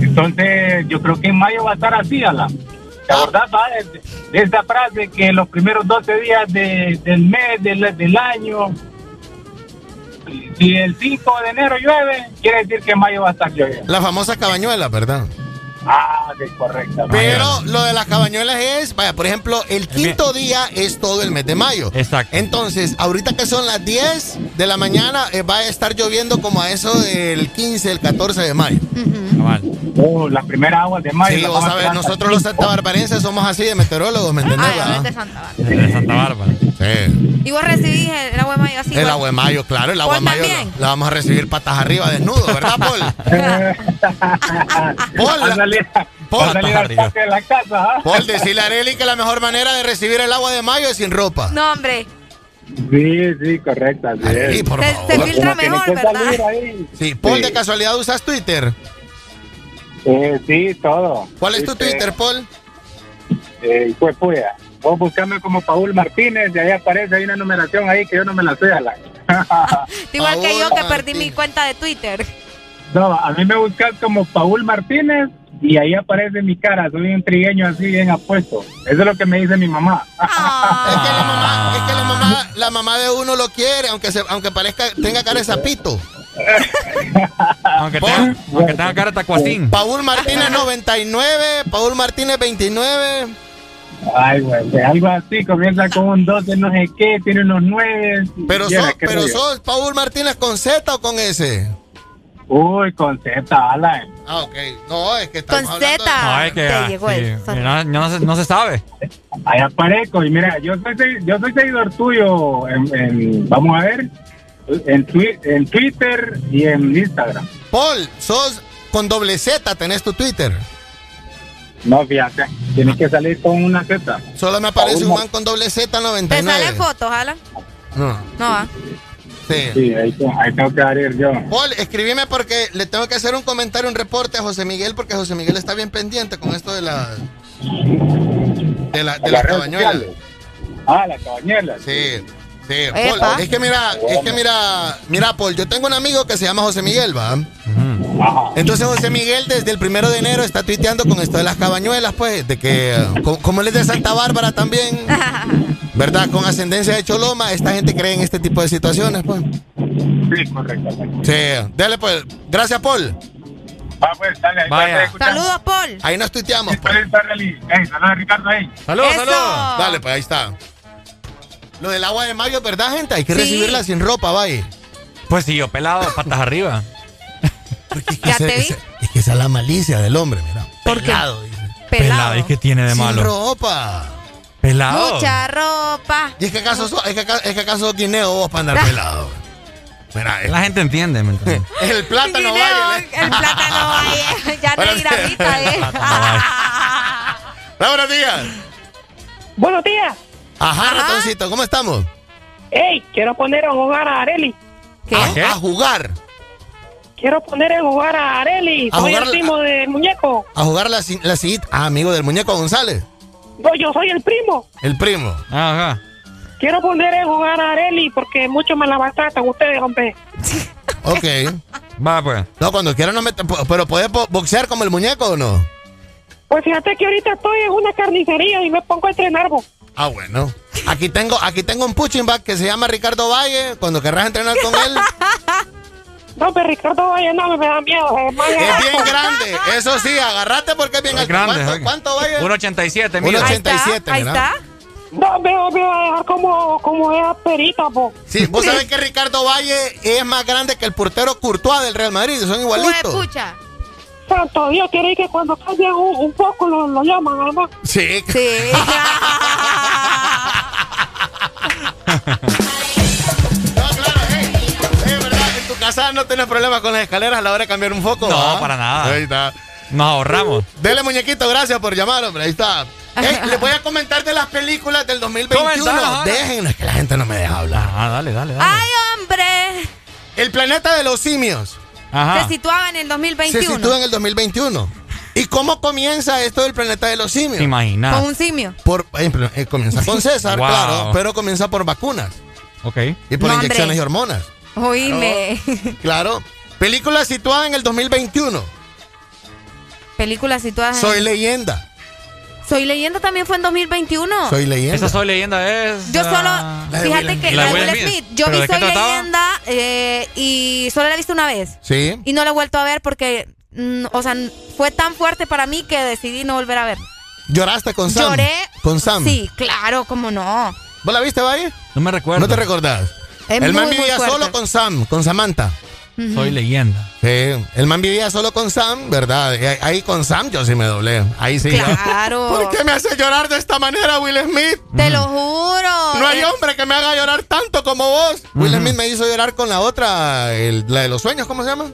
Entonces, yo creo que en mayo va a estar así, Alan. La verdad, ¿va? De esta frase que los primeros 12 días de, del mes, del, del año, si el 5 de enero llueve, quiere decir que mayo va a estar lloviendo. La famosa cabañuela, ¿verdad? Ah, es correcto. Pero lo de las cabañuelas es, vaya, por ejemplo, el quinto día es todo el mes de mayo. Exacto. Entonces, ahorita que son las 10 de la mañana, eh, va a estar lloviendo como a eso del 15, el 14 de mayo. Oh, las primeras aguas de mayo. Sí, vos sabés, nosotros los santabarbarenses somos así de meteorólogos, ¿me entendés? Ah, de Santa Bárbara. De Santa Bárbara. Sí. ¿Y vos recibís el agua de mayo así? El agua de mayo, claro, el agua de mayo la, la, vamos a recibir patas arriba, desnudo, ¿verdad, Paul? Paul, Paul, de la casa, ¿ah? Paul, decirle a Areli que la mejor manera de recibir el agua de mayo es sin ropa. No, hombre. Sí, sí, correcto. Sí, por se, favor. se, filtra mejor, ¿verdad? Sí, Paul, sí. ¿de casualidad usas Twitter? Eh, sí, todo. ¿Cuál es tu este, Twitter, Paul? Eh, pues, pues, vos buscame como Paul Martínez y ahí aparece, hay una numeración ahí que yo no me la sé a la. Igual Paul que yo que perdí mi cuenta de Twitter. No, a mí me buscas como Paul Martínez y ahí aparece mi cara, soy un trigueño así bien apuesto. Eso es lo que me dice mi mamá. Ah. es que la mamá, es que la mamá, la mamá de uno lo quiere, aunque se, aunque parezca, tenga cara de sapito. aunque, tenga, aunque tenga cara de tacuacín. Paul Martínez 99, Paul Martínez 29. Ay, güey, algo así, comienza con un 12, no sé qué, tiene unos 9. Pero sos, pero sos Paul Martínez con Z o con S? Uy, con Z, Alan. Ah, ok. No, es que estamos Con Z. No, es que, te llegó sí, el no, no, se, no se sabe. Ahí aparezco y mira, yo soy, yo soy seguidor tuyo en, en vamos a ver, en, twi en Twitter y en Instagram. Paul, sos con doble Z, tenés tu Twitter. No, fíjate, tienes que salir con una Z. Solo me aparece un man con doble Z 99. ¿Te salen fotos, Alan? No. No va. Sí. Sí, ahí, ahí tengo que abrir yo. Paul, escribime porque le tengo que hacer un comentario, un reporte a José Miguel, porque José Miguel está bien pendiente con esto de la. de, la, de las cabañuelas. Ah, las cabañuelas. Sí. Sí, Paul, es que mira, es que mira, mira, Paul, yo tengo un amigo que se llama José Miguel, ¿va? Entonces José Miguel desde el primero de enero está tuiteando con esto de las cabañuelas, pues, de que, como, como él es de Santa Bárbara también, ¿verdad? Con ascendencia de Choloma, esta gente cree en este tipo de situaciones, pues. Sí, correcto. Sí, dale pues, gracias Paul. Ah, pues, dale, ahí Vaya. Saludos, Paul. Ahí nos tuiteamos. Pues. Saludos a Ricardo ahí. Saludos, Eso. saludos. Dale, pues ahí está. Lo del agua de mayo, ¿verdad, gente? Hay que Sí. recibirla sin ropa, vaya. Pues sí, yo pelado, patas arriba. Es que Ya ese- te vi. ese- es que esa es la malicia del hombre, mira. ¿Por qué? Pelado, dice. Pelado. ¿Y qué tiene de Sin malo? ropa. Pelado. Mucha ropa. ¿Y es que acaso sos, es que es que acaso guineo vos para andar pelado? Mira, es, La gente entiende, ¿me entiendes? es el plátano, Guineo, vaya. El plátano vaya. Ya no hay gramita, eh. Buenos días. Buenos días. Ajá, ratoncito, ¿cómo estamos? Hey, quiero poner a jugar a Areli. A, a jugar. Quiero poner a jugar a Areli. A Soy jugar el primo del muñeco. A jugar la, la sillita. Ah, amigo del muñeco González. No, yo soy el primo. El primo. Ajá. Quiero poner a jugar a Areli porque mucho me la maltratan ustedes, hombre. Ok. Va, pues. No, cuando quieran no me... Pero ¿puedes bo- boxear como el muñeco o no? Pues fíjate que ahorita estoy en una carnicería y me pongo a entrenar, vos. Ah, bueno. Aquí tengo, aquí tengo un punching bag que se llama Ricardo Valle. Cuando querrás entrenar con él. No, pero Ricardo Valle no me da miedo. Es, más Es bien grande. Eso sí, agárrate porque es bien alto. grande. ¿Cuánto, cuánto Valle? 1.87, mira. 1.87, Ahí está. No, me, me va a dejar como, como esa perita, po. Sí, vos sabés que Ricardo Valle es más grande que el portero Courtois del Real Madrid. Son igualitos. pucha. Santo Dios, quiere que cuando cambien un, un poco lo, lo llaman, además. Sí. Sí. No, claro, verdad, en tu casa no tienes problemas con las escaleras a la hora de cambiar un foco. No, para nada. Ahí está. Nos ahorramos. Dele, muñequito, gracias por llamar, hombre. Ahí está. Eh, les voy a comentar de las películas del 2021. Déjenme, que la gente no me deja hablar. Ah, dale, dale, dale. ¡Ay, hombre! El planeta de los simios. Se situaba en el 2021. Se sitúa en el 2021. ¿Y cómo comienza esto del planeta de los simios? Imagina. Con un simio. Por, eh, comienza con César, claro, pero comienza por vacunas. Ok. Y por inyecciones y hormonas. Oíme. Claro. Película situada en el 2021. Película situada en... Soy leyenda. Soy leyenda también fue en 2021. Soy leyenda. Esa soy leyenda es. Yo solo. fíjate que la de Will Smith. Yo vi Soy leyenda eh, y solo la he visto una vez. Sí. Y no la he vuelto a ver porque. Mm, o sea, fue tan fuerte para mí que decidí no volver a ver. ¿Lloraste con Sam? Lloré. ¿Con Sam? Sí, claro, cómo no. ¿Vos la viste, Valle? No me recuerdo. ¿No te recordás? el man vivía solo con Sam, con Samantha. Soy leyenda. Sí, el man vivía solo con Sam, ¿verdad? Ahí con Sam yo sí me doblé. Ahí sí. Claro. ¿Por qué me hace llorar de esta manera, Will Smith? Te lo juro. No hay hombre que me haga llorar tanto como vos. Will Smith me hizo llorar con la otra, la de los sueños, ¿cómo se llama?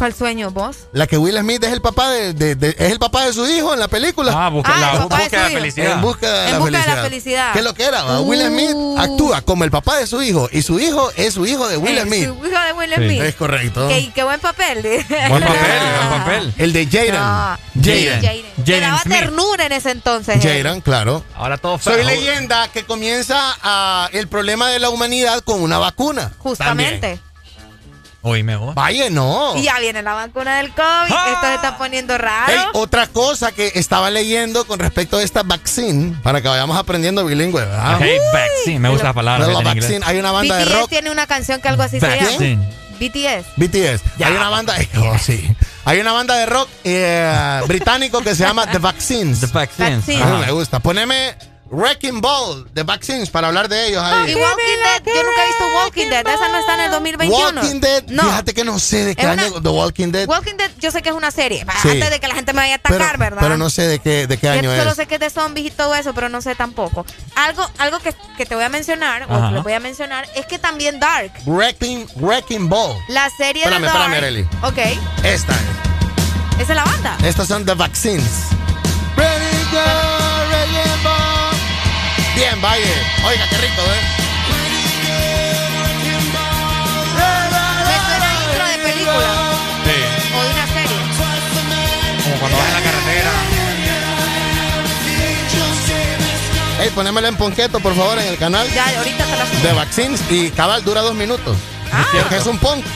¿Cuál sueño, vos? La que Will Smith es el papá de, es el papá de su hijo en la película. Ah, busca, ah, la, busca de, la felicidad. En busca de, en la, busca felicidad. de la felicidad. ¿Qué es lo que era? Will Smith uh. actúa como el papá de su hijo y su hijo es su hijo de Will eh, Smith. Su hijo de Will Smith. Es correcto. Qué, qué buen papel. Buen papel, buen papel. El de Jaden. No. Jaden. Daba ternura en ese entonces. Jaden, claro. Ahora todo feo. Soy leyenda que comienza a el problema de la humanidad con una vacuna. Justamente. También. Oíme vos. Vaya, no. Y ya viene la vacuna del COVID. ¡Ah! Esto se está poniendo raro. Hey, otra cosa que estaba leyendo con respecto a esta vaccine, para que vayamos aprendiendo bilingüe, ¿verdad? Hey, vaccine, me gusta la palabra. La vaccine. Hay una banda BTS de rock. tiene una canción que algo así vaccine. se llama. BTS. BTS. Ya. Hay una banda, oh, sí. Hay una banda de rock eh, británico que se llama The Vaccines. The Vaccines. Vaccines. Ah, me gusta. Poneme Wrecking Ball de Vaccines para hablar de ellos ahí. Y Walking Dead, yo nunca he visto Walking Dead. Esa no está en el 2021. Walking Dead, no. fíjate que no sé de qué es año una, The Walking Dead. Walking Dead, yo sé que es una serie. Sí. Antes de que la gente me vaya a atacar, pero, ¿verdad? Pero no sé de qué, de qué año yo es. Solo sé que es de zombies y todo eso, pero no sé tampoco. Algo, algo que, que te voy a mencionar, Ajá. o que les voy a mencionar, es que también Dark. Wrecking, Wrecking Ball. La serie espérame, de Dark. Espérame, Arely. Ok. Esta es. Esa es la banda. Estas son The Vaccines. Ready, go. Bien, Valle. Oiga, qué rico, ¿eh? Me suena intro de película. Sí. O de una serie. Como cuando vas en la carretera. Hey, ponémela en ponqueto, por favor, en el canal. Ya, ahorita te la. De Vaccines y cabal dura dos minutos. Ah. Es un punk.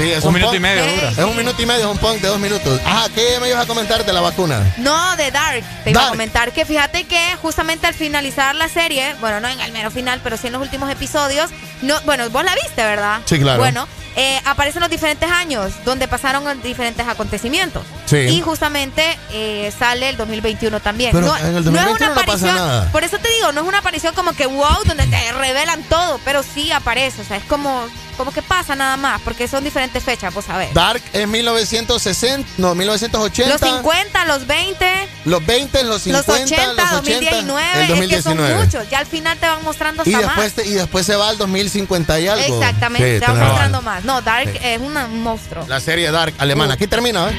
Sí, es un, un minuto punk. y medio dura. Es un minuto y medio, es un punk de dos minutos. Ajá, ¿qué me ibas a comentar de la vacuna? No, de Dark. Te iba Dark. a comentar que fíjate que justamente al finalizar la serie, bueno, no en el mero final, pero sí en los últimos episodios, no, bueno, vos la viste, ¿verdad? Sí, claro. Bueno, eh, aparecen los diferentes años donde pasaron diferentes acontecimientos. Sí. Y justamente eh, sale el 2021 también. Pero no, en el no es 2021 una no pasa aparición, nada. por eso te digo, no es una aparición como que wow, donde te revelan todo, pero sí aparece, o sea, es como, como que pasa nada más, porque son diferentes fechas, vos sabés. Dark es 1960, no, 1980. Los 50, los 20. Los 20, los 50, los 80, los 80 2019, el 2019. es que son muchos. Ya al final te van mostrando hasta y después, más. te, y después se va al 2050 y algo. Exactamente, Sí, te van mostrando más. No, Dark Sí. es una- un monstruo. La serie Dark alemana. Uh. Aquí termina, ¿eh?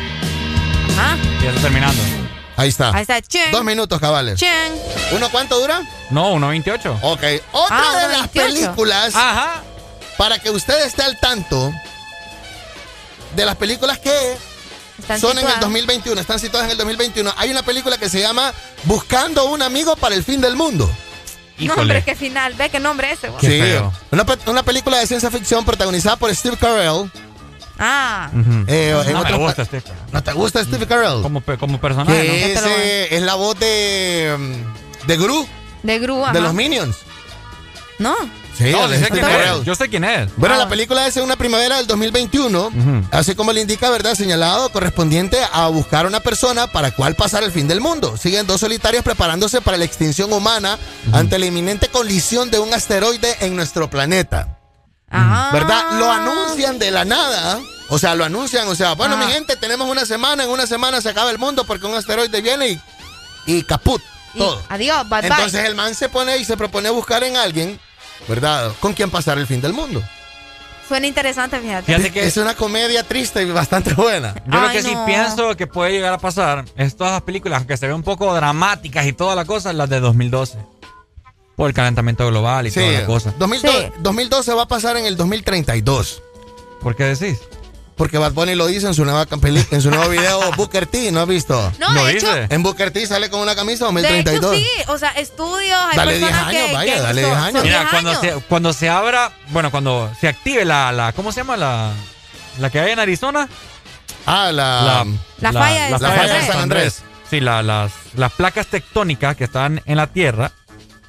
Ajá. Ya está terminando. Ahí está. Ahí está, chen. Dos minutos, cabales. Chen. ¿Uno cuánto dura? No, 1.28. Ok. Otra Ah, de uno las 28. películas, Ajá. Para que usted esté al tanto, de las películas que Están son en el situadas. 2021, están situadas en el 2021. Hay una película que se llama Buscando un amigo para el fin del mundo. No, Híjole. hombre, qué final. Ve qué nombre ese. feo. Una, pe- una película de ciencia ficción protagonizada por Steve Carell. Ah. Eh, en no me otros pa- gusta este. ¿No te gusta Steve Carell? Como, como personaje, ¿no? que ese es la voz de, mm, de Gru, De grúa. de los Minions. No. Sí, No, sé quién es. Yo sé quién es. Bueno, Ah, la película es en una primavera del 2021, Ujú. así como le indica, ¿verdad? Señalado correspondiente a buscar una persona para cual pasar el fin del mundo. Siguen dos solitarios preparándose para la extinción humana ante la inminente colisión de un asteroide en nuestro planeta. Ah. ¿Verdad? Lo anuncian de la nada. O sea, lo anuncian, o sea, bueno, Ah. mi gente, tenemos una semana, en una semana se acaba el mundo porque un asteroide viene y, y caput, Y todo. Adiós, bye Entonces el man se pone y se propone buscar en alguien, ¿verdad? Con quien pasar el fin del mundo. Suena interesante, fíjate. fíjate que es una comedia triste y bastante buena. Yo lo que sí pienso que puede llegar a pasar es todas las películas, aunque se ven un poco dramáticas y toda la cosa, las de 2012. Por el calentamiento global y toda la cosa. 2012, 2012 va a pasar en el 2032. ¿Por qué decís? Porque Bad Bunny lo dice en su nueva en su nuevo video Booker T, ¿no has visto? No, ¿Lo dice? En Booker T sale con una camisa 2032. De hecho, sí, o sea, estudios, hay dale 10 años, que, vaya, dale 10 años. Mira, cuando se, cuando se abra, bueno, cuando se active la, la ¿cómo se llama? La, la que hay en Arizona. Ah, la... La, la, falla, de, la falla de San Andrés. Sí, la, las, las placas tectónicas que están en la Tierra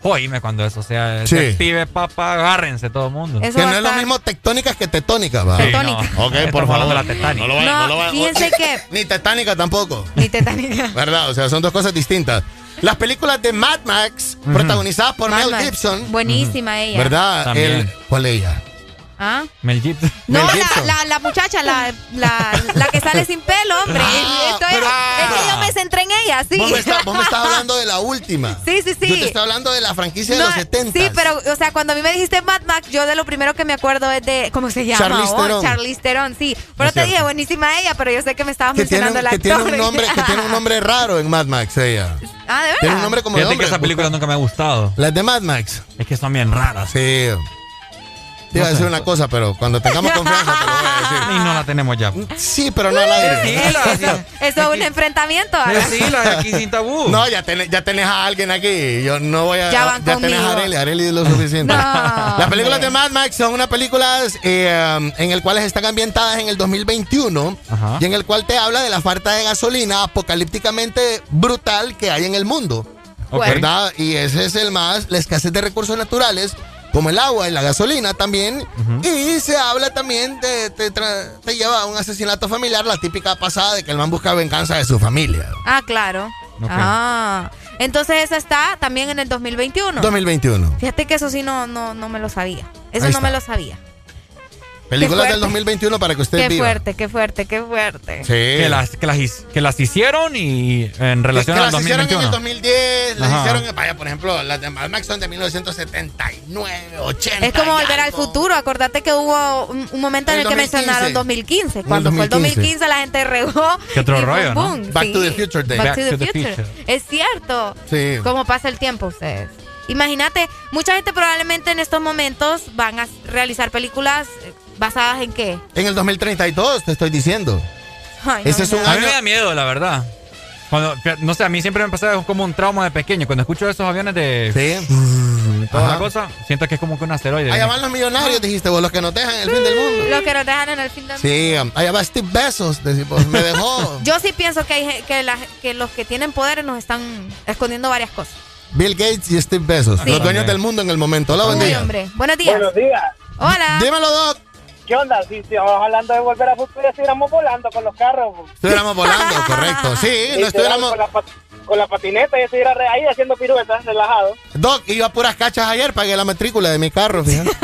Oíme, cuando eso sea sí. active, papá, agárrense todo el mundo. Eso que no es lo mismo tectónicas que tetónicas, ¿va? Sí, tetónica. No. Ok, por favor. de la tetánica. No, lo va, no, no lo va, fíjense que... Ni tetánica tampoco. Ni tetánica. ¿Verdad? O sea, son dos cosas distintas. Las películas de Mad Max, uh -huh. protagonizadas por Mad Mel Max. Gibson. Buenísima uh -huh. ella. ¿Verdad? El, ¿Cuál es ella? ¿Ah? Mel Gibson. No, Mel la, Gibson. la, la, muchacha, la, la, la, que sale sin pelo, hombre. Ah, Esto pero, es, es, que yo me centré en ella, sí. Vos me, está, vos me estás hablando de la última. Sí, sí, sí. Yo te estoy hablando de la franquicia no, de los 70. Sí, pero, o sea, cuando a mí me dijiste Mad Max, yo de lo primero que me acuerdo es de, ¿cómo se llama? Charlize oh, Theron. Charlize Theron, sí. Pero Es te cierto. dije, buenísima ella, pero yo sé que me estabas que tiene, mencionando un- la que tiene un nombre que tiene un nombre raro en Mad Max ella. Ah, de verdad. Tiene un nombre como de Fíjate que hombre. esa película nunca me ha gustado. Las de Mad Max. Es que son bien raras. Sí. Te iba a decir una cosa, pero cuando tengamos confianza te lo voy a decir. Y no la tenemos ya. Sí, pero no al aire. Decila, Eso es un enfrentamiento. decila, aquí sin tabú. No, ya tenés, ya tenés a alguien aquí. Yo no voy a. Ya van tenés conmigo. a Areli. Areli es lo suficiente. No, Las películas de Mad Max son unas películas eh, en el cuales están ambientadas en el 2021 Ajá. y en el cual te habla de la falta de gasolina apocalípticamente brutal que hay en el mundo. Ok. ¿Verdad? Y ese es el más, la escasez de recursos naturales, como el agua y la gasolina también. Y se habla también de, te, tra- te lleva a un asesinato familiar, la típica pasada de que el man busca venganza de su familia. Ah, claro. Ah. Entonces esa está también en el 2021. 2021. Fíjate que eso sí no, no, no me lo sabía. Eso Ahí no está. me lo sabía. Películas del fuerte. 2021 para que usted Qué viva. fuerte, qué fuerte, qué fuerte. Sí. Que las, que, las, que las hicieron y en Que- relación que al las hicieron en 2021. el 2010, las Ajá. hicieron, en- vaya, por ejemplo, las de Mad Max son de 1979, 80. Es como volver al futuro. Acordate que hubo un, un momento en En el que 2015. mencionaron 2015. En el Cuando fue el 2015. 2015 la gente regó. Qué otro y rollo, ¿no? boom, Back sí. to the Future Day. Back, Back to the, to the future. future. Es cierto. Sí. ¿Cómo pasa el tiempo ustedes? Imagínate, mucha gente probablemente en estos momentos van a realizar películas eh, basadas en qué? En el 2032, te estoy diciendo. Ay, no, Ese es un A mí me da miedo, la verdad. Cuando, no sé, a mí siempre me pasa como un trauma de pequeño. Cuando escucho esos aviones de Sí. toda Ajá. la cosa, siento que es como que un asteroide. Allá van los millonarios, dijiste vos, los que nos dejan el fin del mundo. Lo que nos dejan en el fin del Sí, um, allá va Steve Bezos, decimos, me dejó. Yo sí pienso que, hay, que, la- que los que tienen poderes nos están escondiendo varias cosas. Bill Gates y Steve Bezos, Sí. los dueños del mundo en el momento. Hola, buen Uy, día. hombre. Buenos días. Buenos días. Hola. Dímelo, Doc. ¿Qué onda? Si estamos hablando de volver a futuro, estuviéramos volando con los carros. Estuviéramos volando, correcto. Sí, no estuviéramos. Con la, con la patineta y estuviera re- ahí haciendo piruetas, relajado. Doc, iba a puras cachas ayer, pagué la matrícula de mi carro, fíjate.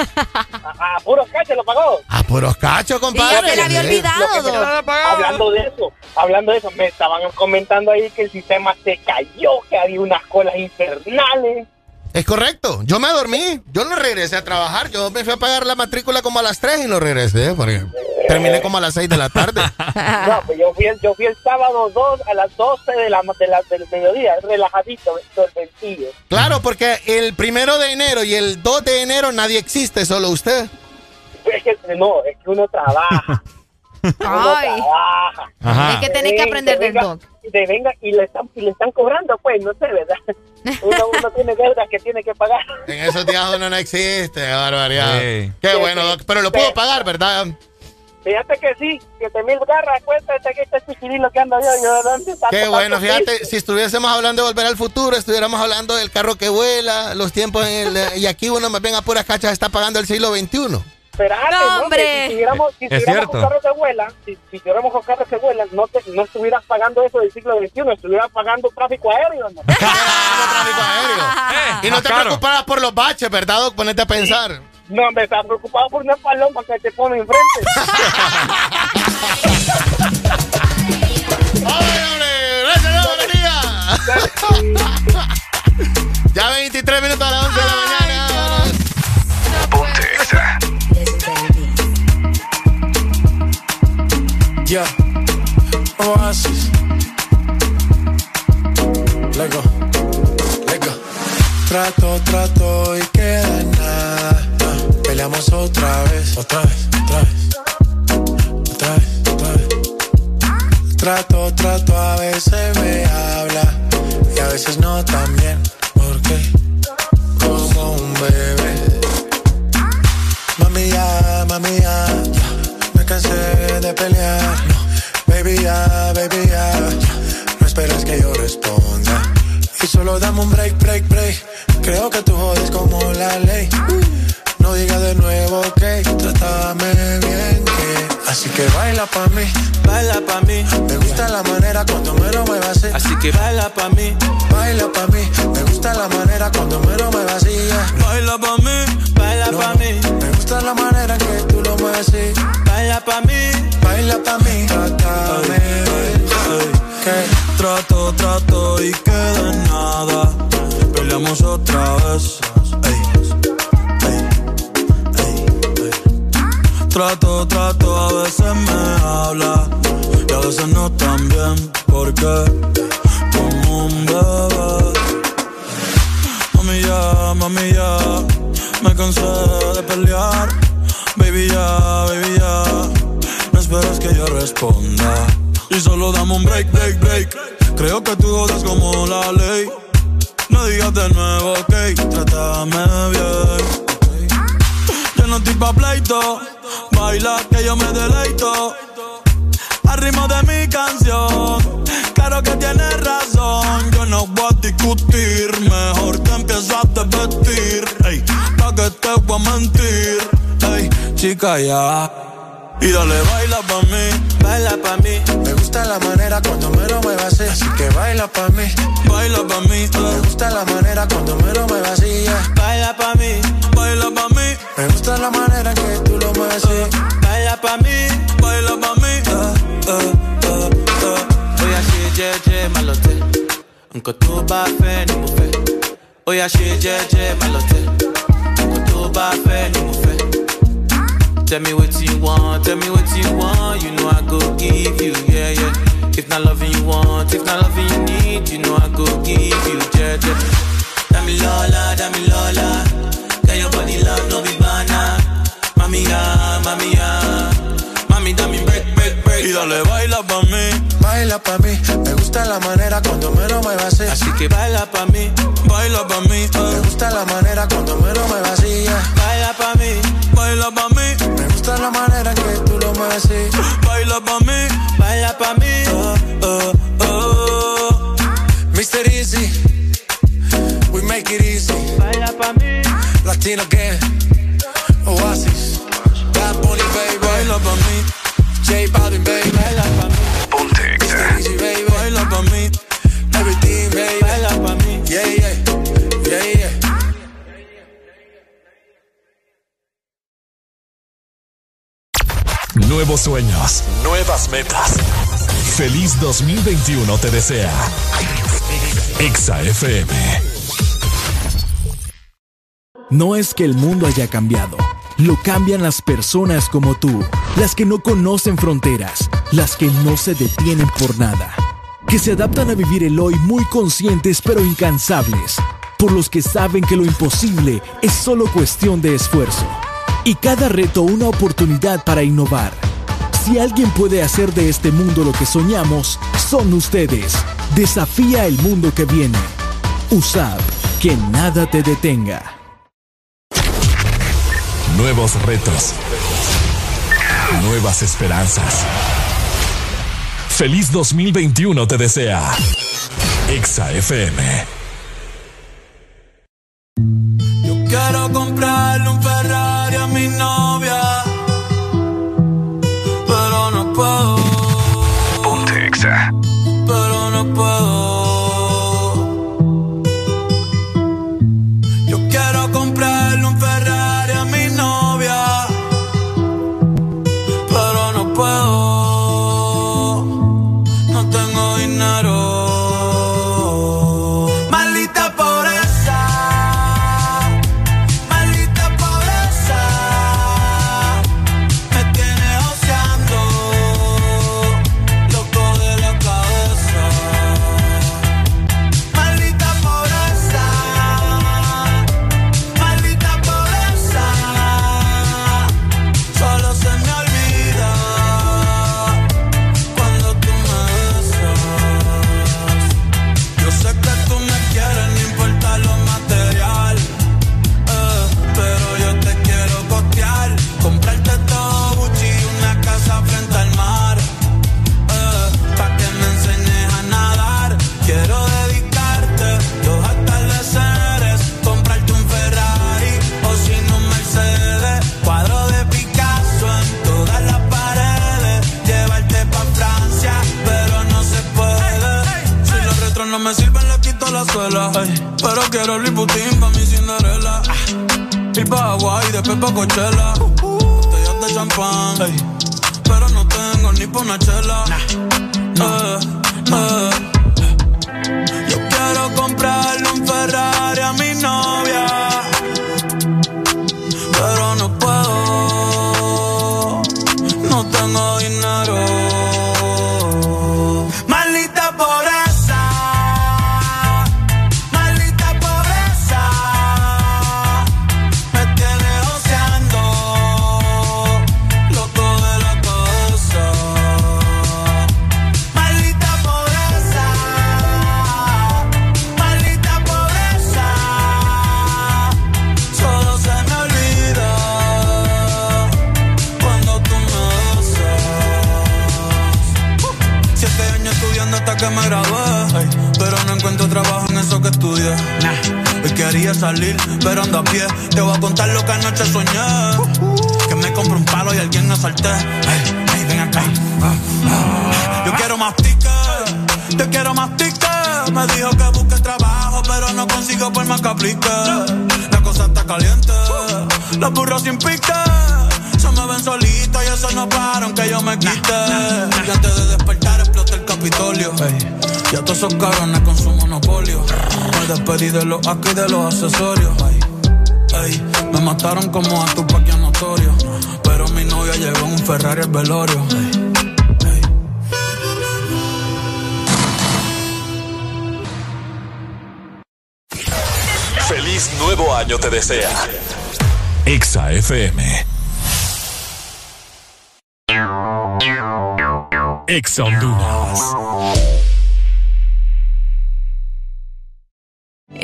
A, a puros caches lo pagó. A puros cachos, compadre. Y ya se le había Sí. olvidado, Lo que me- Doc. hablando de eso, hablando de eso, me estaban comentando ahí que el sistema se cayó, que había unas colas infernales. Es correcto. Yo me dormí. Yo no regresé a trabajar. Yo me fui a pagar la matrícula como a las 3 y no regresé. Porque terminé como a las 6 de la tarde. No, pues yo fui, el, yo fui el sábado 2 a las 12 de la, de la- del mediodía, relajadito, sencillo. Claro, porque el primero de enero y el 2 de enero nadie existe, solo usted. Es que no, es que uno trabaja. Ay. Ajá. Es que tenés que aprender del Doc. te venga y le están y le están cobrando pues no sé verdad uno, uno tiene deudas que tiene que pagar En esos días uno no existe, barbaridad. Sí. Qué Sí, bueno, sí. Doc. Pero lo puedo pagar, ¿verdad? fíjate que sí siete mil garras cuesta este que este chiquililo que anda yo yo ¿dónde está Qué bueno, fíjate, si estuviésemos hablando de volver al futuro, estuviéramos hablando del carro que vuela, los tiempos en el, y aquí uno más bien a puras cachas está pagando el siglo XXI. Espérate, No, ¿no? hombre. Que Si tuviéramos, si Es tuviéramos cierto. con carros que vuelan, si, si tuviéramos con carros que vuelan, no, te, no estuvieras pagando eso del siglo XXI, estuvieras pagando tráfico aéreo, ¿no? tráfico aéreo. Y no te preocuparas por los baches, ¿verdad, Doc? Ponete a pensar. No, me está preocupado por una paloma que te pone enfrente. ¡Ay, hombre! ¡Gracias! Ya 23 minutos a las 11 de la mañana. Yeah, Oasis. Lego, Lego. Trato, trato y queda nada. Peleamos otra vez, otra vez, otra vez. Otra vez, otra vez. Trato, trato, a veces me habla. Y a veces no también, porque como un bebé. Mami, ya, mami, ya cansé de pelear. baby ya, baby ya, no esperes que yo responda. Y solo dame un break, break, break Creo que tú jodes como la ley. No digas de nuevo que trátame bien, que así que baila pa' mí, baila pa' mí. Me gusta la manera cuando me lo muevas así. Así que baila pa' mí, baila pa' mí. Me gusta la manera cuando me lo muevas así. Baila pa' mí, baila pa' mí. Me gusta la manera que tú lo mueves así. Baila pa' mí, baila pa' mí. Trátame que trato, trato y queda nada peleamos otra vez. Trato, trato, a veces me habla y a veces no tan bien, porque como un bebé. Mami ya, mami ya, me cansé de pelear. Baby ya, baby ya, no esperes que yo responda. Y solo dame un break, break, break. Creo que tú jodas como la ley. No digas de nuevo, ok, trátame bien. Yo no estoy pa' pleito, baila que yo me deleito. Al ritmo de mi canción, claro que tienes razón. Yo no voy a discutir, mejor te empiezo a vestir. Ey, pa' que te voy a mentir, chica ya. Y dale, baila pa' mí, baila pa' mí. Me gusta la manera cuando me lo muevas así. Así que baila pa' mí, baila pa' mí. Me gusta la manera cuando me lo muevas así. Baila pa' mí, baila pa' mí. Me gusta la manera que tú lo mueves así. Baila pa' mí, baila pa' mí. Uh, uh, uh, Oye, así, je, je, malote. Aunque tú vas fe, ni mu fe. Oye, así, je, je, malote. Aunque tú vas fe, ni. Tell me what you want, tell me what you want. You know I go give you, yeah, yeah. If not loving you want, if not loving you need, you know I go give you, yeah, yeah. Dami Lola, Dami Lola. Got your body love, no be banana. Mami, ya, mami, ya. Mami, dame break, break, break. Y dale, baila pa' mí. Baila pa' mí. Me gusta la manera cuando me lo muevas así. Así que baila pa' mí. Baila pa' mí. Me gusta la manera cuando me lo muevas así. Baila pa' mí. Baila pa' mí la manera que tú lo así. Baila pa' mí, baila pa' mí. Oh, oh, oh. Mr. Easy, we make it easy. Baila pa' mí. Latino gang, Nuevos sueños, nuevas metas. Feliz 2021 te desea. Exa FM. No es que el mundo haya cambiado. Lo cambian las personas como tú, las que no conocen fronteras, las que no se detienen por nada, que se adaptan a vivir el hoy muy conscientes pero incansables, por los que saben que lo imposible es solo cuestión de esfuerzo y cada reto una oportunidad para innovar. Si alguien puede hacer de este mundo lo que soñamos, son ustedes. Desafía el mundo que viene. Usad, que nada te detenga. Nuevos retos. Nuevas esperanzas. Feliz 2021 te desea. Exa FM. Yo quiero comprarle un pero quiero el Putin pa' mi Cinderella. Ir pa' y después pa' Coachella. Botellas de champán. Pero no tengo ni pa' una chela. Eh, eh. Yo quiero comprarle un Ferrari a mi novia. Salir, pero ando a pie. Te voy a contar lo que anoche soñé. Que me compro un palo y alguien asalté. Ay, ven acá. Yo quiero más tickets, yo quiero más tickets. Me dijo que busque trabajo, pero no consigo por más que aplique. La cosa está caliente, los burros sin pique. Se me ven solitos y eso no para aunque yo me quite. Y antes de despertar Capitolio. Y a todos esos cabrones con su monopolio. Me despedí de los aquí de los accesorios. me mataron como a tu paquia notorio. Pero mi novia llegó en un Ferrari al velorio. Feliz nuevo año te desea. Exa FM. Ex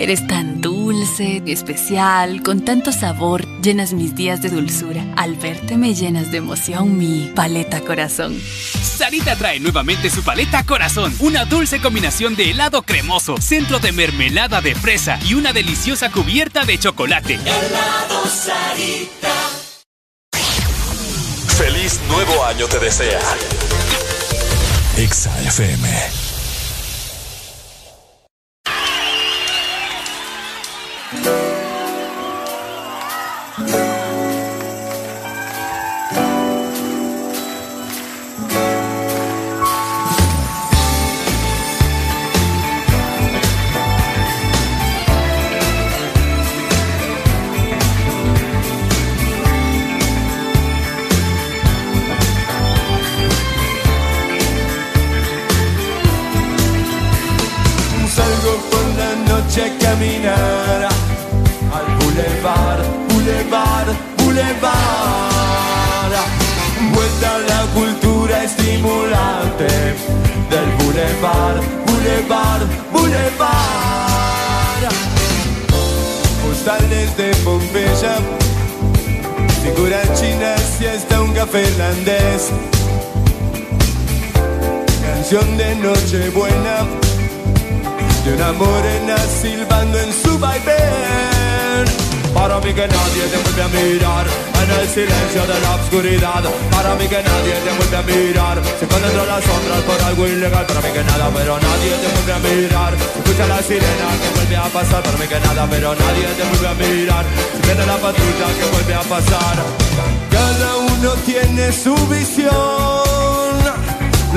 Eres tan dulce, especial, con tanto sabor, llenas mis días de dulzura. Al verte me llenas de emoción mi paleta corazón. Sarita trae nuevamente su paleta corazón, una dulce combinación de helado cremoso, centro de mermelada de fresa y una deliciosa cubierta de chocolate. Helado Sarita. Feliz nuevo año te desea. Exa FM. Thank you. Irlandés. Canción de Nochebuena de una morena silbando en su vaivén. Para mí que nadie te vuelve a mirar en el silencio de la oscuridad. Para mí que nadie te vuelve a mirar. Se esconde entre las sombras por algo ilegal. Para mí que nada, pero nadie te vuelve a mirar. escucha la sirena que vuelve a pasar. Para mí que nada, pero nadie te vuelve a mirar. Se viene la patrulla que vuelve a pasar. Uno tiene su visión.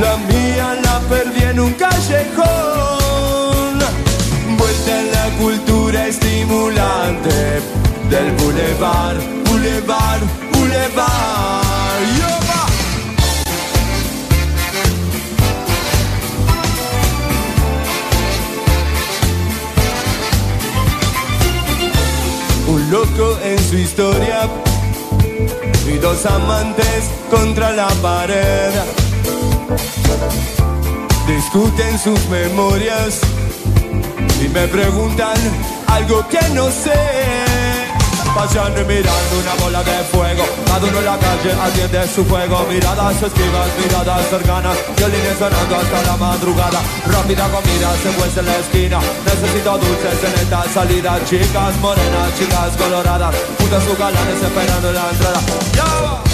La mía la perdí en un callejón en la cultura estimulante del boulevard, boulevard, boulevard. Un loco en su historia y dos amantes contra la pared. Discuten sus memorias y me preguntan algo que no sé. Paseando y mirando una bola de fuego. Cada uno en la calle atiende su fuego. Miradas esquivas, miradas cercanas. Violines sonando hasta la madrugada. Rápida comida se cuece en la esquina. Necesito dulces en esta salida. Chicas morenas, chicas coloradas. Juntas sus galanes esperando la entrada.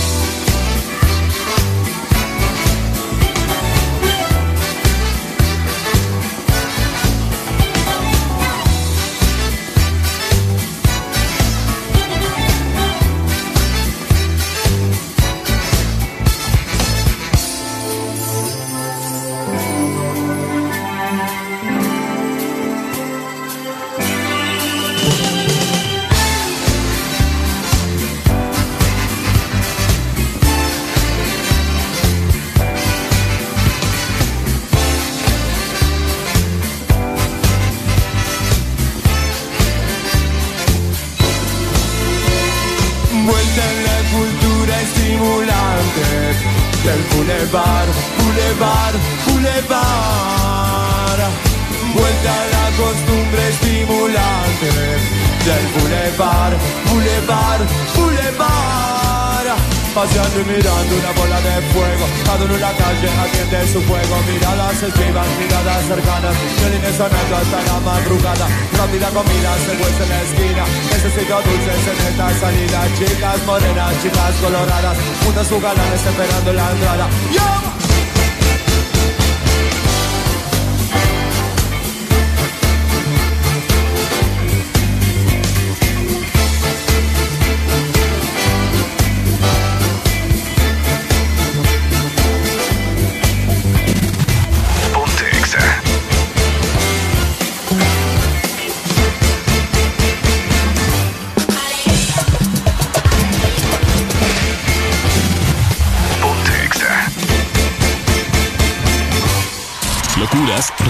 Boulevard, Boulevard. Paseando y mirando una bola de fuego Cada uno en la calle atiende su fuego Miradas esquivas, miradas cercanas Violines sonando hasta la madrugada Rápida comida se vuelve en la esquina Necesito dulces en esta salida Chicas morenas, chicas coloradas Juntas su galanes esperando la entrada ¡Yo!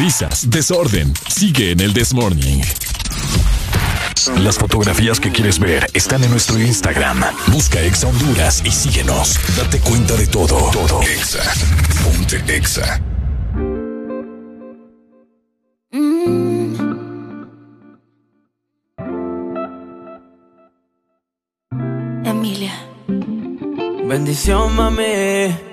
Risas, desorden. Sigue en el Desmorning. Las fotografías que quieres ver están en nuestro Instagram. Busca Exa Honduras y síguenos. Date cuenta de todo. Todo. Exa. Ponte Exa. Mm. Emilia. Bendición, mami.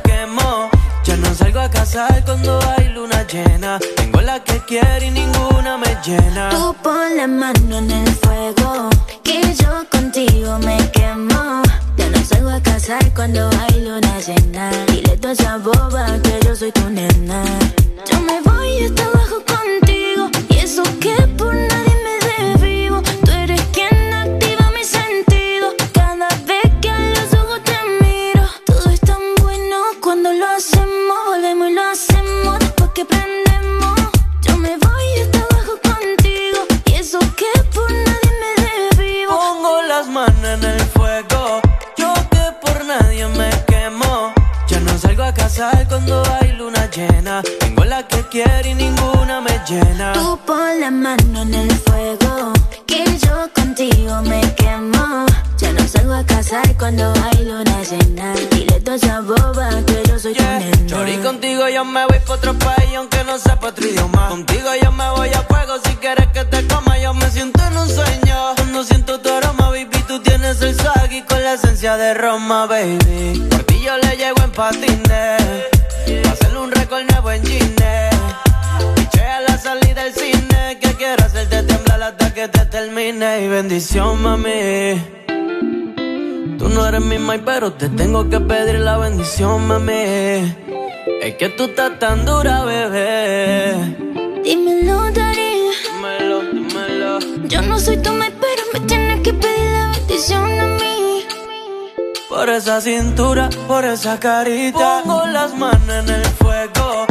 salgo a casar cuando hay luna llena. Tengo la que quiero y ninguna me llena. Tú pon la mano en el fuego, que yo contigo me quemo. Ya no salgo a casar cuando hay luna llena. Dile toda esa boba que yo soy tu nena. Yo me voy hasta abajo contigo, y eso que por cuando hay luna llena. Tengo la que quiero y ninguna me llena. Tú pon la mano en el fuego, que yo contigo me quemo. Ya no salgo a casar cuando hay luna llena. Dile toda esa boba que yo soy tu nena. Chori, contigo yo me voy pa' otro país aunque no sepa otro idioma. Contigo yo me voy a fuego si quieres que te coma. Yo me siento en un sueño. Cuando siento tu aroma, baby, tú tienes el swag y con la esencia de Roma, baby. Por ti yo le llego en patines Hacerle un récord nuevo en Gine. La salida del cine. Que quiero hacerte temblar hasta que te termine. Y bendición, mami. Tú no eres mi mai, pero te tengo que pedir la bendición, mami. Es que tú estás tan dura, bebé. Dímelo, Dari. Dímelo, dímelo. Yo no soy tu mai, pero me tienes que pedir la bendición a mí. Por esa cintura, por esa carita. Pongo las manos en el fuego.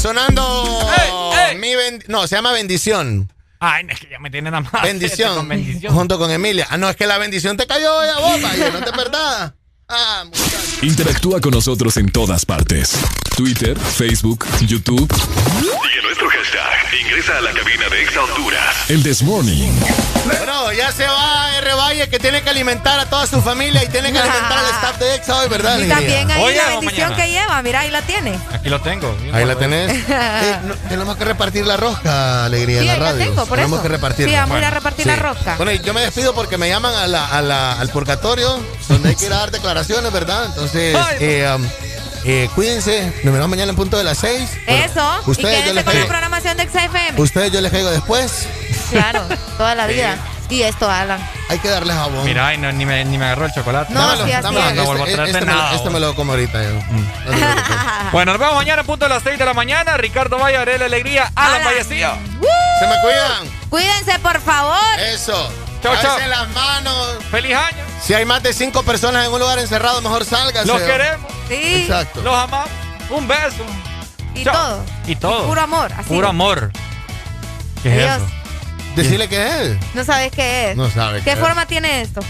Sonando. Mi no, se llama Bendición. Ay, es que ya me tienen a más. Bendición, bendición. Junto con Emilia. Ah, no, es que la bendición te cayó hoy a vos, no te perdás. Ah, Interactúa con nosotros en todas partes. Twitter, Facebook, YouTube. Sigue nuestro hashtag Ingresa a la cabina de Exa Honduras. El This Morning. Bueno, ya se va R. Valle que tiene que alimentar a toda su familia y tiene que alimentar al staff de Exa hoy, ¿verdad? Y también ahí la bendición que lleva, mira, ahí la tiene. Aquí lo tengo. Ahí la tenés. Eh, tenemos que repartir la rosca, Alegría, en la radio. Tengo, por tenemos eso. que repartir. Sí, vamos a ir a repartir la rosca. Bueno, yo me despido porque me llaman a la, a la, al purgatorio, donde hay que ir a dar declaraciones, ¿verdad? Entonces, eh, um, eh, cuídense, nos vemos mañana en punto de las 6. Eso, ustedes, y yo les con la programación de XFM. Ustedes yo les caigo después. Claro, toda la vida. Y esto, Alan. Hay que darle jabón. Mira, no, ni, me, ni me agarró el chocolate. No, dámelo, sí, así dámelo. es. No vuelvo a Este, traerte este, me, nada. este me lo como ahorita yo. Mm. bueno, nos vemos mañana a punto de las 6 de la mañana. Ricardo Valle, Arela Alegría, Alan Vallecillo. Se me cuidan. Cuídense, por favor. Eso. Chau. Lávense las manos. ¡Feliz año! Si hay más de cinco personas en un lugar encerrado, mejor salgan. Los queremos. Sí. Exacto. Los amamos. Un beso. Y Chao. todo. Y todo. Puro amor. Así. Puro amor. ¿Qué es eso? Decirle que es. No sabes qué es. No sabe ¿Qué qué es. forma tiene esto?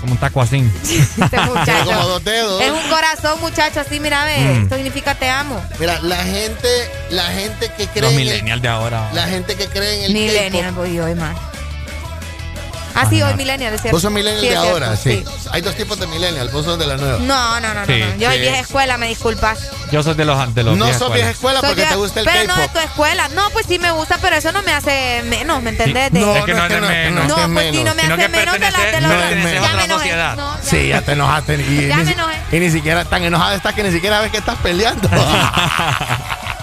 Como un taco así. Este muchacho. como dos dedos. Es un corazón, muchacho, así, mira, ve. Mm. Esto significa te amo. Mira, la gente, la gente que cree Los millennials de ahora. la gente que cree en el Millennial, K-pop. voy hoy más. Ah, sí, hoy millennial, cierto. Vos sos millennial Sí, de ahora, sí. Hay dos tipos de millennial, vos sos de la nueva. No, no, no, no, Sí, no. Yo soy sí. vieja escuela, me disculpas. Yo soy de los de los No sos escuela. vieja escuela porque vieja- te gusta el Pero no de tu escuela. No, pues sí me gusta, pero eso no me hace menos, ¿me entendés? No, Es que no es de no, menos. No, que es pues sí, no me hace que menos de la de no los. Ya me enojé. sociedad. No, ya. Sí, ya te enojaste. Y, Ya ni, me enojé. y ni siquiera tan enojada estás que ni siquiera ves que estás peleando.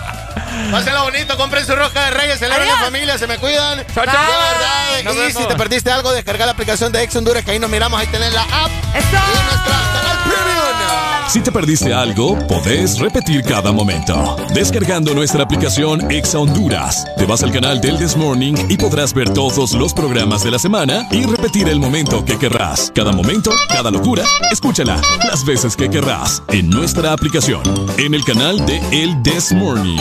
Pásenlo bonito, compren su rosca de reyes, celebren en Adiós. familia, se me cuidan. Chao, chao. Y vemos. si te perdiste algo, descarga la aplicación de Ex Honduras, que ahí nos miramos, ahí tenés la app ¡Eso! y nuestra canal premium. Si te perdiste algo, podés repetir cada momento. Descargando nuestra aplicación Exa Honduras, te vas al canal del This Morning y podrás ver todos los programas de la semana y repetir el momento que querrás. Cada momento, cada locura, escúchala las veces que querrás en nuestra aplicación, en el canal de El This Morning.